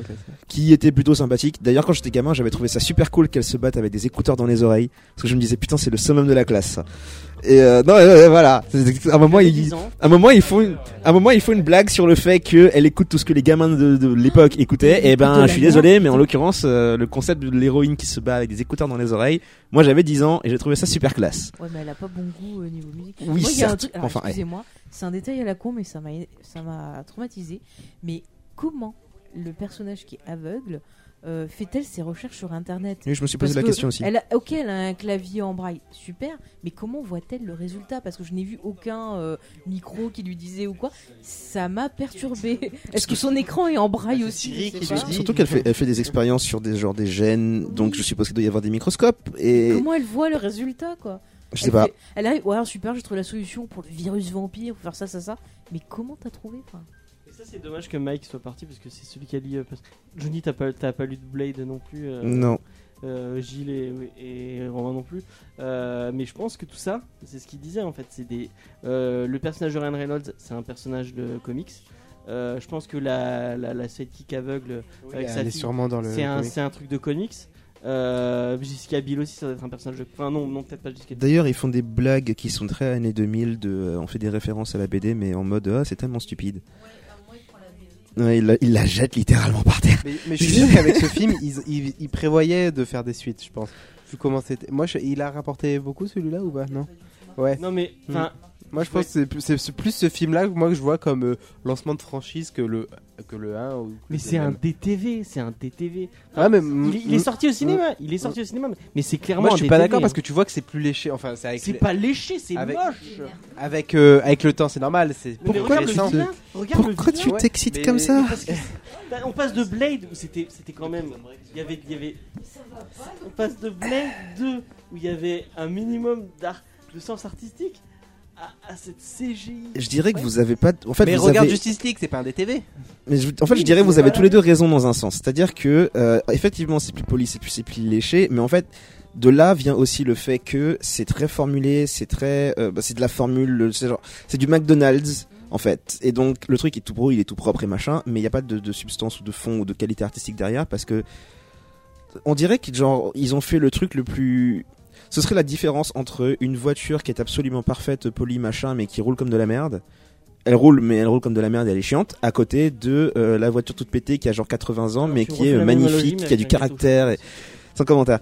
qui était plutôt sympathique. D'ailleurs, quand j'étais gamin, j'avais trouvé ça super cool qu'elle se batte avec des écouteurs dans les oreilles, parce que je me disais putain, c'est le summum de la classe. ça. Et euh, non, voilà. À un moment, J'avais il, 10 ans. à un moment, il faut une, à un moment, il faut une blague sur le fait qu'elle écoute tout ce que les gamins de, de l'époque écoutaient. Et ben, je suis désolé, mais en l'occurrence, euh, le concept de l'héroïne qui se bat avec des écouteurs dans les oreilles, moi j'avais 10 ans et j'ai trouvé ça super classe. Ouais, mais elle a pas bon goût au niveau musique. Oui, Moi, certes. truc. alors, Enfin, ouais. excusez-moi, c'est un détail à la con, mais ça m'a, ça m'a traumatisé. Mais comment le personnage qui est aveugle euh, fait-elle ses recherches sur Internet Oui, je me suis posé Parce la que question aussi. Elle a, ok, elle a un clavier en braille, super, mais comment voit-elle le résultat? Parce que je n'ai vu aucun euh, micro qui lui disait ou quoi. Ça m'a perturbé. *laughs* Est-ce que son écran est en braille aussi? Siri Je sais qui pas. lui dit- Surtout qu'elle fait, elle fait des expériences sur des genres des gènes, donc je suppose qu'il doit y avoir des microscopes. Et Comment elle voit le résultat, quoi? Je sais elle pas. fait- elle arrive, ouais, super, j'ai trouvé la solution pour le virus vampire, pour faire ça, ça, ça. Mais comment t'as trouvé enfin ça, c'est dommage que Mike soit parti parce que c'est celui qui a lu. euh, parce- Johnny, t'as pas, t'as pas lu de Blade non plus. euh, Non. euh, Gilles et, et Romain non plus. Euh, mais je pense que tout ça, c'est ce qu'il disait en fait. C'est des, euh, le personnage de Ryan Reynolds, c'est un personnage de comics. Euh, je pense que la, la, la sidekick aveugle avec sa Elle est fille, sûrement dans le. c'est un, comic. c'est un truc de comics. Euh, Jessica Biel aussi, ça doit être un personnage de. Enfin, non, non peut-être pas Jessica Biel. D'ailleurs, ils font des blagues qui sont très années 2000. De, euh, on fait des références à la BD, mais en mode ah, c'est tellement stupide. Ouais, il, la, il la jette littéralement par terre. Mais, mais je suis sûr *laughs* qu'avec ce film, ils, ils, ils prévoyaient de faire des suites, je pense. Vu comment c'était. Moi, je- il a rapporté beaucoup celui-là ou pas? Non? Ouais. Non, mais. Enfin, Moi, je pense que c'est plus- c'est c'est plus ce film-là que moi que je vois comme euh, lancement de franchise que le que le 1 ou. mais c'est un. DTV, c'est un DTV. Ah, mais Il, est- il est sorti au cinéma, il est sorti au cinéma, mais c'est clairement Moi, je un suis pas d'accord parce hein. que tu vois que c'est plus léché. Enfin, c'est avec c'est les- pas léché, c'est avec- moche. avec euh, avec le temps, c'est normal. C'est Pourquoi tu Ouais, t'excites mais- comme ça Bah, on passe de Blade où c'était c'était quand même il y avait il y avait on passe de Blade 2 où il y avait un minimum d'art de sens artistique à, à cette CGI. Je dirais que vous avez pas. En fait, mais vous regarde avez- Justice League, c'est pas un DTV. Mais je- en fait, Oui, je dirais mais vous avez tous les deux raison dans un sens. C'est-à-dire que euh, effectivement, c'est plus poli, c'est plus, c'est plus léché, mais en fait, de là vient aussi le fait que c'est très formulé, c'est très, euh, bah, c'est de la formule, c'est du McDonald's en fait. Et donc le truc est tout beau, il est tout propre et machin, mais il n'y a pas de, de substance ou de fond ou de qualité artistique derrière parce que on dirait qu'ils genre ils ont fait le truc le plus ce serait la différence entre une voiture qui est absolument parfaite, polie, machin, mais qui roule comme de la merde. Elle roule, mais elle roule comme de la merde et elle est chiante. À côté de euh, la voiture toute pétée qui a genre 80 ans, Alors, mais qui est euh, magnifique, qui a du caractère. Et... Sans commentaire.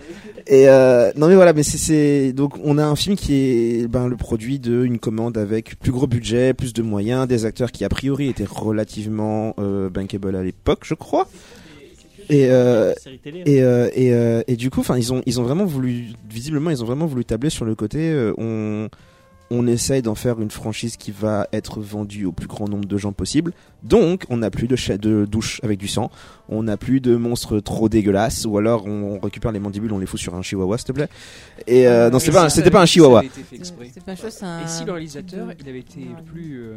Et euh, non mais voilà, mais c'est- c'est donc on a un film qui est ben, le produit d'une commande avec plus gros budget, plus de moyens, des acteurs qui a priori étaient relativement euh, bankable à l'époque, je crois. Et euh, hein. et, euh, et, euh, et du coup, enfin, ils ont, ils ont vraiment voulu, visiblement, ils ont vraiment voulu tabler sur le côté. euh, on, on essaye d'en faire une franchise qui va être vendue au plus grand nombre de gens possible. Donc, on n'a plus de, de douche avec du sang. On n'a plus de monstres trop dégueulasses. Ou alors, on récupère les mandibules, on les fout sur un chihuahua, s'il te plaît. Et euh, non, Et c'était pas, un- ça c'était pas un chihuahua. pas c'est un. Et si le réalisateur, il avait été plus. euh,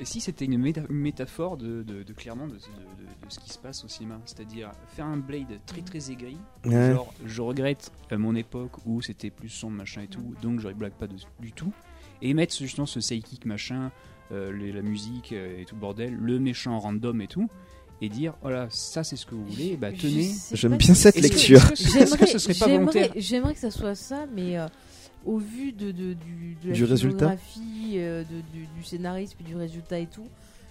Et si c'était une, méta- une métaphore de, de- de clairement de, de- de- de ce qui se passe au cinéma, c'est-à-dire faire un Blade très très aigri, Ouais. genre je regrette euh, mon époque où c'était plus sombre machin et tout, donc je blague pas de- du tout, et mettre justement ce sidekick machin, euh, les- la musique euh, et tout le bordel, le méchant random et tout, et dire voilà, ça c'est ce que vous voulez, bah tenez. J'aime bien cette lecture. Est-ce que- J'aimerais, ce serait pas j'aimerais- volontaire j'aimerais que ça soit ça, mais euh, au vu de, de, du, de la Du résultat filmographie, euh, de, du, du scénariste, puis du résultat et tout,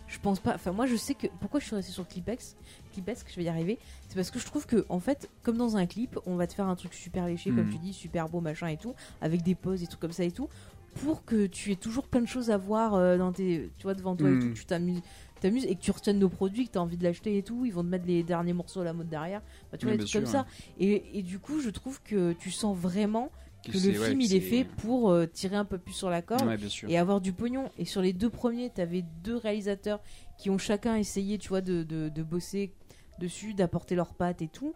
je pense pas. Enfin, moi, je sais que. Pourquoi je suis restée sur Clipex Clipex, que je vais y arriver, c'est parce que je trouve que, en fait, comme dans un clip, on va te faire un truc super léché, comme Mhm. tu dis, super beau, machin et tout, avec des poses, des trucs comme ça et tout, pour que tu aies toujours plein de choses à voir euh, dans tes, tu vois, devant toi et tout, que tu t'amuses. t'amuses et que tu retiennes nos produits, que tu as envie de l'acheter et tout, ils vont te mettre les derniers morceaux à la mode derrière. Bah, tu vois, Oui, des bien trucs comme ça. Et, et du coup, je trouve que tu sens vraiment que le ouais, film il est fait pour euh, tirer un peu plus sur la corde Ouais, bien sûr. et avoir du pognon. Et sur les deux premiers, tu avais deux réalisateurs qui ont chacun essayé, tu vois, de, de, de bosser dessus, d'apporter leurs pattes et tout.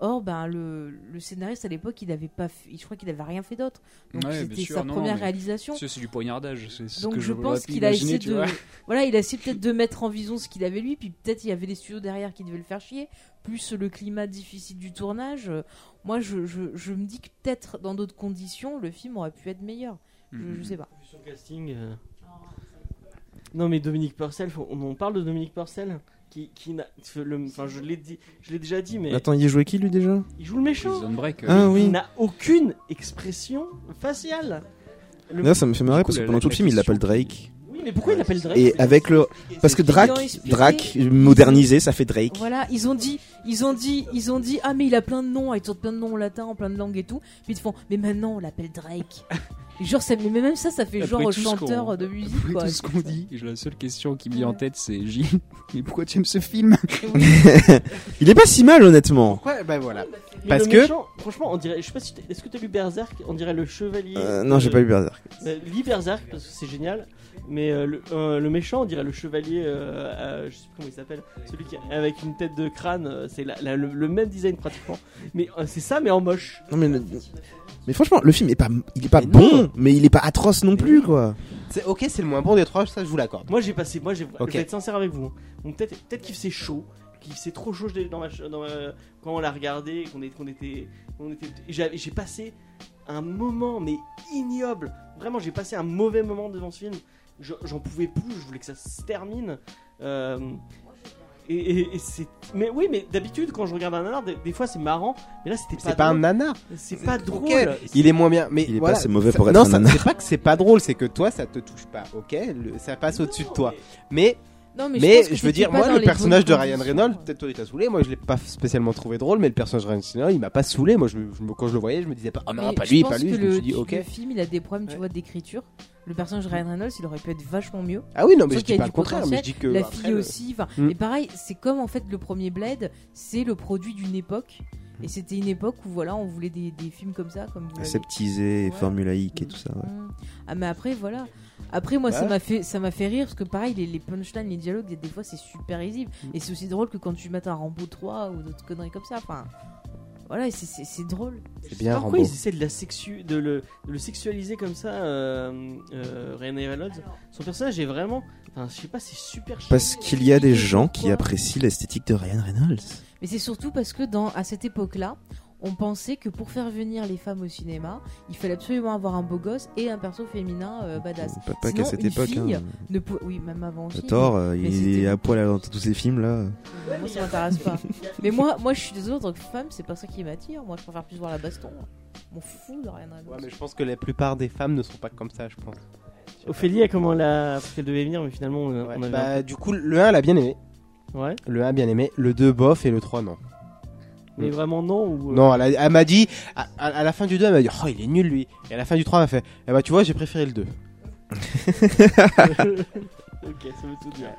Or, ben, le, le scénariste à l'époque, il avait pas, fait- je crois qu'il avait rien fait d'autre. Donc Ouais, c'était sûr, sa non, première réalisation. C'est c'est du poignardage. c'est ce Donc que je pense qu'il a essayé de, *laughs* voilà, il a essayé peut-être de mettre en vision ce qu'il avait lui, puis peut-être il y avait les studios derrière qui devaient le faire chier, plus le climat difficile du tournage. Moi, je, je, je me dis que peut-être dans d'autres conditions, le film aurait pu être meilleur. Je, je sais pas. Sur casting. euh. Non mais Dominique Purcell, faut- on, parle de Dominique Purcell qui, qui n'a, le- enfin je l'ai dit, je l'ai déjà dit, mais Attends, il jouait qui lui déjà? il joue le méchant. Break, euh, Ah Il oui. n'a aucune expression faciale. Le- Là, ça me fait marrer parce que pendant tout le film, il l'appelle Drake. Mais pourquoi il l'appelle Drake Et avec le. Parce que Drake, Drake, modernisé, ça fait Drake. Voilà, ils ont dit, ils ont dit, ils ont dit, ah mais il a plein de noms, ils sortent plein de noms en latin, en plein de langues et tout. Puis ils te font, mais maintenant on l'appelle Drake. *laughs* Genre, ça, mais même ça, ça fait Après genre chanteur de musique Après quoi. tout ce qu'on dit, la seule question qui me vient en tête, c'est Gilles, *laughs* mais pourquoi tu aimes ce film? *laughs* Il est pas si mal, honnêtement. Ouais, bah voilà. Mais Parce que- méchant, franchement, on dirait, je sais pas si est-ce que t'as lu Berserk? On dirait le chevalier. Euh, non, j'ai pas lu Berserk. Euh, lis Berserk parce que c'est génial. Mais euh, le, euh, le méchant, on dirait le chevalier, euh, euh, je sais plus comment il s'appelle, celui qui avec une tête de crâne, c'est la- la- le, le même design pratiquement. Mais euh, c'est ça, mais en moche. Non, mais, mais franchement, le film est pas, il est pas Mais bon, non. mais il est pas atroce non plus, quoi. C'est ok, c'est le moins bon des trois, ça je vous l'accorde. Moi j'ai passé, moi j'ai, je vais être sincère avec vous. Bon, peut-être, peut-être qu'il faisait chaud, qu'il faisait trop chaud dans ma, dans ma- quand on l'a regardé, qu'on est- qu'on était, qu'on était, j'ai, j'ai passé un moment mais ignoble. Vraiment, j'ai passé un mauvais moment devant ce film. Je- J'en pouvais plus, je voulais que ça se termine. Euh, et, et- et c'est, mais oui, mais d'habitude quand je regarde un nanar, des, des fois c'est marrant, mais là c'était pas. C'est pas un nanar. C'est pas drôle. Il est moins bien, mais Il est pas assez mauvais pour être non, un nanar. c'est pas que c'est pas drôle, c'est que toi ça te touche pas. Ok, le- ça passe au-dessus de toi. Mais Non, mais, je veux dire, moi, le personnage de Ryan. Reynolds, peut-être toi il t'a saoulé. Moi, je l'ai pas spécialement trouvé drôle, mais le personnage de Ryan Reynolds, il m'a pas saoulé. Moi, je, quand je le voyais, je me disais pas, oh non, Mais pas lui, pas lui. Je me le, suis dit, le ok. film, il a des problèmes, tu vois, d'écriture. Le personnage de Ryan Reynolds, il aurait pu être vachement mieux. Ah oui, non, mais je dis pas le contraire, mais je dis que. la fille le- aussi. Mm. Et pareil, c'est comme en fait le premier Blade, c'est le produit d'une époque. Et c'était une époque où voilà, on voulait des, des films comme ça, comme vous l'avez Aseptisé, Ouais. formulaïque et tout ça. ouais. Mm. Ah mais après voilà. Après moi ça Ouais. m'a fait ça m'a fait rire parce que pareil les, les punchlines, les dialogues des, fois c'est super risible Mm. et c'est aussi drôle que quand tu mets un Rambo 3 ou d'autres conneries comme ça. Enfin voilà, c'est- drôle. C'est bien Pourquoi ils essaient de, la sexu... de, le... de le sexualiser comme ça, euh, euh, Ryan Reynolds? Son personnage est vraiment. Enfin, je sais pas, c'est super Parce qu'il y a des gens qui apprécient l'esthétique de Ryan Reynolds. Mais c'est surtout parce que dans à cette époque-là, on pensait que pour faire venir les femmes au cinéma, il fallait absolument avoir un beau gosse et un perso féminin euh, badass. Pas, pas Sinon, qu'à cette une époque. fille hein. Ne pou- Oui, même avant aussi. Thor, euh, mais il est à poil dans tous ses films là. Moi ça m'intéresse pas. *laughs* mais moi, moi je suis désolée en tant que femme, c'est pas ça qui m'attire. Moi je préfère plus voir la baston. M'en fous de rien Ouais, mais je pense que la plupart des femmes ne sont pas comme ça, je pense. Ophélie, a comment la. Parce qu'elle devait venir, mais finalement, on, Ouais, on avait. bah, du coup, le 1, elle a bien aimé. Ouais. Le 1 bien aimé. Le 2, bof. Et le 3, non. Mais vraiment, non ou... euh, Non, elle, m'a dit, à, à- à la fin du 2, elle m'a dit, oh, il est nul lui. Et à la fin du 3, elle m'a fait, eh bah, tu vois, j'ai préféré le 2. *laughs* ok, ça veut tout dire.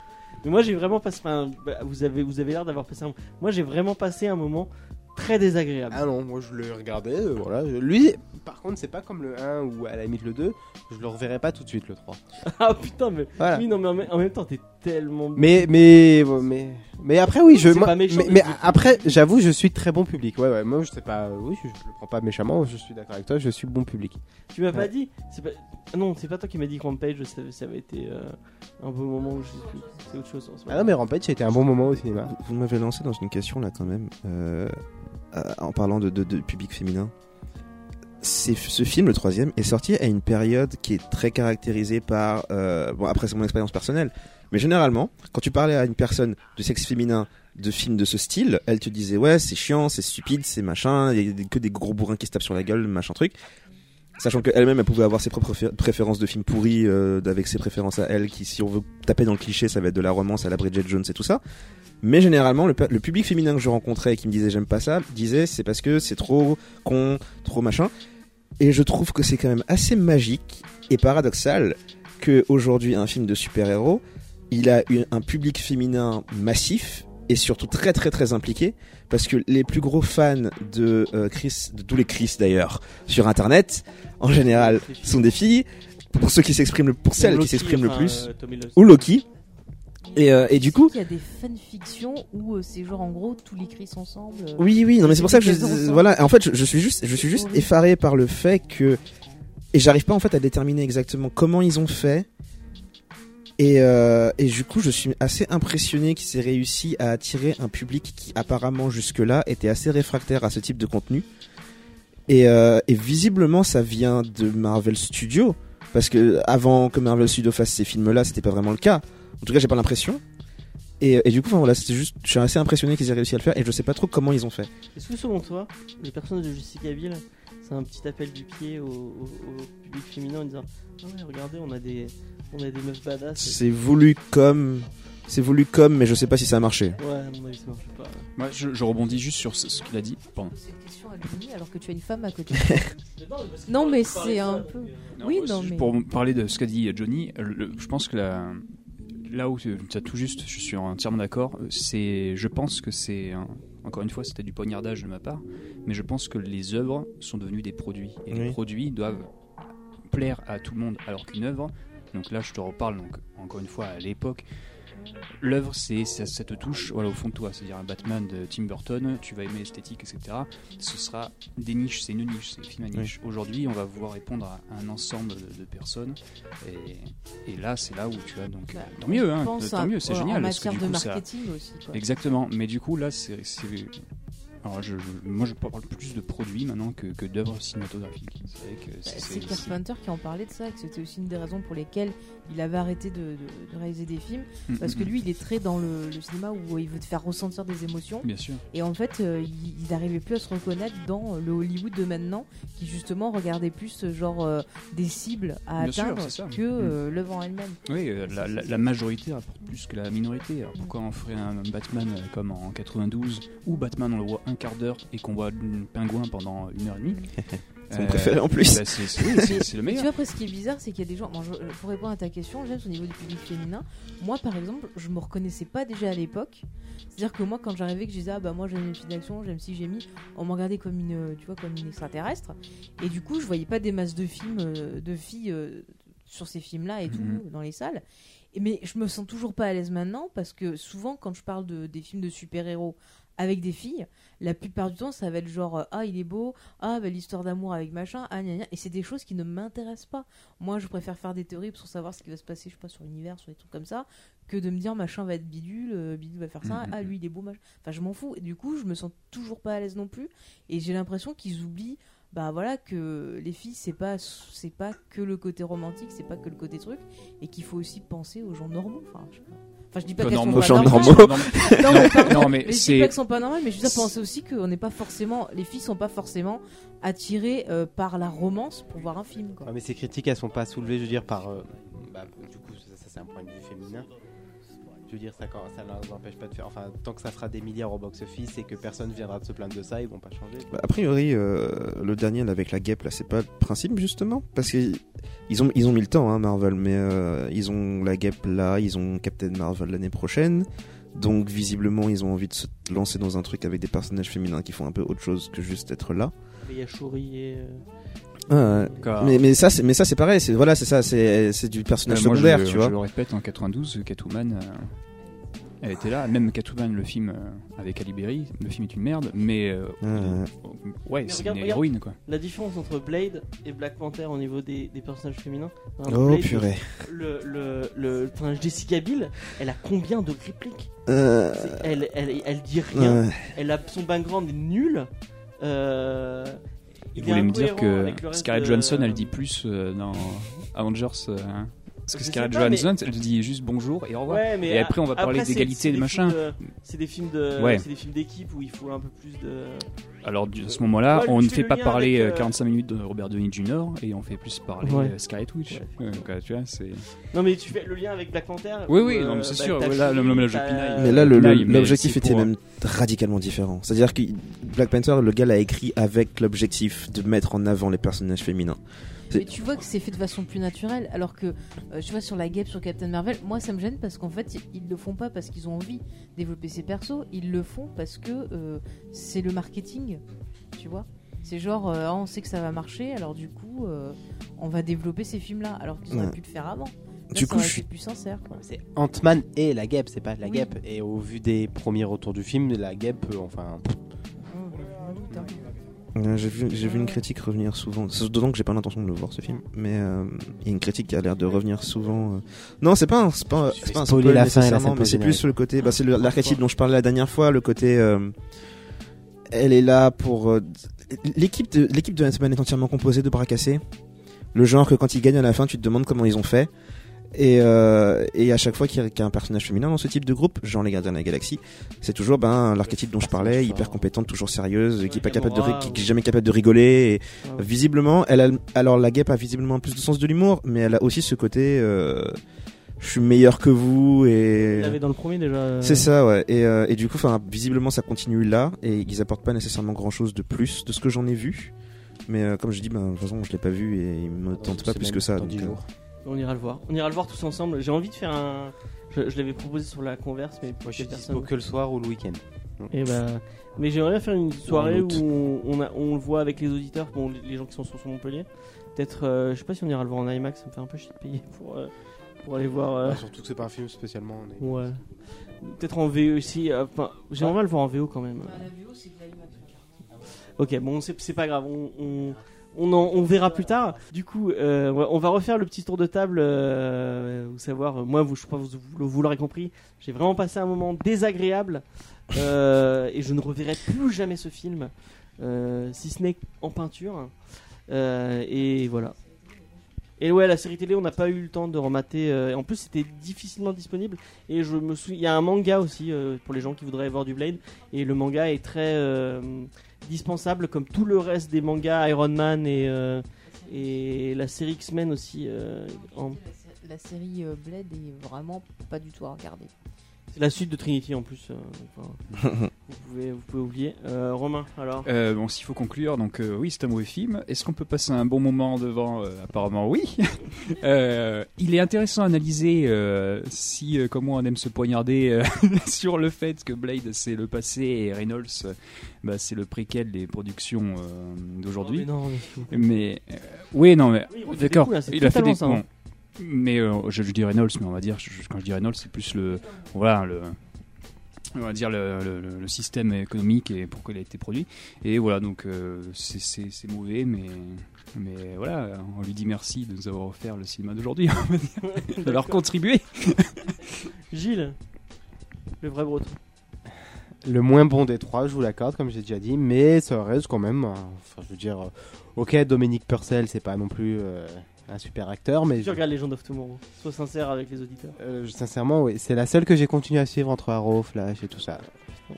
Mais moi, j'ai vraiment passé. Enfin, bah, vous avez, vous avez l'air d'avoir passé un. Moi, j'ai vraiment passé un moment très désagréable. Ah non, moi je l'ai regardé, euh, voilà. Lui, par contre, c'est pas comme le 1 ou à la limite le 2, je le reverrai pas tout de suite le 3. *laughs* Ah putain, mais. Voilà. Oui, non, mais en même, temps, t'es tellement. Mais, mais, mais, mais après, oui, je, C'est moi- pas méchant, mais, après, j'avoue, je suis très bon public. Ouais, ouais, moi je sais pas, oui, je, je le prends pas méchamment, je suis d'accord avec toi, je suis bon public. Tu m'as pas dit c'est pas... Ah Non, c'est pas toi qui m'as dit que Rampage, ça, ça avait été euh, un beau moment où je sais plus. C'est autre chose Ah non, mais Rampage, ça a été un bon moment au cinéma. Vous, vous m'avez lancé dans une question là quand même, euh, euh, en parlant de, de- de public féminin. Ce film, le troisième, est sorti à une période qui est très caractérisée par... euh, bon, après c'est mon expérience personnelle, mais généralement, quand tu parlais à une personne de sexe féminin de films de ce style, elle te disait ouais c'est chiant, c'est stupide, c'est machin, il y a que des gros bourrins qui se tapent sur la gueule, machin truc. Sachant qu'elle-même elle pouvait avoir ses propres préfé- préférences de films pourris euh, avec ses préférences à elle, qui si on veut taper dans le cliché ça va être de la romance à la Bridget Jones et tout ça. Mais généralement le, le public féminin que je rencontrais et qui me disait j'aime pas ça, disait c'est parce que c'est trop con, trop machin. Et je trouve que c'est quand même assez magique et paradoxal que aujourd'hui un film de super-héros, il a une- un public féminin massif et surtout très très très impliqué parce que les plus gros fans de euh, Chris, de tous les Chris d'ailleurs sur internet, en général, sont des filles. Pour ceux qui s'expriment, le- pour celles qui s'expriment le plus, euh, ou Loki. Et, euh, et du coup, Il y a des fanfictions où euh, c'est genre en gros tous les cris ensemble. euh, Oui, oui, non, mais c'est pour ça que je, voilà, en fait, je, je suis juste, je suis juste effaré par le fait que, et j'arrive pas en fait à déterminer exactement comment ils ont fait. Et, euh, et du coup, je suis assez impressionné qu'ils aient réussi à attirer un public qui apparemment jusque-là était assez réfractaire à ce type de contenu. Et, et visiblement, ça vient de Marvel Studios, parce que avant que Marvel Studios fasse ces films-là, c'était pas vraiment le cas. En tout cas, j'ai pas l'impression. Et, et du coup, enfin, voilà, c'était juste, je suis assez impressionné qu'ils aient réussi à le faire, et je sais pas trop comment ils ont fait. Est-ce que selon toi, le personnage de Jessica Biel, c'est un petit appel du pied au, au- au public féminin en disant Ah ouais, regardez, on a des, on a des meufs badass. C'est voulu comme, c'est voulu comme, mais je sais pas si ça a marché. Ouais, avis, ça marche pas. Moi, je, je rebondis juste sur ce, ce qu'il a dit. Pardon. C'est une question à Johnny alors que tu as une femme à côté. *laughs* non, mais c'est un peu. Oui, non, mais. Pour parler de ce qu'a dit Johnny, le- je pense que la- là où tu as tout juste, je suis entièrement d'accord. C'est, je pense que c'est encore une fois, c'était du poignardage de ma part, mais je pense que les œuvres sont devenues des produits et les produits doivent plaire à tout le monde, alors qu'une œuvre, donc là je te reparle donc encore une fois à l'époque. L'œuvre, c'est ça, ça te touche voilà, au fond de toi. C'est-à-dire un Batman de Tim Burton, tu vas aimer l'esthétique, etc. Ce sera des niches, c'est une niche, c'est un film à niche. Aujourd'hui, on va vouloir répondre à un ensemble de, de personnes. Et, et là, c'est là où tu as donc. Bah, tant mieux, hein, tant à- mieux, c'est en génial. que matière de coup, ça- marketing aussi. Quoi. Exactement, mais du coup là c'est. Alors je, je- moi je parle plus de produits maintenant que, que d'œuvres cinématographiques. C'est vrai que Bah, c'est- C'est c'est- Carpenter qui en parlait de ça, que c'était aussi une des raisons pour lesquelles il avait arrêté de, de- de réaliser des films. Mm, Parce mm, que mm. lui, il est très dans le, le cinéma où il veut te faire ressentir des émotions. Bien sûr. Et en fait, euh, il il n'arrivait plus à se reconnaître dans le Hollywood de maintenant, qui justement regardait plus euh, genre euh, des cibles à Bien sûr, atteindre c'est ça. que euh, l'œuvre en elle-même. Oui, euh, la, la- la majorité rapporte plus que la minorité. Alors pourquoi on ferait un Batman euh, comme en 92 où Batman on le voit un quart d'heure et qu'on voit un pingouin pendant une heure et demie *laughs* C'est mon préféré en plus. bah, c'est le Mais tu meilleur. vois, après, ce qui est bizarre, c'est qu'il y a des gens. bon, je- pour répondre à ta question, James, au niveau du public féminin, moi, par exemple, je me reconnaissais pas déjà à l'époque. C'est-à-dire que moi, quand j'arrivais, que je disais, ah bah moi j'aime les films d'action, j'aime si j'ai mis, on me regardait comme une, euh, tu vois, comme une extraterrestre. Et du coup, je voyais pas des masses de films, euh, de filles euh, sur ces films-là et tout, Mhm. dans les salles. Et, mais je me sens toujours pas à l'aise maintenant parce que souvent, quand je parle de, des films de super-héros avec des filles, la plupart du temps, ça va être genre, euh, ah, il est beau, ah, bah, l'histoire d'amour avec machin, ah, gna, gna. et c'est des choses qui ne m'intéressent pas. Moi, je préfère faire des théories pour savoir ce qui va se passer, je sais pas, sur l'univers, sur des trucs comme ça, que de me dire machin va être bidule, euh, bidule va faire ça, Mhm. ah, lui, il est beau, machin. Enfin, je m'en fous. Et du coup, je me sens toujours pas à l'aise non plus, et j'ai l'impression qu'ils oublient. Bah voilà que les filles c'est pas c'est pas que le côté romantique c'est pas que le côté truc et qu'il faut aussi penser aux gens normaux enfin je, sais pas. Enfin, je dis pas qu'elles sont pas normales. normaux. Non, mais pardon, Non, mais mais je dis c'est- pas qu'elles sont pas normales, mais je veux dire penser aussi qu'on n'est pas forcément, les filles sont pas forcément attirées euh, par la romance pour voir un film. Quoi. Ouais, mais ces critiques, elles sont pas soulevées, je veux dire, par. euh, bah, du coup, ça, ça, c'est un point de vue féminin. Je veux dire, ça, quand- ça ne empêche pas de faire. Enfin, tant que ça fera des milliards au box-office et que personne viendra de se plaindre de ça, ils vont pas changer. Bah, a priori, euh, le dernier là, avec la guêpe, là, c'est pas le principe justement? Parce qu'ils ils ont, ils ont mis le temps, hein, Marvel, mais euh, ils ont la guêpe là, ils ont Captain Marvel l'année prochaine. Donc visiblement, ils ont envie de se lancer dans un truc avec des personnages féminins qui font un peu autre chose que juste être là. Il y a Shuri et. euh, Ouais, mais, mais ça, c'est, mais ça, c'est pareil. C'est voilà, c'est ça, c'est, c'est du personnage moi, secondaire, je, tu je vois. le répète, en 92, Catwoman, euh, elle était là. Même Catwoman, le film euh, avec Ali Berry, le film est une merde, mais euh, Ouais, ouais. ouais, Mais c'est une regarde. héroïne quoi. La différence entre Blade et Black Panther au niveau des, des personnages féminins. Oh Blade, purée. Le, le, le, enfin, Jessica Biel, elle a combien de répliques? Euh, elle, elle, elle dit rien. ouais. Elle a son background est nul. Euh, il voulez me dire que Scarlett Johansson, elle dit plus euh, dans Avengers euh, hein, Parce que Scarlett pas, mais- Johansson, elle dit juste bonjour et au revoir. Ouais, mais et après, on va parler d'égalité de des machin. C'est des films de, Ouais. c'est des films d'équipe où il faut un peu plus de. Alors, à ce moment-là, Ouais, on ne fait pas parler avec, euh, euh, 45 minutes de Robert Downey Jr. et on fait plus parler Ouais. euh, Scarlet Witch. Donc, tu vois, c'est. Non, mais tu fais le lien avec Black Panther. Oui, oui, euh, non, mais c'est bah, sûr, là, le- le- pinaille. Mais là, l'objectif était pour- même radicalement différent. C'est-à-dire que Black Panther, le gars l'a écrit avec l'objectif de mettre en avant les personnages féminins. Mais tu vois que c'est fait de façon plus naturelle, alors que euh, tu vois sur la guêpe sur Captain Marvel, moi ça me gêne parce qu'en fait ils, ils le font pas parce qu'ils ont envie de développer ces persos, ils le font parce que euh, c'est le marketing, tu vois. C'est genre euh, Ah, on sait que ça va marcher, alors du coup euh, on va développer ces films-là, alors qu'ils auraient Ouais. pu le faire avant. Là, Du ça coup, je suis- plus sincère. C'est Ant-Man et la guêpe, c'est pas la Oui. guêpe. Et au vu des premiers retours du film, la guêpe, euh, enfin. J'ai vu, j'ai vu une critique revenir souvent. C'est D'autant que j'ai pas l'intention de le voir ce film, mais euh, il y a une critique qui a l'air de revenir souvent. euh. Non, c'est pas, un- c'est pas, pas un spoiler spoil la fin mais c'est plus sur le côté. Bah, c'est l'archétype dont je parlais la dernière fois, le côté. euh, elle est là pour. euh, l'équipe de l'équipe de Ant-Man est entièrement composée de bras cassés. Le genre que quand ils gagnent à la fin, tu te demandes comment ils ont fait. Et, euh, et à chaque fois qu'il y, a- qu'il y a un personnage féminin dans ce type de groupe, genre les Gardiens de la Galaxie, c'est toujours ben l'archétype dont je parlais, hyper compétente, toujours sérieuse, qui est pas capable de, qui, est jamais capable de rigoler. Et visiblement, elle a, alors la guêpe a visiblement plus de sens de l'humour, mais elle a aussi ce côté, euh, je suis meilleur que vous et. l'avait dans le premier déjà. euh, C'est ça, ouais. Et, euh, et du coup, enfin, visiblement, ça continue là, et ils apportent pas nécessairement grand chose de plus de ce que j'en ai vu. Mais euh, comme je dis, ben, de toute façon, je l'ai pas vu et il me tente pas plus que ça. dans donc, 10 euh. On ira le voir. On ira le voir tous ensemble. J'ai envie de faire un. Je, je l'avais proposé sur la converse, mais Moi, je suis personne. dispo que le soir ou le week-end. Et bah, mais j'aimerais faire une soirée où on, on, a- on le voit avec les auditeurs, bon, les, gens qui sont sur, sur Montpellier. Peut-être, euh, je sais pas si on ira le voir en IMAX, ça me fait un peu chier de payer pour, euh, pour aller voir. euh, Ah, surtout que c'est pas un film spécialement. on est- ouais. Peut-être en VO aussi. euh, Enfin, j'aimerais bien le voir en VO quand même. Ok, bon, c'est c'est pas grave, on, on, on, en- on verra plus tard. Du coup, euh, on va- refaire le petit tour de table. Euh, vous savoir, euh, moi, je pense que vous, l'aurez compris, j'ai vraiment passé un moment désagréable euh, et je ne reverrai plus jamais ce film, euh, si ce n'est en peinture. Euh, et voilà. Et ouais, la série télé, on n'a pas eu le temps de remater. euh, en plus, c'était difficilement disponible. Et je me souviens, il y a un manga aussi euh, pour les gens qui voudraient voir du Blade. Et le manga est très euh, dispensable, comme tout le reste des mangas Iron Man et, euh, et la série X-Men aussi. euh, en- La série euh, Blade est vraiment pas du tout à regarder. C'est la suite de Trinity en plus. euh, enfin, *laughs* vous, pouvez, vous pouvez oublier. Euh, Romain, alors Euh, bon, s'il faut conclure, donc euh, oui, c'est un mauvais film. Est-ce qu'on peut passer un bon moment devant Euh, Apparemment, oui. *laughs* Euh, il est intéressant à analyser euh, si, euh, comment on aime se poignarder euh, *laughs* sur le fait que Blade c'est le passé et Reynolds bah, c'est le préquel des productions euh, d'aujourd'hui. Oh, mais euh, oui, non, mais Oui, d'accord. Il a fait totalement des ça, hein. bon. Mais euh, je, je dis Reynolds, mais on va dire je- quand je dis Reynolds, c'est plus le voilà le on va dire le, le- le- le système économique et pourquoi il a été produit. Et voilà, donc euh, c'est- mauvais, mais mais voilà, on lui dit merci de nous avoir offert le cinéma d'aujourd'hui, *laughs* on va dire, de leur contribuer. *laughs* Gilles, le vrai breton. Le moins bon des trois, je vous l'accorde, comme j'ai déjà dit, mais ça reste quand même. euh, Enfin, je veux dire, euh, ok, Dominique Purcell, c'est pas non plus euh, un super acteur, mais Tu regardes Legend of Tomorrow. Sois sincère avec les auditeurs. euh, sincèrement, oui, c'est la seule que j'ai continué à suivre entre Arrow, Flash et tout ça.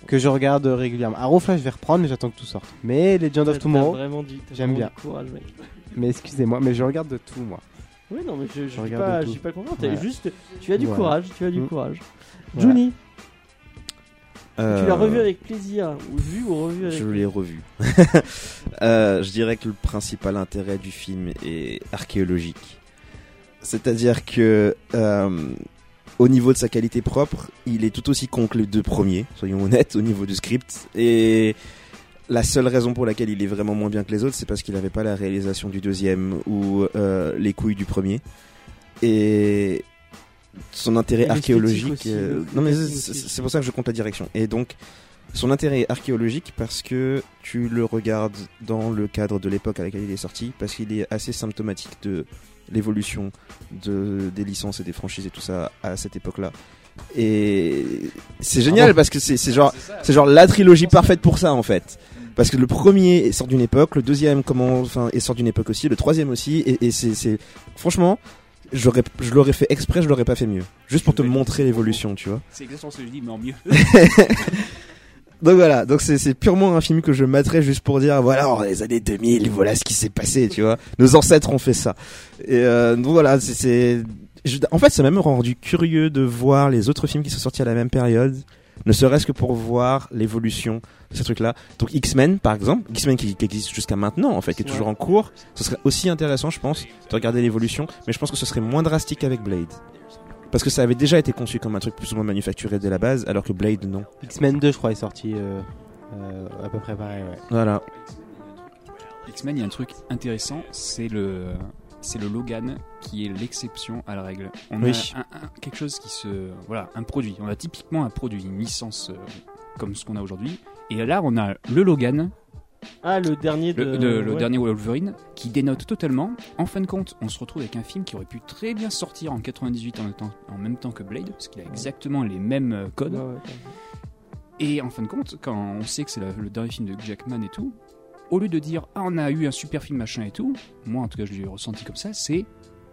Que je regarde régulièrement. Arrow, Flash, je vais reprendre, mais j'attends que tout sorte. Mais Legend of Tomorrow, j'aime bien. du courage, mec. mais excusez-moi, mais je regarde de tout, moi. Oui, non, mais je, je, Je regarde pas, je dis pas Voilà. Juste, tu as du Voilà. courage, tu as du Mm. courage. Voilà. Johnny, tu euh, l'as revu avec plaisir, ou vu ou revu avec Je l'ai revu. *laughs* Euh, je dirais que le principal intérêt du film est archéologique. C'est-à-dire que euh, au niveau de sa qualité propre, il est tout aussi con que les deux premiers, soyons honnêtes, au niveau du script. Et la seule raison pour laquelle il est vraiment moins bien que les autres, c'est parce qu'il n'avait pas la réalisation du deuxième ou euh, les couilles du premier. Et son intérêt Et archéologique. aussi, euh, non mais c'est pour ça que je compte la direction. Et donc son intérêt archéologique parce que tu le regardes dans le cadre de l'époque à laquelle il est sorti, parce qu'il est assez symptomatique de l'évolution de, des licences et des franchises et tout ça à cette époque-là. Et c'est génial bon parce que c'est c'est genre, c'est genre la trilogie parfaite pour ça en fait. Parce que le premier sort d'une époque, le deuxième comment, enfin, et sort d'une époque aussi, le troisième aussi, et, et c'est, c'est, franchement, je l'aurais fait exprès, je l'aurais pas fait mieux. Juste pour te montrer l'évolution, tu vois. C'est exactement ce que je dis, mais en mieux. *laughs* Donc voilà, donc c'est c'est purement un film que je mettrais juste pour dire voilà dans les années 2000 voilà ce qui s'est passé tu vois nos ancêtres ont fait ça et euh, donc voilà c'est- en fait ça m'a même rendu curieux de voir les autres films qui sont sortis à la même période ne serait-ce que pour voir l'évolution de ces trucs là donc X-Men par exemple X-Men qui, qui existe jusqu'à maintenant en fait qui est toujours en cours ce serait aussi intéressant je pense de regarder l'évolution mais je pense que ce serait moins drastique avec Blade parce que ça avait déjà été conçu comme un truc plus ou moins manufacturé dès la base alors que Blade non X-Men 2, je crois, est sorti euh, euh, à peu près pareil. Ouais. voilà X-Men, il y a un truc intéressant, c'est le, c'est le Logan qui est l'exception à la règle. On Oui. a un- un- quelque chose qui se, voilà, un produit. On a typiquement un produit, une licence euh, comme ce qu'on a aujourd'hui. Et là, on a le Logan, Ah, le dernier de. le, de- le ouais. dernier Wolverine, qui dénote totalement. En fin de compte, on se retrouve avec un film qui aurait pu très bien sortir en 98 en même temps, en même temps que Blade, parce qu'il a exactement les mêmes euh, codes. Ouais, ouais, ouais. Et en fin de compte, quand on sait que c'est le dernier film de Jackman et tout, au lieu de dire ah on a eu un super film machin et tout, moi en tout cas je l'ai ressenti comme ça, c'est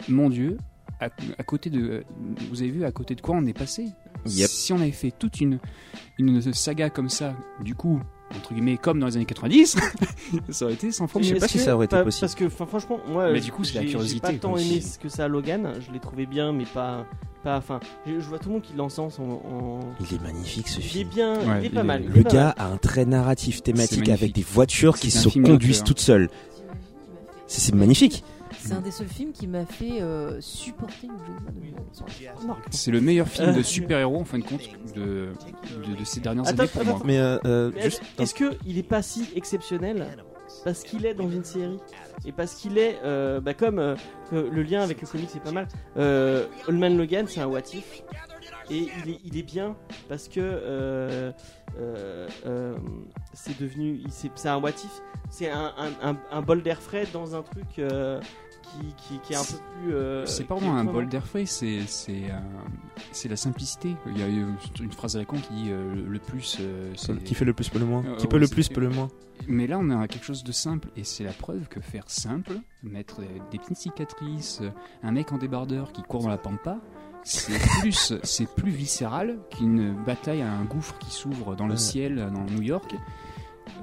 mon Dieu, à, à côté de, vous avez vu à côté de quoi on est passé Yep. Si on avait fait toute une une saga comme ça, du coup entre guillemets comme dans les années 90, *laughs* ça aurait été sans fois Je sais pas si ça aurait été possible. Parce que franchement, moi, Mais je- du coup, c'est la curiosité, J'ai pas tant aimé ce que ça Logan. Je l'ai trouvé bien, mais pas, pas. Enfin, je, je vois tout le monde qui l'encense en. en- Il est magnifique ce Il est film. bien, Ouais, il est il pas est- mal. il est Le pas gars mal. a un trait narratif thématique avec des voitures qui se film conduisent toutes seules. C'est magnifique. C'est un des seuls films qui m'a fait euh, supporter remarque. C'est le meilleur film de Euh, super-héros en fin de compte de, de, de ces dernières Attends, années pour moi. Mais euh, euh, Mais juste Est-ce que il est pas si exceptionnel parce qu'il est dans une série et parce qu'il est euh, bah, comme euh, le lien avec le comic c'est pas mal. Euh, Logan c'est un what if et il est, il bien parce que euh, c'est devenu c'est un what if c'est un, bol d'air frais dans un truc qui, qui, qui est un peu plus euh, C'est pas vraiment un bol d'air frais, c'est euh, la simplicité. Il y a une phrase à la con qui dit euh, le- plus. euh, qui fait le plus peut le moins. Euh, Qui peut ouais, le plus peut le moins. Mais là, on a quelque chose de simple, et c'est la preuve que faire simple, mettre des, petites cicatrices, un mec en débardeur qui court dans la pampa, c'est *laughs* plus, c'est plus viscéral qu'une bataille à un gouffre qui s'ouvre dans le Ouais. ciel dans New York.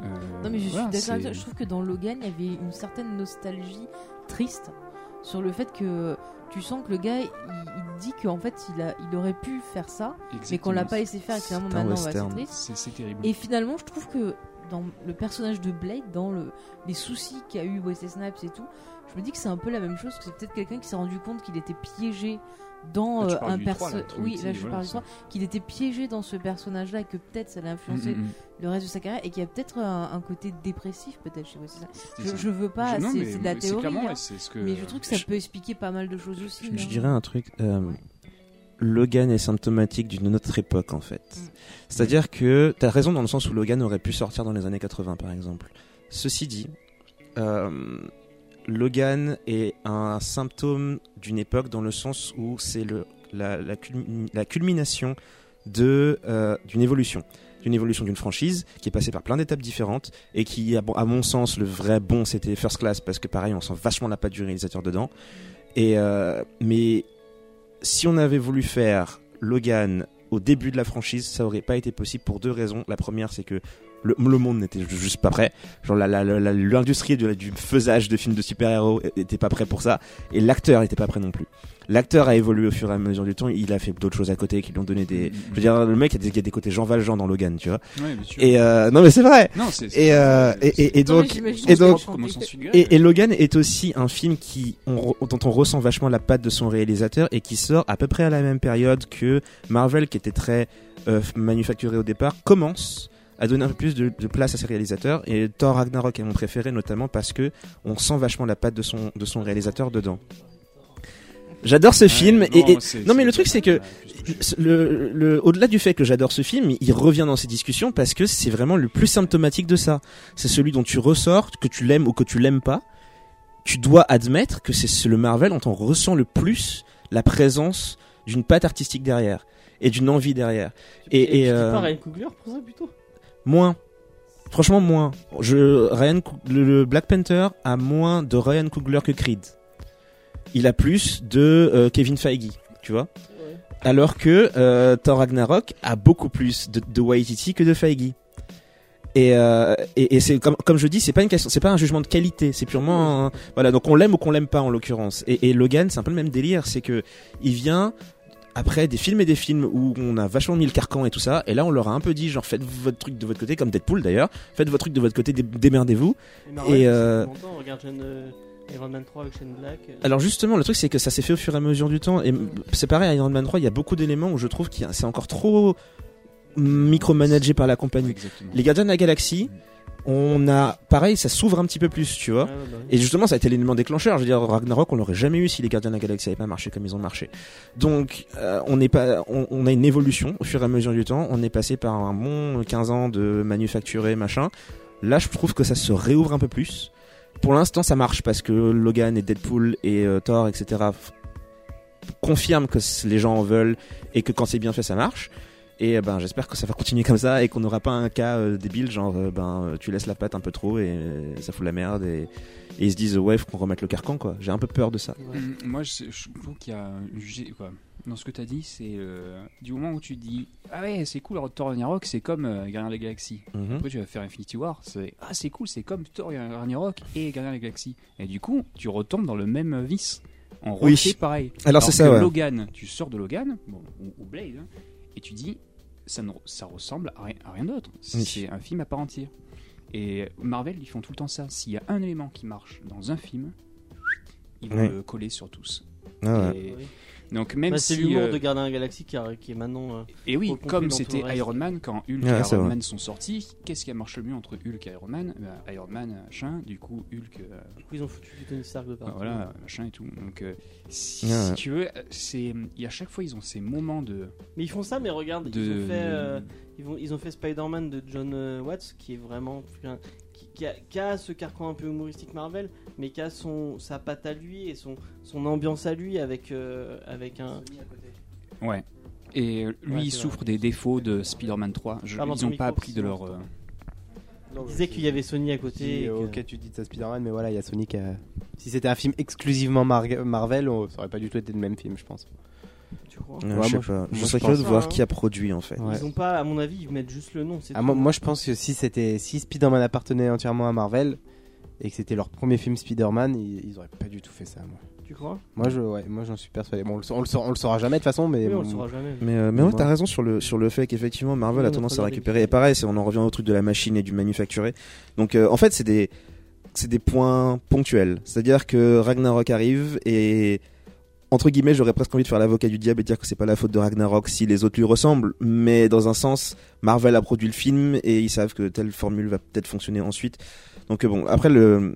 Euh, Non mais je suis voilà, d'accord. Je trouve que dans Logan, il y avait une certaine nostalgie triste sur le fait que tu sens que le gars, il, il dit qu'en fait, il, a, il aurait pu faire ça, mais qu'on l'a pas laissé faire et finalement maintenant, triste. C'est terrible. Et finalement, je trouve que dans le personnage de Blade, dans le, les soucis qu'a eu Wesley Snipes et tout, je me dis que c'est un peu la même chose, que c'est peut-être quelqu'un qui s'est rendu compte qu'il était piégé dans Là, tu euh, un personnage. Oui, là je voilà, parle de ça. toi, qu'il était piégé dans ce personnage-là et que peut-être ça l'a influencé Mm, mm, mm. le reste de sa carrière et qu'il y a peut-être un, un côté dépressif peut-être chez Wesley Snipes. C'est Je, ça. je veux pas, Je- c'est de la théorie. hein. ce que- Mais je trouve que ça Je- peut expliquer pas mal de choses aussi. Je, je hein. dirais un truc. euh, Logan est symptomatique d'une autre époque en fait. Mm. C'est-à-dire que t'as raison dans le sens où Logan aurait pu sortir dans les années 80 par exemple. Ceci dit, euh, Logan est un symptôme d'une époque dans le sens où c'est la, la, culmi- la culmination euh, d'une évolution d'une évolution d'une franchise qui est passée par plein d'étapes différentes et qui à mon sens le vrai bon c'était First Class parce que pareil on sent vachement la patte du réalisateur dedans et euh, mais si on avait voulu faire Logan au début de la franchise, ça aurait pas été possible pour deux raisons. La première, c'est que le, le monde n'était ju- juste pas prêt. Genre la- la- la- l'industrie de- du faisage de films de super-héros était pas prêt pour ça, et l'acteur était pas prêt non plus. L'acteur a évolué au fur et à mesure du temps. Il a fait d'autres choses à côté qui lui ont donné des. Je veux dire, le mec, il y a des, il y a des côtés Jean Valjean dans Logan, tu vois. Ouais, bien sûr. Et euh, non, mais c'est vrai. Non, c'est- c'est- Et, euh, c'est- et, et, et donc, et donc, et, et Logan est aussi un film qui, on dont on ressent vachement la patte de son réalisateur et qui sort à peu près à la même période que Marvel, qui était très euh, manufacturé au départ, commence à donner un peu plus de, de place à ses réalisateurs. Et Thor Ragnarok est mon préféré, notamment parce que on sent vachement la patte de son, de son réalisateur dedans. J'adore ce film. non, et, et- non, mais le truc, c'est que le, le, au-delà du fait que j'adore ce film, il revient dans ces discussions parce que c'est vraiment le plus symptomatique de ça. C'est celui dont tu ressors, que tu l'aimes ou que tu l'aimes pas. Tu dois admettre que c'est le Marvel dont on ressent le plus la présence d'une patte artistique derrière et d'une envie derrière. Et, et, tu dis euh, Ryan Coogler pour ça plutôt? Moins. Franchement, moins. Je, Ryan, le, le Black Panther a moins de Ryan Coogler que Creed. il a plus de euh, Kevin Feige, tu vois. Alors que euh, Thor Ragnarok a beaucoup plus de, de Waititi que de Feige. Et, euh, et, et c'est comme, comme je dis, c'est pas une question, c'est pas un jugement de qualité, c'est purement un- voilà. Donc on l'aime ou qu'on l'aime pas en l'occurrence. Et, et Logan, c'est un peu le même délire, c'est que il vient après des films et des films où on a vachement mis le carcan et tout ça, et là on leur a un peu dit genre faites votre truc de votre côté, comme Deadpool d'ailleurs, faites votre truc de votre côté, dé- démerdez-vous. Et Marvel, Et, c'est euh, longtemps, regarde Shane, Iron Man 3 avec Shane Black. Alors justement, le truc c'est que ça s'est fait au fur et à mesure du temps, et c'est pareil à Iron Man 3, il y a beaucoup d'éléments où je trouve que c'est encore trop micromanagé par la compagnie. Exactement. Les Gardiens de la Galaxie, on a pareil, ça s'ouvre un petit peu plus, tu vois. ouais, bah oui. Et justement, ça a été l'élément déclencheur. Je veux dire, Ragnarok, on l'aurait jamais eu si les Gardiens de la Galaxie n'avaient pas marché comme ils ont marché. Donc, euh, on n'est pas, on, on a une évolution au fur et à mesure du temps. On est passé par un bon 15 ans de manufacturer machin. Là, je trouve que ça se réouvre un peu plus. Pour l'instant, ça marche parce que Logan et Deadpool et euh, Thor, etc. confirment que les gens en veulent et que quand c'est bien fait, ça marche. Et euh, ben, j'espère que ça va continuer comme ça et qu'on n'aura pas un cas euh, débile, genre euh, ben tu laisses la patte un peu trop et euh, ça fout la merde et, et ils se disent ouais faut qu'on remette le carcan quoi. J'ai un peu peur de ça. Hum, Moi, je, je trouve qu'il y a quoi. Dans ce que tu as dit, c'est euh, du moment où tu dis Ah ouais, c'est cool, Thor Ragnarok, c'est comme euh, Gardien de la Galaxie. Mhm. Après, tu vas faire Infinity War, c'est Ah, c'est cool, c'est comme Thor Ragnarok et Gardien de la Galaxie. Et du coup, tu retombes dans le même vice. En Oui. refait pareil. Alors, c'est ça, ouais. Logan, tu sors de Logan, bon, ou, ou Blade, hein, et tu dis ça, ne- ça ressemble à rien, à rien d'autre. C'est Oui. un film à part entière. Et Marvel, ils font tout le temps ça. S'il y a un élément qui marche dans un film, ils vont Oui. le coller sur tous. Ah ouais. Et. Donc même Bah, si c'est l'humour euh, de Gardien de la Galaxie qui, a- qui est maintenant. euh, et oui, comme c'était. Iron Man quand Hulk Ouais, et Iron vrai. Man sont sortis, qu'est-ce qui a marché le mieux entre Hulk et Iron Man? Bah, Iron Man machin, du coup Hulk euh, Du coup, ils ont foutu Tony Stark de partout. voilà machin et tout. Donc euh, si, Ouais, si ouais. tu veux, c'est il y a chaque fois ils ont ces moments de Mais ils font ça, mais regarde, ils ont fait, euh, ils, vont, ils ont fait Spider-Man de John Watts, qui est vraiment. Qui, a, qui a ce carcan un peu humoristique Marvel, mais qui a son, sa patte à lui et son, son ambiance à lui avec, euh, avec un. ouais. Et euh, lui Ouais, il souffre des défauts de Spider-Man 3. Je- Pardon, ils n'ont pas appris de leur euh, Il disait qu'il y avait Sony à côté. et que- ok, tu dis de ça Spider-Man, mais voilà, il y a Sony qui a... Si c'était un film exclusivement Mar- Marvel, on- ça aurait pas du tout été le même film, je pense. Tu crois Ouais, Ouais, je sais moi, pas. Je je serais curieux de voir hein. qui a produit en fait. Ouais. Ils ont pas, à mon avis, ils mettent juste le nom. Ah, tout. moi, moi, je pense que si c'était si Spider-Man appartenait entièrement à Marvel et que c'était leur premier film Spider-Man, ils, ils auraient pas du tout fait ça. Moi, Tu crois? Moi, je, ouais, moi, j'en suis persuadé. Bon, on le, on le saura, on le saura jamais de toute façon, mais Oui, on le saura jamais. Mais, euh, mais ouais, t'as raison sur le, sur le fait qu'effectivement Marvel Oui, a tendance à récupérer. Et pareil, c'est, on en revient au truc de la machine et du manufacturé. Donc euh, en fait, c'est des, c'est des points ponctuels. C'est-à-dire que Ragnarok arrive et entre guillemets, j'aurais presque envie de faire l'avocat du diable et dire que c'est pas la faute de Ragnarok si les autres lui ressemblent. Mais dans un sens, Marvel a produit le film et ils savent que telle formule va peut-être fonctionner ensuite. Donc euh, bon, après le,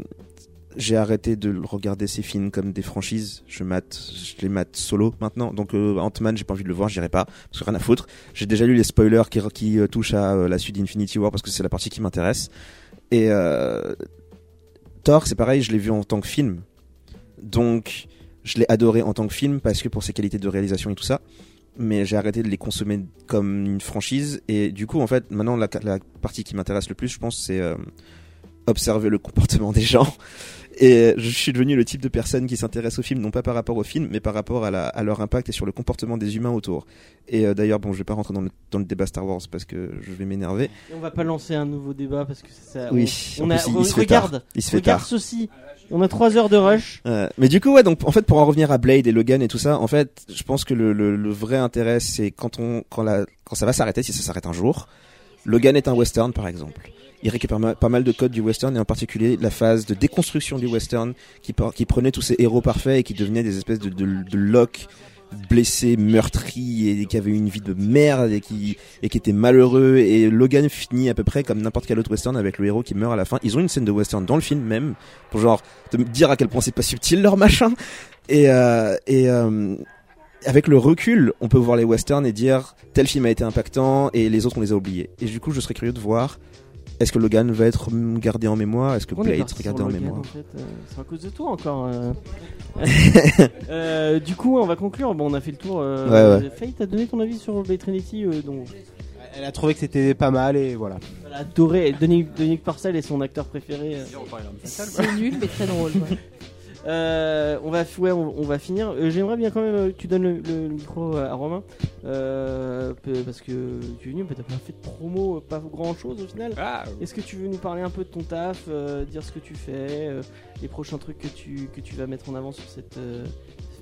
j'ai arrêté de regarder ces films comme des franchises. Je mate, je les mate solo maintenant. Donc euh, Ant-Man, j'ai pas envie de le voir, j'irai pas parce que rien à foutre. J'ai déjà lu les spoilers qui, qui euh, touchent à la suite d'Infinity War parce que c'est la partie qui m'intéresse. Et Thor, c'est pareil, je l'ai vu en tant que film. Donc je l'ai adoré en tant que film parce que pour ses qualités de réalisation et tout ça. Mais j'ai arrêté de les consommer comme une franchise. Et du coup, en fait, maintenant, la, la partie qui m'intéresse le plus, je pense, c'est euh, observer le comportement des gens. Et je suis devenu le type de personne qui s'intéresse au film, non pas par rapport au film, mais par rapport à, la, à leur impact et sur le comportement des humains autour. Et euh, d'ailleurs, bon, je vais pas rentrer dans le, dans le débat Star Wars parce que je vais m'énerver. Et on va pas lancer un nouveau débat parce que ça. Oui, on, on a, plus, il- il se fait regarde, tard. Il se fait regarde tard. ceci. On a 3 heures de rush. Euh, mais du coup, ouais, donc en fait, pour en revenir à Blade et Logan et tout ça, en fait, je pense que le, le, le vrai intérêt, c'est quand on, quand la, quand ça va s'arrêter, si ça s'arrête un jour. Logan est un western, par exemple. Il récupère pas mal de codes du western et en particulier la phase de déconstruction du western qui, qui prenait tous ces héros parfaits et qui devenaient des espèces de, de, de locks blessés, meurtris et qui avaient une vie de merde et qui, et qui étaient malheureux et Logan finit à peu près comme n'importe quel autre western avec le héros qui meurt à la fin. Ils ont une scène de western dans le film même pour genre te dire à quel point c'est pas subtil leur machin et euh, et euh, avec le recul, on peut voir les westerns et dire tel film a été impactant et les autres on les a oubliés. Et du coup, je serais curieux de voir est-ce que Logan va être gardé en mémoire, est-ce que Blade sera gardé en Logan, mémoire? en fait, euh, c'est à cause de toi encore. euh. *laughs* Euh, du coup, on va conclure. Bon, on a fait le tour. Euh, Ouais, ouais. Faye, t'as donné ton avis sur Blade Trinity euh, dont Elle a trouvé que c'était pas mal et voilà. elle a adoré. Dominique, Parcel est son acteur préféré. euh. C'est nul, mais très drôle. ouais. Euh, on va, ouais, on, on va finir. Euh, J'aimerais bien quand même euh, que tu donnes le, le- le micro à, Romain, euh, parce que tu es venu, mais t'as pas fait de promo, pas grand chose au final. Ah, Est-ce que tu veux nous parler un peu de ton taf, euh, dire ce que tu fais, euh, les prochains trucs que tu que tu vas mettre en avant sur cette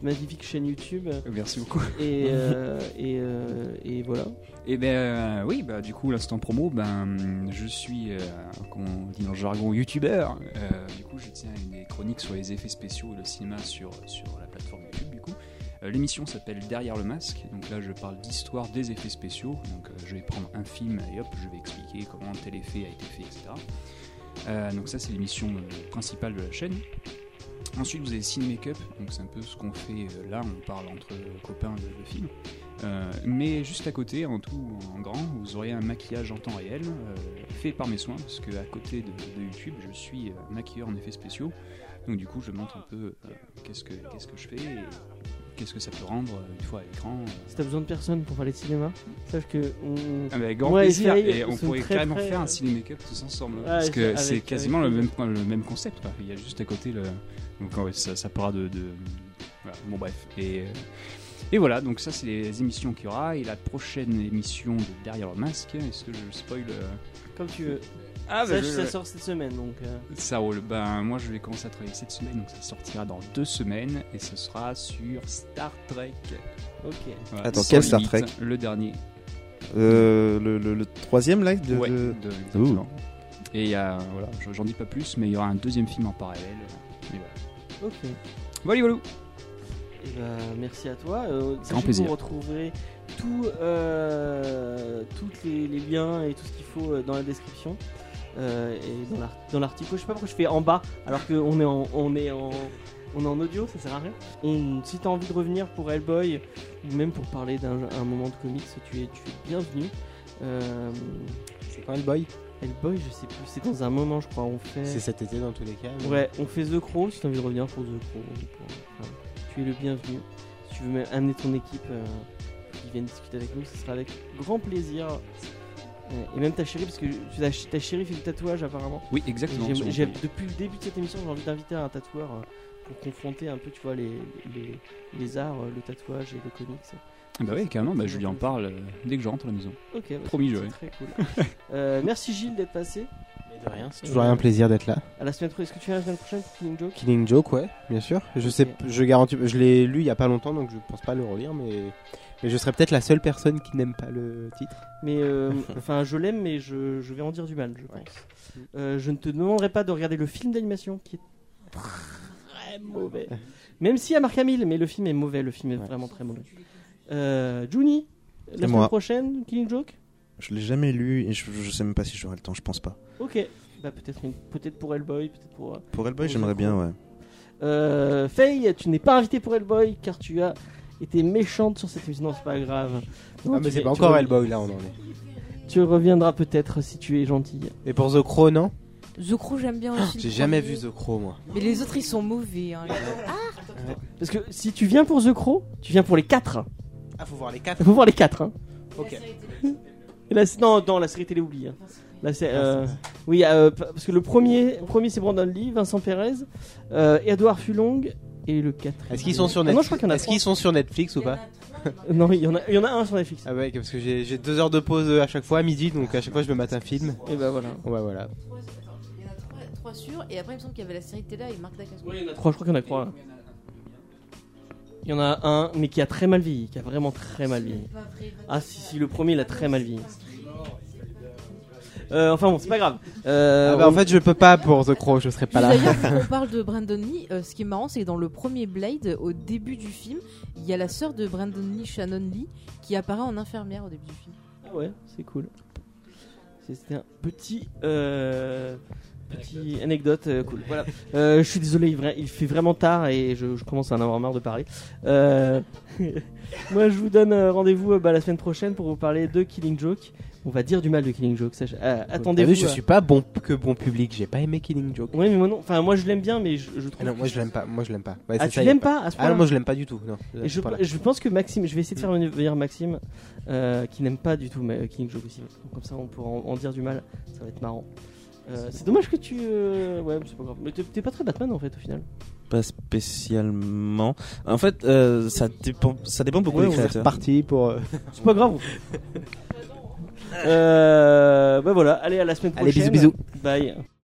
magnifique chaîne YouTube merci beaucoup. et euh, et, euh, et voilà. Et ben euh, oui, bah du coup l'instant promo, ben je suis, comme on dit dans le jargon, youtubeur. Du coup, je tiens une des chroniques sur les effets spéciaux et le cinéma sur sur la plateforme YouTube. Du coup, l'émission s'appelle Derrière le masque. Donc là, je parle d'histoire des effets spéciaux. Donc je vais prendre un film et hop, je vais expliquer comment tel effet a été fait, etc. Euh, donc ça, c'est l'émission principale de la chaîne. Ensuite, vous avez Ciné Make-up, donc c'est un peu ce qu'on fait euh, là, on parle entre copains de, de film. Euh, mais juste à côté, en tout en grand, vous aurez un maquillage en temps réel, euh, fait par mes soins, parce que à côté de, de YouTube, je suis euh, maquilleur en effets spéciaux. Donc du coup, je montre un peu qu'est-ce que qu'est-ce que je fais et qu'est-ce que ça peut rendre une fois à l'écran. Si t'as besoin de personne pour parler de cinéma, sache que on... Ah bah, grand Ouais, plaisir. Et on pourrait carrément faire un ciné make-up tous ensemble. Ouais, parce que c'est avec quasiment le même, le même concept. quoi. Il y a juste à côté le. Donc ouais, ça, ça pourra de. de- Voilà, bon bref. Et, euh, et voilà, donc ça c'est les émissions qu'il y aura. Et la prochaine émission de Derrière le masque, est-ce que je spoil euh, comme tu veux. Ah, bah, je- ça sort cette semaine donc. euh, Ça roule. Ben, moi, je vais commencer à travailler cette semaine, donc ça sortira dans deux semaines, et ce sera sur Star Trek. Ok. Voilà, Attends, quel Star Trek Le dernier. Euh, le, le- le troisième là de, Ouais, de- de-. Et il y a, voilà, j'en dis pas plus, mais il y aura un deuxième film en parallèle. Ok. Voilà, voilà. Eh ben, merci à toi. Euh, plaisir. Vous retrouverez tout, euh, tous les, les liens et tout ce qu'il faut euh, dans la description. Euh, et dans l'ar- dans l'article, je sais pas pourquoi je fais en bas alors qu'on est en, on est en, on est en audio, ça sert à rien. On, si tu as envie de revenir pour Hellboy ou même pour parler d'un un moment de comics, tu es, tu es bienvenu. Euh, C'est quand Hellboy? Hellboy, je sais plus, c'est dans un moment, je crois. On fait. C'est cet été dans tous les cas. mais- Ouais, on fait The Crow si tu as envie de revenir pour The Crow. pour- enfin, tu es le bienvenu. Si tu veux même amener ton équipe euh, qui vienne discuter avec nous, ce sera avec grand plaisir. Et même ta chérie, parce que tu- ta, ta chérie fait du tatouage apparemment. Oui, exactement. Depuis le début de cette émission, j'ai envie d'inviter un tatoueur euh, pour confronter un peu, tu vois, les, les, les arts, euh, le tatouage et le comics. Ah Bah oui, carrément, bah, je lui en parle euh, dès que je rentre à la maison. Ok, bah, Promis, c'est très cool. *laughs* Euh, merci Gilles d'être passé. De rien, c'est toujours un plaisir d'être là. À la semaine prochaine, est-ce que tu viens la semaine prochaine pour Killing Joke? Killing Joke, ouais, bien sûr. Je sais, je garantis, je l'ai lu il y a pas longtemps, donc je pense pas le relire, mais, mais je serais peut-être la seule personne qui n'aime pas le titre. Mais euh, *laughs* enfin, je l'aime, mais je, je vais en dire du mal, je pense. Euh, je ne te demanderai pas de regarder le film d'animation qui est très mauvais. Même s'il y a Marc Hamill, mais le film est mauvais, le film est vraiment très mauvais. Euh, Juni, la semaine moi. prochaine, Killing Joke Je l'ai jamais lu et je, je sais même pas si j'aurai le temps, je pense pas. Ok. Bah, peut-être peut-être pour Hellboy, peut-être pour. euh, Pour Hellboy, j'aimerais bien, ouais. Euh, Faye, tu n'es pas invité pour Hellboy car tu as été méchante sur cette émission. Non, c'est pas grave. Non, Ah, mais c'est es- pas encore Hellboy là, on en est. Tu reviendras peut-être si tu es gentil. Et pour The Crow, non? The Crow, j'aime bien aussi. J'ai jamais premier. vu The Crow, moi. Mais les autres, ils sont mauvais. hein. Parce que si tu viens pour The Crow, tu viens pour les 4. Ah, faut voir les quatre. Il faut voir les 4. Hein. Ok. Et c'est- non, non, la série télé oublie. hein. Là, c'est, euh, oui, euh, parce que le premier, premier c'est Brandon Lee, Vincent Perez, euh, Edouard Fulong et le 4. Est-ce qu'ils sont sur Ah non, Netflix je crois qu'il y en a Est-ce qu'ils sont sur Netflix ou pas *laughs* Non, il y en a, il y en a un sur Netflix. Ah ouais, parce que j'ai j'ai deux heures de pause euh, à chaque fois à midi, donc à chaque fois je me mate un film. Et bah voilà. Ouais, voilà. Il y en a trois, trois sûrs. Et après, il me semble qu'il y avait la série télé avec Marc Dacascos. Oui, il y en a trois, je crois qu'il y en a trois. là. Il y en a un, mais qui a très mal vieilli, qui a vraiment très mal vieilli. Ah si, si, le premier, il a très mal vieilli. Euh, enfin bon, c'est pas grave. Euh, Ah bah, en fait, je peux pas pour The Crow, je serai pas là. D'ailleurs, quand *laughs* on parle de Brandon Lee, euh, ce qui est marrant, c'est que dans le premier Blade, au début du film, il y a la sœur de Brandon Lee, Shannon Lee, qui apparaît en infirmière au début du film. Ah ouais, c'est cool. C'était un petit, euh, petit anecdote euh, cool. Voilà. *laughs* Euh, je suis désolé, il, vra- il fait vraiment tard et je, je commence à en avoir marre de parler. Euh, *laughs* moi, je vous donne rendez-vous euh, bah, la semaine prochaine pour vous parler de Killing Joke. On va dire du mal de Killing Joke. euh, T'as Attendez-vous. vu, je suis pas bon que bon public, j'ai pas aimé Killing Joke. Ouais, mais moi non. Enfin, moi je l'aime bien, mais je, je trouve. Ah non, que- moi je l'aime pas, moi je l'aime pas. Ouais, Ah, c'est tu ça, l'aimes pas à ce Ah non, moi je l'aime pas du tout. Non, Et je, pas pense que Maxime, je vais essayer de faire venir Maxime euh, qui n'aime pas du tout mais, Killing Joke aussi. Donc, comme ça, on pourra en, en dire du mal. Ça va être marrant. Euh, c'est dommage que tu. euh, Ouais, mais c'est pas grave. Mais t'es- t'es pas très Batman en fait au final. Pas spécialement. En fait, euh, ça dépend, ça dépend beaucoup Ouais, des on est créateurs. reparti pour. euh, *laughs* C'est pas grave. *laughs* euh, bah voilà, allez à la semaine Allez, prochaine. bisous, bisous. Bye.